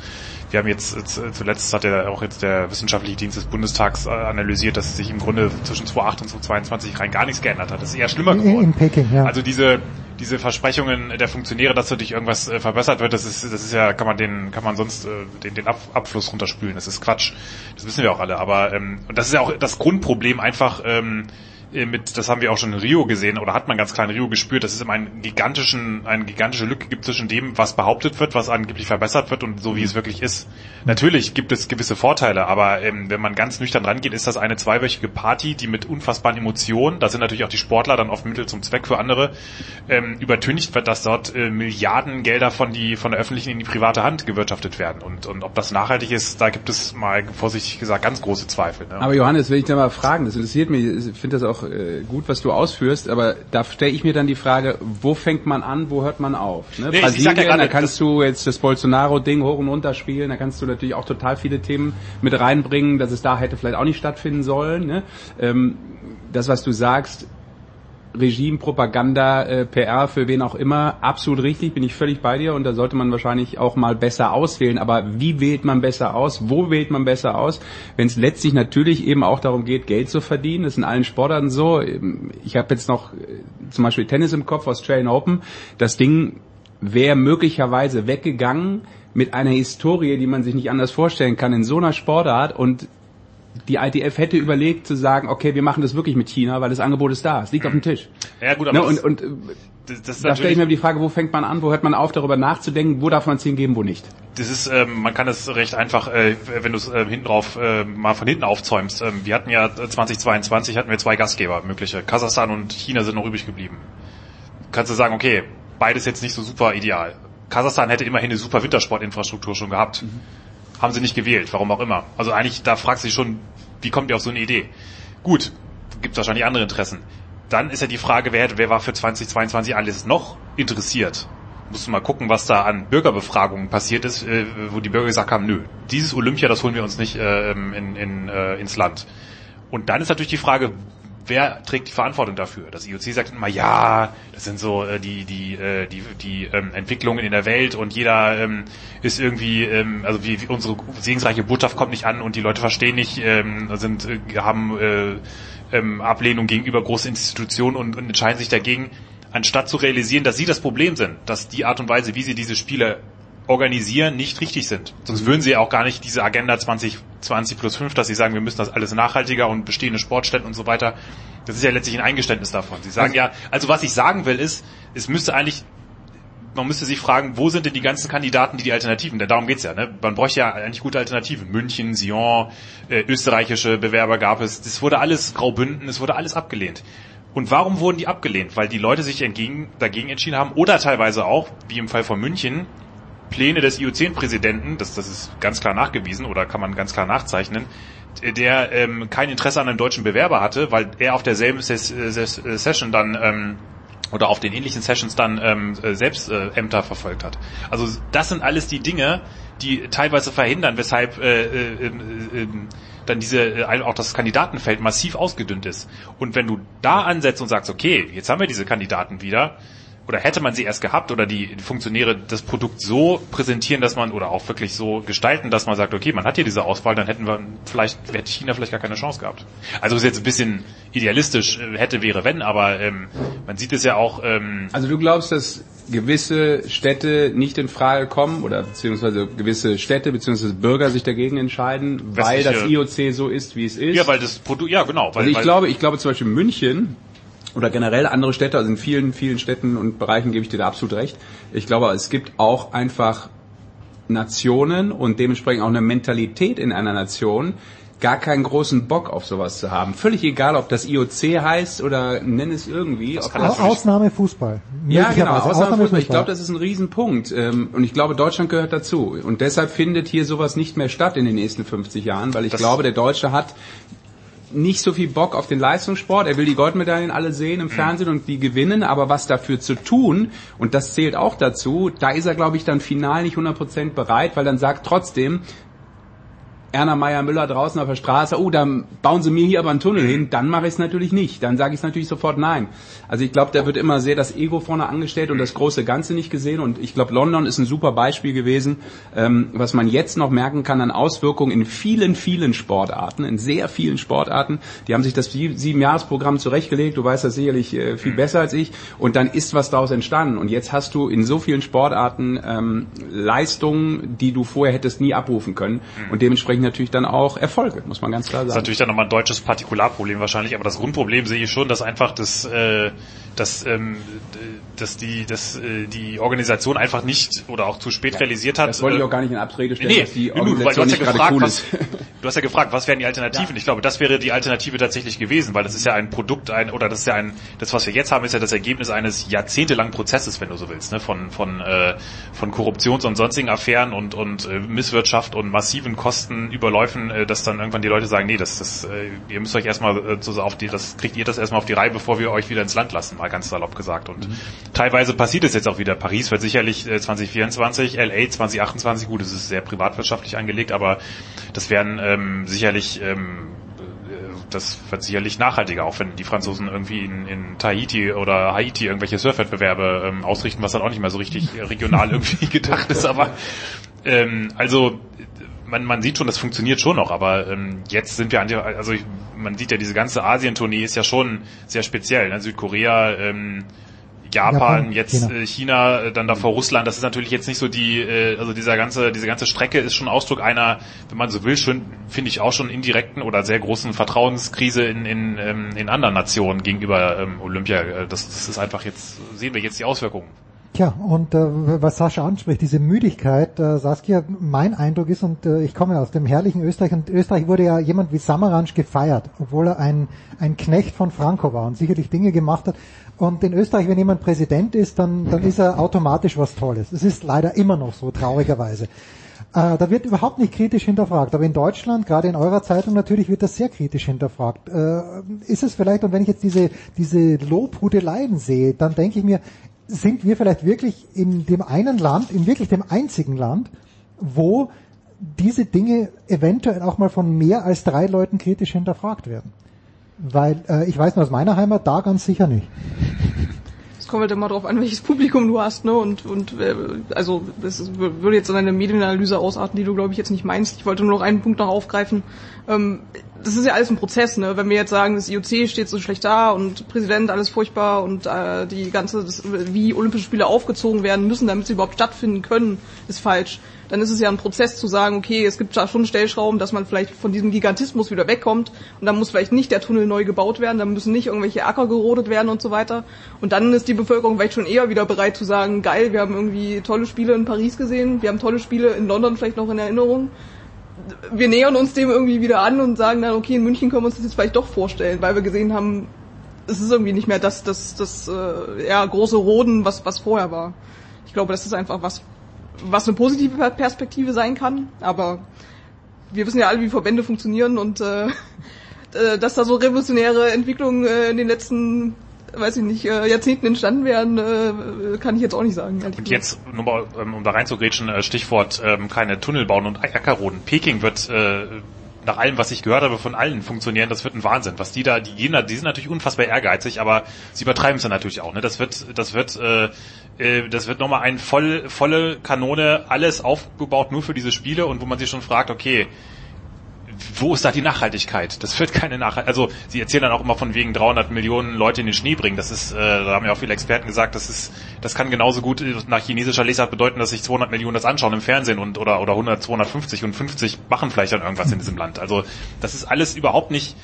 Wir haben jetzt äh, zuletzt hat ja auch jetzt der wissenschaftliche Dienst des Bundestags äh, analysiert, dass sich im Grunde zwischen 2008 und 2022 rein gar nichts geändert hat. Das ist eher schlimmer geworden. in Peking, ja. Also diese diese Versprechungen der Funktionäre, dass dadurch irgendwas äh, verbessert wird, das ist das ist ja kann man den kann man sonst den den Ab Abfluss runterspülen. Das ist Quatsch. Das wissen wir auch alle. Aber ähm, und das ist ja auch das Grundproblem einfach. Ähm, äh, mit, das haben wir auch schon in Rio gesehen oder hat man ganz klar in Rio gespürt, dass es immer einen gigantischen, eine gigantische Lücke gibt zwischen dem, was behauptet wird, was angeblich verbessert wird und so wie es wirklich ist. Natürlich gibt es gewisse Vorteile, aber ähm, wenn man ganz nüchtern rangeht, ist das eine zweiwöchige Party, die mit unfassbaren Emotionen, da sind natürlich auch die Sportler dann oft Mittel zum Zweck für andere, ähm, übertüncht wird, dass dort äh, Milliarden Gelder von die von der öffentlichen in die private Hand gewirtschaftet werden und und ob das nachhaltig ist, da gibt es mal vorsichtig gesagt ganz große Zweifel. Ne? Aber Johannes, will ich da mal fragen, das interessiert mich, ich finde das auch äh, gut, was du ausführst, aber da stelle ich mir dann die Frage, wo fängt man an, wo hört man auf? Ne? Nee, Brasilien, ja da kannst du jetzt das Bolsonaro-Ding hoch und runter spielen, da kannst du natürlich auch total viele Themen mit reinbringen, dass es da hätte vielleicht auch nicht stattfinden sollen. Ne? Ähm, das, was du sagst, Regime, Propaganda, äh, PR für wen auch immer, absolut richtig, bin ich völlig bei dir und da sollte man wahrscheinlich auch mal besser auswählen. Aber wie wählt man besser aus? Wo wählt man besser aus? Wenn es letztlich natürlich eben auch darum geht, Geld zu verdienen, das ist in allen Sportarten so. Ich habe jetzt noch äh, zum Beispiel Tennis im Kopf, Australian Open. Das Ding wäre möglicherweise weggegangen mit einer Historie, die man sich nicht anders vorstellen kann in so einer Sportart und die ITF hätte überlegt zu sagen, okay, wir machen das wirklich mit China, weil das Angebot ist da, es liegt auf dem Tisch. Ja gut, aber Ne, und, und äh, das, das da stelle ich mir die Frage, wo fängt man an, wo hört man auf, darüber nachzudenken, wo darf man es hingeben, wo nicht. Das ist, ähm, man kann es recht einfach, äh, wenn du es äh, hinten drauf äh, mal von hinten aufzäumst. Ähm, wir hatten ja 2022 hatten wir zwei Gastgeber mögliche. Kasachstan und China sind noch übrig geblieben. Kannst du sagen, okay, beides jetzt nicht so super ideal. Kasachstan hätte immerhin eine super Wintersportinfrastruktur schon gehabt. Mhm. Haben sie nicht gewählt, warum auch immer. Also eigentlich, da fragst du dich schon, wie kommt ihr auf so eine Idee? Gut, gibt wahrscheinlich andere Interessen. Dann ist ja die Frage, wer, wer war für 2022 alles noch interessiert? Musst du mal gucken, was da an Bürgerbefragungen passiert ist, äh, wo die Bürger gesagt haben, nö, dieses Olympia, das holen wir uns nicht äh, in, in, äh, ins Land. Und dann ist natürlich die Frage, wer trägt die Verantwortung dafür? Das IOC sagt immer, ja, das sind so äh, die die äh, die die ähm, Entwicklungen in der Welt und jeder ähm, ist irgendwie, ähm, also wie, wie unsere segensreiche Botschaft kommt nicht an und die Leute verstehen nicht, ähm, sind äh, haben äh, ähm, Ablehnung gegenüber großen Institutionen und, und entscheiden sich dagegen, anstatt zu realisieren, dass sie das Problem sind, dass die Art und Weise, wie sie diese Spiele organisieren, nicht richtig sind. Sonst würden sie ja auch gar nicht diese Agenda 2020 plus 5, dass sie sagen, wir müssen das alles nachhaltiger und bestehende Sportstätten und so weiter. Das ist ja letztlich ein Eingeständnis davon. Sie sagen ja, also was ich sagen will ist, es müsste eigentlich man müsste sich fragen, wo sind denn die ganzen Kandidaten, die die Alternativen, denn darum geht's ja, ne? Man bräuchte ja eigentlich gute Alternativen. München, Sion, äh, österreichische Bewerber gab es. Das wurde alles Graubünden, es wurde alles abgelehnt. Und warum wurden die abgelehnt? Weil die Leute sich entgegen, dagegen entschieden haben oder teilweise auch, wie im Fall von München, Pläne des IOC-Präsidenten, das, das ist ganz klar nachgewiesen oder kann man ganz klar nachzeichnen, der ähm, kein Interesse an einem deutschen Bewerber hatte, weil er auf derselben Ses Ses Session dann ähm, oder auf den ähnlichen Sessions dann ähm, äh, selbst äh, Ämter verfolgt hat. Also das sind alles die Dinge, die teilweise verhindern, weshalb äh, äh, äh, äh, dann diese äh, auch das Kandidatenfeld massiv ausgedünnt ist. Und wenn du da ansetzt und sagst, okay, jetzt haben wir diese Kandidaten wieder, oder hätte man sie erst gehabt oder die Funktionäre das Produkt so präsentieren, dass man oder auch wirklich so gestalten, dass man sagt, okay, man hat hier diese Auswahl, dann hätten wir vielleicht hätte China vielleicht gar keine Chance gehabt. Also ist jetzt ein bisschen idealistisch, äh, hätte wäre wenn, aber ähm, man sieht es ja auch. Ähm, Also du glaubst, dass gewisse Städte nicht in Frage kommen oder beziehungsweise gewisse Städte beziehungsweise Bürger sich dagegen entscheiden, weil das IOC so ist, wie es ist? ja, weil das Produkt, ja genau, weil, also ich weil, glaube, ich glaube zum Beispiel München oder generell andere Städte, also in vielen, vielen Städten und Bereichen gebe ich dir da absolut recht. Ich glaube, es gibt auch einfach Nationen und dementsprechend auch eine Mentalität in einer Nation, gar keinen großen Bock auf sowas zu haben. Völlig egal, ob das IOC heißt oder nenn es irgendwie. Ausnahme Fußball. ja, genau. Möglicherweise. Ausnahme Fußball. Ich glaube, das ist ein Riesenpunkt. Ähm, Und ich glaube, Deutschland gehört dazu. Und deshalb findet hier sowas nicht mehr statt in den nächsten 50 Jahren, weil ich Das- glaube, der Deutsche hat nicht so viel Bock auf den Leistungssport. Er will die Goldmedaillen alle sehen im Fernsehen und die gewinnen, aber was dafür zu tun, und das zählt auch dazu, da ist er, glaube ich, dann final nicht 100% bereit, weil dann sagt trotzdem, Erna Meyer Müller draußen auf der Straße, oh, dann bauen sie mir hier aber einen Tunnel hin, dann mache ich es natürlich nicht. Dann sage ich es natürlich sofort nein. Also ich glaube, da wird immer sehr das Ego vorne angestellt und das große Ganze nicht gesehen. Und ich glaube, London ist ein super Beispiel gewesen, ähm, was man jetzt noch merken kann an Auswirkungen in vielen, vielen Sportarten, in sehr vielen Sportarten. Die haben sich das Siebenjahresprogramm zurechtgelegt, du weißt das sicherlich äh, viel besser als ich. Und dann ist was daraus entstanden. Und jetzt hast du in so vielen Sportarten ähm, Leistungen, die du vorher hättest nie abrufen können. Und dementsprechend natürlich dann auch Erfolge, muss man ganz klar Das ist sagen. natürlich dann nochmal ein deutsches Partikularproblem wahrscheinlich, aber das Grundproblem sehe ich schon, dass einfach das, äh, dass, ähm, dass die, dass äh, die Organisation einfach nicht oder auch zu spät realisiert hat. Das wollte ich äh, auch gar nicht in Abrede stellen, nee, dass die genug, weil du Organisation hast ja gefragt, cool was, du hast ja gefragt, was wären die Alternativen? Ich glaube, das wäre die Alternative tatsächlich gewesen, weil das ist ja ein Produkt, ein oder das ist ja ein, das was wir jetzt haben, ist ja das Ergebnis eines jahrzehntelangen Prozesses, wenn du so willst, ne? von von äh, von Korruptions- und sonstigen Affären und und äh, Misswirtschaft und massiven Kostenüberläufen, äh, dass dann irgendwann die Leute sagen, nee, das das äh, ihr müsst euch erstmal äh, so auf die, das kriegt ihr das erstmal auf die Reihe, bevor wir euch wieder ins Land lassen, mal ganz salopp gesagt. Und teilweise passiert es jetzt auch wieder. Paris wird sicherlich äh, 2024, LA 2028, gut, es ist sehr privatwirtschaftlich angelegt, aber das werden ähm, sicherlich ähm, äh, das wird sicherlich nachhaltiger, auch wenn die Franzosen irgendwie in, in Tahiti oder Haiti irgendwelche Surfwettbewerbe ähm, ausrichten, was dann auch nicht mehr so richtig regional irgendwie gedacht ist. Aber ähm, also man, man sieht schon, das funktioniert schon noch, aber ähm, jetzt sind wir an der, also ich, man sieht ja, diese ganze Asien-Tournee ist ja schon sehr speziell. Ne? Südkorea, ähm, Japan, Japan, jetzt China. äh, China, äh, dann davor Russland. Das ist natürlich jetzt nicht so die, äh, also dieser ganze, diese ganze Strecke ist schon Ausdruck einer, wenn man so will, schon finde ich auch schon indirekten oder sehr großen Vertrauenskrise in in, ähm, in anderen Nationen gegenüber ähm, Olympia. Das, das ist einfach jetzt sehen wir jetzt die Auswirkungen. Tja, und äh, was Sascha anspricht, diese Müdigkeit, äh, Saskia, mein Eindruck ist, und äh, ich komme aus dem herrlichen Österreich, und Österreich wurde ja jemand wie Samaranch gefeiert, obwohl er ein, ein Knecht von Franco war und sicherlich Dinge gemacht hat. Und in Österreich, wenn jemand Präsident ist, dann, dann ist er automatisch was Tolles. Es ist leider immer noch so, traurigerweise. Äh, da wird überhaupt nicht kritisch hinterfragt. Aber in Deutschland, gerade in eurer Zeitung natürlich, wird das sehr kritisch hinterfragt. Äh, ist es vielleicht, und wenn ich jetzt diese, diese Lobhudeleien sehe, dann denke ich mir, sind wir vielleicht wirklich in dem einen Land, in wirklich dem einzigen Land, wo diese Dinge eventuell auch mal von mehr als drei Leuten kritisch hinterfragt werden. Weil äh, ich weiß nur aus meiner Heimat, da ganz sicher nicht. Es kommt halt immer darauf an, welches Publikum du hast, ne? Und und äh, also das ist, würde jetzt in eine Medienanalyse ausarten, die du glaube ich jetzt nicht meinst. Ich wollte nur noch einen Punkt noch aufgreifen. Ähm, das ist ja alles ein Prozess, ne? Wenn wir jetzt sagen, das IOC steht so schlecht da und Präsident alles furchtbar und äh, die ganze, das, wie Olympische Spiele aufgezogen werden müssen, damit sie überhaupt stattfinden können, ist falsch. Dann ist es ja ein Prozess zu sagen, okay, es gibt da schon Stellschrauben, dass man vielleicht von diesem Gigantismus wieder wegkommt und dann muss vielleicht nicht der Tunnel neu gebaut werden, dann müssen nicht irgendwelche Acker gerodet werden und so weiter. Und dann ist die Bevölkerung vielleicht schon eher wieder bereit zu sagen, geil, wir haben irgendwie tolle Spiele in Paris gesehen, wir haben tolle Spiele in London vielleicht noch in Erinnerung wir nähern uns dem irgendwie wieder an und sagen dann, okay, in München können wir uns das jetzt vielleicht doch vorstellen, weil wir gesehen haben, es ist irgendwie nicht mehr das, das, das äh, ja, große Roden, was, was vorher war. Ich glaube, das ist einfach was, was eine positive Per- Perspektive sein kann, aber wir wissen ja alle, wie Verbände funktionieren und äh, äh, dass da so revolutionäre Entwicklungen äh, in den letzten, weiß ich nicht, äh, Jahrzehnten entstanden wären, äh, kann ich jetzt auch nicht sagen. Und jetzt, nur mal, ähm, um da reinzugrätschen, äh, Stichwort ähm, keine Tunnel bauen und Ackerroden. Peking wird äh, nach allem, was ich gehört habe, von allen funktionieren. Das wird ein Wahnsinn. Was die da, die gehen da, die sind natürlich unfassbar ehrgeizig, aber sie übertreiben es dann natürlich auch. Ne? Das wird, das wird, äh, äh, das wird nochmal ein voll, volle Kanone, alles aufgebaut nur für diese Spiele und wo man sich schon fragt, okay, wo ist da die Nachhaltigkeit? Das wird keine Nachhaltigkeit. Also sie erzählen dann auch immer von wegen 300 Millionen Leute in den Schnee bringen. Das ist, äh, da haben ja auch viele Experten gesagt, das ist, das kann genauso gut äh, nach chinesischer Lesart bedeuten, dass sich 200 Millionen das anschauen im Fernsehen und oder oder 100, 250 und 50 machen vielleicht dann irgendwas in diesem Land. Also das ist alles überhaupt nicht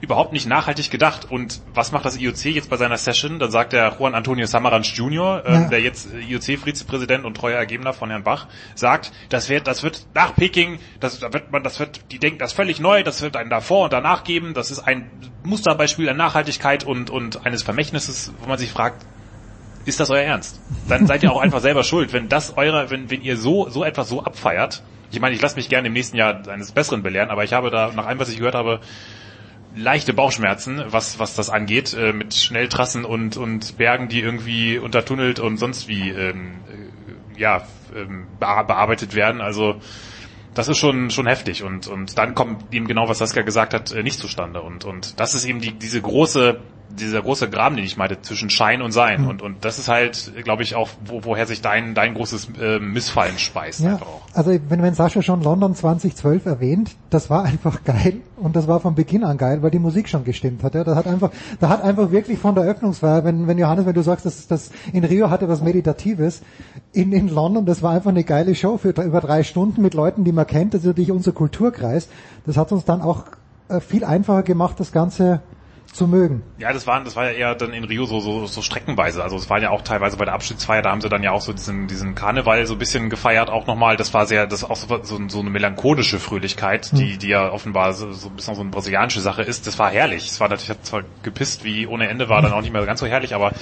überhaupt nicht nachhaltig gedacht. Und was macht das IOC jetzt bei seiner Session? Dann sagt der Juan Antonio Samaranch Jr., äh, Ja. der jetzt IOC-Vizepräsident und treuer Ergebner von Herrn Bach, sagt, das wird, das wird nach Peking, das da wird man, das wird, die denken das völlig neu, das wird ein davor und danach geben. Das ist ein Musterbeispiel der Nachhaltigkeit und und eines Vermächtnisses, wo man sich fragt, ist das euer Ernst? Dann seid ihr auch einfach selber schuld, wenn das eure, wenn wenn ihr so so etwas so abfeiert. Ich meine, ich lasse mich gerne im nächsten Jahr eines Besseren belehren, aber ich habe da nach allem, was ich gehört habe, leichte Bauchschmerzen, was was das angeht, äh, mit Schnelltrassen und und Bergen, die irgendwie untertunnelt und sonst wie ähm, äh, ja ähm, bea- bearbeitet werden. Also das ist schon schon heftig und und dann kommt eben genau was Saskia gesagt hat äh, nicht zustande und und das ist eben die diese große dieser große Graben, den ich meinte, zwischen Schein und Sein. Mhm. Und, und das ist halt, glaube ich, auch, wo, woher sich dein, dein großes äh, Missfallen speist. Ja, also wenn, wenn Sascha schon London 2012 erwähnt, das war einfach geil und das war von Beginn an geil, weil die Musik schon gestimmt hat. Ja. Das hat einfach, da hat einfach wirklich von der Eröffnungsfeier, wenn, wenn Johannes, wenn du sagst, dass das in Rio hatte was Meditatives, in, in London, das war einfach eine geile Show für über drei Stunden mit Leuten, die man kennt, das ist natürlich unser Kulturkreis. Das hat uns dann auch äh, viel einfacher gemacht, das Ganze zu mögen. Ja, das waren, das war ja eher dann in Rio so, so, so streckenweise. Also es war ja auch teilweise bei der Abschiedsfeier, da haben sie dann ja auch so diesen, diesen Karneval so ein bisschen gefeiert auch nochmal. Das war sehr, das auch so, so, so eine melancholische Fröhlichkeit, die, die ja offenbar so, so ein bisschen so eine brasilianische Sache ist. Das war herrlich. Es war natürlich, hat zwar gepisst wie ohne Ende, war dann auch nicht mehr ganz so herrlich, aber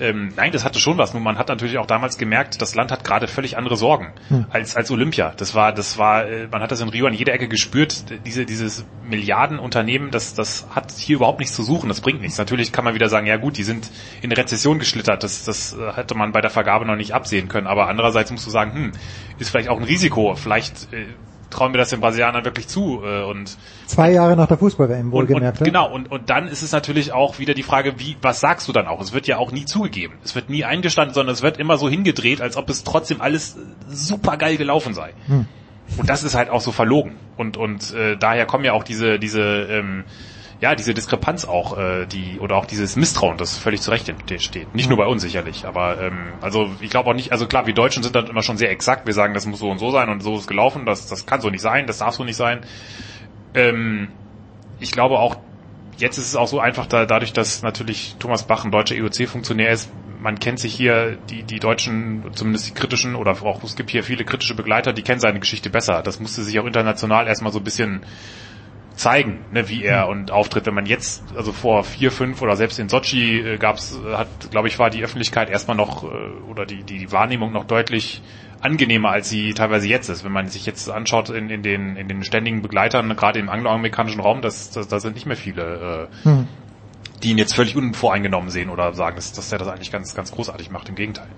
ähm, nein, das hatte schon was. Nur man hat natürlich auch damals gemerkt, das Land hat gerade völlig andere Sorgen Hm. als als Olympia. Das war, das war, äh, man hat das in Rio an jeder Ecke gespürt. Diese dieses Milliardenunternehmen, das das hat hier überhaupt nichts zu suchen. Das bringt nichts. Natürlich kann man wieder sagen, ja gut, die sind in Rezession geschlittert. Das das äh, hätte man bei der Vergabe noch nicht absehen können. Aber andererseits musst du sagen, hm, ist vielleicht auch ein Risiko. Vielleicht äh, trauen wir das den Brasilianern wirklich zu äh, und Zwei Jahre nach der Fußball-WM und, wohlgemerkt. und, ja. genau, und, und dann ist es natürlich auch wieder die Frage, wie, was sagst du dann auch? Es wird ja auch nie zugegeben. Es wird nie eingestanden, sondern es wird immer so hingedreht, als ob es trotzdem alles super geil gelaufen sei. Hm. Und das ist halt auch so verlogen. Und, und äh, daher kommen ja auch diese, diese, ähm, ja, diese Diskrepanz auch, äh, die, oder auch dieses Misstrauen, das völlig zu Recht steht. Nicht nur bei uns sicherlich, aber ähm, also ich glaube auch nicht, also klar, wir Deutschen sind dann immer schon sehr exakt, wir sagen, das muss so und so sein und so ist gelaufen, das, das kann so nicht sein, das darf so nicht sein. Ähm, ich glaube auch, jetzt ist es auch so einfach, da, dadurch, dass natürlich Thomas Bach ein deutscher EOC-Funktionär ist, man kennt sich hier, die, die Deutschen, zumindest die kritischen, oder auch es gibt hier viele kritische Begleiter, die kennen seine Geschichte besser. Das musste sich auch international erstmal so ein bisschen zeigen, ne, wie er und auftritt. Wenn man jetzt, also vor vier, fünf oder selbst in Sochi äh, gab's, äh, hat, glaube ich, war die Öffentlichkeit erstmal noch äh, oder die, die Wahrnehmung noch deutlich angenehmer, als sie teilweise jetzt ist. Wenn man sich jetzt anschaut in, in den in den ständigen Begleitern, gerade im angloamerikanischen Raum, das, das, da sind nicht mehr viele, äh, Hm. die ihn jetzt völlig unvoreingenommen sehen oder sagen, dass, dass er das eigentlich ganz, ganz großartig macht. Im Gegenteil.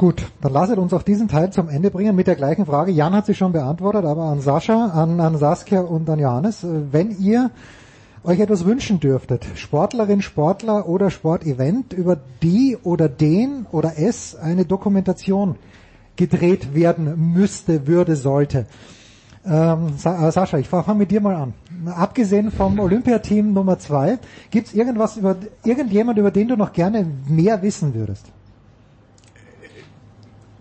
Gut, dann lasst uns auch diesen Teil zum Ende bringen mit der gleichen Frage. Jan hat sie schon beantwortet, aber an Sascha, an, an Saskia und an Johannes. Äh, Wenn ihr euch etwas wünschen dürftet, Sportlerin, Sportler oder Sportevent, über die oder den oder es eine Dokumentation gedreht werden müsste, würde, sollte. Ähm, äh, Sascha, ich fange mit dir mal an. Abgesehen vom Olympiateam Nummer zwei, gibt's irgendwas über irgendjemand, über den du noch gerne mehr wissen würdest?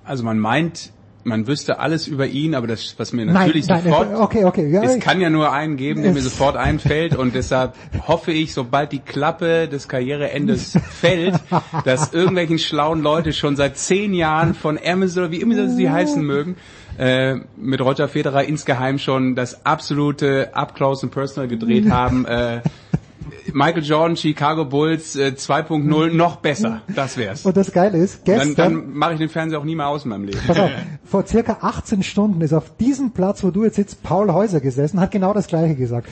Also man meint, man wüsste alles über ihn, aber das, was mir Nein, natürlich nein, sofort, okay, okay, ja, es kann ja nur einen geben, der mir sofort einfällt und deshalb hoffe ich, sobald die Klappe des Karriereendes fällt, dass irgendwelchen schlauen Leute schon seit zehn Jahren von Amazon, wie immer sie heißen mögen, äh, mit Roger Federer insgeheim schon das absolute Up Close and Personal gedreht haben. Äh, Michael Jordan, Chicago Bulls äh, 2.0, noch besser. Das wär's. Und das Geile ist, Dann, gestern, dann mache ich den Fernseher auch nie mehr aus in meinem Leben. pass auf, vor circa 18 Stunden ist auf diesem Platz, wo du jetzt sitzt, Paul Häuser gesessen, hat genau das Gleiche gesagt.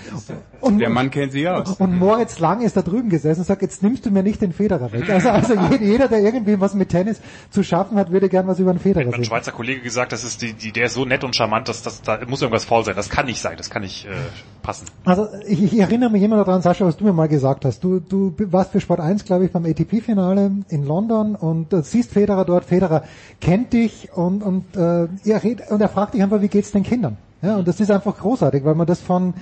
Und, Der Mann kennt sich aus. und Moritz Lang ist da drüben gesessen und sagt, jetzt nimmst du mir nicht den Federer weg. Also, also jeder, der irgendwie was mit Tennis zu schaffen hat, würde gern was über den Federer Ein sehen. Schweizer Kollege gesagt, das ist die, die, der ist so nett und charmant, dass das, da muss irgendwas faul sein. Das kann nicht sein, das kann nicht äh, passen. Also ich, ich erinnere mich immer daran, Sascha, was du mir mal gesagt hast. Du, du warst für Sport 1, glaube ich, beim ATP-Finale in London und äh, siehst Federer dort. Federer kennt dich und, und, äh, er red, und er fragt dich einfach, wie geht's den Kindern? Ja, und das ist einfach großartig, weil man das von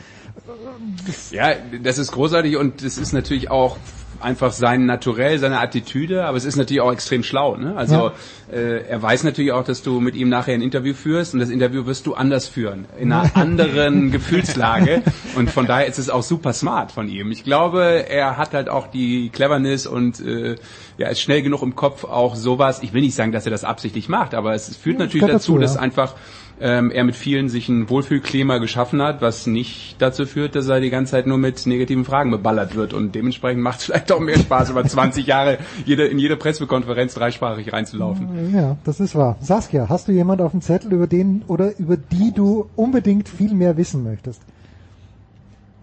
Ja, das ist großartig und es ist natürlich auch einfach sein Naturell, seine Attitüde, aber es ist natürlich auch extrem schlau. Ne? Also äh, er weiß natürlich auch, dass du mit ihm nachher ein Interview führst und das Interview wirst du anders führen, in einer anderen Gefühlslage und von daher ist es auch super smart von ihm. Ich glaube, er hat halt auch die Cleverness und äh, ja, ist schnell genug im Kopf auch sowas. Ich will nicht sagen, dass er das absichtlich macht, aber es führt natürlich gehört dazu, dazu, dass ja. einfach ähm, er mit vielen sich ein Wohlfühlklima geschaffen hat, was nicht dazu führt, dass er die ganze Zeit nur mit negativen Fragen beballert wird und dementsprechend macht es vielleicht auch mehr Spaß, über 20 Jahre jede, in jede Pressekonferenz dreisprachig reinzulaufen. Ja, das ist wahr. Saskia, hast du jemand auf dem Zettel, über den oder über die du unbedingt viel mehr wissen möchtest?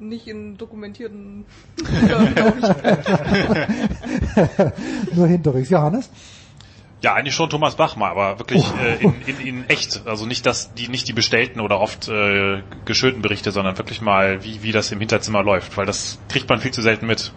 nicht in dokumentierten Nur hinterrücks. Johannes? Ja, eigentlich schon Thomas Bach mal, aber wirklich äh, in, in, in echt. Also nicht das, die nicht die bestellten oder oft äh, geschönten Berichte, sondern wirklich mal, wie, wie das im Hinterzimmer läuft, weil das kriegt man viel zu selten mit.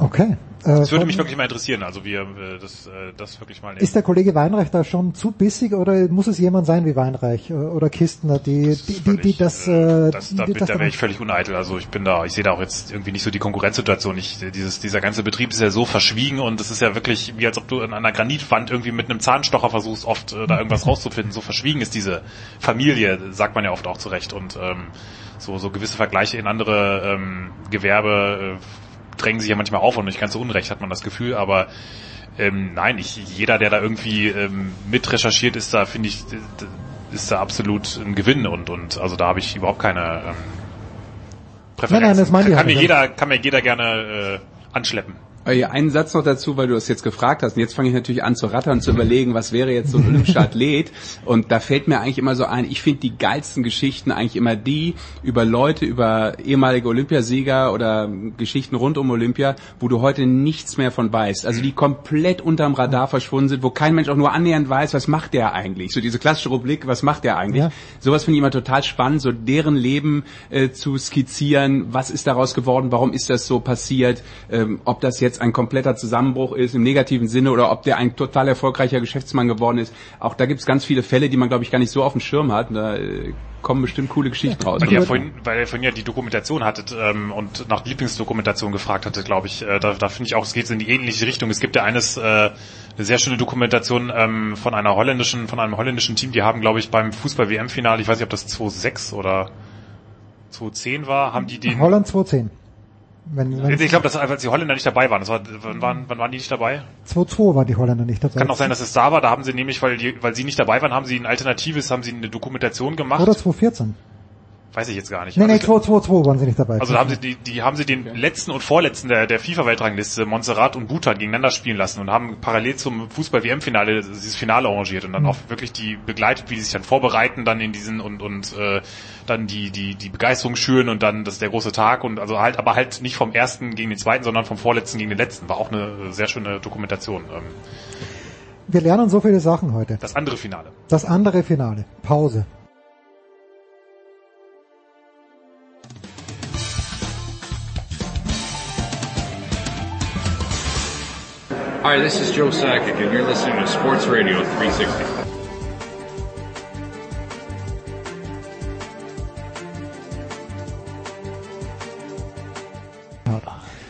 Okay. Das Äh, würde von- mich wirklich mal interessieren, also wir äh, das, äh, das wirklich mal Ist der Kollege Weinreich da schon zu bissig oder muss es jemand sein wie Weinreich äh, oder Kistner, die, die, die, die das, äh, das, da, da wäre ich völlig uneitel. Also ich bin da, ich sehe da auch jetzt irgendwie nicht so die Konkurrenzsituation. Ich, dieses, dieser ganze Betrieb ist ja so verschwiegen und es ist ja wirklich wie als ob du an einer Granitwand irgendwie mit einem Zahnstocher versuchst, oft da irgendwas rauszufinden. So verschwiegen ist diese Familie, sagt man ja oft auch zurecht. Und ähm, so, so gewisse Vergleiche in andere ähm, Gewerbe äh, drängen sich ja manchmal auf und nicht ganz so unrecht hat man das Gefühl, aber ähm, nein, ich, jeder, der da irgendwie ähm, mit recherchiert, ist da, finde ich, ist da absolut ein Gewinn und, und also da habe ich überhaupt keine ähm, Präferenzen. Nein, nein, das meine ich kann, mir jeder, kann mir jeder gerne äh, anschleppen. Äh, Einen Satz noch dazu, weil du das jetzt gefragt hast. Und jetzt fange ich natürlich an zu rattern, zu überlegen, was wäre jetzt so ein olympischer Athlet. Und da fällt mir eigentlich immer so ein, ich finde die geilsten Geschichten eigentlich immer die über Leute, über ehemalige Olympiasieger oder Geschichten rund um Olympia, wo du heute nichts mehr von weißt. Also die komplett unterm Radar verschwunden sind, wo kein Mensch auch nur annähernd weiß, was macht der eigentlich. So diese klassische Rubrik, was macht der eigentlich. Ja. Sowas finde ich immer total spannend, so deren Leben äh, zu skizzieren. Was ist daraus geworden? Warum ist das so passiert? Ähm, ob das jetzt ein kompletter Zusammenbruch ist im negativen Sinne oder ob der ein total erfolgreicher Geschäftsmann geworden ist. Auch da gibt es ganz viele Fälle, die man, glaube ich, gar nicht so auf dem Schirm hat. Da äh, kommen bestimmt coole Geschichten raus. Weil ihr, vorhin, weil ihr vorhin ja die Dokumentation hattet ähm, und nach Lieblingsdokumentation gefragt hattet, glaube ich, äh, da, da finde ich auch, es geht in die ähnliche Richtung. Es gibt ja eines, äh, eine sehr schöne Dokumentation ähm, von einer holländischen, von einem holländischen Team, die haben, glaube ich, beim Fußball-WM-Finale, ich weiß nicht, ob das 2006 oder 2010 war, haben die den Holland 210. Wenn, wenn ich glaube, dass als die Holländer nicht dabei waren, das war, wann, waren, wann waren die nicht dabei? 2-2 war die Holländer nicht dabei. Kann auch sein, dass es da war. Da haben sie nämlich, weil, die, weil sie nicht dabei waren, haben sie ein alternatives, haben sie eine Dokumentation gemacht. Oder 214. Weiß ich jetzt gar nicht. Nee, nee, Also- 2-2-2 waren sie nicht dabei. Also da haben sie die, die haben sie den letzten und vorletzten der, der FIFA-Weltrangliste, Montserrat und Bhutan, gegeneinander spielen lassen und haben parallel zum Fußball-WM-Finale dieses Finale arrangiert und dann Mhm. auch wirklich die begleitet, wie die sich dann vorbereiten, dann in diesen und und äh, dann die die die Begeisterung schüren und dann das ist der große Tag und also halt aber halt nicht vom ersten gegen den zweiten, sondern vom vorletzten gegen den letzten. War auch eine sehr schöne Dokumentation. Ähm, Wir lernen so viele Sachen heute. das andere Finale. Das andere Finale. Pause. Hi, this is Joe Sakic, and you're listening to Sports Radio 360.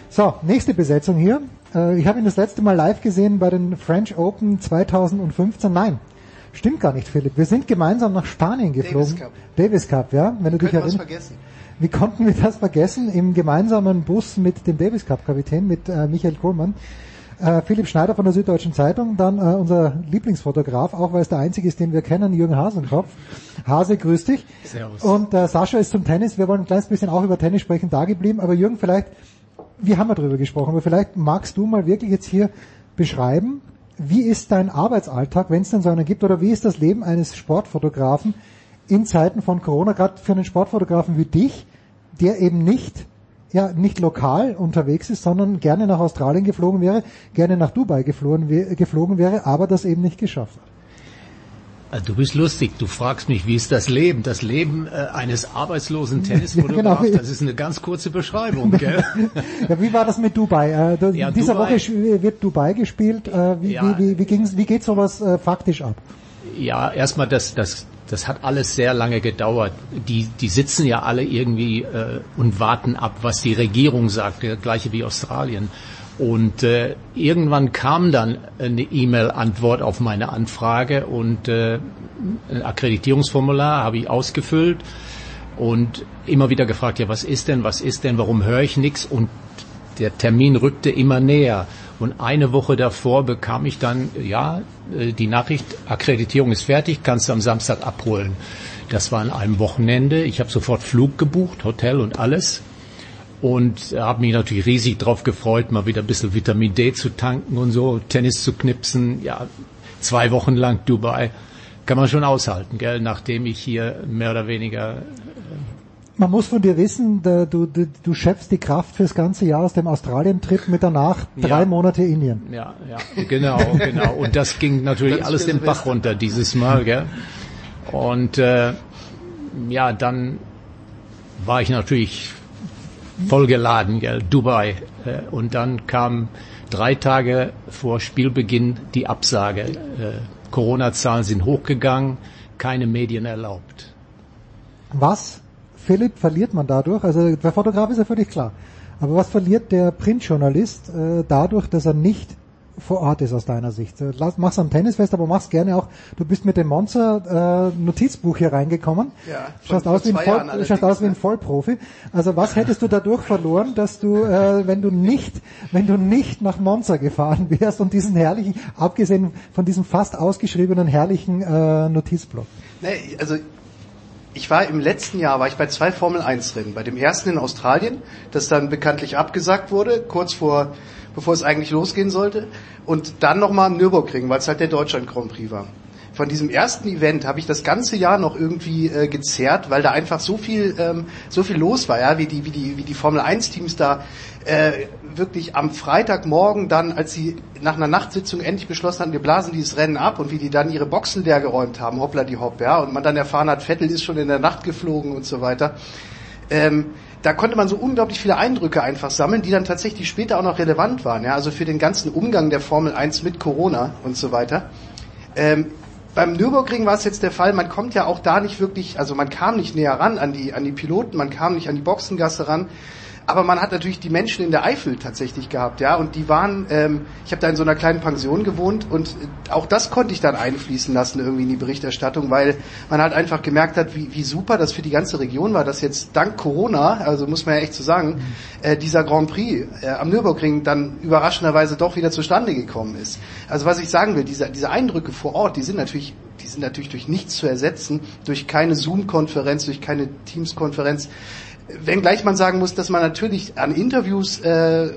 So, nächste Besetzung hier. Äh, Ich habe ihn das letzte Mal live gesehen bei den French Open 2015. Nein, stimmt gar nicht, Philipp. Wir sind gemeinsam nach Spanien geflogen. Davis Cup. Davis Cup, ja, wenn du dich erinnerst. vergessen? Wie konnten wir das vergessen? Im gemeinsamen Bus mit dem Davis Cup Kapitän, mit äh, Michael Kohlmann. Äh, Philipp Schneider von der Süddeutschen Zeitung, dann äh, unser Lieblingsfotograf, auch weil es der einzige ist, den wir kennen, Jürgen Hasenkopf. Hase, grüß dich. Servus. Und äh, Sascha ist zum Tennis. Wir wollen ein kleines bisschen auch über Tennis sprechen, da geblieben. Aber Jürgen, vielleicht, wir haben ja drüber gesprochen, aber vielleicht magst du mal wirklich jetzt hier beschreiben, wie ist dein Arbeitsalltag, wenn es denn so einen gibt, oder wie ist das Leben eines Sportfotografen in Zeiten von Corona, gerade für einen Sportfotografen wie dich, der eben nicht ja nicht lokal unterwegs ist, sondern gerne nach Australien geflogen wäre, gerne nach Dubai geflogen, geflogen wäre, aber das eben nicht geschafft hat. Also du bist lustig, du fragst mich, wie ist das Leben? Das Leben äh, eines arbeitslosen Tennisfotografen, genau. das ist eine ganz kurze Beschreibung, gell? ja, wie war das mit Dubai? Äh, da, Ja, dieser Dubai- Woche wird Dubai gespielt. Äh, wie, Ja. wie, wie, wie, wie geht sowas äh, faktisch ab? Ja, erstmal das, das, das hat alles sehr lange gedauert. Die, die sitzen ja alle irgendwie äh, und warten ab, was die Regierung sagt, der gleiche wie Australien. Und äh, irgendwann kam dann eine E-Mail-Antwort auf meine Anfrage und äh, ein Akkreditierungsformular habe ich ausgefüllt und immer wieder gefragt, ja, was ist denn, was ist denn, warum höre ich nichts? Und der Termin rückte immer näher. Und eine Woche davor bekam ich dann, ja, äh, die Nachricht, Akkreditierung ist fertig, kannst du am Samstag abholen. Das war an einem Wochenende. Ich habe sofort Flug gebucht, Hotel und alles. Und habe mich natürlich riesig drauf gefreut, mal wieder ein bisschen Vitamin D zu tanken und so, Tennis zu knipsen. Ja, zwei Wochen lang Dubai kann man schon aushalten, gell? Nachdem ich hier mehr oder weniger Man muss von dir wissen, du, du, du schöpfst die Kraft fürs ganze Jahr aus dem Australien-Trip mit danach drei Ja. Monate Indien. Ja, ja, genau, genau. Und das ging natürlich Ganz alles den Bach runter dieses Mal, gell? Und äh, ja, dann war ich natürlich voll geladen, gell? Dubai. Äh, und dann kam drei Tage vor Spielbeginn die Absage. Äh, Corona-Zahlen sind hochgegangen, keine Medien erlaubt. Was, Philipp, verliert man dadurch? Also der Fotograf ist ja völlig klar. Aber was verliert der Printjournalist äh, dadurch, dass er nicht vor Ort ist aus deiner Sicht? Äh, Lass, mach's am Tennisfest, aber mach's gerne auch. Du bist mit dem Monster äh, Notizbuch hier reingekommen. Ja, schaust aus, wie ein, Voll, schaust aus wie ein? Vollprofi. Also was hättest du dadurch verloren, dass du, äh, wenn du nicht, wenn du nicht nach Monza gefahren wärst und diesen herrlichen, abgesehen von diesem fast ausgeschriebenen herrlichen äh, Notizblock? Nee, also ich war im letzten Jahr war ich bei zwei Formel 1 Rennen. Bei dem ersten in Australien, das dann bekanntlich abgesagt wurde, kurz vor bevor es eigentlich losgehen sollte, und dann nochmal am Nürburgring, weil es halt der Deutschland Grand Prix war. Von diesem ersten Event habe ich das ganze Jahr noch irgendwie äh, gezerrt, weil da einfach so viel ähm, so viel los war, ja, wie die wie die wie die Formel 1 Teams da äh, wirklich am Freitagmorgen dann, als sie nach einer Nachtsitzung endlich beschlossen hatten, wir blasen dieses Rennen ab und wie die dann ihre Boxen leer geräumt haben, hoppla die hopp, ja, und man dann erfahren hat, Vettel ist schon in der Nacht geflogen und so weiter. Ähm, da konnte man so unglaublich viele Eindrücke einfach sammeln, die dann tatsächlich später auch noch relevant waren, ja, also für den ganzen Umgang der Formel 1 mit Corona und so weiter. Ähm, beim Nürburgring war es jetzt der Fall, man kommt ja auch da nicht wirklich, also man kam nicht näher ran an die, an die Piloten, man kam nicht an die Boxengasse ran, aber man hat natürlich die Menschen in der Eifel tatsächlich gehabt, ja, und die waren, ähm, ich habe da in so einer kleinen Pension gewohnt und äh, auch das konnte ich dann einfließen lassen irgendwie in die Berichterstattung, weil man halt einfach gemerkt hat, wie, wie super das für die ganze Region war, dass jetzt dank Corona, also muss man ja echt so sagen, äh, dieser Grand Prix äh, am Nürburgring dann überraschenderweise doch wieder zustande gekommen ist. Also was ich sagen will, diese, diese Eindrücke vor Ort, die sind natürlich die sind natürlich durch nichts zu ersetzen, durch keine Zoom-Konferenz, durch keine Teams-Konferenz. Wenngleich man sagen muss, dass man natürlich an Interviews äh,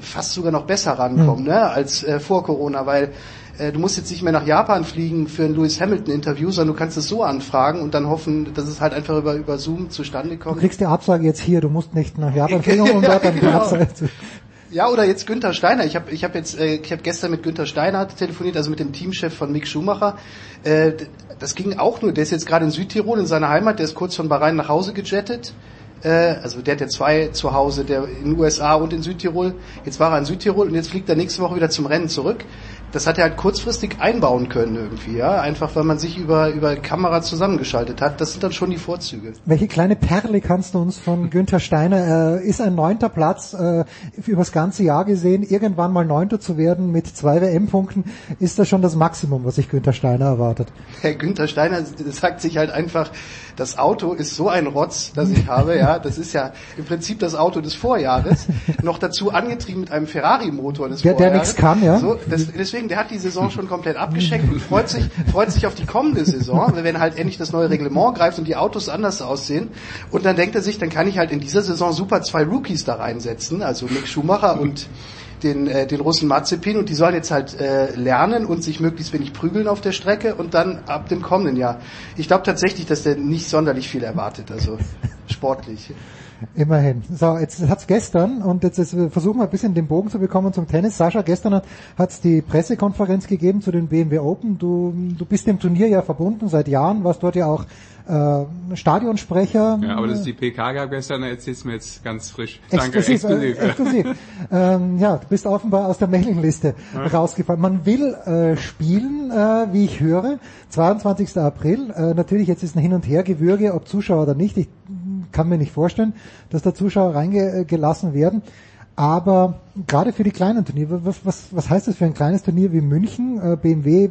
fast sogar noch besser rankommt ne, als äh, vor Corona, weil äh, du musst jetzt nicht mehr nach Japan fliegen für ein Lewis Hamilton-Interview, sondern du kannst es so anfragen und dann hoffen, dass es halt einfach über, über Zoom zustande Du kommt. kriegst die Absage jetzt hier, du musst nicht nach Japan fliegen, um dort dann die Genau. Absage zu... Ja, oder jetzt Günther Steiner. Ich habe ich hab jetzt äh, ich habe gestern mit Günther Steiner telefoniert, also mit dem Teamchef von Mick Schumacher. Äh, das ging auch nur, der ist jetzt gerade in Südtirol in seiner Heimat, der ist kurz von Bahrain nach Hause gejettet. Äh, also der hat ja zwei zu Hause, der in den USA und in Südtirol. Jetzt war er in Südtirol und jetzt fliegt er nächste Woche wieder zum Rennen zurück. Das hat er halt kurzfristig einbauen können irgendwie, ja, einfach weil man sich über über Kamera zusammengeschaltet hat. Das sind dann schon die Vorzüge. Welche kleine Perle kannst du uns von Günther Steiner, äh, ist ein neunter Platz äh, übers ganze Jahr gesehen, irgendwann mal neunter zu werden mit zwei WM-Punkten, ist das schon das Maximum, was sich Günther Steiner erwartet? Herr Günther Steiner sagt sich halt einfach, das Auto ist so ein Rotz, das ich habe, ja, das ist ja im Prinzip das Auto des Vorjahres, noch dazu angetrieben mit einem Ferrari-Motor des Der- der Vorjahres. nichts kann, ja. So, das, deswegen, der hat die Saison schon komplett abgeschenkt und freut sich, freut sich auf die kommende Saison, wenn halt endlich das neue Reglement greift und die Autos anders aussehen. Und dann denkt er sich, dann kann ich halt in dieser Saison super zwei Rookies da reinsetzen, also Mick Schumacher und den, äh, den Russen Mazepin und die sollen jetzt halt äh, lernen und sich möglichst wenig prügeln auf der Strecke und dann ab dem kommenden Jahr. Ich glaube tatsächlich, dass der nicht sonderlich viel erwartet, also sportlich. Immerhin. So, jetzt hat's gestern, und jetzt, jetzt versuchen wir ein bisschen den Bogen zu bekommen zum Tennis. Sascha, gestern hat hat's die Pressekonferenz gegeben zu den BMW Open. Du, du bist dem Turnier ja verbunden seit Jahren, warst dort ja auch äh, Stadionsprecher. Ja, aber dass es die PK gab gestern, erzählst du mir jetzt ganz frisch. Danke, Exklusiv. exklusiv. Äh, exklusiv. ähm, ja, du bist offenbar aus der Mailingliste Ja. rausgefallen. Man will äh, spielen, äh, wie ich höre. 22. April. Äh, natürlich, jetzt ist ein Hin- und Hergewürge, ob Zuschauer oder nicht. Ich kann mir nicht vorstellen, dass da Zuschauer reingelassen werden. Aber gerade für die kleinen Turniere, was, was, was heißt das für ein kleines Turnier wie München? Äh, BMW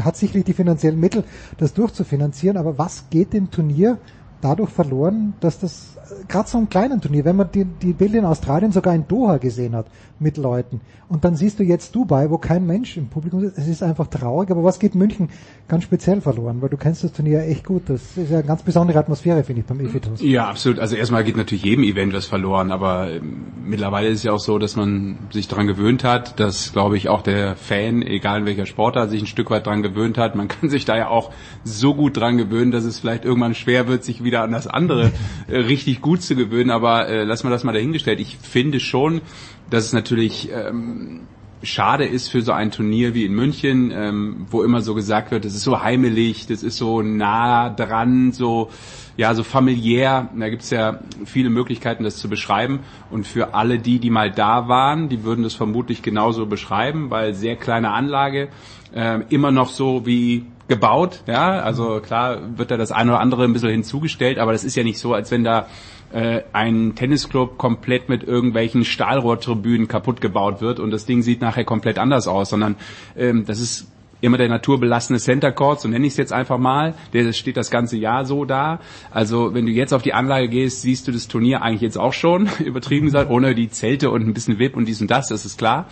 hat sicherlich die finanziellen Mittel, das durchzufinanzieren, aber was geht dem Turnier dadurch verloren, dass das gerade so einem kleinen Turnier, wenn man die, die Bilder in Australien sogar in Doha gesehen hat mit Leuten und dann siehst du jetzt Dubai, wo kein Mensch im Publikum ist, es ist einfach traurig, aber was geht München ganz speziell verloren, weil du kennst das Turnier echt gut, das ist ja eine ganz besondere Atmosphäre, finde ich, beim Efitos. Ja, absolut. Also erstmal geht natürlich jedem Event was verloren, aber ähm, mittlerweile ist es ja auch so, dass man sich daran gewöhnt hat, dass, glaube ich, auch der Fan, egal in welcher Sportart, sich ein Stück weit daran gewöhnt hat. Man kann sich da ja auch so gut dran gewöhnen, dass es vielleicht irgendwann schwer wird, sich wieder wieder an das andere äh, richtig gut zu gewöhnen, aber äh, lass mal das mal dahingestellt. Ich finde schon, dass es natürlich ähm, schade ist für so ein Turnier wie in München, ähm, wo immer so gesagt wird, das ist so heimelig, das ist so nah dran, so ja, so familiär. Da gibt's ja viele Möglichkeiten, das zu beschreiben. Und für alle die, die mal da waren, die würden das vermutlich genauso beschreiben, weil sehr kleine Anlage, äh, immer noch so wie gebaut, ja, also klar wird da das eine oder andere ein bisschen hinzugestellt, aber das ist ja nicht so, als wenn da äh, ein Tennisclub komplett mit irgendwelchen Stahlrohrtribünen kaputt gebaut wird und das Ding sieht nachher komplett anders aus, sondern ähm, das ist immer der naturbelassene Center Court, so nenne ich es jetzt einfach mal. Der steht das ganze Jahr so da. Also wenn du jetzt auf die Anlage gehst, siehst du das Turnier eigentlich jetzt auch schon, übertrieben gesagt, ohne die Zelte und ein bisschen VIP und dies und das, das ist klar.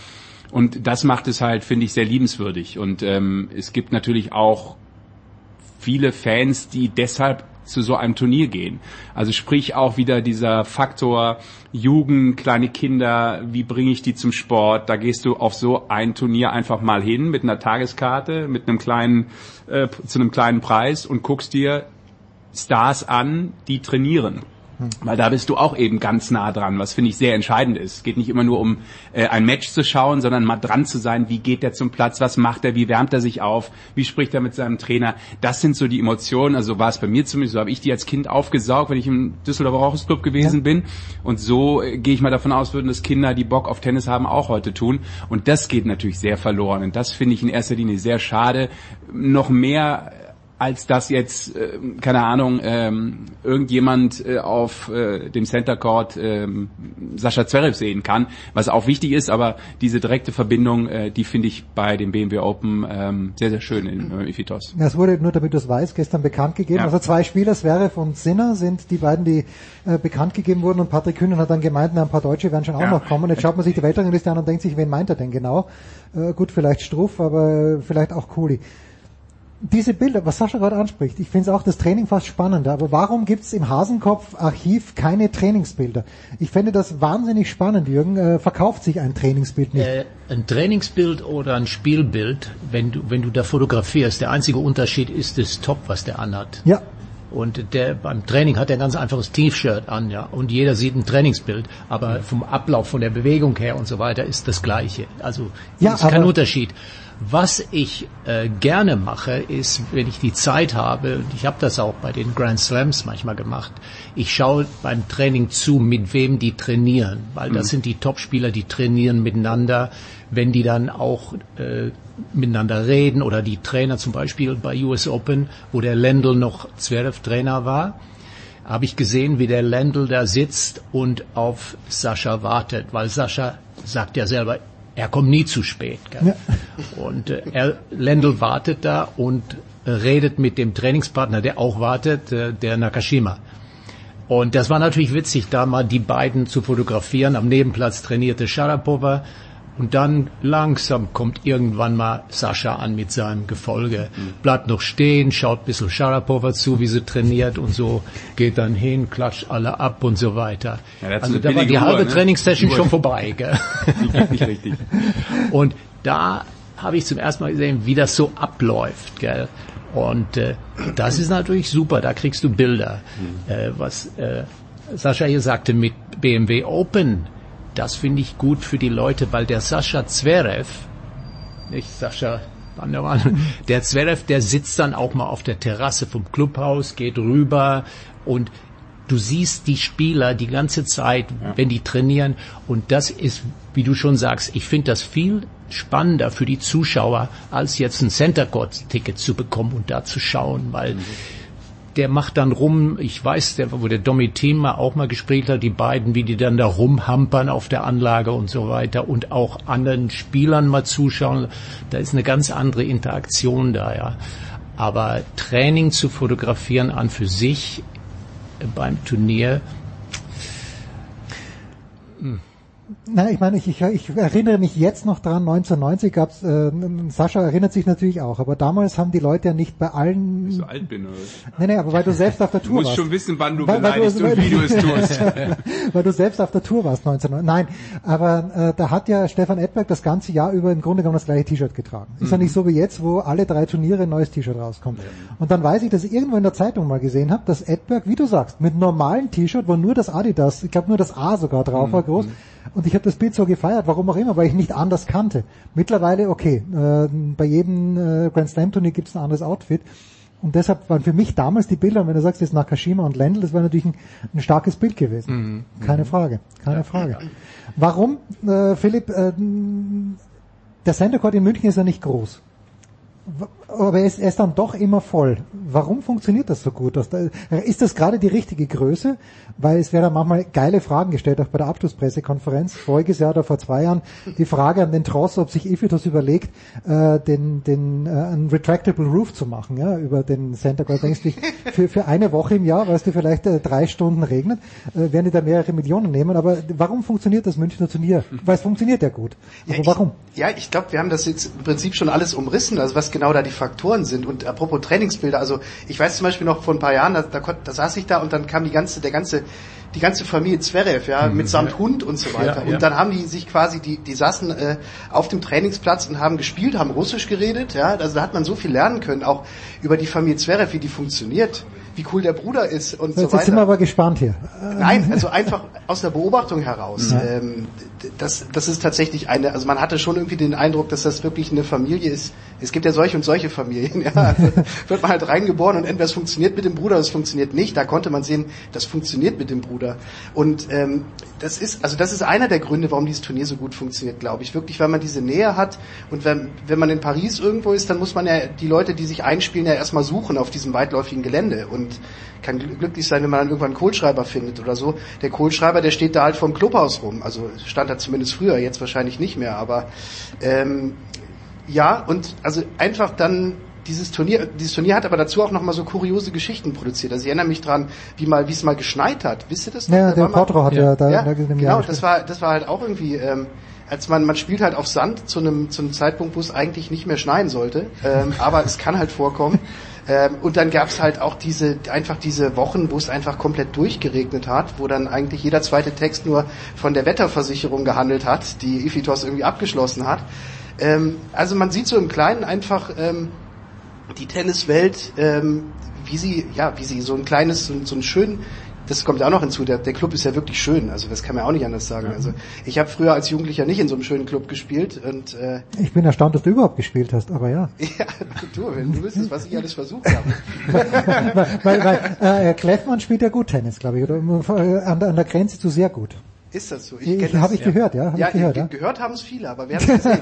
Und das macht es halt, finde ich, sehr liebenswürdig. Und ähm, es gibt natürlich auch viele Fans, die deshalb zu so einem Turnier gehen. Also sprich auch wieder dieser Faktor Jugend, kleine Kinder, wie bringe ich die zum Sport? Da gehst du auf so ein Turnier einfach mal hin mit einer Tageskarte, mit einem kleinen, äh, zu einem kleinen Preis und guckst dir Stars an, die trainieren. Weil da bist du auch eben ganz nah dran, was finde ich sehr entscheidend ist. Es geht nicht immer nur um äh, ein Match zu schauen, sondern mal dran zu sein, wie geht der zum Platz, was macht er, wie wärmt er sich auf, wie spricht er mit seinem Trainer. Das sind so die Emotionen, also war es bei mir zumindest, so habe ich die als Kind aufgesaugt, wenn ich im Düsseldorfer Rochusclub gewesen ja. bin. Und so äh, gehe ich mal davon aus, würden das Kinder, die Bock auf Tennis haben, auch heute tun. Und das geht natürlich sehr verloren. Und das finde ich in erster Linie sehr schade. Noch mehr als dass jetzt, äh, keine Ahnung, ähm, irgendjemand äh, auf äh, dem Center Court ähm, Sascha Zverev sehen kann, was auch wichtig ist, aber diese direkte Verbindung, äh, die finde ich bei dem BMW Open ähm, sehr, sehr schön in äh, Ifitos. Ja, es wurde, nur damit du es weißt, gestern bekannt gegeben. Ja. Also zwei Spieler, Zverev und Sinner, sind die beiden, die äh, bekannt gegeben wurden und Patrick Kühnen hat dann gemeint, na, ein paar Deutsche werden schon auch ja. noch kommen. Jetzt schaut man sich die Weltrangliste an und denkt sich, wen meint er denn genau? Äh, gut, vielleicht Struff, aber vielleicht auch Cooley diese Bilder, was Sascha gerade anspricht, ich finde es auch das Training fast spannender, aber warum gibt es im Hasenkopf-Archiv keine Trainingsbilder? Ich finde das wahnsinnig spannend, Jürgen. Äh, verkauft sich ein Trainingsbild nicht? Äh, ein Trainingsbild oder ein Spielbild, wenn du, wenn du da fotografierst, der einzige Unterschied ist das Top, was der anhat. Ja. Und der beim Training hat er ein ganz einfaches T-Shirt an, ja. Und jeder sieht ein Trainingsbild, aber vom Ablauf, von der Bewegung her und so weiter ist das Gleiche. Also ja, ist kein Unterschied. Was ich äh, gerne mache, ist, wenn ich die Zeit habe, und ich habe das auch bei den Grand Slams manchmal gemacht, ich schaue beim Training zu, mit wem die trainieren, weil das mhm. sind die Topspieler, die trainieren miteinander, wenn die dann auch äh, miteinander reden oder die Trainer zum Beispiel bei US Open, wo der Lendl noch Zverev Trainer war, habe ich gesehen, wie der Lendl da sitzt und auf Sascha wartet, weil Sascha sagt ja selber, er kommt nie zu spät. Ja. Und äh, er, Lendl wartet da und redet mit dem Trainingspartner, der auch wartet, äh, der Nakashima. Und das war natürlich witzig, da mal die beiden zu fotografieren. Am Nebenplatz trainierte Sharapova und dann langsam kommt irgendwann mal Sascha an mit seinem Gefolge. Bleibt noch stehen, schaut ein bisschen Sharapova zu, wie sie trainiert und so, geht dann hin, klatscht alle ab und so weiter. Ja, also da war die Uhr, halbe ne? Trainingssession schon vorbei. Gell? nicht richtig. Und da habe ich zum ersten Mal gesehen, wie das so abläuft. Gell? Und äh, das ist natürlich super, da kriegst du Bilder. Mhm. Äh, was äh, Sascha hier sagte mit BMW Open, das finde ich gut für die Leute, weil der Sascha Zverev, nicht Sascha Wandermann, der Zverev, der sitzt dann auch mal auf der Terrasse vom Clubhaus, geht rüber und du siehst die Spieler die ganze Zeit, ja. wenn die trainieren und das ist, wie du schon sagst, ich finde das viel spannender für die Zuschauer, als jetzt ein Center Court Ticket zu bekommen und da zu schauen, weil mhm der macht dann rum, ich weiß, der, wo der Domitin mal auch mal gespielt hat, die beiden, wie die dann da rumhampern auf der Anlage und so weiter und auch anderen Spielern mal zuschauen, da ist eine ganz andere Interaktion da, ja. Aber Training zu fotografieren an für sich beim Turnier, Nein, ich meine, ich, ich, ich erinnere mich jetzt noch dran, 1990 gab's, äh, Sascha erinnert sich natürlich auch, aber damals haben die Leute ja nicht bei allen... Ich so alt bin, oder? Nee, nee, aber weil du selbst auf der Du Tour musst warst. schon wissen, wann du Weil- weil beleidigst und wie du es tust. weil du selbst auf der Tour warst 1990. Nein, aber äh, da hat ja Stefan Edberg das ganze Jahr über im Grunde genommen das gleiche T-Shirt getragen. Ist ja Mhm. nicht so wie jetzt, wo alle drei Turniere ein neues T-Shirt rauskommt. Und dann weiß ich, dass ich irgendwo in der Zeitung mal gesehen habe, dass Edberg, wie du sagst, mit normalen T-Shirt, wo nur das Adidas, ich glaube nur das A sogar drauf war, groß, und ich habe das Bild so gefeiert, warum auch immer, weil ich nicht anders kannte. Mittlerweile, okay, äh, bei jedem äh, Grand Slam Turnier gibt es ein anderes Outfit. Und deshalb waren für mich damals die Bilder, wenn du sagst, jetzt Nakashima und Lendl, das war natürlich ein, ein starkes Bild gewesen. Keine Frage, keine Frage. Warum, äh, Philipp, äh, der Center Court in München ist ja nicht groß. Aber er ist, er ist dann doch immer voll. Warum funktioniert das so gut? Ist das gerade die richtige Größe? Weil es werden manchmal geile Fragen gestellt, auch bei der Abschlusspressekonferenz, voriges Jahr oder vor zwei Jahren, die Frage an den Tross, ob sich Ifitos überlegt, äh, den, den, äh, einen retractable Roof zu machen, ja, über den Center Court. Denkst du, für, für eine Woche im Jahr, weißt du, vielleicht äh, drei Stunden regnet, äh, werden die da mehrere Millionen nehmen. Aber warum funktioniert das Münchner Turnier? Weil es funktioniert ja gut. Aber warum? Ja, ich glaube, wir haben das jetzt im Prinzip schon alles umrissen, also was genau da die Faktoren sind. Und apropos Trainingsbilder, also ich weiß zum Beispiel noch vor ein paar Jahren, da, da, da saß ich da und dann kam die ganze, der ganze, die ganze Familie Zverev, ja, Mhm. mitsamt Hund und so weiter. Ja, ja. Und dann haben die sich quasi, die, die saßen äh, auf dem Trainingsplatz und haben gespielt, haben Russisch geredet, ja, also da hat man so viel lernen können, auch über die Familie Zverev, wie die funktioniert, wie cool der Bruder ist und so Jetzt weiter. sind wir aber gespannt hier. Nein, also einfach aus der Beobachtung heraus. Ja. Ähm, das, das ist tatsächlich eine, also man hatte schon irgendwie den Eindruck, dass das wirklich eine Familie ist. Es gibt ja solche und solche Familien. Ja. Wird man halt reingeboren und entweder es funktioniert mit dem Bruder es funktioniert nicht. Da konnte man sehen, das funktioniert mit dem Bruder. Und ähm, das ist, also das ist einer der Gründe, warum dieses Turnier so gut funktioniert, glaube ich. Wirklich, weil man diese Nähe hat und wenn, wenn man in Paris irgendwo ist, dann muss man ja die Leute, die sich einspielen, ja erstmal suchen auf diesem weitläufigen Gelände und kann gl- glücklich sein, wenn man dann irgendwann einen Kohlschreiber findet oder so. Der Kohlschreiber, der steht da halt vom Clubhaus rum. Also stand da zumindest früher, jetzt wahrscheinlich nicht mehr, aber ähm, ja, und also einfach dann dieses Turnier, dieses Turnier hat aber dazu auch nochmal so kuriose Geschichten produziert. Also ich erinnere mich dran, wie mal, wie es mal geschneit hat. Wisst ihr das? noch? Ja, Da der Potro hat ja, da, ja, da in dem genau, Jahr das war, das war halt auch irgendwie, ähm, als man, man spielt halt auf Sand zu einem, zu einem Zeitpunkt, wo es eigentlich nicht mehr schneien sollte, ähm, aber es kann halt vorkommen. Ähm, und dann gab es halt auch diese, einfach diese Wochen, wo es einfach komplett durchgeregnet hat, wo dann eigentlich jeder zweite Text nur von der Wetterversicherung gehandelt hat, die Ifitos irgendwie abgeschlossen hat. Ähm, also man sieht so im Kleinen einfach ähm, die Tenniswelt, ähm, wie sie, ja, wie sie so ein kleines, so, so ein schön, das kommt ja auch noch hinzu, der, der Club ist ja wirklich schön, also das kann man auch nicht anders sagen. Also ich habe früher als Jugendlicher nicht in so einem schönen Club gespielt und äh, Ich bin erstaunt, dass du überhaupt gespielt hast, aber ja. ja, du, wenn du wüsstest, was ich alles versucht habe. weil weil äh, Kleffmann spielt ja gut Tennis, glaube ich, oder äh, an, der- an der Grenze zu sehr gut. Ist das so? Ich- kenn das. hab ich gehört, ja, hab ja, ich gehört, ge- ja. gehört haben es viele, aber wer hat gesehen?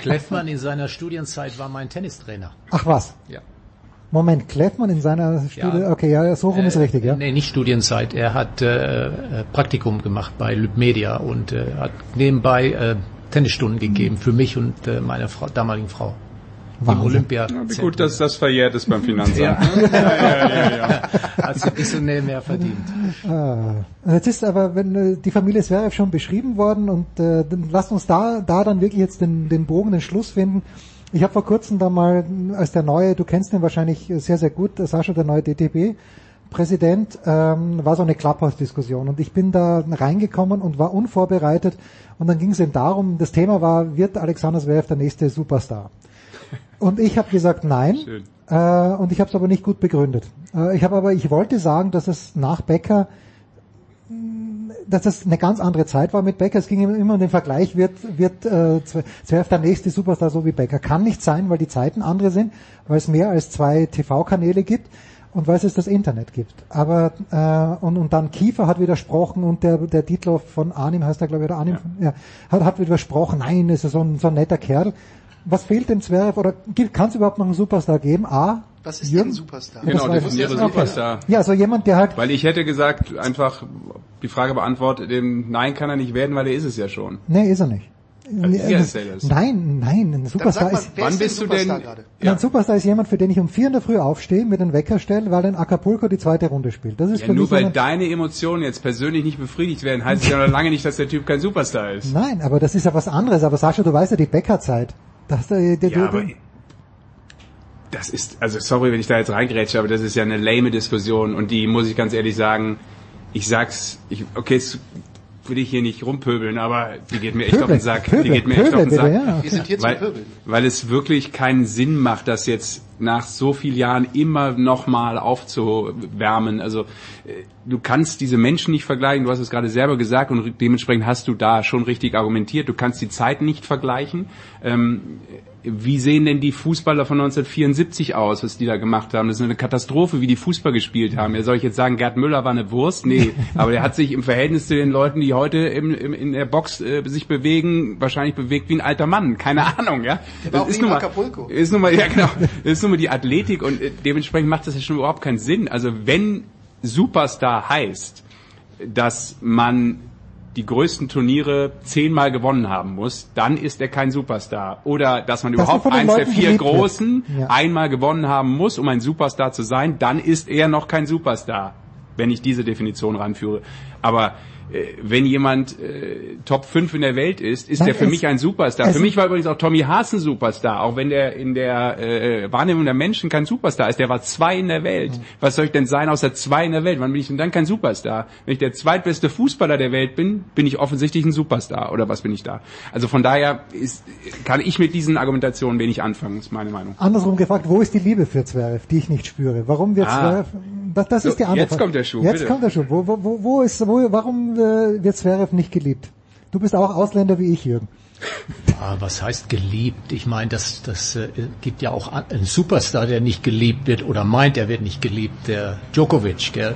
Kleffmann in seiner Studienzeit war mein Tennistrainer. Ach was. Ja. Moment, Kleffmann in seiner Studie, Ja. okay, ja, so rum ist Äh, richtig, ja. Nee, nicht Studienzeit. Er hat äh, äh, Praktikum gemacht bei Lübmedia und äh, hat nebenbei äh, Tennisstunden gegeben für mich und äh, meine Frau, damaligen Frau. Im Wahnsinn. Olympia. Ja, wie gut, dass das verjährt ist beim Finanzamt. Ja. ja, ja, ja. Hat sie ein bisschen mehr verdient. Ah. Jetzt ist aber, wenn äh, die Familie Zverev schon beschrieben worden und äh, dann lasst uns da, da dann wirklich jetzt den, den Bogen, den Schluss finden. Ich habe vor kurzem da mal, als der neue, du kennst ihn wahrscheinlich sehr, sehr gut, Sascha, der neue DTB, Präsident, ähm, war so eine Clubhouse-Diskussion und ich bin da reingekommen und war unvorbereitet und dann ging es eben darum, das Thema war, wird Alexander Zverev der nächste Superstar? Und ich habe gesagt, nein. Schön. Äh, und ich habe es aber nicht gut begründet. Äh, ich habe aber, ich wollte sagen, dass es nach Becker, mh, dass das eine ganz andere Zeit war mit Becker. Es ging immer um den Vergleich, wird, wird äh, Zverev der nächste Superstar so wie Becker. Kann nicht sein, weil die Zeiten andere sind, weil es mehr als zwei TV-Kanäle gibt und weil es das Internet gibt. Aber äh, und, und dann Kiefer hat widersprochen und der der Dietloff von Arnim heißt er glaube ich oder Arnim ja. hat, hat widersprochen. Nein, ist er so ein, so ein netter Kerl. Was fehlt dem Zverev oder kann es überhaupt noch einen Superstar geben? A. Was ist Jürgen? denn ein Superstar? Genau, Das definiere Okay. Superstar. Ja, so jemand, der halt Weil ich hätte gesagt, einfach die Frage beantwortet, dem Nein kann er nicht werden, weil er ist es ja schon. Nee, ist er nicht. Das. Nein, nein, ein Superstar ist. Wann bist du denn? Ein Superstar ist jemand, für den ich um vier in der Früh aufstehe, mit einem Wecker stelle, weil in Acapulco die zweite Runde spielt. Das ist Ja, für nur mich weil deine Emotionen jetzt persönlich nicht befriedigt werden, heißt es ja noch lange nicht, dass der Typ kein Superstar ist. Nein, aber das ist ja was anderes. Aber Sascha, du weißt ja die Bäckerzeit. Das, äh, der, Ja, der, aber das ist, also sorry, wenn ich da jetzt reingrätsche, aber das ist ja eine lame Diskussion und die muss ich ganz ehrlich sagen, ich sag's, ich, okay, es will ich hier nicht rumpöbeln, aber die geht mir echt Pöbeln, auf den Sack. Pöbeln, die geht mir echt Pöbeln auf den Sack. bitte, ja. Wir sind hier zum weil, Pöbeln. weil es wirklich keinen Sinn macht, das jetzt nach so vielen Jahren immer nochmal aufzuwärmen. Also äh, du kannst diese Menschen nicht vergleichen, du hast es gerade selber gesagt und dementsprechend hast du da schon richtig argumentiert. Du kannst die Zeiten nicht vergleichen. Ähm, wie sehen denn die Fußballer von 1974 aus, was die da gemacht haben? Das ist eine Katastrophe, wie die Fußball gespielt haben. Ja, soll ich jetzt sagen, Gerd Müller war eine Wurst? Nee, aber der hat sich im Verhältnis zu den Leuten, die heute im, im, in der Box äh, sich bewegen, wahrscheinlich bewegt wie ein alter Mann. Keine Ahnung, ja. Der war auch ist nun mal, Acapulco. ist nun mal, ja genau, das ist nun mal die Athletik und äh, dementsprechend macht das ja schon überhaupt keinen Sinn. Also wenn Superstar heißt, dass man die größten Turniere zehnmal gewonnen haben muss, dann ist er kein Superstar. Oder dass man Dass er überhaupt eins der Leuten vier geliebt wird. Großen Ja. einmal gewonnen haben muss, um ein Superstar zu sein, dann ist er noch kein Superstar, wenn ich diese Definition ranführe. Aber wenn jemand äh, Top 5 in der Welt ist, ist Nein, der für mich ein Superstar. Für mich war übrigens auch Tommy Haas ein Superstar, auch wenn der in der äh, Wahrnehmung der Menschen kein Superstar ist. Der war zwei in der Welt. Mhm. Was soll ich denn sein außer zwei in der Welt? Wann bin ich denn dann kein Superstar? Wenn ich der zweitbeste Fußballer der Welt bin, bin ich offensichtlich ein Superstar. Oder was bin ich da? Also von daher ist, kann ich mit diesen Argumentationen wenig anfangen, ist meine Meinung. Andersrum gefragt, wo ist die Liebe für Zverev, die ich nicht spüre? Warum wird Ah. Zverev, das, das So, ist die andere jetzt Frage. kommt der Schuh, Jetzt bitte. kommt der Schuh. Wo, wo, wo, wo ist, wo, warum äh, wird Zverev nicht geliebt? Du bist auch Ausländer wie ich, Jürgen. Ah, was heißt geliebt? Ich meine, das, das äh, gibt ja auch einen Superstar, der nicht geliebt wird oder meint, er wird nicht geliebt, der Djokovic, gell?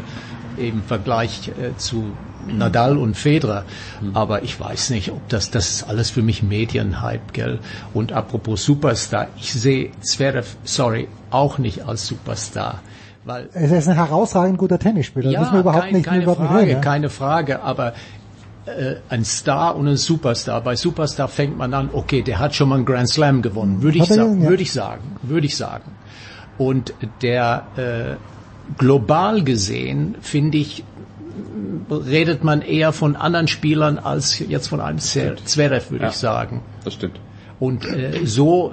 Im Vergleich äh, zu Nadal und Federer. Aber ich weiß nicht, ob das, das ist alles für mich Medienhype, gell? Und apropos Superstar, ich sehe Zverev, sorry, auch nicht als Superstar. Weil Er ist ein herausragend guter Tennisspieler. ja, da müssen wir überhaupt kein, nicht keine über Frage, reden. keine Frage, aber äh, ein Star und ein Superstar. Bei Superstar fängt man an, okay, der hat schon mal einen Grand Slam gewonnen, würde ich, sagen, ja. würde ich sagen, würde ich sagen. Und der äh, global gesehen finde ich redet man eher von anderen Spielern als jetzt von einem Zver- Zverev, würde Ja. ich sagen. Das stimmt. Und äh, so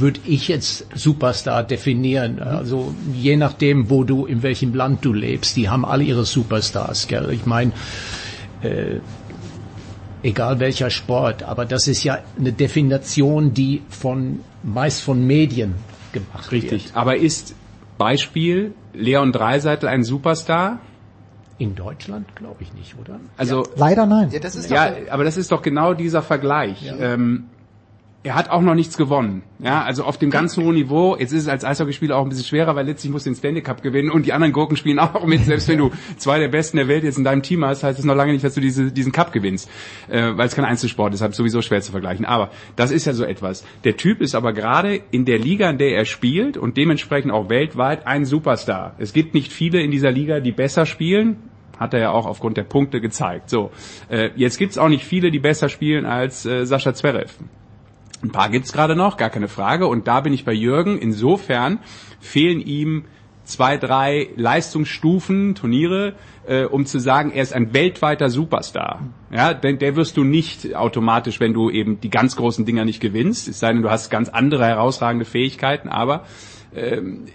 würde ich jetzt Superstar definieren. Also je nachdem, wo du, in welchem Land du lebst, die haben alle ihre Superstars. Gell? Ich meine, äh, egal welcher Sport, aber das ist ja eine Definition, die von meist von Medien gemacht Richtig. wird. Aber ist Beispiel Leon Dreiseitel ein Superstar? In Deutschland glaube ich nicht, oder? Also Leider nein. Ja, das ist ja, doch, aber das ist doch genau dieser Vergleich. Ähm, er hat auch noch nichts gewonnen. Ja, also auf dem ganz hohen Niveau. Jetzt ist es als Eishockeyspieler auch ein bisschen schwerer, weil letztlich muss den Stanley Cup gewinnen und die anderen Gurken spielen auch mit. Selbst wenn du zwei der Besten der Welt jetzt in deinem Team hast, heißt es noch lange nicht, dass du diese, diesen Cup gewinnst, äh, weil es kein Einzelsport ist, deshalb sowieso schwer zu vergleichen. Aber das ist ja so etwas. Der Typ ist aber gerade in der Liga, in der er spielt und dementsprechend auch weltweit ein Superstar. Es gibt nicht viele in dieser Liga, die besser spielen. Hat er ja auch aufgrund der Punkte gezeigt. So, äh, jetzt gibt's auch nicht viele, die besser spielen als äh, Sascha Zverev. Ein paar gibt's gerade noch, gar keine Frage. Und da bin ich bei Jürgen. Insofern fehlen ihm zwei, drei Leistungsstufen, Turniere, äh, um zu sagen, er ist ein weltweiter Superstar. Ja, denn der wirst du nicht automatisch, wenn du eben die ganz großen Dinger nicht gewinnst. Es sei denn, du hast ganz andere herausragende Fähigkeiten. Aber ähm,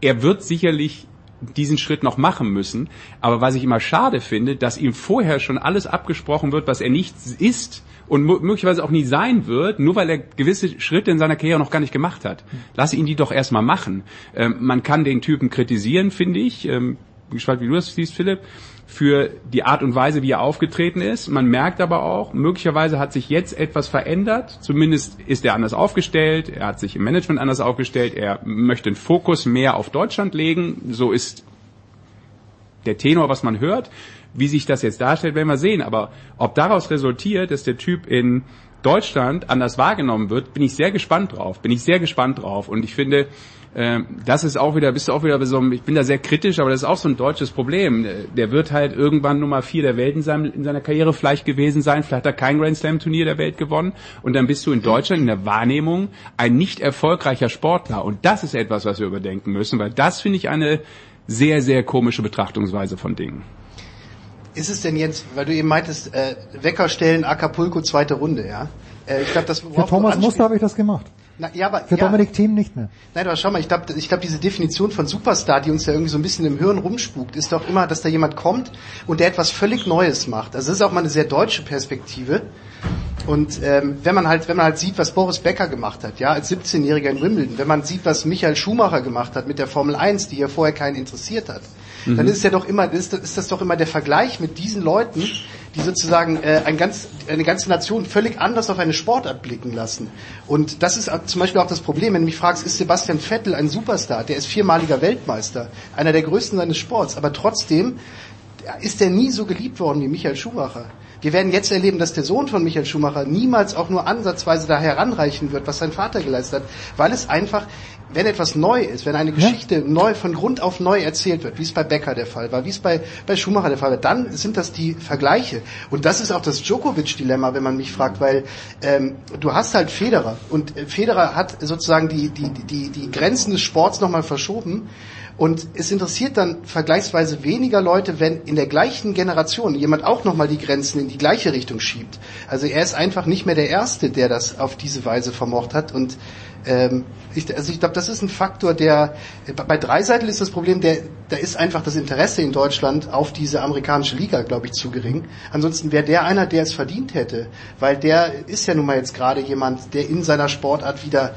er wird sicherlich diesen Schritt noch machen müssen. Aber was ich immer schade finde, dass ihm vorher schon alles abgesprochen wird, was er nicht ist und mö- möglicherweise auch nie sein wird, nur weil er gewisse Schritte in seiner Karriere noch gar nicht gemacht hat. Lass ihn die doch erstmal machen. Ähm, man kann den Typen kritisieren, finde ich. Ähm, bin gespannt, wie du das siehst, Philipp für die Art und Weise, wie er aufgetreten ist. Man merkt aber auch, möglicherweise hat sich jetzt etwas verändert. Zumindest ist er anders aufgestellt. Er hat sich im Management anders aufgestellt. Er möchte den Fokus mehr auf Deutschland legen. So ist der Tenor, was man hört. Wie sich das jetzt darstellt, werden wir sehen. Aber ob daraus resultiert, dass der Typ in Deutschland anders wahrgenommen wird, bin ich sehr gespannt drauf. Bin ich sehr gespannt drauf. Und ich finde, ähm, das ist auch wieder, bist du auch wieder so, ich bin da sehr kritisch, aber das ist auch so ein deutsches Problem. Der wird halt irgendwann Nummer vier der Welt in, seinem, in seiner Karriere vielleicht gewesen sein, vielleicht hat er kein Grand Slam Turnier der Welt gewonnen und dann bist du in Deutschland in der Wahrnehmung ein nicht erfolgreicher Sportler und das ist etwas, was wir überdenken müssen, weil das finde ich eine sehr, sehr komische Betrachtungsweise von Dingen. Ist es denn jetzt, weil du eben meintest, äh, Wecker stellen, Acapulco, zweite Runde, ja? Äh, ich glaube, das Für Thomas Muster habe ich das gemacht. Na, ja, aber, Für ja. Dominik Thiem nicht mehr. Nein, aber schau mal, ich glaube, ich glaub, diese Definition von Superstar, die uns ja irgendwie so ein bisschen im Hirn rumspukt, ist doch immer, dass da jemand kommt und der etwas völlig Neues macht. Also das ist auch mal eine sehr deutsche Perspektive. Und ähm, wenn man halt, wenn man halt sieht, was Boris Becker gemacht hat, ja, als 17-Jähriger in Wimbledon, wenn man sieht, was Michael Schumacher gemacht hat mit der Formel 1, die ja vorher keinen interessiert hat, Mhm. dann ist ja doch immer, ist, ist das doch immer der Vergleich mit diesen Leuten, die sozusagen äh, ein ganz, eine ganze Nation völlig anders auf eine Sportart blicken lassen. Und das ist zum Beispiel auch das Problem, wenn du mich fragst, ist Sebastian Vettel ein Superstar? Der ist viermaliger Weltmeister, einer der größten seines Sports, aber trotzdem ist er nie so geliebt worden wie Michael Schumacher. Wir werden jetzt erleben, dass der Sohn von Michael Schumacher niemals auch nur ansatzweise da heranreichen wird, was sein Vater geleistet hat, weil es einfach, wenn etwas neu ist, wenn eine Geschichte neu von Grund auf neu erzählt wird, wie es bei Becker der Fall war, wie es bei, bei Schumacher der Fall war, dann sind das die Vergleiche. Und das ist auch das Djokovic-Dilemma, wenn man mich fragt, weil ähm, du hast halt Federer und äh, Federer hat sozusagen die, die, die, die Grenzen des Sports nochmal verschoben. Und es interessiert dann vergleichsweise weniger Leute, wenn in der gleichen Generation jemand auch nochmal die Grenzen in die gleiche Richtung schiebt. Also er ist einfach nicht mehr der Erste, der das auf diese Weise vermocht hat. Und ähm, ich, also ich glaube, das ist ein Faktor, der bei Dreiseitel ist das Problem, der da ist einfach das Interesse in Deutschland auf diese amerikanische Liga, glaube ich, zu gering. Ansonsten wäre der einer, der es verdient hätte, weil der ist ja nun mal jetzt gerade jemand, der in seiner Sportart wieder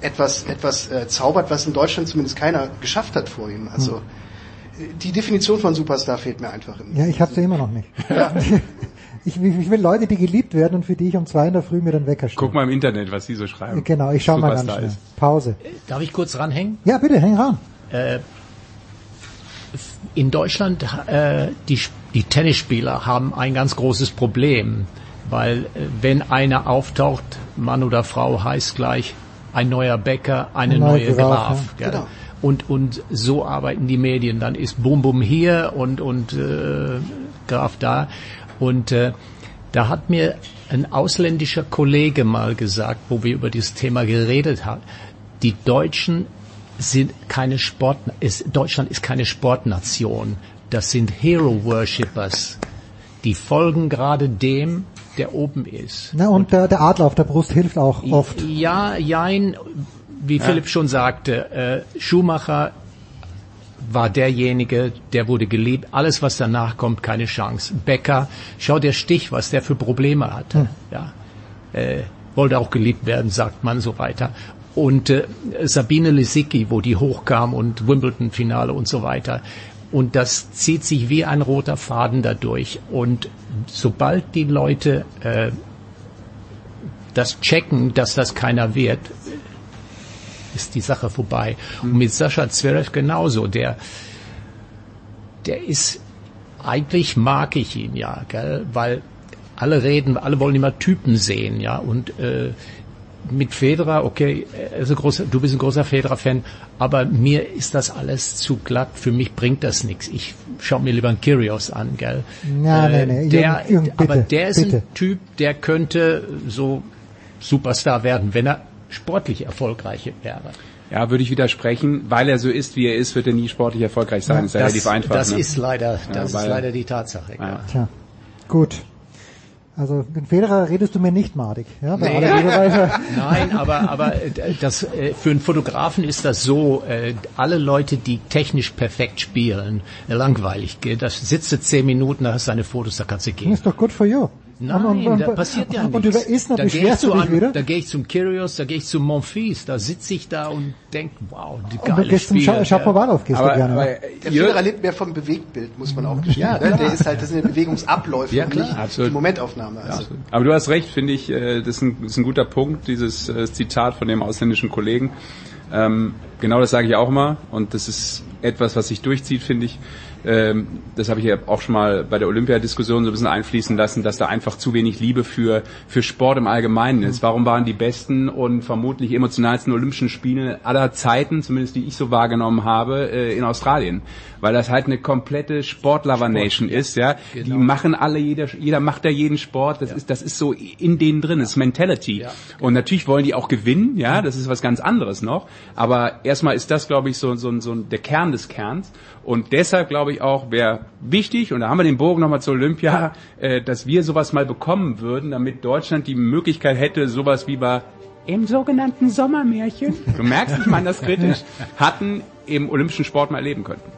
etwas, etwas äh, zaubert, was in Deutschland zumindest keiner geschafft hat vor ihm. Also die Definition von Superstar fehlt mir einfach. Ja, ich habe sie immer noch nicht. Ich, ich will Leute, die geliebt werden und für die ich um zwei in der Früh mir den Wecker stelle. Guck mal im Internet, was die so schreiben. Genau, ich schau mal ganz schnell. ist. Pause. Darf ich kurz ranhängen? Ja, bitte, häng ran. Äh, in Deutschland, äh, die, die Tennisspieler haben ein ganz großes Problem, weil äh, wenn einer auftaucht, Mann oder Frau heißt gleich ein neuer Bäcker, eine Ein neuer neue Graf, Graf. ja. Genau. Und, und so arbeiten die Medien. Dann ist Bum Bum hier und, und äh, Graf da. Und äh, da hat mir ein ausländischer Kollege mal gesagt, wo wir über dieses Thema geredet haben, die Deutschen sind keine Sport, ist, Deutschland ist keine Sportnation. Das sind Hero Worshippers. Die folgen gerade dem, der oben ist. Na, und der, der Adler auf der Brust hilft auch oft. Ja, jein, wie Ja. Philipp schon sagte, äh, Schumacher war derjenige, der wurde geliebt. Alles, was danach kommt, keine Chance. Becker, schau der Stich, was der für Probleme hatte. Hm. Ja, äh, wollte auch geliebt werden, sagt man so weiter. Und äh, Sabine Lisicki, wo die hochkam und Wimbledon-Finale und so weiter. Und das zieht sich wie ein roter Faden dadurch. Und sobald die Leute äh, das checken, dass das keiner wird, ist die Sache vorbei. Und mit Sascha Zverev genauso. Der, der ist, eigentlich mag ich ihn ja, gell? weil alle reden, alle wollen immer Typen sehen, ja, und äh, mit Federer, okay, ein großer, du bist ein großer Federer-Fan, aber mir ist das alles zu glatt, für mich bringt das nichts. Ich schaue mir lieber einen Kyrgios an, gell? Ja, Äh, nee, nee, der, Jürgen, Jürgen, aber bitte, der ist bitte. ein Typ, der könnte so Superstar werden, wenn er sportlich erfolgreich wäre. Ja, würde ich widersprechen, weil er so ist, wie er ist, wird er nie sportlich erfolgreich sein. das ist ja das relativ einfach. das ne? ist leider, Ja, das ist weil- leider die Tatsache. Ja. Tja, gut. Also den Federer redest du mir nicht madig. Ja, bei Nee. aller Liebe weiter. Nein, aber aber äh, das äh, für einen Fotografen ist das so: äh, Alle Leute, die technisch perfekt spielen, langweilig. Das sitzt du zehn Minuten, da hast du deine Fotos, da kannst du gehen. Ist doch good for you. Nein, Und- und- da passiert ja Und nichts. über Isner Da geh ich beschwerst du dich einem- wieder. Da gehe ich zum Kyrgios, da gehe ich zum Monfils, da sitze ich da und denk, wow, die Und geile du gehst zum Spiel. Scha Shapovalov, gehst du gerne. ne? Der Federer lebt mehr vom Bewegtbild, muss man auch gestehen. Ja, ne? Der ist halt, das sind ja Bewegungsabläufe Ja, und klar. nicht Absolut. die Momentaufnahme. Also. Aber du hast recht, finde ich, äh, das ist ein, das ist ein guter Punkt, dieses äh, Zitat von dem ausländischen Kollegen. Ähm, genau das sage ich auch mal und das ist etwas, was sich durchzieht, finde ich. Ähm, das habe ich ja auch schon mal bei der Olympiadiskussion so ein bisschen einfließen lassen, dass da einfach zu wenig Liebe für, für Sport im Allgemeinen ist. Warum waren die besten und vermutlich emotionalsten Olympischen Spiele aller Zeiten, zumindest die ich so wahrgenommen habe, äh, in Australien? Weil das halt eine komplette Sportlover-Nation ist, ja. Die machen alle, jeder, jeder macht da jeden Sport, das ist, das ist so in denen drin, das ist Mentality. Und natürlich wollen die auch gewinnen, ja, das ist was ganz anderes noch. Aber erstmal ist das, glaube ich, so, so, so der Kern des Kerns. Und deshalb glaube ich auch, wäre wichtig, und da haben wir den Bogen nochmal zur Olympia, äh, dass wir sowas mal bekommen würden, damit Deutschland die Möglichkeit hätte, sowas wie bei im sogenannten Sommermärchen, du merkst, ich meine das kritisch, hatten im olympischen Sport mal erleben könnten.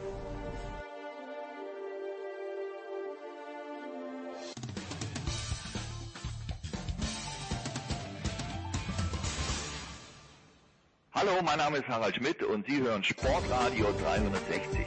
Hallo, mein Name ist Harald Schmidt und Sie hören Sportradio 360.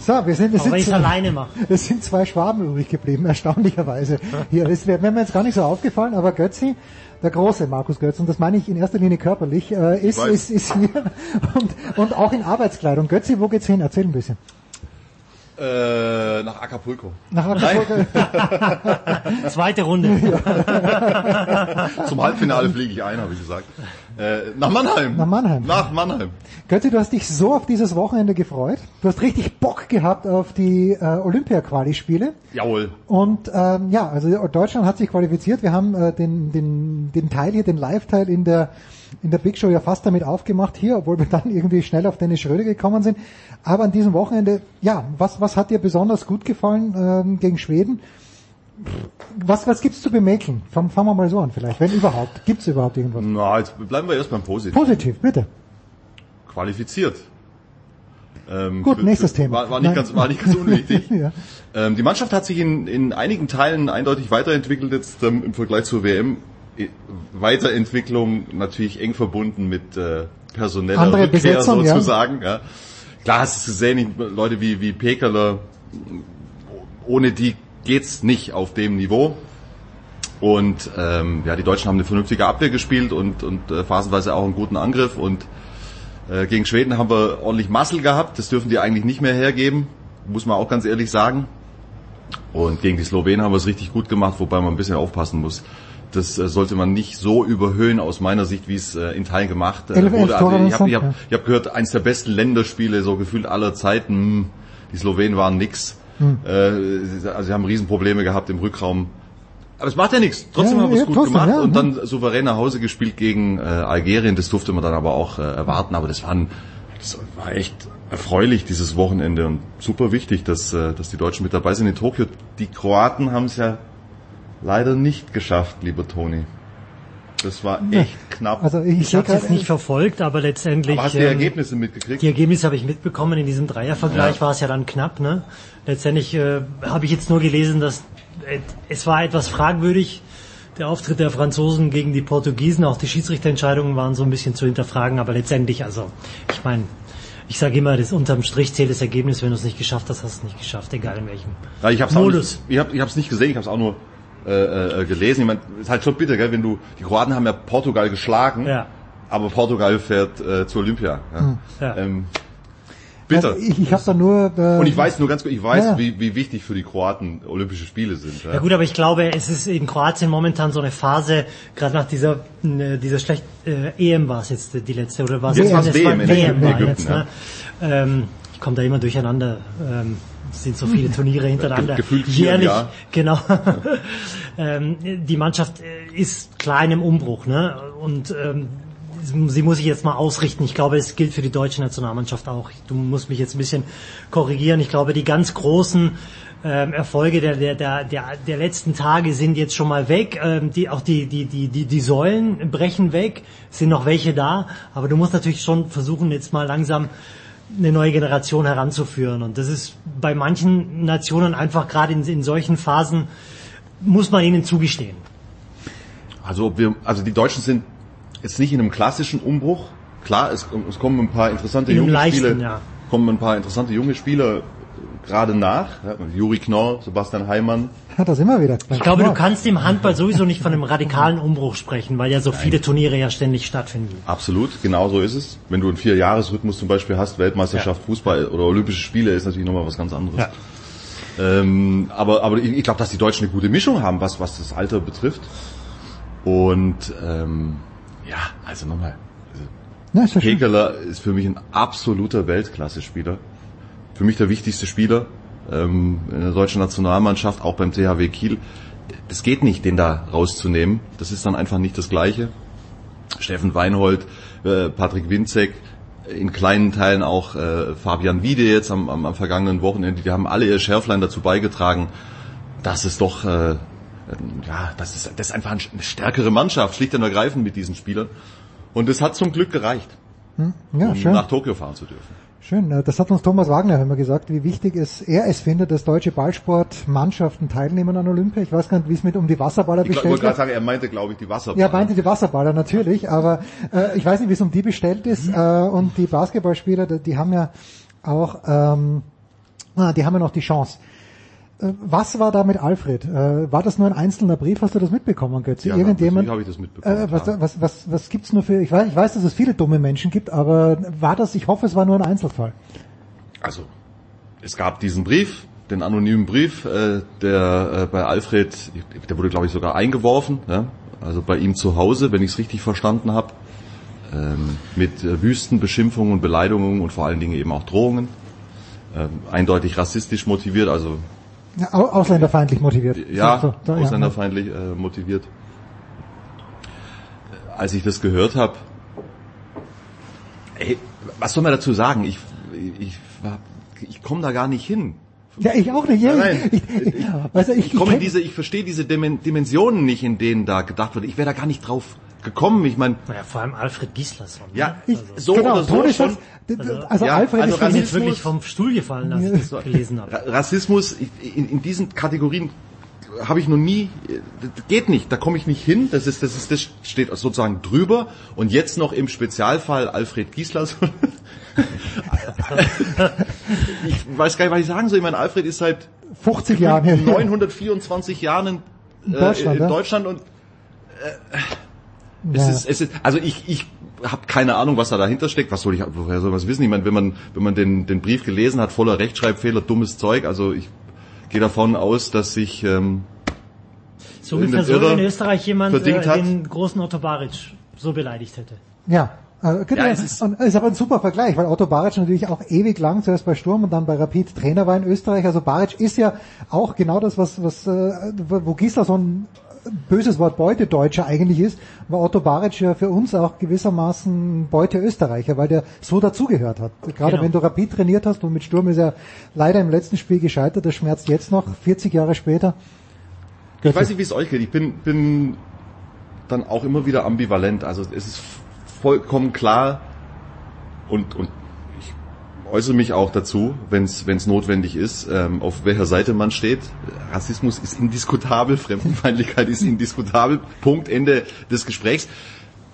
So, wir sind, es sind, mache. es sind zwei Schwaben übrig geblieben, erstaunlicherweise. Hier, das wäre wär mir jetzt gar nicht so aufgefallen, aber Götzi, der große Markus Götz, und das meine ich in erster Linie körperlich, äh, ist, ist, ist hier und, und auch in Arbeitskleidung. Götzi, wo geht's hin? Erzähl ein bisschen. Äh, nach Acapulco. Nach Acapulco. Zweite Runde. Zum Halbfinale fliege ich ein, habe ich gesagt. Äh, nach Mannheim. Nach Mannheim. Nach Mannheim. Götzi, du hast dich so auf dieses Wochenende gefreut. Du hast richtig Bock gehabt auf die äh, Olympia-Quali-Spiele. Jawohl. Und ähm, ja, also Deutschland hat sich qualifiziert. Wir haben äh, den, den, den Teil hier, den Live-Teil in der in der Big Show ja fast damit aufgemacht hier, obwohl wir dann irgendwie schnell auf Dennis Schröder gekommen sind. Aber an diesem Wochenende, ja, was, was hat dir besonders gut gefallen ähm, gegen Schweden? Was, was gibt's zu bemäkeln? Fangen, wir mal so an vielleicht, wenn überhaupt. Gibt's überhaupt irgendwas? Na, jetzt bleiben wir erst beim Positiv. Positiv, bitte. Qualifiziert. Ähm, Gut, nächstes Thema. War, war, nicht Nein. ganz, war nicht ganz unwichtig. ja. ähm, die Mannschaft hat sich in, in einigen Teilen eindeutig weiterentwickelt jetzt ähm, im Vergleich zur WM. Weiterentwicklung natürlich eng verbunden mit äh, personeller Andere Rückkehr Besetzung, ja. sozusagen. Ja. Klar hast du es gesehen, Leute wie, wie Pekerler, ohne die geht's nicht auf dem Niveau. Und ähm, ja, die Deutschen haben eine vernünftige Abwehr gespielt und, und äh, phasenweise auch einen guten Angriff. Und äh, gegen Schweden haben wir ordentlich Muscle gehabt. Das dürfen die eigentlich nicht mehr hergeben, muss man auch ganz ehrlich sagen. Und gegen die Slowenen haben wir es richtig gut gemacht, wobei man ein bisschen aufpassen muss. Das äh, sollte man nicht so überhöhen aus meiner Sicht, wie es äh, in Teilen gemacht äh, wurde. Also, ich habe hab, hab gehört, eins der besten Länderspiele so gefühlt aller Zeiten. Hm, Die Slowenen waren nix. Hm. Also sie haben Riesenprobleme gehabt im Rückraum. Aber es macht ja nichts. Trotzdem Ja, haben wir es ja, gut trotzdem, gemacht ja, und dann souverän nach Hause gespielt gegen äh, Algerien. Das durfte man dann aber auch äh, erwarten. Aber das, waren, das war echt erfreulich dieses Wochenende und super wichtig, dass, äh, dass die Deutschen mit dabei sind in Tokio. Die Kroaten haben es ja leider nicht geschafft, lieber Toni. Das war echt knapp. Also ich, Ich habe es jetzt nicht verfolgt, aber letztendlich. aber hast du die ähm, Ergebnisse mitgekriegt? Die Ergebnisse habe ich mitbekommen. In diesem Dreiervergleich Ja. war es ja dann knapp. Ne? Letztendlich äh, habe ich jetzt nur gelesen, dass äh, es war etwas fragwürdig. Der Auftritt der Franzosen gegen die Portugiesen, auch die Schiedsrichterentscheidungen waren so ein bisschen zu hinterfragen. Aber letztendlich, also ich meine, ich sage immer, das unterm Strich zählt das Ergebnis. Wenn du es nicht geschafft hast, hast du es nicht geschafft, egal in welchem Ja, ich habe es Modus. nicht, ich hab, ich hab's nicht gesehen, ich habe es auch nur äh, äh, gelesen. Ich mein, ist halt schon bitter, gell, wenn du die Kroaten haben ja Portugal geschlagen, Ja. aber Portugal fährt äh, zur Olympia. Ja. Hm. Ja. Ähm, bitter. Also ich ich habe da nur. Äh, Und ich weiß nur ganz gut, ich weiß, Ja. wie, wie wichtig für die Kroaten Olympische Spiele sind. Ja. Ja gut, aber ich glaube, es ist in Kroatien momentan so eine Phase, gerade nach dieser äh, dieser schlecht äh, EM war es jetzt die letzte oder war es Jetzt war's es WM in WM war Ägypten, jetzt, ne? ähm, ich komme da immer durcheinander. Ähm, es sind so viele Turniere hintereinander. Ge- gefühlt Jährlich, Jahr. genau. ähm, die Mannschaft äh, ist klein im Umbruch, ne? Und ähm, sie muss sich jetzt mal ausrichten. Ich glaube, es gilt für die deutsche Nationalmannschaft auch. Du musst mich jetzt ein bisschen korrigieren. Ich glaube, die ganz großen ähm, Erfolge der, der, der, der, der letzten Tage sind jetzt schon mal weg. Ähm, die, auch die, die, die, die, die Säulen brechen weg. Es sind noch welche da. Aber du musst natürlich schon versuchen, jetzt mal langsam eine neue Generation heranzuführen. Und das ist bei manchen Nationen einfach gerade in, in solchen Phasen, muss man ihnen zugestehen. Also, ob wir, also die Deutschen sind jetzt nicht in einem klassischen Umbruch. Klar, es, es kommen ein paar interessante In junge leichten, Spieler, ja. kommen ein paar interessante junge Spieler gerade nach. Ja, Juri Knorr, Sebastian Heimann. Ja, da sind wir wieder. Ich glaube, du kannst im Handball sowieso nicht von einem radikalen Umbruch sprechen, weil ja so viele Turniere ja ständig stattfinden. Absolut, genau so ist es. Wenn du einen Vierjahresrhythmus zum Beispiel hast, Weltmeisterschaft, Fußball oder Olympische Spiele, ist natürlich nochmal was ganz anderes. Ja. Ähm, aber aber ich, ich glaube, dass die Deutschen eine gute Mischung haben, was, was das Alter betrifft. Und ähm, ja, also nochmal. Ja, ist ja schön. Hegeler ist für mich ein absoluter Weltklasse-Spieler. Für mich der wichtigste Spieler ähm, in der deutschen Nationalmannschaft, auch beim THW Kiel. Es geht nicht, den da rauszunehmen. Das ist dann einfach nicht das Gleiche. Steffen Weinhold, äh, Patrick Winzek, in kleinen Teilen auch äh, Fabian Wiede jetzt am, am, am vergangenen Wochenende, die haben alle ihr Schärflein dazu beigetragen, dass es doch, äh, ja, das ist, das ist einfach eine stärkere Mannschaft, schlicht und ergreifend mit diesen Spielern. Und es hat zum Glück gereicht, Hm? Ja, um schön. nach Tokio fahren zu dürfen. Schön. äh, Das hat uns Thomas Wagner immer gesagt, wie wichtig es er es findet, dass deutsche Ballsportmannschaften teilnehmen an Olympia. Ich weiß gar nicht, wie es mit um die Wasserballer Ich bestellt wollte gerade ist. sagen, er meinte, glaube ich, die Wasserballer. Ja, meinte die Wasserballer natürlich, aber äh, ich weiß nicht, wie es um die bestellt ist. Äh, und die Basketballspieler, die, die haben ja auch, ähm, ah, die haben ja noch die Chance. Äh, Was war da mit Alfred? Äh, war das nur ein einzelner Brief? Hast du das mitbekommen, Götze? Ja, Irgendjemand? natürlich habe ich das mitbekommen, Äh, was, was, was, was gibt's nur für? Ich weiß, ich weiß, dass es viele dumme Menschen gibt, aber war das? Ich hoffe, es war nur ein Einzelfall. Also, es gab diesen Brief, den anonymen Brief, äh, der äh, bei Alfred, der wurde glaube ich sogar eingeworfen, ja? also bei ihm zu Hause, wenn ich es richtig verstanden habe, ähm, mit äh, wüsten Beschimpfungen und Beleidigungen und vor allen Dingen eben auch Drohungen, ähm, eindeutig rassistisch motiviert, also Ja, au- ausländerfeindlich motiviert. ja, So, so, ja. ausländerfeindlich äh, motiviert. Äh, Als ich das gehört habe, ey, was soll man dazu sagen? Ich, ich, ich komme da gar nicht hin. Ja, ich auch nicht. Ja, Nein, ich, ich, ich, ich, Ich in kenn- diese, ich verstehe diese Dimen- Dimensionen nicht, in denen da gedacht wird. Ich wäre da gar nicht drauf gekommen. Ich meine, Naja, vor allem Alfred Gislason. ne? ja, Also, so genau, oder so Todesschutz, d- also Ja, Alfred also ist jetzt wirklich vom Stuhl gefallen, als ich das gelesen habe. Ra- Rassismus in, in diesen Kategorien habe ich noch nie, äh, das geht nicht, da komme ich nicht hin. Das ist, das ist, das steht sozusagen drüber. Und jetzt noch im Spezialfall Alfred Gislason. ich weiß gar nicht, was ich sagen soll. Ich meine, Alfred ist seit 50 Jahren her. 924 Jahren in, In äh, Deutschland, in ja? Deutschland und es Ja. ist, es ist, also ich, ich habe keine Ahnung, was da dahinter steckt. Was soll ich, woher soll man es wissen? Ich meine, wenn man, wenn man den, den Brief gelesen hat, voller Rechtschreibfehler, dummes Zeug, also ich gehe davon aus, dass sich ähm, So so Irrer in Österreich jemand äh, den großen Otto Baric so beleidigt hätte. Ja. Also, genau. Ja, es ist- und es ist aber ein super Vergleich, weil Otto Baric natürlich auch ewig lang zuerst bei Sturm und dann bei Rapid Trainer war in Österreich. Also Baric ist ja auch genau das, was, was äh, wo Gisler so ein böses Wort Beutedeutscher eigentlich ist, war Otto Baric ja für uns auch gewissermaßen Beute Österreicher, weil der so dazugehört hat. Gerade Genau. wenn du Rapid trainiert hast und mit Sturm ist er leider im letzten Spiel gescheitert, das schmerzt jetzt noch, 40 Jahre später. Ich weiß nicht, wie es euch geht. Ich bin, bin dann auch immer wieder ambivalent. Also es ist vollkommen klar und, und äußere mich auch dazu, wenn es notwendig ist, ähm, auf welcher Seite man steht. Rassismus ist indiskutabel, Fremdenfeindlichkeit ist indiskutabel. Punkt, Ende des Gesprächs.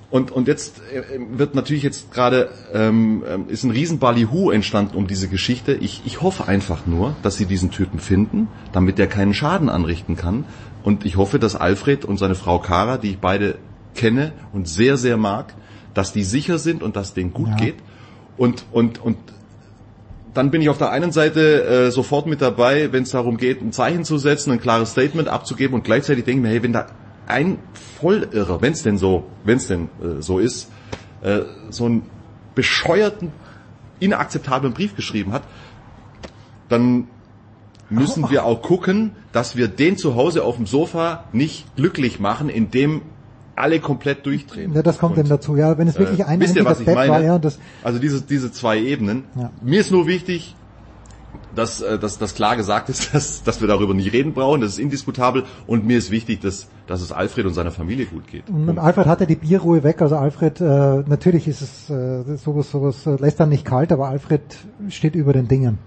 Und, und jetzt äh, wird natürlich jetzt gerade, ähm, ähm, ist ein riesen Ballyhoo entstanden um diese Geschichte. Ich, ich hoffe einfach nur, dass sie diesen Typen finden, damit der keinen Schaden anrichten kann. Und ich hoffe, dass Alfred und seine Frau Kara, die ich beide kenne und sehr, sehr mag, dass die sicher sind und dass denen gut Ja. geht. Und, und, und dann bin ich auf der einen Seite äh, sofort mit dabei, wenn es darum geht, ein Zeichen zu setzen, ein klares Statement abzugeben und gleichzeitig denke ich mir, hey, wenn da ein Vollirrer, wenn es denn so, wenn es denn äh, so ist, äh, so einen bescheuerten, inakzeptablen Brief geschrieben hat, dann müssen wir auch gucken, dass wir den zu Hause auf dem Sofa nicht glücklich machen, indem alle komplett durchdrehen. Ja, das kommt Und, denn dazu, ja. Wenn es wirklich äh, ein wisst ihr, was ich Bett meine? war, ja, das, Also diese, diese zwei Ebenen. Ja. Mir ist nur wichtig, dass, äh, dass, dass klar gesagt ist, dass, dass wir darüber nicht reden brauchen, das ist indiskutabel und mir ist wichtig, dass, dass es Alfred und seiner Familie gut geht. Und Alfred hatte die Bierruhe weg, also Alfred, äh, natürlich ist es äh, sowas, sowas äh, lässt dann nicht kalt, aber Alfred steht über den Dingen,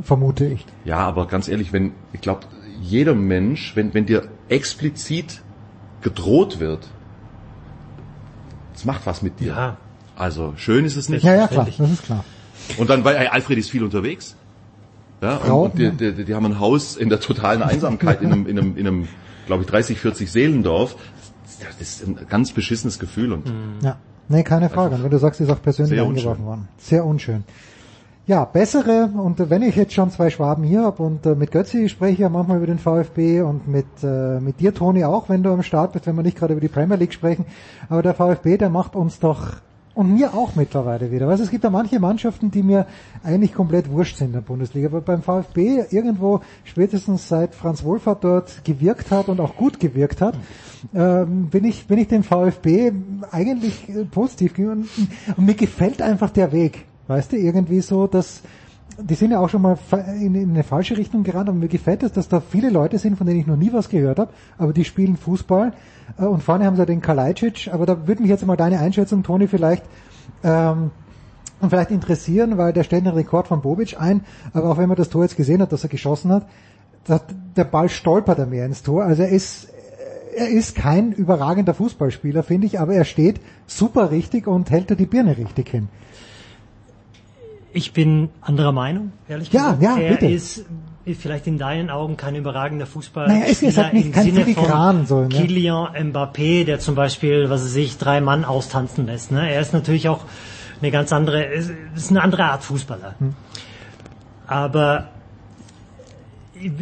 vermute ich. Ja, aber ganz ehrlich, wenn, ich glaube, jeder Mensch, wenn, wenn dir explizit gedroht wird, das macht was mit dir. Ja. Also schön ist es nicht. Ja, ja, klar, das ist klar. Und dann, weil ey, Alfred ist viel unterwegs. Ja, Frauen, und die, die, die haben ein Haus in der totalen Einsamkeit in einem, in einem, in einem glaube ich, 30, 40 Seelendorf. Das ist ein ganz beschissenes Gefühl und Ja, nee, keine Frage. Und wenn du sagst, ist auch persönlich eingeworfen worden. Sehr unschön. Ja, bessere, und äh, wenn ich jetzt schon zwei Schwaben hier habe und äh, mit Götzi spreche ich ja manchmal über den VfB und mit, äh, mit dir, Toni, auch, wenn du am Start bist, wenn wir nicht gerade über die Premier League sprechen. Aber der VfB, der macht uns doch, und mir auch mittlerweile wieder. Weißt, es gibt da manche Mannschaften, die mir eigentlich komplett wurscht sind in der Bundesliga. Aber beim VfB irgendwo, spätestens seit Franz Wohlfahrt dort gewirkt hat und auch gut gewirkt hat, ähm, bin ich, bin ich dem VfB eigentlich äh, positiv gegenüber. Und mir gefällt einfach der Weg. Weißt du, irgendwie so, dass, die sind ja auch schon mal in, in eine falsche Richtung gerannt, aber mir gefällt es, dass da viele Leute sind, von denen ich noch nie was gehört habe, aber die spielen Fußball. Äh, Und vorne haben sie den Kalajdzic, aber da würde mich jetzt mal deine Einschätzung, Toni, vielleicht ähm, vielleicht interessieren, weil der stellt den Rekord von Bobic ein, aber auch wenn man das Tor jetzt gesehen hat, dass er geschossen hat, dass der Ball stolpert er mehr ins Tor. Also er ist er ist kein überragender Fußballspieler, finde ich, aber er steht super richtig und hält da die Birne richtig hin. Ich bin anderer Meinung, ehrlich Ja, gesagt. ja, er bitte. ist vielleicht in deinen Augen kein überragender Fußballer. Naja, ist halt nicht im kein Sinne Filigran von so, ne? Kylian Mbappé, der zum Beispiel, was er sich drei Mann austanzen lässt. Ne? Er ist natürlich auch eine ganz andere, ist eine andere Art Fußballer. Hm. Aber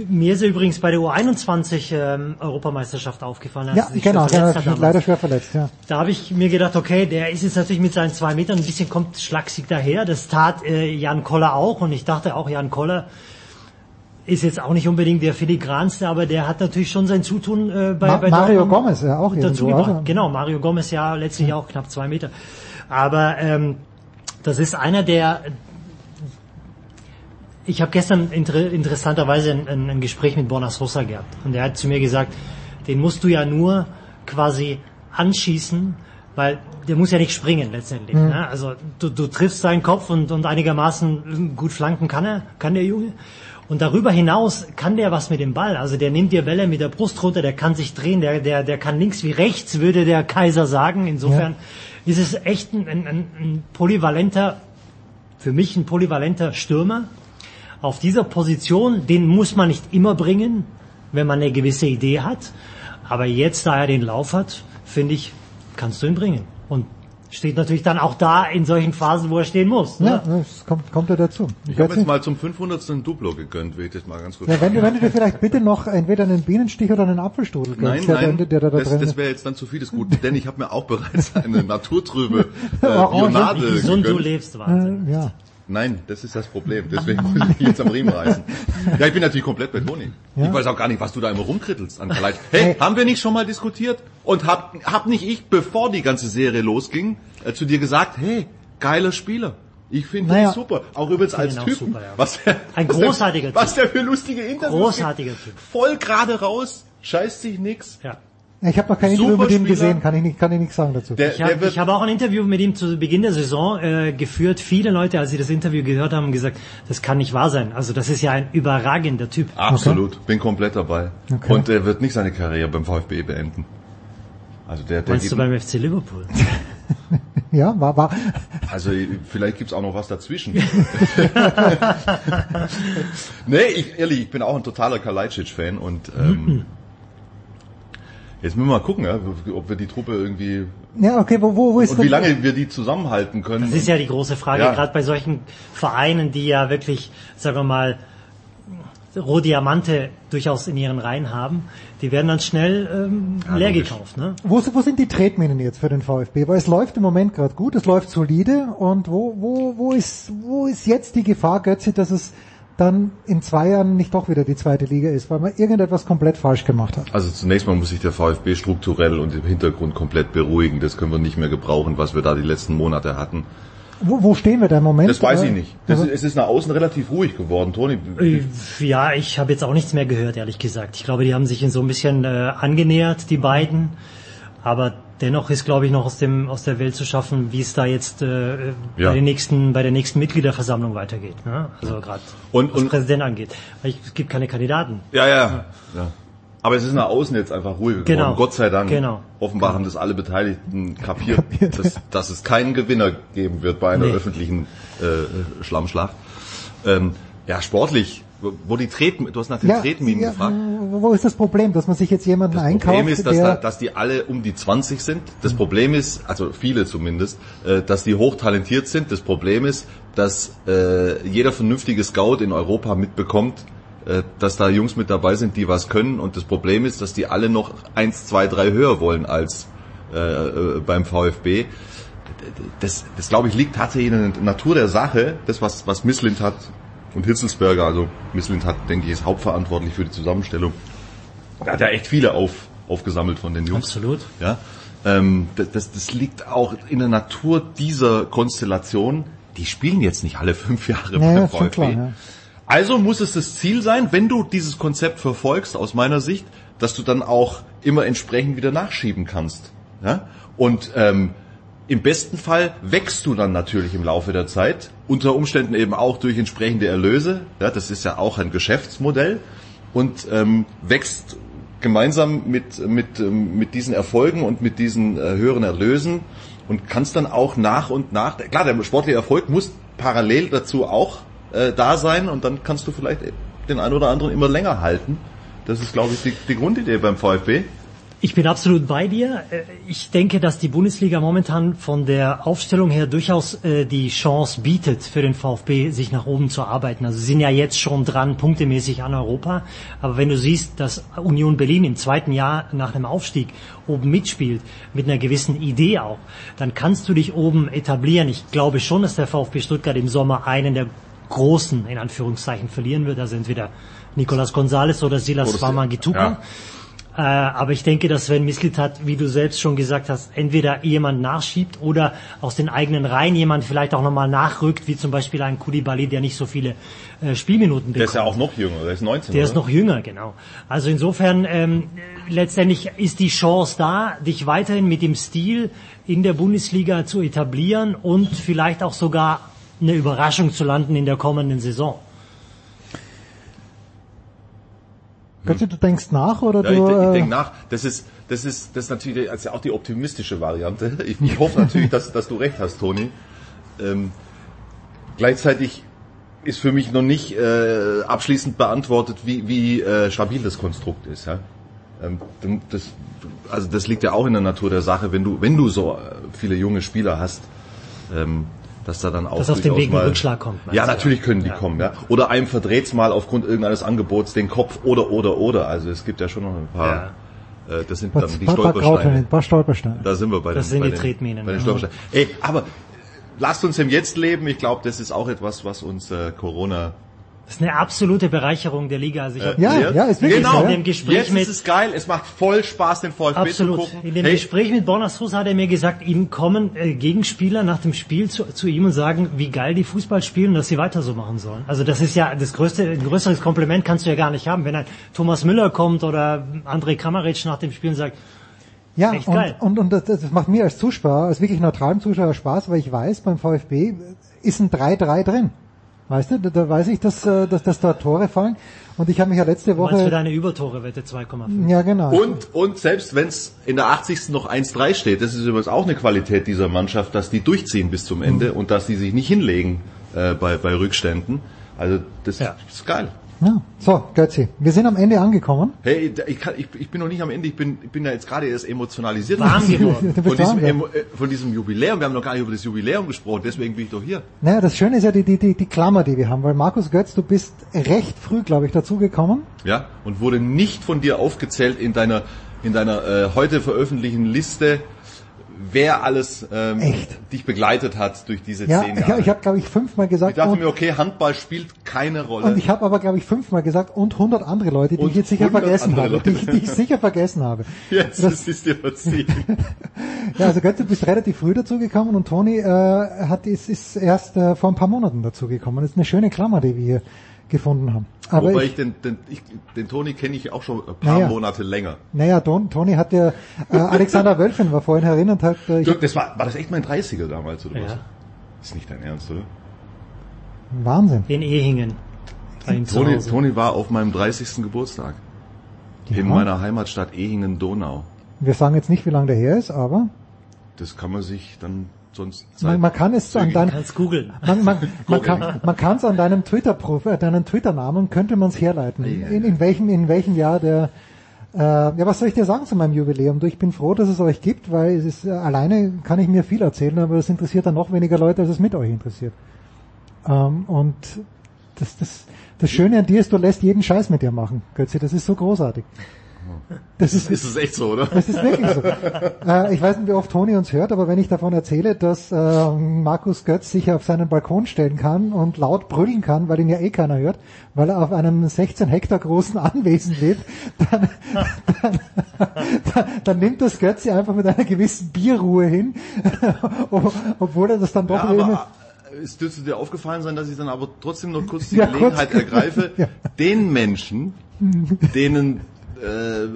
mir ist er übrigens bei der U21 ähm, Europameisterschaft aufgefallen. Ja, sich genau, schwer genau hat leider schwer verletzt, ja. Da habe ich mir gedacht, okay, der ist jetzt natürlich mit seinen zwei Metern ein bisschen kommt schlaksig daher. Das tat äh, Jan Koller auch und ich dachte auch, Jan Koller ist jetzt auch nicht unbedingt der filigranste, aber der hat natürlich schon sein Zutun äh, bei, Ma- bei Mario Dortmund Gomez, ja, auch dazu gebracht. also. Genau, Mario Gomez ja letztlich auch knapp zwei Meter. Aber ähm, das ist einer der ich habe gestern inter interessanterweise ein, ein, ein Gespräch mit Borna Sosa gehabt und er hat zu mir gesagt, den musst du ja nur quasi anschießen, weil der muss ja nicht springen letztendlich. Mhm. Ne? Also du, du triffst seinen Kopf und, und einigermaßen gut flanken kann er, kann der Junge. Und darüber hinaus kann der was mit dem Ball. Also der nimmt dir Bälle mit der Brust runter, der kann sich drehen, der, der, der kann links wie rechts, würde der Kaiser sagen. Insofern ist es echt ein, ein, ein polyvalenter, für mich ein polyvalenter Stürmer. Auf dieser Position, den muss man nicht immer bringen, wenn man eine gewisse Idee hat. Aber jetzt, da er den Lauf hat, finde ich, kannst du ihn bringen. Und steht natürlich dann auch da in solchen Phasen, wo er stehen muss. Ne? Ja, das kommt, kommt ja dazu. Ich habe Götzi? jetzt mal zum 500. ein Duplo gegönnt, will ich das mal ganz kurz Ja, wenn, du, sagen. wenn du dir vielleicht bitte noch entweder einen Bienenstich oder einen Apfelstrudel Nein, gönnst, der, nein, der, der da das, das wäre jetzt dann zu viel des Guten, denn ich habe mir auch bereits eine naturtrübe äh. Bionade Wie gesund du gegönnt. lebst, Äh, ja. Nein, das ist das Problem. Deswegen muss ich jetzt am Riemen reißen. Ja, ich bin natürlich komplett bei Toni. Ja. Ich weiß auch gar nicht, was du da immer rumkrittelst an Kaleit. Hey, haben wir nicht schon mal diskutiert? Und hab, hab nicht ich, bevor die ganze Serie losging, äh, zu dir gesagt, hey, geiler Spieler. Ich finde Naja. ihn super. Auch übrigens als super, ja. was der, Ein was der- großartiger Typ. Was der für lustige Interviews Großartiger gibt. Typ. Voll gerade raus, scheißt sich nix. Ja. Ich habe noch kein Interview mit ihm gesehen, kann ich nicht, kann ich nichts sagen dazu. Der, Ich habe hab auch ein Interview mit ihm zu Beginn der Saison äh, geführt. Viele Leute, als sie das Interview gehört haben, haben gesagt, das kann nicht wahr sein. Also das ist ja ein überragender Typ. absolut, bin komplett dabei. Okay. Und er wird nicht seine Karriere beim VfB beenden. Also der, der Meinst du beim FC Liverpool? Ja, war, war. Also vielleicht gibt's auch noch was dazwischen. nee, ich, ehrlich, ich bin auch ein totaler Kalajdzic-Fan und ähm, jetzt müssen wir mal gucken, ja, ob wir die Truppe irgendwie Ja, okay, wo, wo, wo ist und wie lange wir die zusammenhalten können. Das ist ja die große Frage, Ja. gerade bei solchen Vereinen, die ja wirklich, sagen wir mal, Rohdiamante durchaus in ihren Reihen haben, die werden dann schnell ähm, leer logisch. gekauft. Ne? Wo, wo sind die Tretminen jetzt für den VfB? Weil es läuft im Moment gerade gut, es läuft solide und wo, wo, wo ist, wo ist jetzt die Gefahr, Götze, dass es dann in zwei Jahren nicht doch wieder die zweite Liga ist, weil man irgendetwas komplett falsch gemacht hat? Also zunächst mal muss sich der VfB strukturell und im Hintergrund komplett beruhigen. Das können wir nicht mehr gebrauchen, was wir da die letzten Monate hatten. Wo, wo stehen wir da im Moment? Das weiß Äh, ich nicht. Das also- ist, es ist nach außen relativ ruhig geworden. Toni, Äh, Ja, ich habe jetzt auch nichts mehr gehört, ehrlich gesagt. Ich glaube, die haben sich in so ein bisschen äh, angenähert, die beiden. Aber dennoch ist, glaube ich, noch aus dem aus der Welt zu schaffen, wie es da jetzt äh, Ja. bei den nächsten bei der nächsten Mitgliederversammlung weitergeht. Ne? Also gerade Und- was und- Präsident angeht. Weil ich, es gibt keine Kandidaten. Ja, ja, ja. Aber es ist nach außen jetzt einfach ruhig geworden. Genau. Gott sei Dank. Genau. Offenbar haben das alle Beteiligten kapiert, dass, dass es keinen Gewinner geben wird bei einer Nee. öffentlichen äh, Schlammschlacht. Ähm, Ja, sportlich. Wo- die Treten, du hast nach den Ja, Tretminen ja, gefragt. wo ist das Problem, dass man sich jetzt jemanden einkauft, Problem ist, dass, da, dass die alle um die 20 sind. Das Problem ist, also viele zumindest, äh, dass die hochtalentiert sind. Das Problem ist, dass äh, jeder vernünftige Scout in Europa mitbekommt, äh, dass da Jungs mit dabei sind, die was können. Und das Problem ist, dass die alle noch eins, zwei, drei höher wollen als äh, beim VfB. Das, das glaube ich liegt tatsächlich in der Natur der Sache. Das, was, was Misslind hat und Hitzelsberger, also Misslind hat, denke ich, ist hauptverantwortlich für die Zusammenstellung. Er hat ja echt viele auf, aufgesammelt von den Jungs. Absolut. Ja, ähm, das, das, liegt auch in der Natur dieser Konstellation. Die spielen jetzt nicht alle fünf Jahre Naja, beim VfB. klar, ja. Also muss es das Ziel sein, wenn du dieses Konzept verfolgst, aus meiner Sicht, dass du dann auch immer entsprechend wieder nachschieben kannst. Ja? Und ähm, im besten Fall wächst du dann natürlich im Laufe der Zeit, unter Umständen eben auch durch entsprechende Erlöse. Ja, das ist ja auch ein Geschäftsmodell und ähm, wächst gemeinsam mit, mit, ähm, mit diesen Erfolgen und mit diesen äh, höheren Erlösen und kannst dann auch nach und nach, klar, der sportliche Erfolg muss parallel dazu auch äh, da sein und dann kannst du vielleicht den einen oder anderen immer länger halten. Das ist, glaube ich, die, die Grundidee beim VfB. Ich bin absolut bei dir. Äh, Ich denke, dass die Bundesliga momentan von der Aufstellung her durchaus äh, die Chance bietet, für den VfB sich nach oben zu arbeiten. Also sie sind ja jetzt schon dran, punktemäßig an Europa. Aber wenn du siehst, dass Union Berlin im zweiten Jahr nach einem Aufstieg oben mitspielt, mit einer gewissen Idee auch, dann kannst du dich oben etablieren. Ich glaube schon, dass der VfB Stuttgart im Sommer einen der großen, in Anführungszeichen, verlieren wird. Also entweder Nicolas Gonzalez oder Silas Swamangituka. ja. Äh, aber ich denke, dass Sven Mislitat, wie du selbst schon gesagt hast, entweder jemand nachschiebt oder aus den eigenen Reihen jemand vielleicht auch nochmal nachrückt, wie zum Beispiel ein Koulibaly, der nicht so viele äh, Spielminuten bekommt. Der ist ja auch noch jünger, der ist 19. Der ist oder? noch jünger, genau. Also insofern ähm, letztendlich ist die Chance da, dich weiterhin mit dem Stil in der Bundesliga zu etablieren und vielleicht auch sogar eine Überraschung zu landen in der kommenden Saison. Götze, du denkst nach oder Ja, du... ich, ich äh, denke nach. Das ist, das ist, das ist natürlich also auch die optimistische Variante. Ich, ich hoffe natürlich, dass, dass du recht hast, Toni. Ähm, gleichzeitig ist für mich noch nicht äh, abschließend beantwortet, wie, wie äh, stabil das Konstrukt ist. Ja? Ähm, das, also das liegt ja auch in der Natur der Sache, wenn du, wenn du so äh, viele junge Spieler hast, ähm, dass da dann auch Dass auf dem Weg ein Rückschlag kommt, Ja, natürlich können die Ja. kommen. Ja. Oder einem verdreht's mal aufgrund irgendeines Angebots den Kopf oder oder oder. Also es gibt ja schon noch ein paar. Äh, das sind dann die Stolpersteine. ein paar Stolpersteine. Da sind wir bei Das den, sind bei die den, Tretminen, Bei den ja. Stolpersteinen. Ey, aber lasst uns im Jetzt leben. Ich glaube, das ist auch etwas, was uns äh, Corona Das ist eine absolute Bereicherung der Liga. Also ich hab Ja, ja, ist wirklich genau. so, ja. In dem Gespräch Jetzt mit ist es geil. Es macht voll Spaß, den VfB Absolut. zu gucken. In dem Hey, Gespräch mit Bonasus hat er mir gesagt, ihm kommen äh, Gegenspieler nach dem Spiel zu, zu ihm und sagen, wie geil die Fußball spielen und dass sie weiter so machen sollen. Also das ist ja das größte, ein größeres Kompliment kannst du ja gar nicht haben, wenn ein Thomas Müller kommt oder André Kramaric nach dem Spiel und sagt, Ja, Echt und, geil. und, und das, das macht mir als Zuschauer, als wirklich neutralen Zuschauer Spaß, weil ich weiß, beim VfB ist ein 3-3 drin. Weißt du, da, da weiß ich, dass, äh, dass, dass da Tore fallen. Und ich habe mich ja letzte du meinst für Woche... deine Übertore-Wette 2,5. Ja, genau. Und, und selbst wenn es in der 80. noch 1-3 steht, das ist übrigens auch eine Qualität dieser Mannschaft, dass die durchziehen bis zum Ende und dass die sich nicht hinlegen äh, bei, bei Rückständen. Also das ist geil. Ja. So, Götzi, wir sind am Ende angekommen. Hey, ich, kann, ich, ich bin noch nicht am Ende, ich bin, ich bin ja jetzt gerade erst emotionalisiert Warm geworden. Von, diesem, warm äh, von diesem Jubiläum. Wir haben noch gar nicht über das Jubiläum gesprochen, deswegen bin ich doch hier. Naja, das Schöne ist ja die, die, die, die Klammer, die wir haben, weil Markus Götz, du bist recht früh, glaube ich, dazugekommen. Ja, und wurde nicht von dir aufgezählt in deiner, in deiner äh, heute veröffentlichten Liste, wer alles ähm, dich begleitet hat durch diese Ja, zehn ich, Jahre. ich habe, glaube ich, fünfmal Ich gesagt, dachte und, mir, okay, Handball spielt keine Rolle. und ich habe aber, glaube ich, fünfmal gesagt, und 100 andere Leute, die Und ich jetzt sicher 100 vergessen habe, die, ich- die ich sicher vergessen habe. Jetzt Das- ist dir verziehen. Ja, also Götz, du bist relativ früh dazugekommen und Toni äh, hat, ist, ist erst äh, vor ein paar Monaten dazugekommen. Das ist eine schöne Klammer, die wir hier gefunden haben. Aber Wobei ich, ich den, den, ich, den Toni kenne ich auch schon ein paar Naja. Monate länger. naja, Don, Toni hat ja, äh, Alexander Wölfin war vorhin erinnert, hat, äh, Dirk, das war, war das echt mein 30er damals, oder Ja. was? Ist nicht dein Ernst, oder? Wahnsinn. In Ehingen. Toni. Toni war auf meinem 30. Geburtstag. In Ja. meiner Heimatstadt Ehingen-Donau. Wir sagen jetzt nicht, wie lange der her ist, aber Das kann man sich dann sonst Man, man kann es an deinem, man, man, man kann, man kann es an deinem Twitter Profil, deinen Twitter Namen könnte man es herleiten. In, in welchem, in welchem Jahr der, äh, ja, was soll ich dir sagen zu meinem Jubiläum? Du, ich bin froh, dass es euch gibt, weil es ist, äh, alleine kann ich mir viel erzählen, aber es interessiert dann noch weniger Leute, als es mit euch interessiert. Ähm, und das, das, das Schöne an dir ist, du lässt jeden Scheiß mit dir machen, Götze. Das ist so großartig. Das ist, ist es echt so, oder? Das ist wirklich so. äh, ich weiß nicht, wie oft Toni uns hört, aber wenn ich davon erzähle, dass äh, Markus Götz sich auf seinen Balkon stellen kann und laut brüllen kann, weil ihn ja eh keiner hört, weil er auf einem 16 Hektar großen Anwesen lebt, dann, dann, dann, dann nimmt das Götz einfach mit einer gewissen Bierruhe hin, obwohl er das dann doch Ja, immer... aber es dürfte dir aufgefallen sein, dass ich dann aber trotzdem noch kurz die Ja, Gelegenheit kurz. ergreife, Ja. den Menschen, denen äh,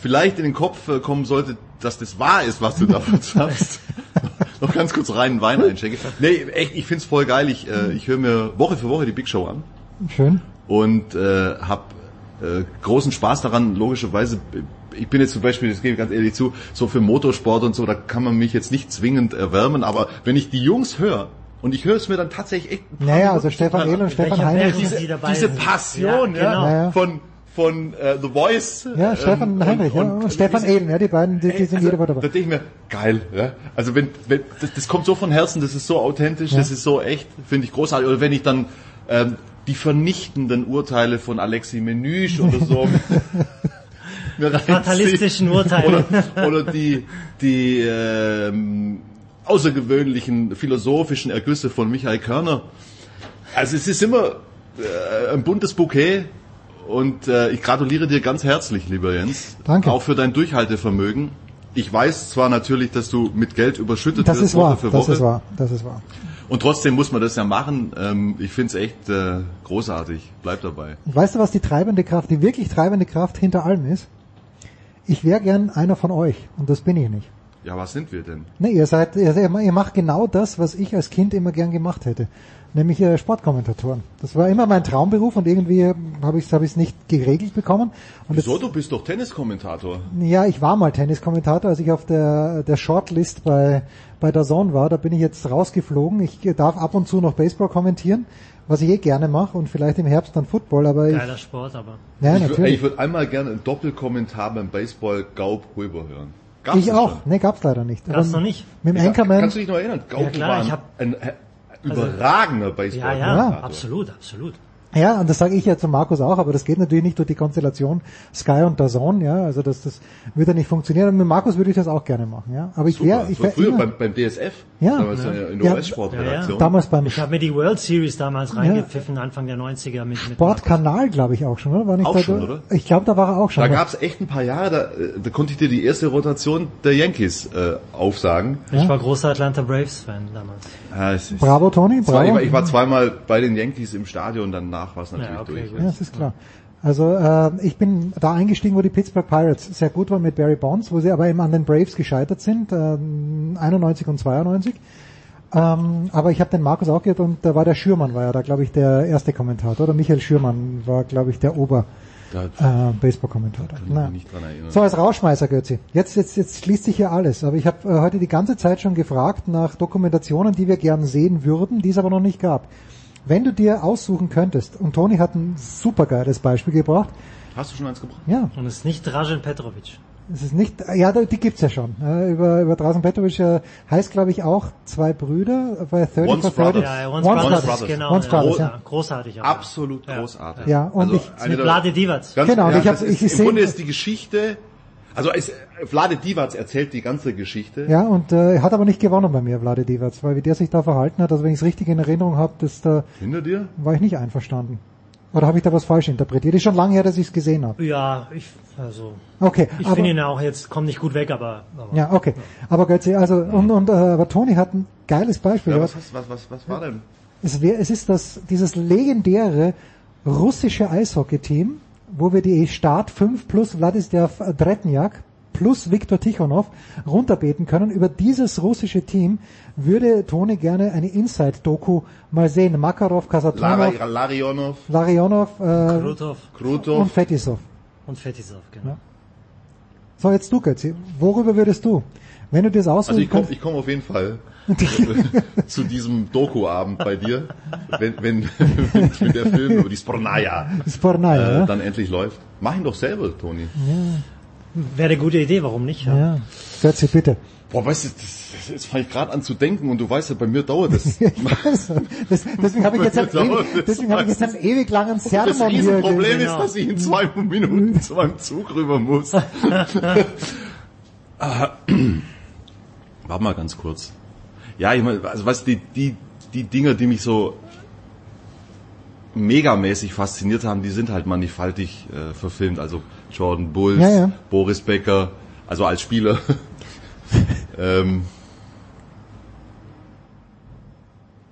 vielleicht in den Kopf äh, kommen sollte, dass das wahr ist, was du davon sagst, noch ganz kurz reinen Wein einschenke. Nee, echt, ich find's voll geil. Ich, äh, ich höre mir Woche für Woche die Big Show an Schön. und äh, habe äh, großen Spaß daran, logischerweise. Ich bin jetzt zum Beispiel, das gebe ich ganz ehrlich zu, so für Motorsport und so, da kann man mich jetzt nicht zwingend erwärmen, aber wenn ich die Jungs höre, und ich höre es mir dann tatsächlich echt Naja, also Stefan an. Ehl und Stefan Heinrich. Diese, diese. Passion, Ja, genau. Ja. von von äh, The Voice. Ja, Stefan ähm, Heinrich ja, und, Stefan Ehlen, ja, die beiden, die, die sind also, jede Woche dabei. Da denke ich mir, geil, ja. Also wenn, wenn das, das kommt so von Herzen, das ist so authentisch, Ja. das ist so echt, finde ich großartig. Oder wenn ich dann ähm, die vernichtenden Urteile von Alexi Menüsch oder so. Fatalistischen Urteile. Oder, oder die, die ähm, außergewöhnlichen philosophischen Ergüsse von Michael Körner. Also es ist immer äh, ein buntes Bouquet und äh, ich gratuliere dir ganz herzlich, lieber Jens. Danke. Auch für dein Durchhaltevermögen. Ich weiß zwar natürlich, dass du mit Geld überschüttet Das wirst ist wahr, Woche für das Woche. ist wahr, das ist wahr. Und trotzdem muss man das ja machen. Ähm, ich finde es echt äh, großartig. Bleib dabei. Und weißt du, was die treibende Kraft, die wirklich treibende Kraft hinter allem ist? Ich wäre gern einer von euch und das bin ich nicht. Ja, was sind wir denn? Ne, ihr seid, ihr, ihr macht genau das, was ich als Kind immer gern gemacht hätte, nämlich äh, Sportkommentatoren. Das war immer mein Traumberuf und irgendwie habe ich es hab ich's nicht geregelt bekommen. Und Wieso? jetzt, Du bist doch Tenniskommentator. ja, ich war mal Tenniskommentator, als ich auf der, der Shortlist bei, bei der Zone war. Da bin ich jetzt rausgeflogen. Ich darf ab und zu noch Baseball kommentieren, was ich eh gerne mache und vielleicht im Herbst dann Football, aber ich, Geiler Sport, aber. Ja, ich natürlich. Ich würde einmal gerne einen Doppelkommentar beim Baseball Gaub Huber hören. Gab's ich auch. schon? Ne, gab's leider nicht. Gab's Aber noch nicht? Mit dem Ja, Anchorman. Kannst du dich noch erinnern? Gaub Ja, klar, war ich ein, hab- ein, äh, Also- überragender Ja, ja, absolut, absolut. Ja, und das sage ich ja zu Markus auch, aber das geht natürlich nicht durch die Konstellation Sky und Dazon, ja, also das, das würde nicht funktionieren. Und mit Markus würde ich das auch gerne machen, ja. Aber ich Super. wäre, ich Das war wär früher immer, beim, beim DSF. Ja. Damals Ja. in der Ja. US-Sportredaktion. damals beim Ich habe mir die World Series damals reingepfiffen, Anfang der 90er mit, mit Sportkanal, glaube ich auch schon, oder? War nicht Auch da, schon, oder? Ich glaube, da war er auch schon. Da gab es echt ein paar Jahre, da, äh, da konnte ich dir die erste Rotation der Yankees äh, aufsagen. Ich war großer Atlanta Braves-Fan damals. Ja, es ist- Bravo, war- bravo. Ich war, ich war zweimal bei den Yankees im Stadion, danach war es natürlich Ja, okay, durch. gut. Ja, das ist klar. Also äh, ich bin da eingestiegen, wo die Pittsburgh Pirates sehr gut waren mit Barry Bonds, wo sie aber eben an den Braves gescheitert sind, äh, 91 und 92. Ähm, aber ich habe den Markus auch gehört und da war der Schürmann, war ja da, glaube ich, der erste Kommentator. Oder Michael Schürmann war, glaube ich, der Ober äh, Baseball-Kommentator. Na. So, als Rauschmeißer, Götzi. Jetzt, jetzt, jetzt schließt sich hier alles. Aber ich habe äh, heute die ganze Zeit schon gefragt nach Dokumentationen, die wir gern sehen würden, die es aber noch nicht gab. Wenn du dir aussuchen könntest, und Toni hat ein supergeiles Beispiel gebracht, Hast du schon eins gebracht? ja, Und es ist nicht Dražen Petrovic. Es ist nicht, ja, die gibt's ja schon. Äh, über, über Drasen Petrovic äh, heißt, glaube ich, auch zwei Brüder bei 30 Once for 30. Brothers. Ja, ja, Once, Once Brothers, Brothers. genau. Once Brothers, ja. Großartig. aber. Absolut Ja. großartig. Ja, und ich- eine Mit Vlade Divac. Ganz, Genau, und ja, ich hab- ist, ich Im seh- Grunde ist die Geschichte, also es, Vlade Divac erzählt die ganze Geschichte. Ja, und äh, er hat aber nicht gewonnen bei mir, Vlade Divac, weil wie der sich da verhalten hat, also wenn ich es richtig in Erinnerung habe, das da Hinter dir? war ich nicht einverstanden. Oder habe ich da was falsch interpretiert? Ist schon lange her, dass ich es gesehen habe. Ja, ich, also. Okay, Ich aber- finde ihn auch jetzt, kommt nicht gut weg, aber. aber Ja, okay. Aber Götze, also und, und äh, aber Toni hat ein geiles Beispiel. Ja, was, was, was, was war denn? Es, wär, es ist das, dieses legendäre russische Eishockey-Team, wo wir die Start 5 plus Wladislav Dretnjak plus Viktor Tichonov runterbeten können. Über dieses russische Team würde Toni gerne eine Inside-Doku mal sehen. Makarov, Kasatonov, Lara, Larionov, Larionov äh, Krutov Krutov. und Fetisov. und Fetisov, genau. Ja. So, jetzt du, Götzi. Worüber würdest du? Wenn du das aussuchen Also ich komme komm auf jeden Fall zu diesem Doku-Abend bei dir, wenn, wenn, wenn der Film über die Spornaya, Spornaya, äh, ja. dann endlich läuft. Mach ihn doch selber, Toni. Ja, Wäre eine gute Idee, warum nicht? ja. Götzi, bitte. Boah, weißt du, das, jetzt fange ich gerade an zu denken und du weißt ja, bei mir dauert das. Das, deswegen habe ich jetzt einen, Dauert ewig, das deswegen habe ich jetzt einen ewig langen Sermon Das hier. Riesenproblem ist, Genau. dass ich in zwei Minuten zu meinem Zug rüber muss. Ah, Warte mal ganz kurz. Ja, ich meine, also was die, die, die Dinge, die mich so megamäßig fasziniert haben, die sind halt mannigfaltig äh, verfilmt. Also Jordan Bulls, Ja, ja. Boris Becker, also als Spieler. ähm,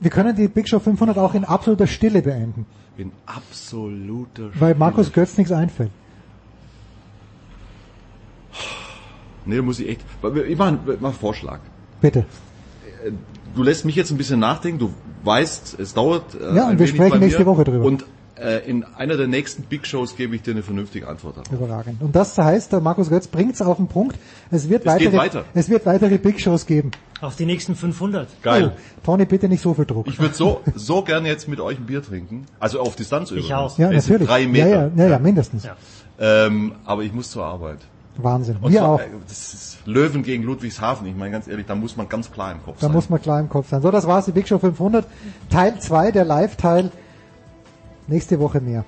Wir können die Big Show 500 auch in absoluter Stille beenden, in absoluter weil Markus Götz nichts einfällt. Nee, da muss ich echt. Ich mache mach einen Vorschlag. Bitte. Du lässt mich jetzt ein bisschen nachdenken. Du weißt, es dauert. Äh, Ja, und wir sprechen nächste Woche drüber. Und äh, in einer der nächsten Big Shows gebe ich dir eine vernünftige Antwort darauf. Überragend. Und das heißt, der Markus Götz bringt's auf den Punkt. Es wird Es weitere, weiter. es wird weitere Big Shows geben. Auf die nächsten 500. Geil. Oh, Tony, bitte nicht so viel Druck. Ich würde so so gerne jetzt mit euch ein Bier trinken. Also auf Distanz übrigens. auch. ja, Es natürlich. Drei Meter. Ja, ja, ja, ja mindestens. Ähm, aber ich muss zur Arbeit. Wahnsinn. Und Wir zwar, auch. äh, Das ist Löwen gegen Ludwigshafen. Ich meine ganz ehrlich, da muss man ganz klar im Kopf Da sein. muss man klar im Kopf sein. So, das war's, die Big Show 500. Teil 2, der Live-Teil. Nächste Woche mehr.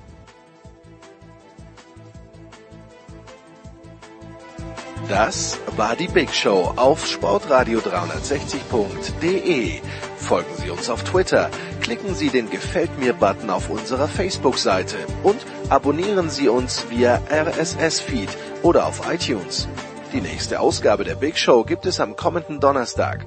Das war die Big Show auf sportradio360.de. Folgen Sie uns auf Twitter, klicken Sie den Gefällt mir-Button auf unserer Facebook-Seite und abonnieren Sie uns via RSS-Feed oder auf iTunes. Die nächste Ausgabe der Big Show gibt es am kommenden Donnerstag.